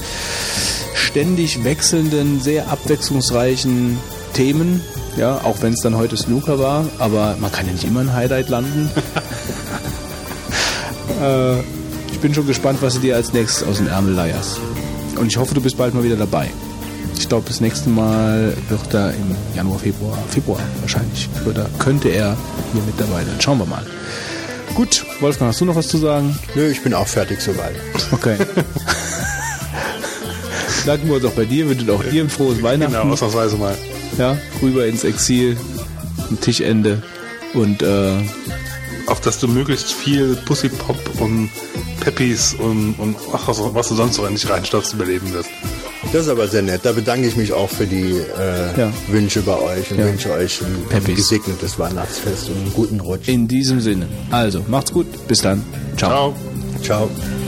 ständig wechselnden, sehr abwechslungsreichen Themen. Ja, auch wenn es dann heute Snooker war, aber man kann ja nicht immer ein Highlight landen. *laughs* äh, ich bin schon gespannt, was du dir als nächstes aus dem Ärmel leierst. Und ich hoffe, du bist bald mal wieder dabei. Ich glaube, das nächste Mal wird er im Januar, Februar, Februar wahrscheinlich, wird er, könnte er hier mit dabei sein. Schauen wir mal. Gut, Wolfgang, hast du noch was zu sagen? Nö, ich bin auch fertig soweit. Okay. *laughs* Danken wir uns auch bei dir, wünschen auch dir ein frohes Weihnachten. genau, ausnahmsweise mal. Ja, rüber ins Exil, ein Tischende und äh, Auf dass du möglichst viel Pussy Pop und Peppies und, und ach, was, was du sonst noch nicht reinstopfst, überleben wirst. Das ist aber sehr nett. Da bedanke ich mich auch für die äh, Ja. Wünsche bei euch und Ja. wünsche euch ein, ein Peppies. gesegnetes Weihnachtsfest und einen guten Rutsch. in diesem Sinne. Also, macht's gut, bis dann. Ciao. Ciao. Ciao.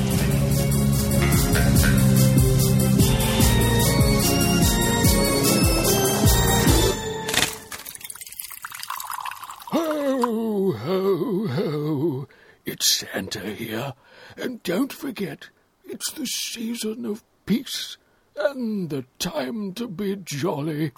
Santa here. And don't forget, it's the season of peace and the time to be jolly.